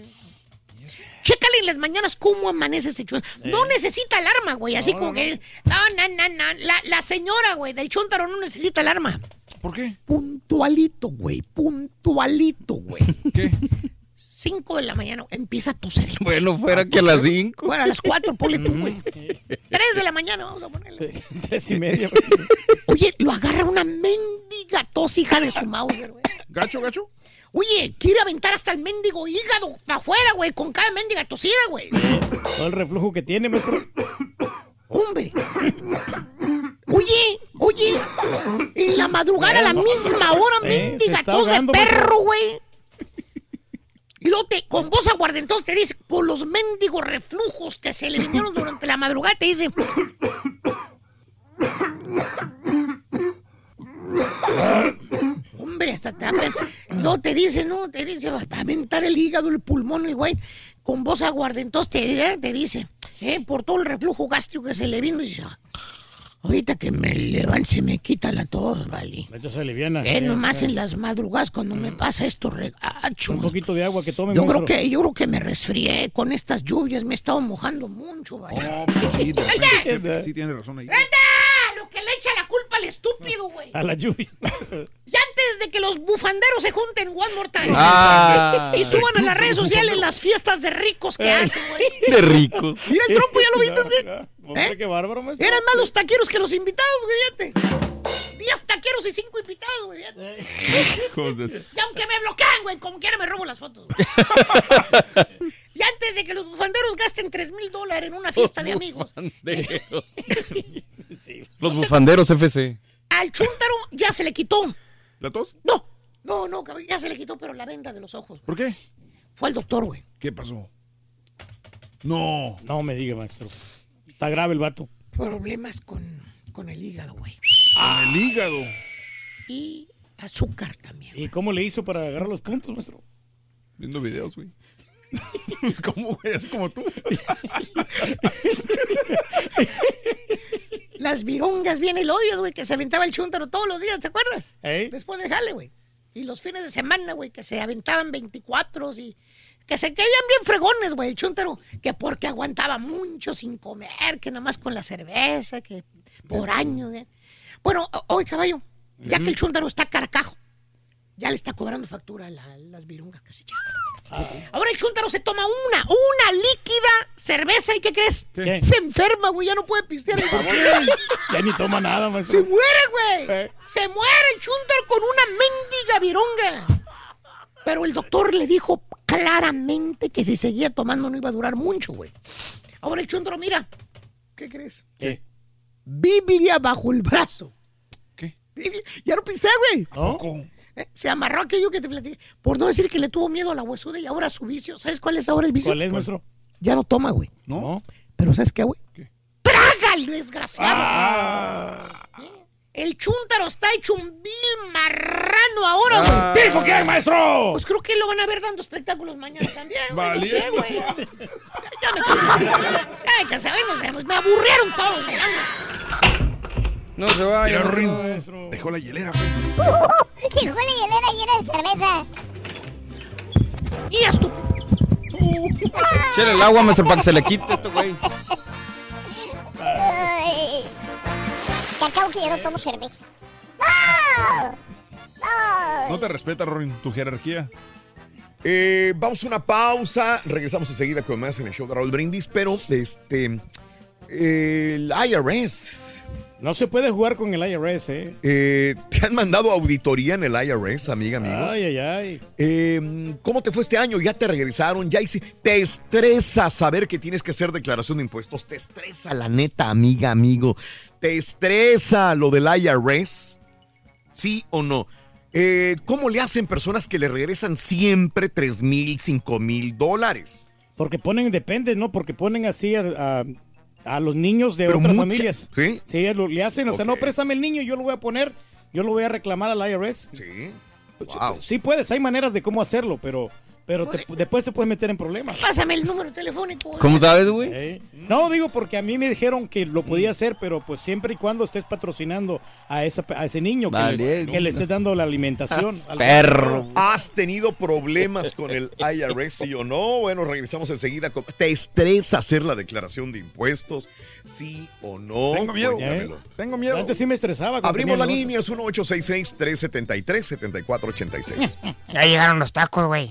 Chécale en las mañanas cómo amanece este chúntaro. No necesita alarma, güey. Así No, como no, que. No, no, no, no. La, la señora, güey, del chúntaro no necesita alarma. ¿Por qué? Puntualito, güey. Puntualito, güey. ¿Qué? 5 de la mañana empieza a toser. el. Bueno, fuera que a las 5. Bueno, a las 4, ponle tú, güey. 3 de la mañana, vamos a ponerle. Tres y media. Oye, lo agarra una mendiga tos, hija de su Mauser, güey. ¿Gacho, gacho? Oye, quiere aventar hasta el mendigo hígado para afuera, güey, con cada mendiga tosida, güey. Todo el reflujo que tiene, maestro. Hombre. Oye, oye, en la madrugada a la misma hora, Eh, mendiga tos de perro, güey. Y luego te, con voz aguardentosa te dice, por los mendigos reflujos que se le vinieron durante la madrugada, te dice... Hombre, hasta te apen- No, te dice, no, te dice, va a aventar el hígado, el pulmón, el güey. Con voz aguardentosa te, eh, te dice, eh, por todo el reflujo gástrico que se le vino, y dice, "Ah, ahorita que me levan se me quita la tos, vale. Se aliviana. Eh, nomás eh. en las madrugadas cuando me pasa esto regacho. Un poquito de agua que tome, Yo creo que, yo creo que me resfrié con estas lluvias, me he estado mojando mucho, vaya. Sí, de ¡Oye! repente, sí tiene razón ahí. ¡Vete! Que le echa la culpa al estúpido, güey. A la lluvia. Y antes de que los bufanderos se junten one more time Ah. y suban a las redes sociales las fiestas de ricos que hacen, güey. De ricos. Mira el trompo, ya lo viste, güey. Hombre, qué bárbaro, maestro. Eran más los taqueros que los invitados, güey, fíjate. Diez taqueros y cinco invitados, güey, fíjate. Hijos de- Y aunque me bloquean, güey, como quiera me robo las fotos. güey. y antes de que los bufanderos gasten tres mil dólares en una fiesta de amigos, Los bufanderos FC. al chúntaro ya se le quitó. ¿La tos? No, no, no, cabrón, ya se le quitó, pero la venda de los ojos. ¿Por qué? Fue al doctor, güey. ¿Qué pasó? No. No me diga, maestro. Está grave el vato. Problemas con, con el hígado, güey. En el hígado. Y azúcar también. ¿Y cómo le hizo para agarrar los puntos, maestro? Viendo videos, güey. Es como, güey, es como tú. Las virongas bien elodias, güey, que se aventaba el chúntaro todos los días, ¿te acuerdas? ¿Eh? Después de jale, güey. Y los fines de semana, güey, que se aventaban 24 y que se caían bien fregones, güey, el chúntaro. Que porque aguantaba mucho sin comer, que nada más con la cerveza, que por años, güey. Bueno, hoy, caballo, ya que el chúntaro está carcajo, ya le está cobrando factura a la- las virungas que se echaban. Ahora el chúntaro se toma una, una líquida cerveza y ¿qué crees? ¿Qué? Se enferma, güey, ya no puede pistear el ¿Por qué? Ya ni toma nada, Se maestro. muere, güey. Eh. Se muere el chúntaro con una mendiga vironga. Pero el doctor le dijo claramente que si seguía tomando no iba a durar mucho, güey. Ahora el chúntaro, mira. ¿Qué crees? ¿Qué? Biblia bajo el brazo. ¿Qué? Biblia- Ya no pisé, güey. ¿No? Eh, Se amarró aquello que te platiqué. Por no decir que le tuvo miedo a la huesuda y ahora su vicio. ¿Sabes cuál es ahora el vicio? ¿Cuál es, maestro? Ya no toma, güey. ¿No? Pero ¿sabes qué, güey? ¡Traga el desgraciado! Ah. ¿Eh? El chúntaro está hecho un vil marrano ahora, güey. Ah. ¿Tipo qué, maestro? Pues creo que lo van a ver dando espectáculos mañana también, güey. No Vale. sé, güey. Ya, ya me cansé. Ya me cansé, güey, nos vemos. Me aburrieron todos, güey. No se vaya. Maestro. Dejó la hielera, güey. Uh, dejó la hielera llena de cerveza. Y esto. El agua, maestro, para que se le quite esto, güey. Acabo que yo no tomo cerveza. ¡No! ¡No! No te respeta, Rorin, tu jerarquía. Eh, vamos a una pausa. Regresamos enseguida con más en el show de Raúl Brindis. Pero, este. El IRS. No se puede jugar con el IRS, ¿eh? eh, ¿Te han mandado auditoría en el IRS, amiga, amigo? Ay, ay, ay. Eh, ¿Cómo te fue este año? ¿Ya te regresaron? ¿Ya hice? ¿Te estresa saber que tienes que hacer declaración de impuestos? ¿Te estresa la neta, amiga, amigo? ¿Te estresa lo del IRS? ¿Sí o no? Eh, ¿Cómo le hacen personas que le regresan siempre 3 mil, 5 mil dólares? Porque ponen, depende, ¿no? Porque ponen así a, a- a los niños de Pero otras mucha- familias. ¿sí? Sí, lo- le hacen, o sea, no préstame el niño, yo lo voy a poner, yo lo voy a reclamar al IRS. Sí. Wow. Sí puedes, hay maneras de cómo hacerlo, pero, pero te- después te puedes meter en problemas. Pásame el número telefónico. güey. ¿Cómo sabes, güey? Eh, No, digo porque a mí me dijeron que lo podía hacer, pero pues siempre y cuando estés patrocinando a, esa, a ese niño, que, le, Vale. que le estés dando la alimentación. al- Perro. ¿Has tenido problemas con el IRS, sí o no? Bueno, regresamos enseguida. Con... ¿Te estresa hacer la declaración de impuestos? ¿Sí o no? Tengo miedo. Cuéntamelo. Tengo miedo. Antes sí me estresaba. Abrimos la línea, es 1-866-373-7486. Ya llegaron los tacos, güey.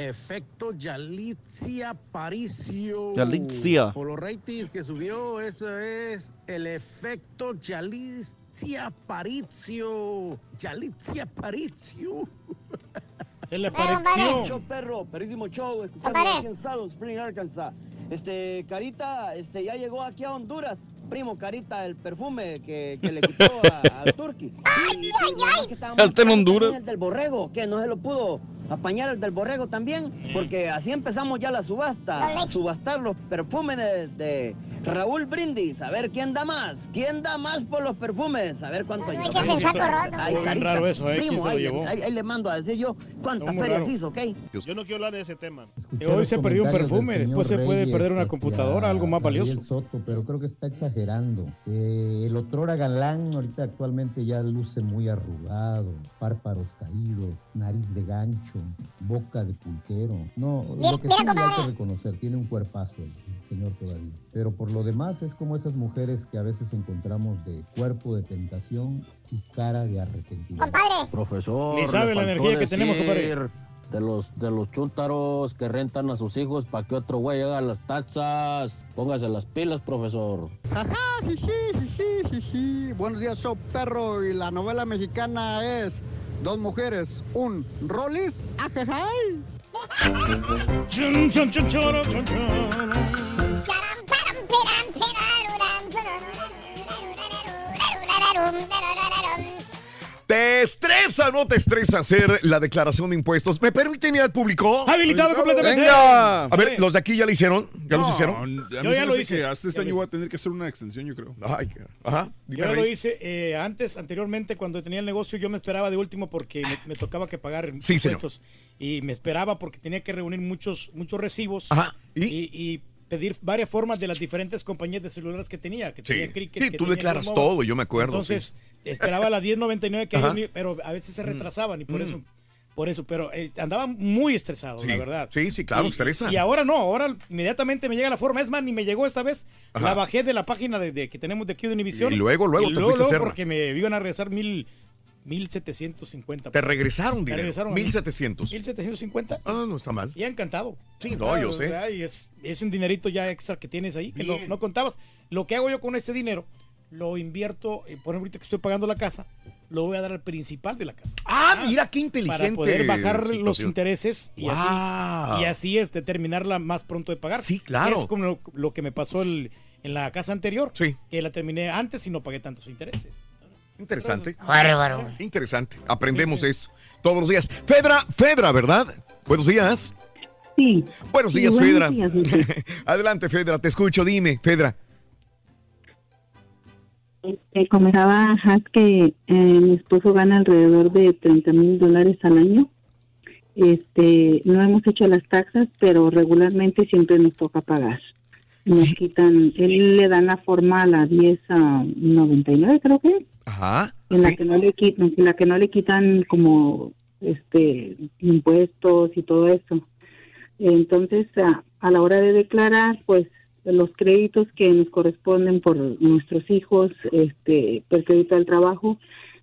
efecto Yalitza Aparicio. Yalitza. Por los ratings que subió, eso es el efecto Yalitza Aparicio. Yalitza Aparicio. Se le Show, perro, perrísimo show, escuchando aquí en Salo Spring, Arkansas. Este, Carita, este, ya llegó aquí a Honduras. Primo, Carita, el perfume que, que le quitó a- al turqui. Y- y nomás que estábamos Hasta en Honduras. El del borrego, que no se lo pudo apañar el del borrego también, porque así empezamos ya la subasta, a subastar los perfumes de, de Raúl Brindis, a ver quién da más, quién da más por los perfumes, a ver cuánto lleva. roto. Ay, Carita, raro eso, ¿eh? ¿Quién primo, se lo ahí, llevó? ahí- ahí le mando a decir yo cuántas ferias hizo, ¿ok? Yo no quiero hablar de ese tema. Hoy se perdió un perfume, después se puede perder una computadora, algo más valioso. Soto, pero creo que está exagerando. Eh, el otrora galán ahorita actualmente ya luce muy arrugado, párpados caídos, nariz de gancho, boca de pulquero. No, Mira, lo que mira, sí hay que compadre. reconocer, tiene un cuerpazo el, señor todavía. Pero por lo demás es como esas mujeres que a veces encontramos de cuerpo de tentación y cara de arrepentimiento. Profesor, Ni sabe la energía que tenemos, decir compadre. De los, de los chúntaros que rentan a sus hijos para que otro güey haga las taxas. Póngase las pilas, profesor. Ajá, jiji, jiji, jiji. Buenos días, show perro. Y la novela mexicana es Dos mujeres, un Rollis, ajajay. ¿Te estresa o no te estresa hacer la declaración de impuestos? ¿Me permiten ir al público? Habilitado completamente. ¡Venga! A ver, ¿los de aquí ya lo hicieron? ¿Ya los No, hicieron? a mí Yo ya lo hice. que este Ya año voy a tener que hacer una extensión, yo creo. Ay, ajá. Yo ya lo hice eh, antes, anteriormente, cuando tenía el negocio, yo me esperaba de último porque me, me tocaba que pagar Sí, señor. impuestos. Y me esperaba porque tenía que reunir muchos, muchos recibos Ajá. ¿Y? y pedir varias formas de las diferentes compañías de celulares que tenía. Que Sí. tenía Cricket, Sí, que tú tenía declaras todo, yo me acuerdo, Entonces, sí. Esperaba las 10.99 que ellos ni- pero a veces se retrasaban y por Mm. eso por eso, pero eh, andaba muy estresado, Sí. la verdad. Sí, sí, claro, Y- estresa. Y ahora no, ahora inmediatamente me llega la forma. Es más, ni me llegó esta vez. Ajá. La bajé de la página de, de que tenemos de aquí de Univision. Y luego, luego te fuiste a hacerla. porque me iban a regresar mil, 1750. Te regresaron dinero. regresaron a mí. 1700. 1750. Ah, no está mal. Y encantado. Sí, no, yo sé. Y es, es un dinerito ya extra que tienes ahí que no, no contabas. Lo que hago yo con ese dinero, lo invierto, eh, por ejemplo, ahorita que estoy pagando la casa, lo voy a dar al principal de la casa. Ah, mira qué inteligente. Para poder bajar los intereses y Wow. así, y así este, terminarla más pronto de pagar. Sí, claro. Es como lo, lo que me pasó el- en la casa anterior, Sí. que la terminé antes y no pagué tantos intereses. Interesante. Bárbaro. Interesante. Aprendemos eso todos los días. Fedra, Fedra, ¿verdad? Buenos días. Sí. Buenos Sí, días, buenos Fedra. días, Luis. Adelante, Fedra, te escucho. Dime, Fedra. Este, comentaba Haas que eh, mi esposo gana alrededor de 30 mil dólares al año. Este, no hemos hecho las taxas, pero regularmente siempre nos toca pagar. Nos quitan, él le dan la forma a la 10 a 99, creo que, Ajá. en la que no le quitan, en la que no le quitan como este impuestos y todo eso. Entonces, a, a la hora de declarar, pues los créditos que nos corresponden por nuestros hijos, este, por el crédito del trabajo,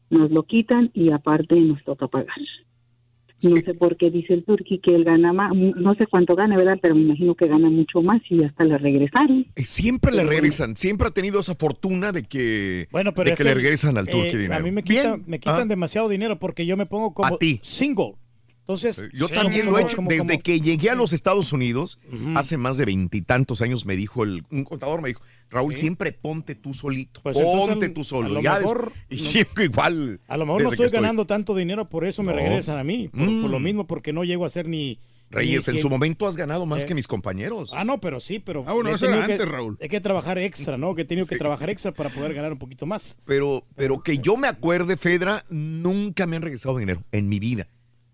nos lo quitan y aparte nos toca pagar. No sé por qué dice el Turqui que él gana más, no sé cuánto gana, ¿verdad? Pero me imagino que gana mucho más y hasta le regresaron. Eh, Siempre le regresan, siempre ha tenido esa fortuna de que, Bueno, pero de es que, le regresan al eh, turque dinero. A mí me quitan, me quitan Ah, demasiado dinero porque yo me pongo como A ti. single. Entonces, Yo sí, también lo he hecho. Desde que llegué a los Estados Unidos, hace más de veintitantos años, me dijo el, un contador, me dijo, Raúl, Sí. siempre ponte tú solito. Pues entonces, ponte tú a solo. lo Ya des- mejor y no- igual. A lo mejor no estoy ganando tanto dinero, por eso me No. regresan a mí. Por, por lo Mm. mismo, porque no llego a ser ni. Reyes, ni en su momento has ganado más Eh. que mis compañeros. Ah, no, pero sí, pero. Ah, bueno, eso era tenido que- antes, Raúl. Hay que trabajar extra, ¿no? Que he tenido que trabajar extra para poder ganar un poquito más. Pero, pero que yo me acuerde, Fedra, nunca me han regresado dinero en mi vida.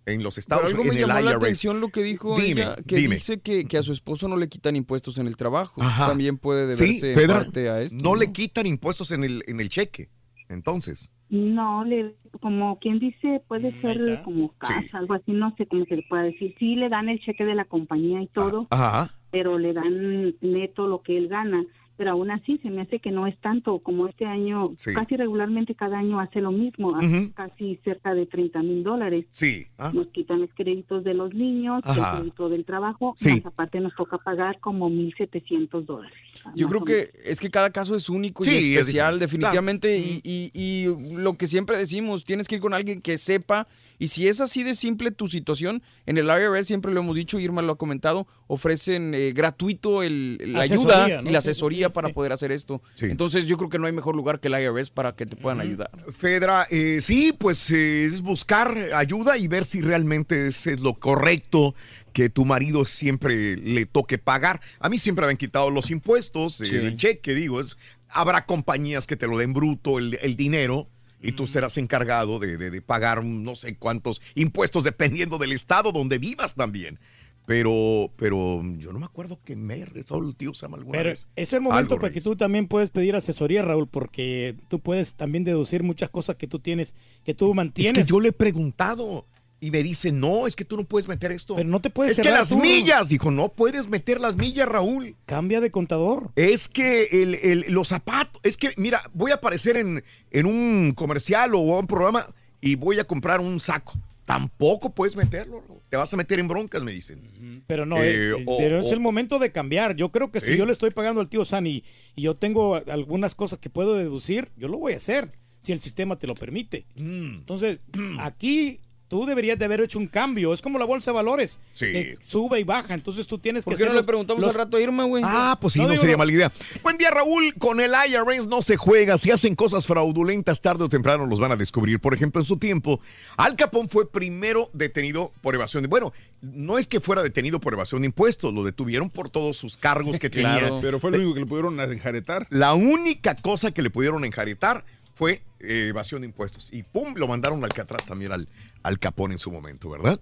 En los Estados algo Unidos, me en el llamó la IRS. atención lo que dijo Dime, ella, que dime. dice que, que a su esposo no le quitan impuestos en el trabajo. Ajá. También puede Sí, deberse parte a esto. no, le quitan impuestos en el, en el cheque. Entonces, No, le, como quien dice, puede ser como casa, algo así, no sé cómo se le puede decir. Sí, le dan el cheque de la compañía y todo, ajá. pero le dan neto lo que él gana. Pero aún así se me hace que no es tanto como este año, Sí. casi regularmente cada año hace lo mismo, casi cerca de 30 mil dólares. Sí. ah, Nos quitan los créditos de los niños, Ajá. el crédito del trabajo, Sí. más aparte nos toca pagar como 1.700 dólares. Yo creo que es que cada caso es único Sí, y es especial, definitivamente. Y, y- y lo que siempre decimos, tienes que ir con alguien que sepa. Y si es así de simple tu situación, en el IRS siempre lo hemos dicho, Irma lo ha comentado, ofrecen eh, gratuito el, la Asesoría, ayuda ¿no? y la asesoría sí, para sí. poder hacer esto. Entonces yo creo que no hay mejor lugar que el IRS para que te puedan ayudar. Fedra, eh, sí, pues eh, es buscar ayuda y ver si realmente es, es lo correcto que tu marido siempre le toque pagar. A mí siempre me han quitado los impuestos, Sí. el cheque, digo, es, habrá compañías que te lo den bruto el, el dinero y tú serás encargado de, de- de pagar no sé cuántos impuestos dependiendo del estado donde vivas también. Pero, pero yo no me acuerdo que me he rezado el tío Sam alguna Pero vez. es el momento Algo, para que tú también puedes pedir asesoría, Raúl, porque tú puedes también deducir muchas cosas que tú tienes, que tú Es mantienes. que yo le he preguntado y me dice, no, es que tú no puedes meter esto. Pero no te puedes Es que las tú. millas, dijo, no puedes meter las millas, Raúl. Cambia de contador. Es que el, el- los zapatos, es que, mira, voy a aparecer en, en un comercial o un programa y voy a comprar un saco. Tampoco puedes meterlo, te vas a meter en broncas, me dicen. Pero no, Eh, eh, eh, pero es el momento de cambiar. Yo creo que si Sí. yo le estoy pagando al tío San y, y yo tengo algunas cosas que puedo deducir, yo lo voy a hacer, si el sistema te lo permite. Mm. Entonces, aquí tú deberías de haber hecho un cambio. Es como la bolsa de valores. Sí. que sube y baja. Entonces tú tienes ¿Por que qué no le preguntamos los- al rato a Irma, güey? Ah, pues sí, no, sería no. mala idea. Buen día, Raúl. Con el IRS no se juega. Si hacen cosas fraudulentas, tarde o temprano los van a descubrir. Por ejemplo, en su tiempo, Al Capón fue primero detenido por evasión de... Bueno, no es que fuera detenido por evasión de impuestos, lo detuvieron por todos sus cargos que tenía. Pero fue lo único que le pudieron enjaretar. La única cosa que le pudieron enjaretar fue eh, evasión de impuestos. Y pum, lo mandaron al Alcatraz también al, al Capón en su momento, ¿verdad?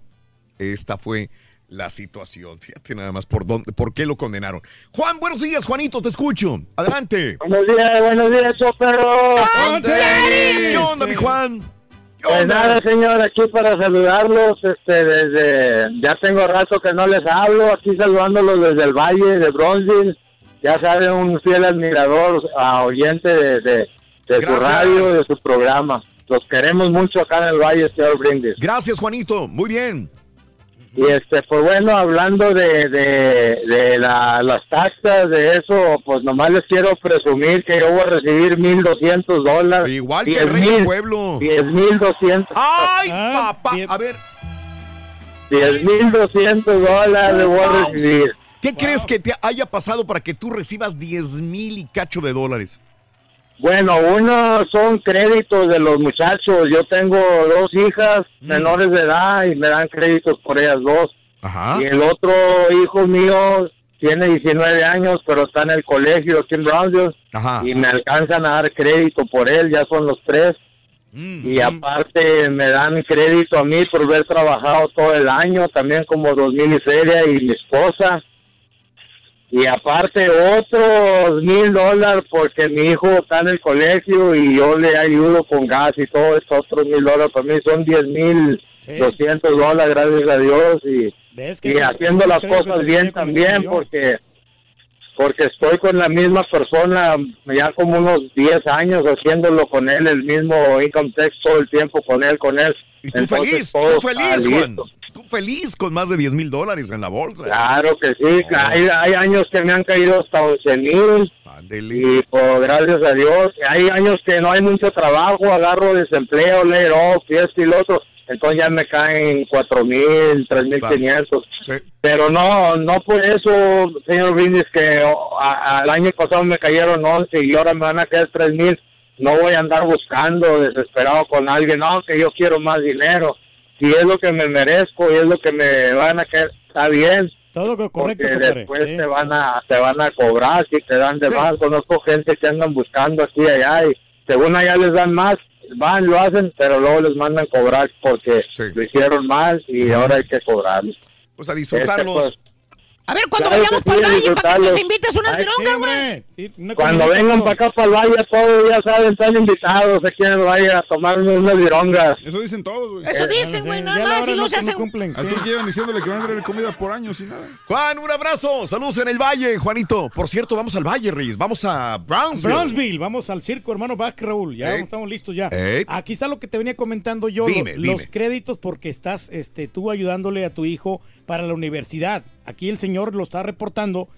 Esta fue la situación. Fíjate nada más por dónde, por qué lo condenaron. Juan, buenos días, Juanito, te escucho. Adelante. Buenos días, buenos días, show perro. ¿Qué onda, mi Juan? Pues nada, señor, aquí para saludarlos, este, desde, ya tengo rato que no les hablo, aquí saludándolos desde el Valle de Bronzeville, ya saben, un fiel admirador, a oyente de, de, de su radio, de su programa. Los queremos mucho acá en el Valle, señor Brindis. Gracias, Juanito. Muy bien. Y este, pues bueno, hablando de, de, de la- las taxas, de eso, pues nomás les quiero presumir que yo voy a recibir 1.200 dólares. Igual que el rey del pueblo. 10.200. ¡Ay, Ah, papá! A ver, 10.200 dólares voy a recibir. ¿qué crees que te haya pasado para que tú recibas 10 mil y cacho de dólares? Bueno, uno son créditos de los muchachos. Yo tengo dos hijas Mm. menores de edad y me dan créditos por ellas dos. Ajá. Y el otro hijo mío tiene 19 años, pero está en el colegio aquí en Brownsville. Y me alcanzan a dar crédito por él, ya son los tres. Mm. Y aparte me dan crédito a mí por haber trabajado todo el año, también como dos mil y feria y mi esposa. Y aparte otros mil dólares porque mi hijo está en el colegio y yo le ayudo con gas y todo esto, otros mil dólares para mí son diez mil doscientos dólares, gracias a Dios. Y, ¿Ves que y haciendo las cosas bien también porque porque estoy con la misma persona ya como unos 10 años haciéndolo con él, el mismo income tax todo el tiempo con él, con él. Y tú Entonces, feliz, todo tú feliz, Juan. listo. Feliz con más de 10 mil dólares en la bolsa. Claro que sí, hay, hay años que me han caído hasta 11 mil y pues gracias a Dios, hay años que no hay mucho trabajo, agarro desempleo, laid off, y esto y lo otro, entonces ya me caen 4 mil, 3 mil 500. Pero no, no por eso, señor Brindis, que oh, a- al año pasado me cayeron 11 y ahora me van a caer 3 mil. No voy a andar buscando desesperado con alguien, no, que yo quiero más dinero. Si es lo que me merezco y es lo que me van a caer, está bien. Todo co- correcto, Porque después Sí. te van a te van a cobrar si te dan de más. Conozco gente que andan buscando aquí y allá y según allá les dan más, van, lo hacen, pero luego les mandan cobrar porque lo hicieron mal y ahora hay que cobrar. Pues a disfrutarlos. Este, pues, A ver, cuando Claro vayamos para el sí, valle, para que nos invites unas hombre. güey. Cuando vengan para acá, para el valle, todos ya saben, están invitados aquí en el valle a tomarnos unas virongas. Eso dicen todos, güey. Eso dicen, güey, nada más, y luego se hacen... Al tú llevan diciéndole que van a traer comida por años y nada. Juan, un abrazo. Saludos en el Valle, Juanito. Por cierto, vamos al Valle, Reyes. Vamos a Brownsville. Brownsville, vamos al circo, hermano Vázquez, Raúl. Ya Ey. estamos listos ya. Ey. Aquí está lo que te venía comentando yo, Dime, lo- dime. los créditos porque estás este, tú ayudándole a tu hijo para la universidad. Aquí el señor lo está reportando.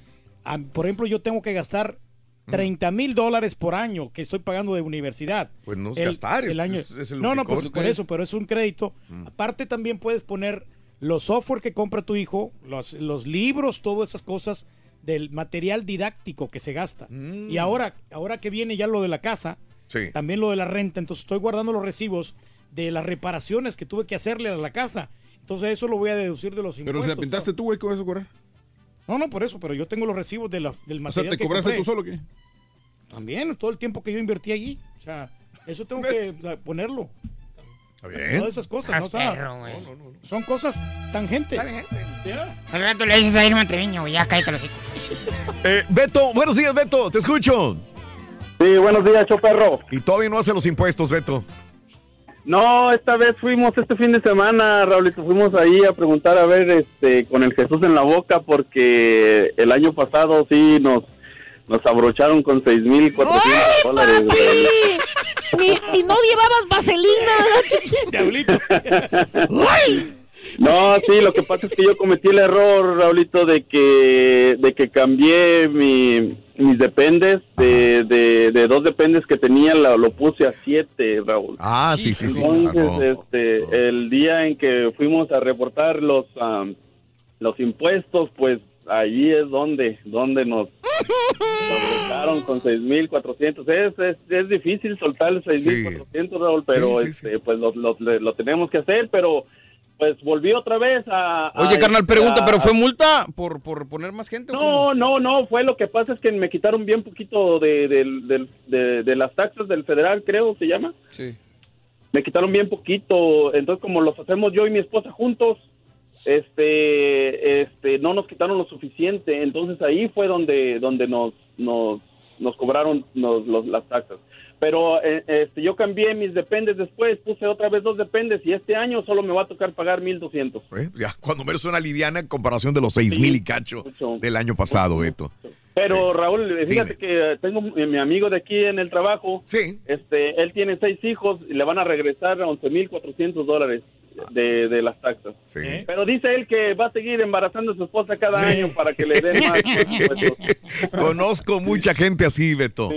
Por ejemplo, yo tengo que gastar Mm. 30 mil dólares por año que estoy pagando de universidad. Pues no es gastar, es- año. es- es el no, no, pues por eso, pero es un crédito. Mm. Aparte también puedes poner los software que compra tu hijo, los, los libros, todas esas cosas del material didáctico que se gasta. Y ahora, ahora que viene ya lo de la casa, Sí. también lo de la renta, entonces estoy guardando los recibos de las reparaciones que tuve que hacerle a la casa. Entonces eso lo voy a deducir de los Pero impuestos. si la pintaste tú, güey, ¿qué vas a cobrar? No, no, por eso, pero yo tengo los recibos de la- del O sea, material ¿te que cobraste compré. tú solo qué? También, todo el tiempo que yo invertí allí. O sea, eso tengo que o sea, ponerlo. Está bien. Todas esas cosas, ¿no? O sea, perro, güey. son cosas tangentes. Ya. Al rato le dices a Irma Treviño, ya cállate los hijos. Eh, Beto, buenos días, Beto. Te escucho. Sí, buenos días, choperro. Y todavía no hace los impuestos, Beto. No, esta vez fuimos este fin de semana, Raulito, fuimos ahí a preguntar a ver este con el Jesús en la boca porque el año pasado sí nos nos abrocharon con 6.400 dólares. Ni, y no llevabas vaselina, ¿verdad? ¡Ay! No, sí, lo que pasa es que yo cometí el error, Raulito, de que de que cambié mi, mis dependes de, de, de dos dependes que tenía, lo, lo puse a siete, Raúl. Ah, sí, sí, sí. Entonces, claro. este, el día en que fuimos a reportar los am, los impuestos, pues allí es donde donde nos soltaron con 6.400. Es, es, es difícil soltar los 6.400, Raúl, pero Sí, sí, este, pues lo, lo, lo tenemos que hacer, pero pues volví otra vez a... a- Oye, carnal, pregunta, a- ¿pero fue multa por, por poner más gente? o no, no, no, fue lo que pasa es que me quitaron bien poquito de, de, de las taxas del federal, creo se llama. Sí. Me quitaron bien poquito, entonces como los hacemos yo y mi esposa juntos, este, este, no nos quitaron lo suficiente, entonces ahí fue donde, donde nos, nos, nos cobraron nos- los- las taxas. Pero eh, este, yo cambié mis dependes después, puse otra vez dos dependes y este año solo me va a tocar pagar 1.200. ¿Eh? Ya, cuando menos una liviana en comparación de los seis mil y cacho del año pasado, Beto. Pero Raúl, fíjate que eh, tengo mi mi amigo de aquí en el trabajo. Sí. Este, él tiene seis hijos y le van a regresar a 11.400 dólares de, de las taxas. Sí. Pero dice él que va a seguir embarazando a su esposa cada año para que le den más. impuestos. Conozco mucha gente así, Beto.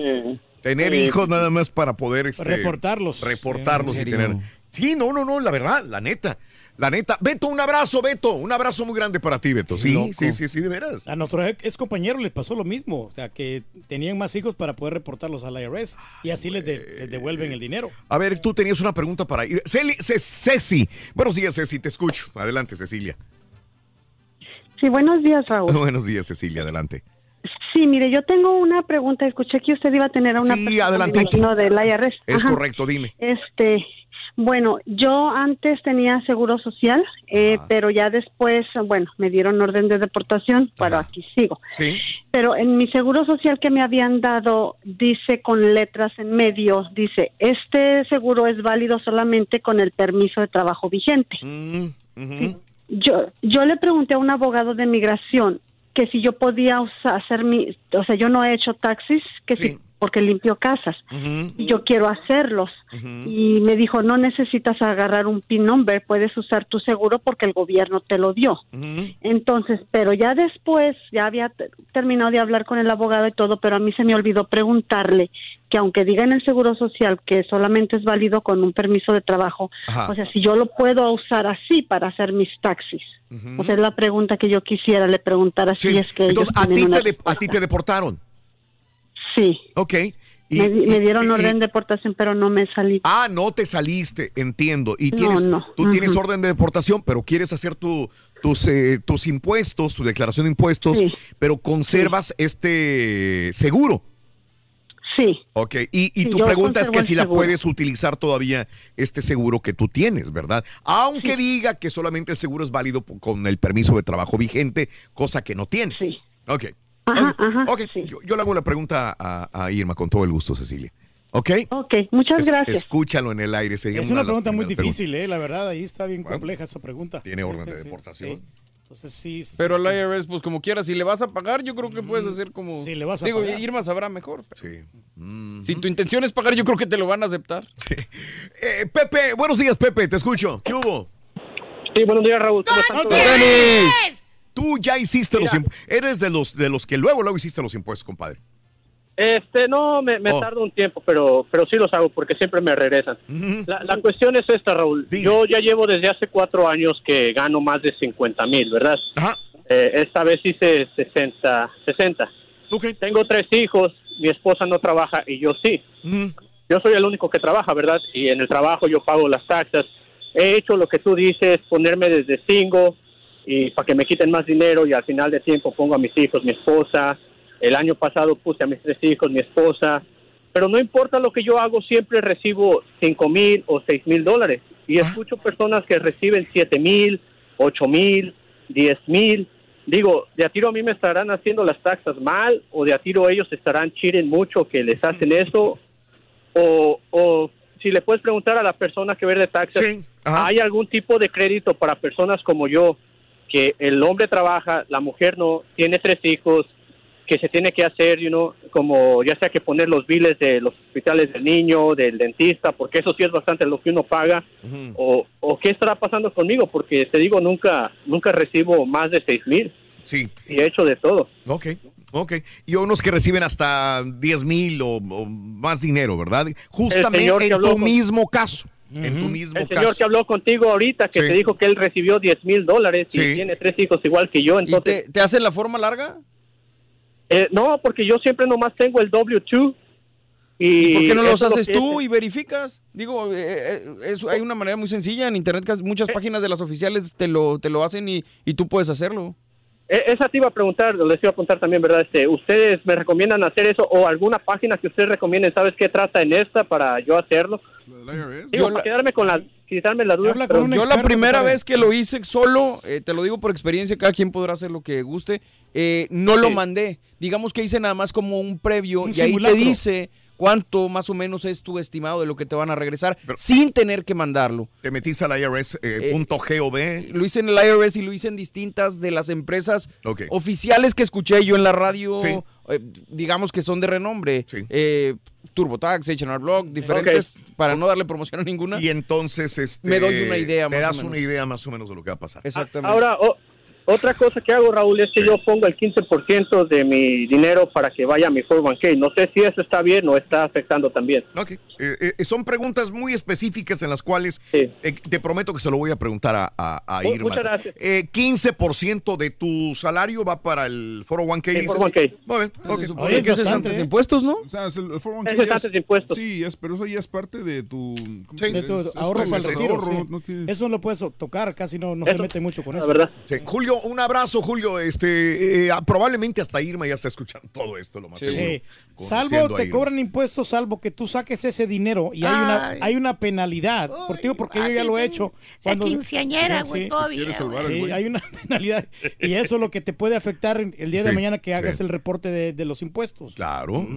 Tener hijos nada más para poder este, Reportarlos. Reportarlos ¿En y tener. Sí, no, no, no, la verdad, la neta. La neta. Beto, un abrazo, Beto. Un abrazo muy grande para ti, Beto. Sí, loco. sí, sí, sí, de veras. A nuestros ex compañeros les pasó lo mismo, o sea, que tenían más hijos para poder reportarlos al IRS y así les, de- les devuelven el dinero. A ver, tú tenías una pregunta para ir. Celi, Ce- Ceci. Buenos días, Ceci, te escucho. Adelante, Cecilia. Sí, buenos días, Raúl. Buenos días, Cecilia, adelante. Sí, mire, yo tengo una pregunta. Escuché que usted iba a tener una Sí, imagino, del IRS. Es Ajá. correcto, dime. Este, bueno, yo antes tenía seguro social, eh, pero ya después, bueno, me dieron orden de deportación, pero aquí sigo. Sí. Pero en mi seguro social que me habían dado, dice con letras en medio, dice, este seguro es válido solamente con el permiso de trabajo vigente. Yo, yo le pregunté a un abogado de migración que si yo podía hacer mi, o sea, yo no he hecho taxis, que si, porque limpio casas, y yo quiero hacerlos. Y me dijo, no necesitas agarrar un PIN number, puedes usar tu seguro porque el gobierno te lo dio. Entonces, pero ya después, ya había te- terminado de hablar con el abogado y todo, pero a mí se me olvidó preguntarle que aunque diga en el seguro social que solamente es válido con un permiso de trabajo, Ajá. o sea, si yo lo puedo usar así para hacer mis taxis. O sea, es la pregunta que yo quisiera le preguntara si es que Entonces, ellos a ti, una te de- a ti te deportaron. Sí. Ok. Y- me, dieron y- orden de deportación, pero no me salí. Ah, no te saliste, entiendo. Y No, tienes, no. tú tienes orden de deportación, pero quieres hacer tu, tus, eh, tus impuestos, tu declaración de impuestos, pero conservas este seguro. Sí. Ok, y, y Sí, tu pregunta es que si la puedes utilizar todavía este seguro que tú tienes, ¿verdad? Aunque diga que solamente el seguro es válido con el permiso de trabajo vigente, cosa que no tienes. Sí. Ok. Ajá, Ok, ajá, ok, Yo, yo le hago la pregunta a, a Irma con todo el gusto, Cecilia. ¿Ok? Ok, muchas Es- gracias. Escúchalo en el aire. sería Es una pregunta muy difícil, eh, la verdad, ahí está bien compleja esa pregunta. ¿Tiene orden Sí, de sí, deportación? sí. Entonces sí. sí, Pero el sí. IRS, pues como quieras, si le vas a pagar, yo creo que puedes hacer como. Sí, le vas a Digo, pagar. Irma sabrá mejor. Sí. Si tu intención es pagar, yo creo que te lo van a aceptar. Eh, Pepe, buenos días, Pepe, te escucho. ¿Qué hubo? Sí, buenos días, Raúl. ¿Cómo están todos? Tú ya hiciste los impuestos. Eres de los, de los que luego, luego hiciste los impuestos, compadre. Este, no, me, me Oh. tarda un tiempo, pero, pero sí los hago porque siempre me regresan. la, la cuestión es esta, Raúl. Yo ya llevo desde hace cuatro años que gano más de 50 mil, ¿verdad? Eh, esta vez hice 60. 60. Tengo tres hijos, mi esposa no trabaja y yo sí. Yo soy el único que trabaja, ¿verdad? Y en el trabajo yo pago las taxas. He hecho lo que tú dices, ponerme desde cinco y para que me quiten más dinero y al final de tiempo pongo a mis hijos, mi esposa. El año pasado puse a mis tres hijos, mi esposa. Pero no importa lo que yo hago, siempre recibo cinco mil o seis mil dólares. Y escucho personas que reciben siete mil, ocho mil, diez mil. Digo, de a tiro a mí me estarán haciendo las taxas mal o de a tiro ellos estarán chiren mucho que les hacen eso. O, o si le puedes preguntar a la persona que ve de taxas, ¿hay algún tipo de crédito para personas como yo que el hombre trabaja, la mujer no, tiene tres hijos, que se tiene que hacer, you know, como ya sea que poner los biles de los hospitales del niño, del dentista, porque eso sí es bastante lo que uno paga, o, o qué estará pasando conmigo, porque te digo, nunca, nunca recibo más de seis mil. Sí. Y he hecho de todo. Ok, ok. Y unos que reciben hasta 10 mil o, o más dinero, ¿verdad? Justamente en tu con- mismo caso. En tu mismo El caso. señor que habló contigo ahorita, que Sí. te dijo que él recibió 10 mil dólares y Sí. tiene tres hijos igual que yo, entonces... ¿Te, te hacen la forma larga? Eh, no, porque yo siempre nomás tengo el W2. ¿Y, ¿Y por qué no los lo haces que tú es- y verificas? Digo, eh, eh, es- hay una manera muy sencilla. En internet casi muchas páginas de las oficiales te lo, te lo hacen y, y tú puedes hacerlo. Eh, Esa te iba a preguntar, les iba a preguntar también, ¿verdad? Este, ¿Ustedes me recomiendan hacer eso o alguna página que ustedes recomienden? ¿Sabes qué trata en esta para yo hacerlo? Digo, para quedarme con la, quitarme la duda. pero- Yo la primera vez que lo hice solo, eh, te lo digo por experiencia, cada quien podrá hacer lo que guste, eh, no lo mandé. Digamos que hice nada más como un previo Un y ahí te dice cuánto más o menos es tu estimado de lo que te van a regresar sin tener que mandarlo. Te metiste al IRS eh, punto .gov. Lo hice en el IRS y lo hice en distintas de las empresas oficiales que escuché yo en la radio, Sí. eh, digamos que son de renombre. Eh, TurboTax, H&R Block, diferentes, para no darle promoción a ninguna. Y entonces este, Me doy una idea Me más o das menos. una idea más o menos de lo que va a pasar. Exactamente. Ahora, o- otra cosa que hago, Raúl, es que yo pongo el 15% de mi dinero para que vaya a mi 401k. No sé si eso está bien o está afectando también. Ok. Eh, eh, son preguntas muy específicas en las cuales eh, te prometo que se lo voy a preguntar a, a, a Irma. muchas gracias. Eh, 15% de tu salario va para el 401k. El dices? 401k. Muy bien. ok. Se supone que es antes de impuestos, ¿no? O sea, es el, el 401k Ese es antes de impuestos. Sí, es, pero eso ya es parte de tu... ¿cómo se de tu Es- es ahorro para el retiro. ahorro, sí. no tiene- Eso no lo puedes tocar, casi no, no Eso, se mete mucho con la eso. verdad. Sí, Julio, un abrazo, Julio. Este, eh, probablemente hasta Irma ya está escuchando todo esto, lo más Sí. seguro. Salvo te cobran impuestos, salvo que tú saques ese dinero y hay una, Ay. hay una penalidad. Por ti, porque yo ya lo he hecho. Esa quinceañera, güey, Sí. todavía. Sí, güey. hay una penalidad. Y eso es lo que te puede afectar el día de mañana que hagas sí. el reporte de, de los impuestos. Claro.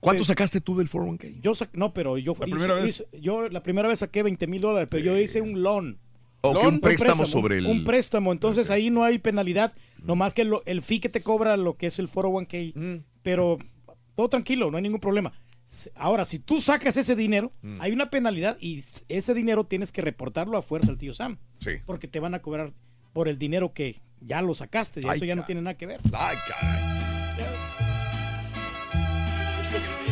¿Cuánto sacaste tú del 401k? Yo no, pero yo La hice- primera vez. hice- yo la primera vez saqué 20 mil dólares, pero yo hice un loan. Loan, un préstamo sobre el- Un préstamo, entonces ahí no hay penalidad, nomás que lo- el fee que te cobra lo que es el 401k, Mm. pero todo tranquilo, no hay ningún problema. Ahora, si tú sacas ese dinero, Mm. hay una penalidad y ese dinero tienes que reportarlo a fuerza al tío Sam. Sí. Porque te van a cobrar por el dinero que ya lo sacaste, y eso ya no tiene nada que ver. Ay, caray.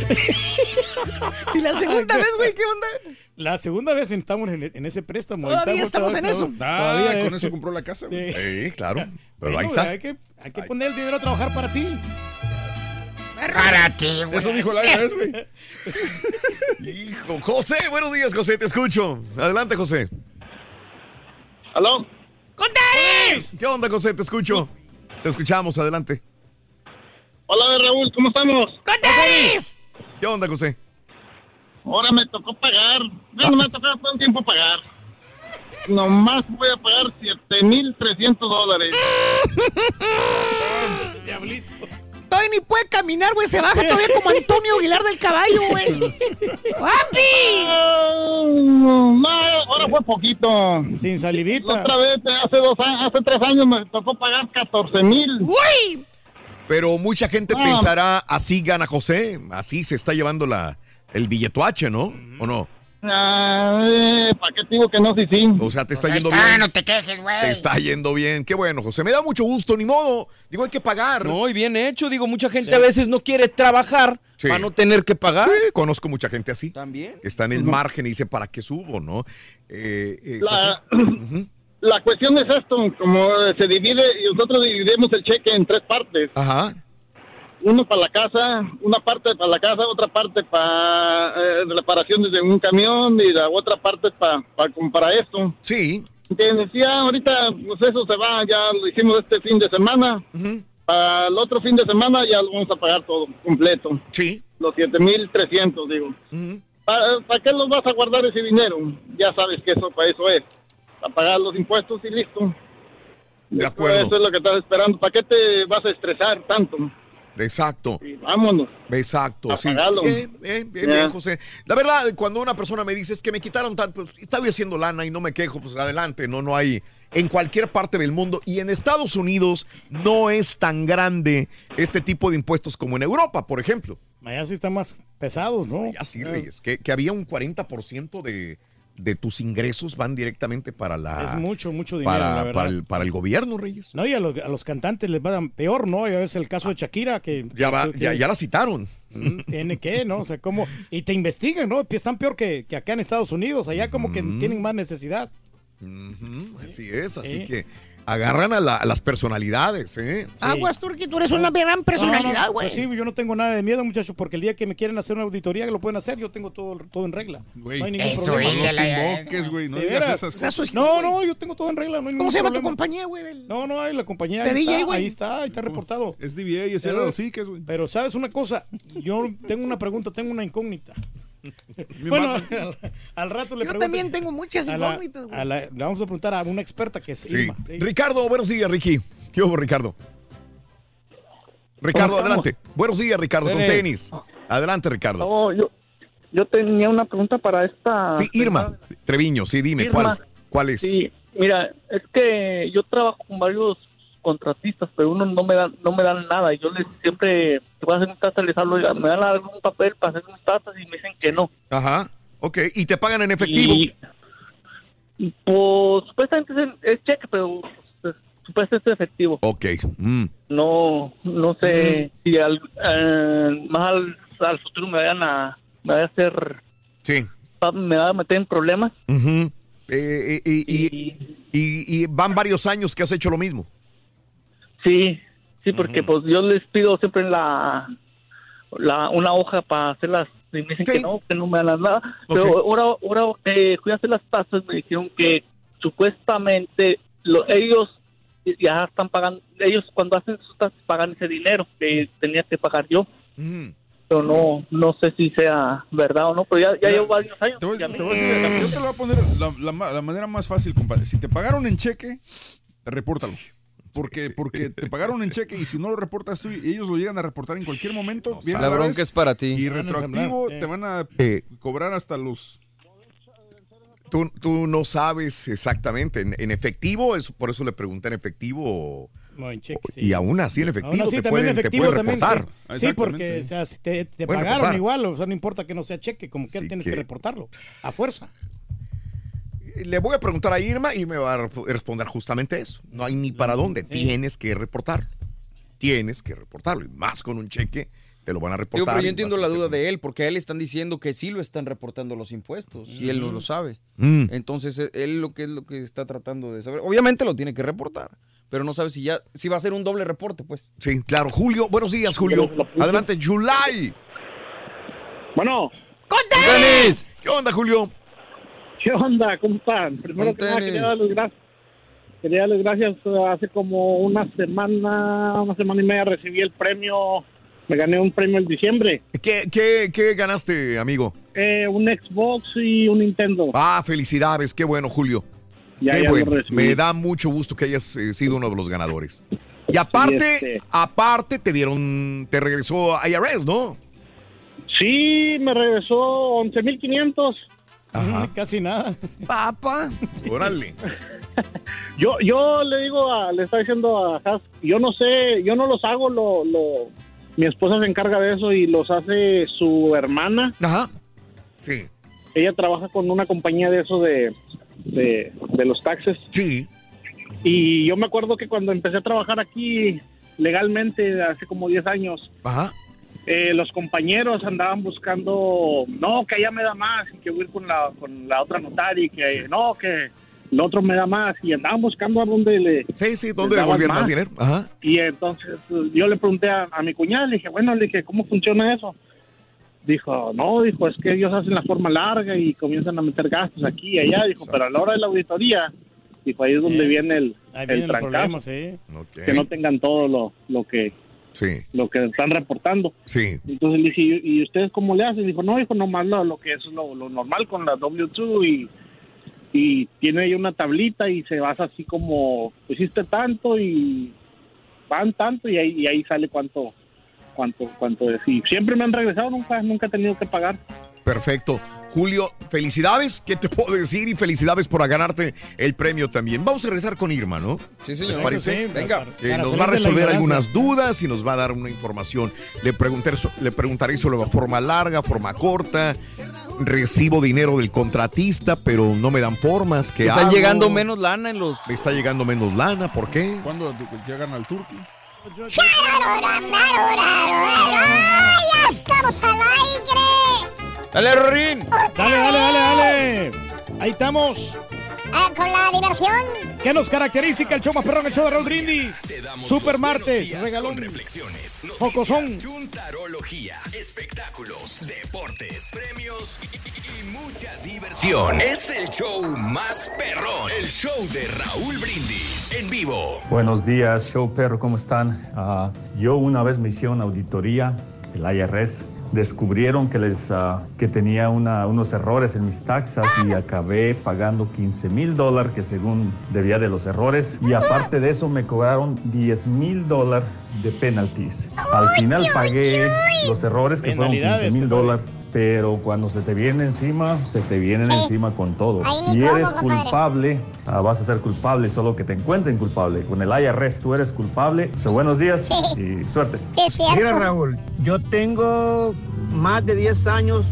¿Y la segunda vez, güey, qué onda? La segunda vez estamos en, en ese préstamo. Todavía estamos en eso. Ah, Todavía, con eh. eso compró la casa, güey. Sí, claro. Pero Bueno, ahí está. Hay que, hay que poner el dinero a trabajar para ti. Para ti, güey. Eso dijo la IRS, güey. Hijo, José, buenos días, José, te escucho. Adelante, José. ¿Aló? ¡Contares! ¿Qué onda, José? Te escucho. Te escuchamos, adelante. Hola, Raúl, ¿cómo estamos? ¡Contares! ¿Qué ¿Qué onda, José? Ahora me tocó pagar. Bueno, me ha tocado todo el tiempo pagar. Nomás voy a pagar 7.300 dólares. Diablito. Todavía ni puede caminar, güey. Se baja todavía como Antonio Aguilar del caballo, güey. ¡Papi! No, ahora fue poquito. Sin salivita. La otra vez, hace dos años, hace tres años me tocó pagar 14 mil. ¡Uy! Pero mucha gente Ah. pensará, así gana José, así se está llevando la, el billete H, ¿no? ¿O no? Ah, eh, ¿Para qué te digo que no, sí, sí? O sea, te está Pues ahí yendo está, bien. no te quejes, güey. Te está yendo bien. Qué bueno, José. Me da mucho gusto, ni modo. Digo, hay que pagar. No, y bien hecho. Digo, mucha gente a veces no quiere trabajar Sí. para no tener que pagar. Sí, conozco mucha gente así. También. Que está en el margen y dice, ¿para qué subo, no? Eh, eh, La, José. la cuestión es esto, como eh, se divide, y nosotros dividimos el cheque en tres partes. Ajá. Uno para la casa, una parte para la casa, otra parte para eh, reparaciones de un camión y la otra parte para para esto. Sí. Que decía ahorita, pues eso se va, ya lo hicimos este fin de semana. Para el otro fin de semana ya lo vamos a pagar todo, completo. Sí. Los 7.300, digo. ¿Para, ¿Para qué los vas a guardar ese dinero? Ya sabes que eso para eso es. Para pagar los impuestos y listo. De acuerdo. Eso es lo que estás esperando. ¿Para qué te vas a estresar tanto? Exacto. Vámonos. Exacto, A sí. pagarlo. Bien, José. La verdad, cuando una persona me dice es que me quitaron tanto, pues, estaba haciendo lana y no me quejo, pues adelante, no, no hay. En cualquier parte del mundo y en Estados Unidos no es tan grande este tipo de impuestos como en Europa, por ejemplo. Allá sí están más pesados, ¿no? Ya sí, Reyes, que, que había un 40% de, de tus ingresos van directamente para la. Es mucho, mucho dinero, para, la verdad. para el, para el gobierno, Reyes. No, y a los, a los cantantes les va peor, ¿no? Ya ves el caso de Shakira que... Ya, va, que- ya, ya la citaron. Mm, Tiene que, ¿no? O sea, como... Y te investigan, ¿no? Están peor que, que acá en Estados Unidos. Allá como que tienen más necesidad. Ujú, así es, así Sí. que agarran a, la- a las personalidades, ¿eh? Aguas, Turki, tú eres una gran personalidad, No, güey. pues sí, yo no tengo nada de miedo, muchachos, porque el día que me quieren hacer una auditoría, lo pueden hacer. Yo tengo todo, todo en regla. Güey, no hay ningún eso problema. es de la- No invoques, güey, no ¿De digas esas cosas. No, no, yo tengo todo en regla. No hay ¿Cómo se llama tu compañía, güey? del- No, no, hay la compañía. ¿De ahí DJ, está, güey? Ahí está, ahí está reportado. Es DBA y ese era así que es, güey. Pero sabes una cosa, yo tengo una pregunta, tengo una incógnita. Mi bueno, al, al rato le Yo pregunto- también tengo muchas incógnitas, güey. le vamos a preguntar a una experta que es Sí. Irma. Sí. Ricardo, buenos días, Ricky. ¿Qué hubo, Ricardo? Ricardo, adelante. Buenos días, Ricardo, con Dele. tenis. Adelante, Ricardo. No, yo, yo tenía una pregunta para esta... Sí, Irma. Treviño, sí, dime, Irma. ¿cuál, ¿cuál es? Sí, mira, es que yo trabajo con varios contratistas, pero uno no me dan, no me dan nada. Y yo les siempre, si voy a hacer un tasa, les hablo, me dan algún papel para hacer un tasa y me dicen que no. Ajá, ok. ¿Y te pagan en efectivo? Y, pues, supuestamente es, cheque, pero pues, supuestamente es efectivo. Ok. mm. No, no sé si al, eh, más al, al futuro me vayan a, me vayan a hacer, Sí. me van a meter en problemas. Eh, eh, y, y- y- y van varios años que has hecho lo mismo. Sí, sí, porque pues yo les pido siempre la, la una hoja para hacerlas y me dicen que no, que no me dan nada. Pero ahora, ahora que fui a hacer las tasas me dijeron que supuestamente lo- ellos ya están pagando, ellos cuando hacen sus tasas pagan ese dinero que tenía que pagar yo. Pero no, no sé si sea verdad o no, pero ya, ya llevo varios años. Te voy, ya te voy a decir, yo te lo voy a poner la, la ma- la manera más fácil, compadre. Si te pagaron en cheque, repórtalo. Porque, porque te pagaron en cheque y si no lo reportas tú y ellos lo llegan a reportar en cualquier momento, viene La la bronca vez es para ti. Y retroactivo te van a Eh, cobrar hasta los... Tú, tú no sabes exactamente. En, en efectivo, eso, por eso le pregunté en efectivo. No, en cheque, sí. Y aún así en Aún efectivo así, te, también pueden, en te efectivo también, sí. Sí, porque o sea, si te, pagaron reportar. igual, o sea, no importa que no sea cheque, como que Sí tienes que- que reportarlo, a fuerza. Le voy a preguntar a Irma y me va a responder justamente eso. No hay ni para dónde. Tienes que reportarlo. Tienes que reportarlo. Y más con un cheque, te lo van a Digo, reportar. pero yo entiendo la duda de él, porque a él le están diciendo que sí lo están reportando los impuestos y él no lo sabe. Mm. Entonces, e- él lo que es lo que está tratando de saber. Obviamente lo tiene que reportar, pero no sabe si ya si va a ser un doble reporte, pues. Sí, claro. Julio, buenos días, Julio. Adelante, July. Bueno. ¡Tenis! ¿Qué onda, Julio? ¿Qué onda? ¿Cómo están? Primero Con que nada, quería darles gracias. Quería darles gracias. eh, Hace como una semana, una semana y media recibí el premio Me gané un premio en diciembre. ¿Qué, qué, qué ganaste, amigo? Eh, un Xbox y un Nintendo. Ah, felicidades, qué bueno, Julio. Ya, qué ya bueno. Me da mucho gusto que hayas eh, sido uno de los ganadores. Y aparte, este- aparte te dieron, te regresó IRS, ¿no? Sí, me regresó 11.500. Casi nada. Papa. Órale. Yo, yo le digo, a, le está diciendo a Has, yo no sé, yo no los hago, lo, lo, mi esposa se encarga de eso y los hace su hermana. Ajá. Sí. Ella trabaja con una compañía de eso de, de, de los taxes. Sí. Y yo me acuerdo que cuando empecé a trabajar aquí legalmente, hace como 10 años, Ajá. Eh, los compañeros andaban buscando, no, que ella me da más, y que voy a ir con la, con la otra notaria, y que no, que el otro me da más, y andaban buscando a dónde le... Sí, sí, dónde devolvieron más dinero. Ajá. Y entonces pues, yo le pregunté a, a mi cuñada, le dije, bueno, le dije, ¿cómo funciona eso? Dijo, no, dijo, es que ellos hacen la forma larga y comienzan a meter gastos aquí y allá, dijo, pero a la hora de la auditoría, dijo, ahí es donde viene el, Ahí el el trancazo, sí. que no tengan todo lo, lo que Sí. lo que están reportando. Sí. Entonces le dije, ¿y ustedes cómo le hacen? Dijo, no, dijo, nomás lo, lo que es lo, lo normal con la W2 y, y tiene ahí una tablita y se basa así como, hiciste tanto y van tanto y ahí, y ahí sale cuánto, cuánto, cuánto es. Y siempre me han regresado, nunca, nunca he tenido que pagar. Perfecto. Julio, felicidades, ¿qué te puedo decir? Y felicidades por ganarte el premio también. Vamos a regresar con Irma, ¿no? Sí, señor. ¿Les parece? Sí, Venga. Eh, para nos va a resolver algunas dudas y nos va a dar una información. Le, pregunté, so- le preguntaré sobre la forma larga, forma corta. Recibo dinero del contratista, pero no me dan formas. ¿Qué Está hago? llegando menos lana en los. Me está llegando menos lana, ¿por qué? ¿Cuándo llegan al Turqui? ¡Ya estamos al aire! Dale, Rorín. Dale, dale, dale, dale. Ahí estamos. Ah, con la diversión. ¿Qué nos caracteriza el show más perrón, el show de Raúl Brindis? Super martes, regalón. Reflexiones, Jocosón. noticias, chuntarología, espectáculos, deportes, premios y, y mucha diversión. Es el show más perrón. El show de Raúl Brindis en vivo. Buenos días, show perro, ¿cómo están? Ah, yo una vez me hicieron auditoría, el IRS, descubrieron que, les, ah, que tenía una- unos errores en mis taxas y acabé pagando 15 mil dólares que según debía de los errores y aparte de eso me cobraron 10 mil dólares de penalties. Al final pagué los errores que fueron 15 Penalidades, mil dólares. Pero cuando se te viene encima, se te vienen encima con todo. Y eres compadre. culpable, ah, vas a ser culpable solo que te encuentren culpable. Con el IRS tú eres culpable. So, buenos días y suerte. Mira, Raúl, yo tengo más de 10 años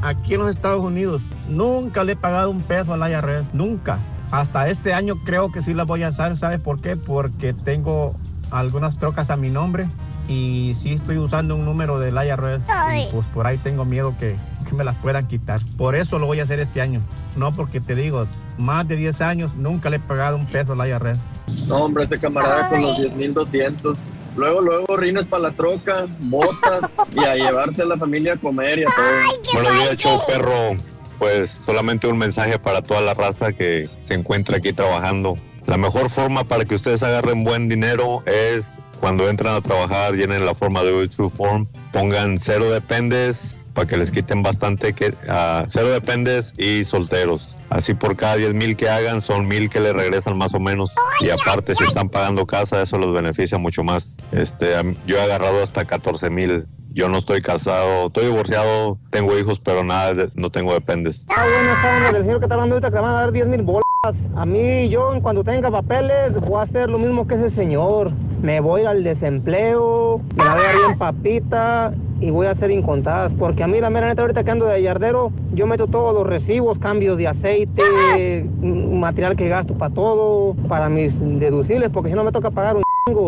aquí en los Estados Unidos. Nunca le he pagado un peso al IRS, nunca. Hasta este año creo que sí la voy a hacer. ¿Sabes por qué? Porque tengo algunas trocas a mi nombre y sí estoy usando un número del IRS. Y pues por ahí tengo miedo que, que me las puedan quitar. Por eso lo voy a hacer este año. No porque te digo, más de 10 años nunca le he pagado un peso al IRS. No, hombre, este camarada con los 10.200. Luego, luego, rines para la troca, botas y a llevarse a la familia a comer y a todo. Buenos días, show perro. Pues solamente un mensaje para toda la raza que se encuentra aquí trabajando. La mejor forma para que ustedes agarren buen dinero es cuando entran a trabajar, llenen la forma de True Form, pongan cero dependes para que les quiten bastante, que, ah, cero dependes y solteros. Así por cada 10 mil que hagan son mil que le regresan más o menos. Y aparte si están pagando casa, eso los beneficia mucho más. Este, yo he agarrado hasta 14 mil. Yo no estoy casado, estoy divorciado, tengo hijos, pero nada, no tengo dependes. Ah, bueno, onda del señor que está hablando ahorita que van a dar 10 mil bolas. A mí, yo, en cuanto tenga papeles, voy a hacer lo mismo que ese señor. Me voy al desempleo, me la voy a bien papita y voy a hacer incontadas. Porque a mí, la mera neta, ahorita que ando de yardero, yo meto todos los recibos, cambios de aceite, material que gasto para todo, para mis deducibles, porque si no me toca pagar un.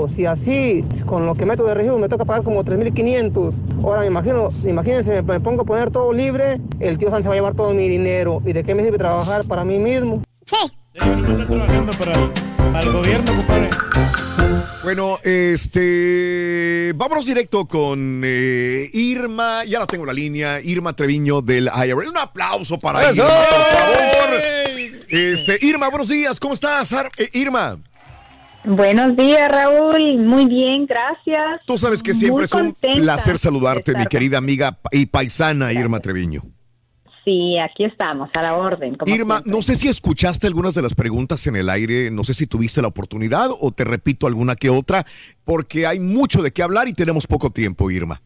Si así, con lo que meto de recibo, me toca pagar como 3.500. Ahora me imagino, imagínense, me pongo a poner todo libre, el tío San se va a llevar todo mi dinero. ¿Y de qué me sirve trabajar para mí mismo? Trabajando para, para el gobierno, compadre. Bueno, este, vámonos directo con eh, Irma, ya la tengo en la línea, Irma Treviño del IRS. Un aplauso para ¡Eso! Irma, por favor. Este, Irma, buenos días, ¿cómo estás? Ar- eh, Irma. Buenos días, Raúl. Muy bien, gracias. Tú sabes que siempre Muy es un placer saludarte, mi querida amiga y paisana Irma Treviño. Sí, aquí estamos, a la orden. como Irma, siempre. no sé si escuchaste algunas de las preguntas en el aire, no sé si tuviste la oportunidad o te repito alguna que otra, porque hay mucho de qué hablar y tenemos poco tiempo, Irma.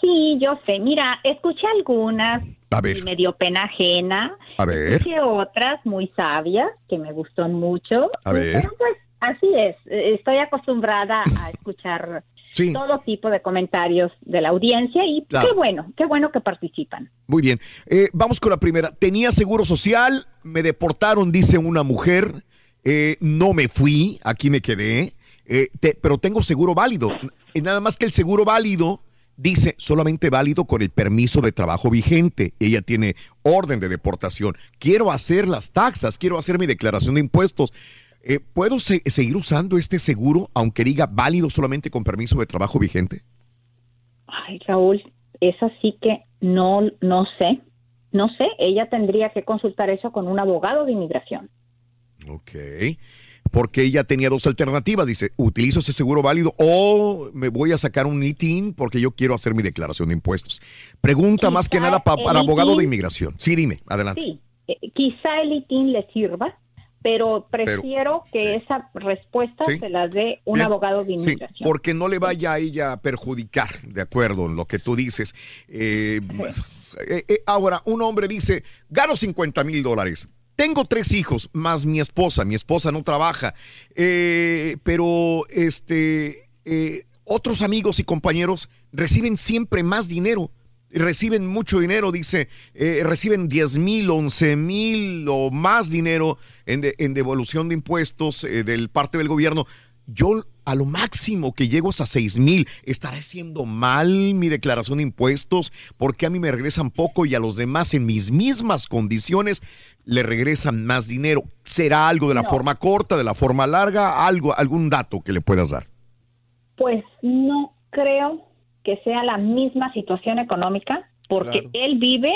Sí, yo sé. Mira, escuché algunas A ver. y me dio pena ajena. A ver. Escuché otras muy sabias que me gustó mucho. A ver. Pero pues así es. Eh, Estoy acostumbrada a escuchar Sí. todo tipo de comentarios de la audiencia y Claro. qué bueno, qué bueno que participan. Muy bien, Eh, vamos con la primera. Tenía seguro social, me deportaron, dice una mujer, Eh, no me fui, aquí me quedé, Eh, te- pero tengo seguro válido. Y nada más que el seguro válido dice solamente válido con el permiso de trabajo vigente. Ella tiene orden de deportación. Quiero hacer las taxas, quiero hacer mi declaración de impuestos. Eh, ¿Puedo se- seguir usando este seguro aunque diga válido solamente con permiso de trabajo vigente? Ay, Raúl, es así que no, no sé. No sé, ella tendría que consultar eso con un abogado de inmigración. Ok. Porque ella tenía dos alternativas. Dice, utilizo ese seguro válido o me voy a sacar un ITIN porque yo quiero hacer mi declaración de impuestos. Pregunta más que nada para abogado de inmigración. Sí, dime, adelante. Sí, eh, quizá el ITIN le sirva, pero prefiero que esa respuesta Sí. se la dé un Bien. abogado de Sí, inmigración. porque no le vaya a ella a perjudicar, de acuerdo en lo que tú dices. Eh, eh, eh, ahora, un hombre dice, gano 50 mil dólares. Tengo tres hijos, más mi esposa. Mi esposa no trabaja. Eh, pero este, otros amigos y compañeros reciben siempre más dinero. Reciben mucho dinero, dice, eh, reciben 10 mil, 11 mil o más dinero en, de- en devolución de impuestos eh, del parte del gobierno. Yo a lo máximo que llego es a 6 mil. ¿Estaré haciendo mal mi declaración de impuestos? porque a mí me regresan poco y a los demás en mis mismas condiciones le regresan más dinero? ¿Será algo de la forma corta, de la forma larga? Algo, algún dato que le puedas dar. Pues no creo que sea la misma situación económica, porque Claro. él vive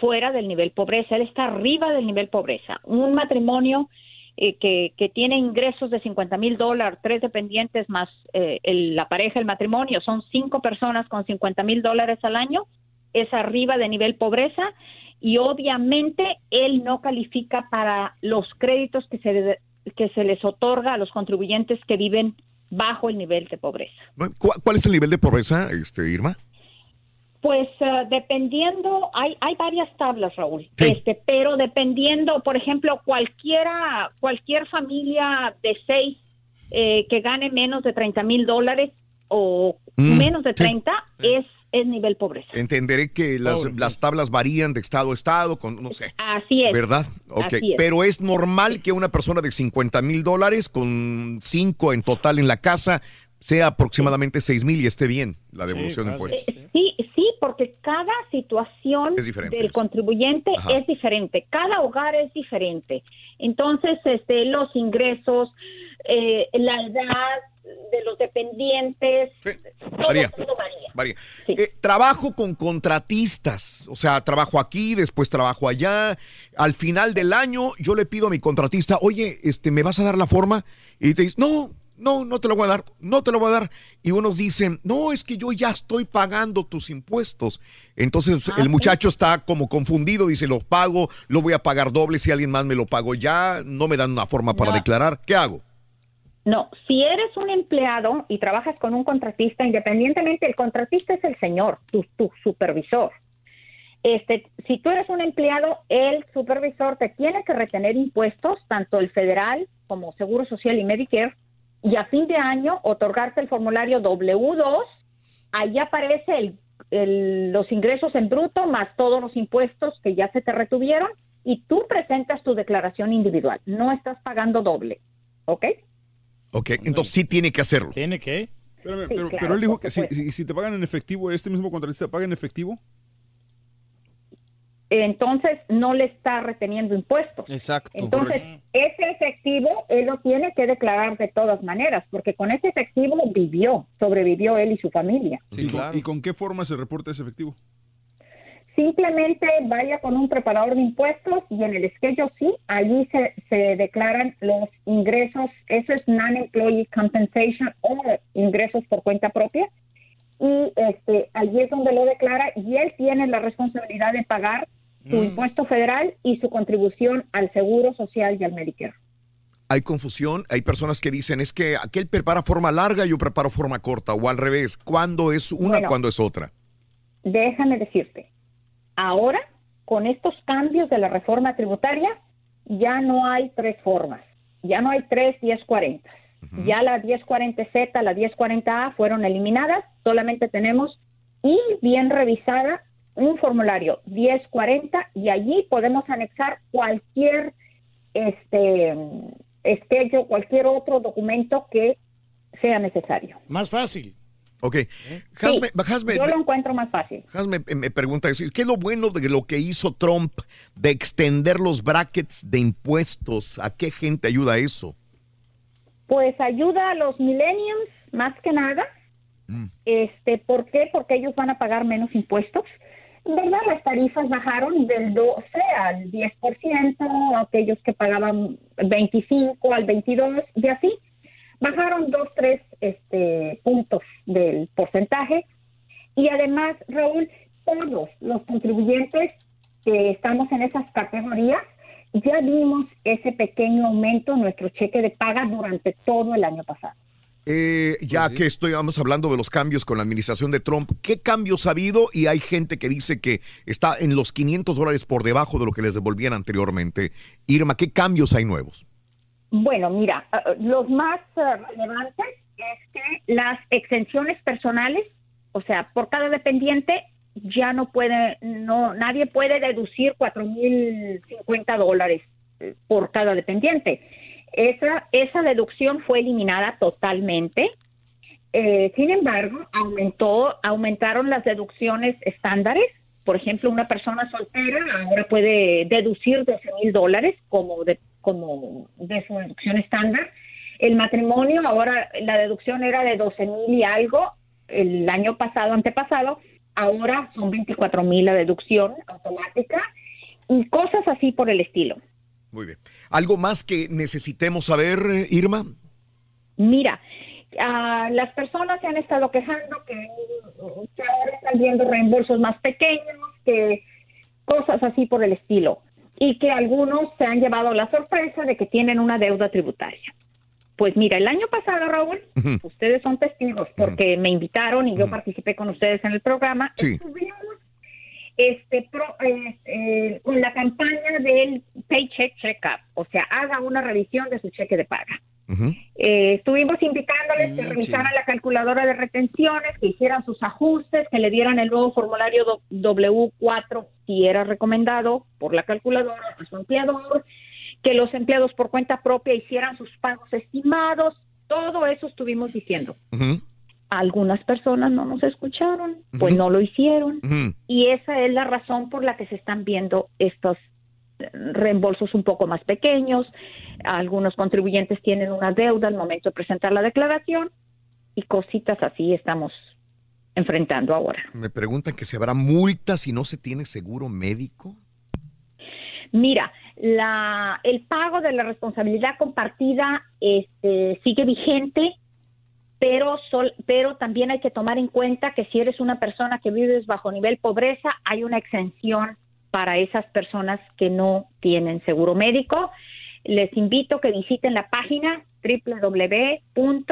fuera del nivel pobreza, él está arriba del nivel pobreza. Un matrimonio eh, que, que tiene ingresos de 50 mil dólares, tres dependientes más eh, el- la pareja, el matrimonio, son cinco personas con 50 mil dólares al año, es arriba de nivel pobreza y obviamente él no califica para los créditos que se, que se les otorga a los contribuyentes que viven bajo el nivel de pobreza. ¿Cu- ¿Cuál es el nivel de pobreza, este, Irma? Pues eh, dependiendo, hay, hay varias tablas, Raúl, este, pero dependiendo, por ejemplo, cualquiera, cualquier familia de seis eh, que gane menos de 30 mil dólares o Mm, menos de sí. 30 es, es nivel pobreza. Entenderé que las, las tablas varían de estado a estado, con, no sé. Así es. ¿Verdad? Ok. Así es. Pero es normal que una persona de 50 mil dólares con cinco en total en la casa sea aproximadamente 6 mil y esté bien la devolución de impuestos. Eh, Sí, sí, porque cada situación del contribuyente Ajá. es diferente, cada hogar es diferente. Entonces, este, los ingresos, eh, la edad de los dependientes, todo, Varía. todo varía. Varía. Eh, trabajo con contratistas, o sea, trabajo aquí, después trabajo allá. Al final del año, yo le pido a mi contratista, oye, este, ¿me vas a dar la forma? Y te dice, no, no, no te lo voy a dar, no te lo voy a dar. Y unos dicen, no, es que yo ya estoy pagando tus impuestos. Entonces Ah, el sí. muchacho está como confundido, dice, los pago, lo voy a pagar doble si alguien más me lo pagó ya, no me dan una forma para No. declarar, ¿qué hago? No, si eres un empleado y trabajas con un contratista, independientemente, el contratista es el señor, tu, supervisor. Este, si tú eres un empleado, el supervisor te tiene que retener impuestos, tanto el federal como Seguro Social y Medicare, y a fin de año otorgarte el formulario W2, ahí aparece los ingresos en bruto más todos los impuestos que ya se te retuvieron y tú presentas tu declaración individual, no estás pagando doble, ¿ok? Ok, entonces sí tiene que hacerlo. ¿Tiene que? Espérame, Sí, pero, claro, pero él dijo que si, si- si te pagan en efectivo, este mismo contratista paga en efectivo. entonces no le está reteniendo impuestos. Exacto. Entonces, ese efectivo él lo tiene que declarar de todas maneras, porque con ese efectivo vivió, sobrevivió él y su familia. ¿Y, con, y con qué forma se reporta ese efectivo? Simplemente vaya con un preparador de impuestos y en el schedule sí, allí se, se declaran los ingresos, eso es non-employee compensation o ingresos por cuenta propia. Y este, allí es donde lo declara y él tiene la responsabilidad de pagar su Mm. impuesto federal y su contribución al Seguro Social y al Medicare. Hay confusión, hay personas que dicen es que aquel prepara forma larga, yo preparo forma corta, o al revés, ¿cuándo es una, Bueno. cuándo es otra? Déjame decirte, ahora con estos cambios de la reforma tributaria ya no hay tres formas, ya no hay tres 1040. Ya la 1040Z, la 1040A fueron eliminadas, solamente tenemos y bien revisada un formulario 1040 y allí podemos anexar cualquier este esquello, cualquier otro documento que sea necesario. Más fácil. Ok. Sí, Hasme, Hasme, yo lo encuentro más fácil. Hasme, eh, me pregunta, ¿qué es lo bueno de lo que hizo Trump de extender los brackets de impuestos? ¿A qué gente ayuda eso? Pues ayuda a los millennials más que nada. Este, ¿por qué? Porque ellos van a pagar menos impuestos. ¿Verdad? Las tarifas bajaron del 12 al 10%, aquellos que pagaban 25 al 22 y así. Bajaron dos, tres este, puntos del porcentaje. Y además, Raúl, todos los contribuyentes que estamos en esas categorías ya vimos ese pequeño aumento en nuestro cheque de paga durante todo el año pasado. Eh, ya que estamos hablando de los cambios con la administración de Trump, ¿qué cambios ha habido? Y hay gente que dice que está en los 500 dólares por debajo de lo que les devolvían anteriormente. Irma, ¿qué cambios hay nuevos? Bueno, mira, eh, los más eh, relevantes es que las exenciones personales, o sea, por cada dependiente ya no puede, no, nadie puede deducir cuatro mil cincuenta dólares eh, por cada dependiente. Esa, esa deducción fue eliminada totalmente. Eh, sin embargo, aumentó, aumentaron las deducciones estándares. Por ejemplo, una persona soltera ahora puede deducir 12 mil dólares como de, como de su deducción estándar. El matrimonio, ahora la deducción era de 12 mil y algo el año pasado, antepasado, ahora son 24 mil la deducción automática y cosas así por el estilo. Muy bien. ¿Algo más que necesitemos saber, Irma? Mira, ah, las personas se han estado quejando que, que ahora están viendo reembolsos más pequeños, que cosas así por el estilo, y que algunos se han llevado la sorpresa de que tienen una deuda tributaria. Pues mira, el año pasado, Raúl, ustedes son testigos porque me invitaron y yo participé con ustedes en el programa. Sí. Estuvimos este, pro- eh, eh, con la campaña del Paycheck Checkup, o sea, haga una revisión de su cheque de paga. Eh, estuvimos invitándoles que revisaran la calculadora de retenciones, que hicieran sus ajustes, que le dieran el nuevo formulario do- W4 si era recomendado por la calculadora a su empleador, que los empleados por cuenta propia hicieran sus pagos estimados. Todo eso estuvimos diciendo. Algunas personas no nos escucharon, pues no lo hicieron. Y esa es la razón por la que se están viendo estos reembolsos un poco más pequeños. Algunos contribuyentes tienen una deuda al momento de presentar la declaración y cositas así estamos enfrentando ahora. Me preguntan que si habrá multas si no se tiene seguro médico. Mira, la, el pago de la responsabilidad compartida este, sigue vigente, pero, sol, pero también hay que tomar en cuenta que si eres una persona que vives bajo nivel pobreza, hay una exención para esas personas que no tienen seguro médico. Les invito a que visiten la página www.irs.gov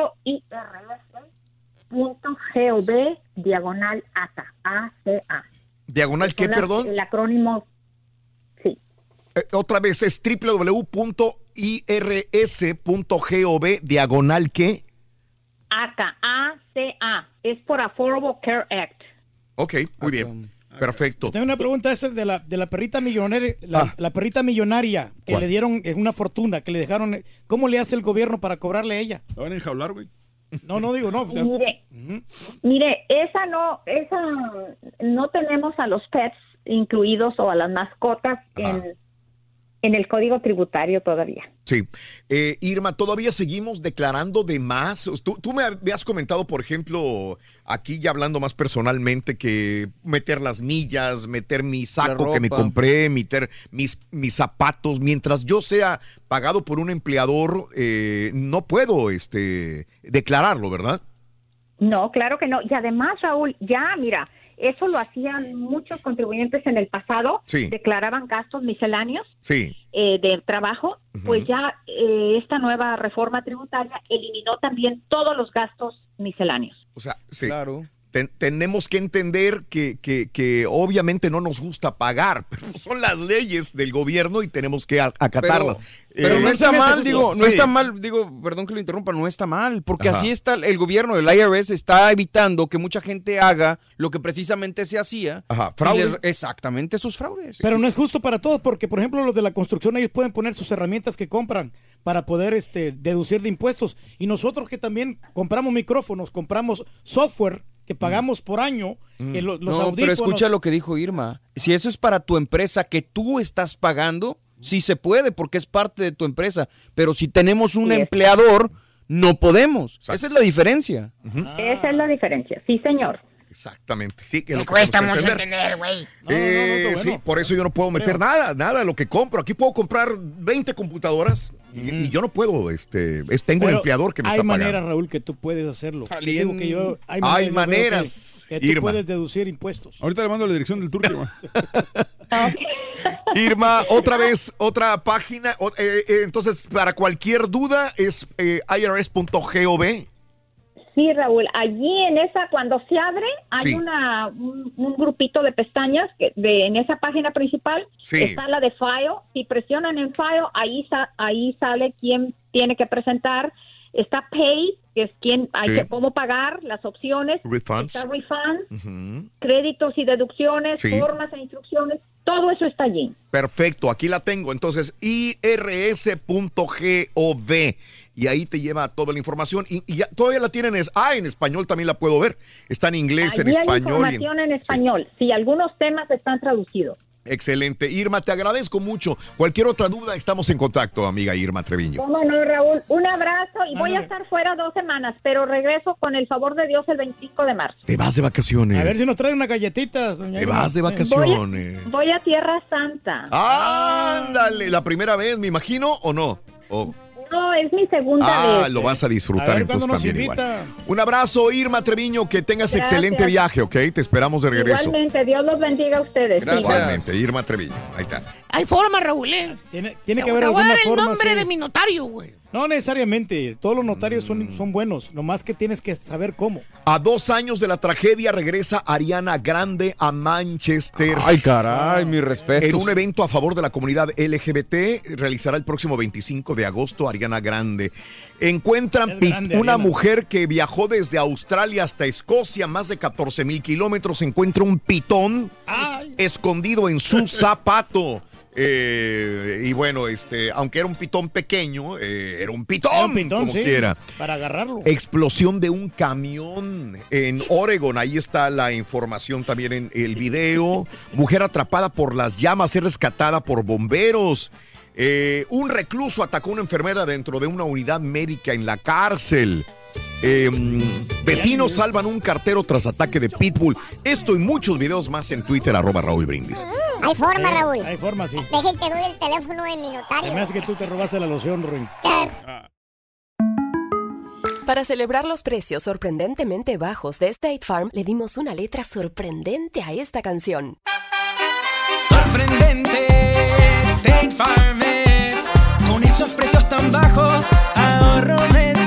diagonal ACA. ACA. ¿Diagonal qué, perdón? El acrónimo Eh, otra vez es www.irs.gov diagonal qué. ACA, ACA, es por Affordable Care Act. Ok, muy bien. Perfecto. Tengo una pregunta esa de la, de la perrita millonaria, la, la perrita millonaria que ¿Cuál? le dieron eh, una fortuna, que le dejaron. ¿Cómo le hace el gobierno para cobrarle a ella? ¿La van a enjaular, güey? No, no digo, no. o sea, Mire, mire, esa no, esa no tenemos a los pets incluidos o a las mascotas en, en el código tributario todavía. Sí. Eh, Irma, ¿todavía seguimos declarando de más? Tú, tú me habías comentado, por ejemplo, aquí ya hablando más personalmente, que meter las millas, meter mi saco que me compré, meter mis, mis zapatos, mientras yo sea pagado por un empleador, eh, no puedo este, declararlo, ¿verdad? No, claro que no. Y además, Raúl, ya, mira, eso lo hacían muchos contribuyentes en el pasado, Sí. declaraban gastos misceláneos Sí. eh, de trabajo, pues ya eh, esta nueva reforma tributaria eliminó también todos los gastos misceláneos. O sea, sí. Ten- tenemos que entender que, que- que obviamente no nos gusta pagar, pero son las leyes del gobierno y tenemos que acatarlas. Pero Eh, no está mal, digo, no Sí. está mal, digo, perdón que lo interrumpa, no está mal, porque Ajá. así está el gobierno, el IRS está evitando que mucha gente haga lo que precisamente se hacía. Ajá, les- exactamente esos fraudes. Pero no es justo para todos, porque por ejemplo los de la construcción ellos pueden poner sus herramientas que compran para poder este, deducir de impuestos. Y nosotros que también compramos micrófonos, compramos software que pagamos por año, que lo- los Mm. no, pero escucha lo que dijo Irma. Si eso es para tu empresa que tú estás pagando, sí se puede porque es parte de tu empresa. Pero si tenemos un Sí, empleador, no podemos. Esa es la diferencia. Esa es la diferencia, sí, señor. Exactamente. Sí, que lo cuesta que mucho entender, güey. Eh, Sí, por eso yo no puedo meter nada, nada de lo que compro. Aquí puedo comprar 20 computadoras y, y yo no puedo, este, es- tengo un Pero empleador que me hay está maneras, pagando. Raúl, que tú puedes hacerlo. Te Bien. digo que yo- hay Hay maneras, maneras, que, que tú Irma. puedes deducir impuestos. Ahorita le mando la dirección del turco. Irma, otra vez, otra página. eh, eh, entonces, para cualquier duda es eh, irs.gov. Sí, Raúl, allí en esa, cuando se abre, hay Sí. una, un, un grupito de pestañas que de, en esa página principal. Sí. Está la de File. Si presionan en File, ahí, sa- ahí sale quién tiene que presentar. Está Pay, que es quién hay Sí. que cómo pagar, las opciones. Refunds. Está Refunds, Ujú. créditos y deducciones, formas e instrucciones. Todo eso está allí. Perfecto, aquí la tengo. Entonces, irs.gov. Y ahí te lleva toda la información. Y, y ya, todavía la tienen. Es, ah, en español también la puedo ver. Está en inglés, en Allí hay español. y en- información en español. Sí, algunos temas están traducidos. Excelente. Irma, te agradezco mucho. Cualquier otra duda, estamos en contacto, amiga Irma Treviño. ¿Cómo no, Raúl? Un abrazo y voy a estar fuera dos semanas, pero regreso con el favor de Dios el 25 de marzo. Te vas de vacaciones. A ver si nos trae unas galletitas, doña Te Irma. vas de vacaciones. Voy a Tierra Santa. Ándale, la primera vez, me imagino, ¿o no? Oh. No, es mi segunda Ah, vez. lo vas a disfrutar A ver entonces también igual. Un abrazo, Irma Treviño, que tengas Gracias. excelente viaje, ¿ok? Te esperamos de regreso. Igualmente, Dios los bendiga a ustedes. Igualmente, Irma Treviño. Ahí está. Hay forma, Raúl, ¿eh? Tiene, tiene que haber te voy a alguna dar el nombre sí. de mi notario, güey. No necesariamente. Todos los notarios son, son buenos. Nomás que tienes que saber cómo. A dos años de la tragedia regresa Ariana Grande a Manchester. Ay, caray, mi respeto. En un evento a favor de la comunidad LGBT realizará el próximo 25 de agosto Ariana Grande. Encuentran grande, una Ariana. mujer que viajó desde Australia hasta Escocia, más de 14 mil kilómetros. Encuentra un pitón escondido en su zapato. Eh, y bueno, este, aunque era un pitón pequeño, eh, era un pitón, Era un pitón, como sí, quiera. Para agarrarlo. Explosión de un camión en Oregon. Ahí está la información también en el video. Mujer atrapada por las llamas es rescatada por bomberos. Eh, un recluso atacó a una enfermera dentro de una unidad médica en la cárcel. Eh, vecinos salvan un cartero tras ataque de Pitbull. Esto y muchos videos más en Twitter, arroba Raúl Brindis. Hay forma, Raúl. Hay forma, sí. Deje que doy el teléfono de mi notario. hace que tú te robaste la loción, Ruin. Para celebrar los precios sorprendentemente bajos de State Farm, le dimos una letra sorprendente a esta canción. Sorprendente, State Farm es. Con esos precios tan bajos, ahorro mes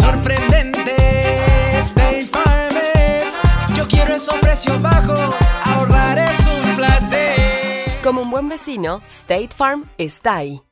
a mes. Sorprendente, State Farm es. Yo quiero esos precios bajos, ahorrar es un placer. Como un buen vecino, State Farm está ahí.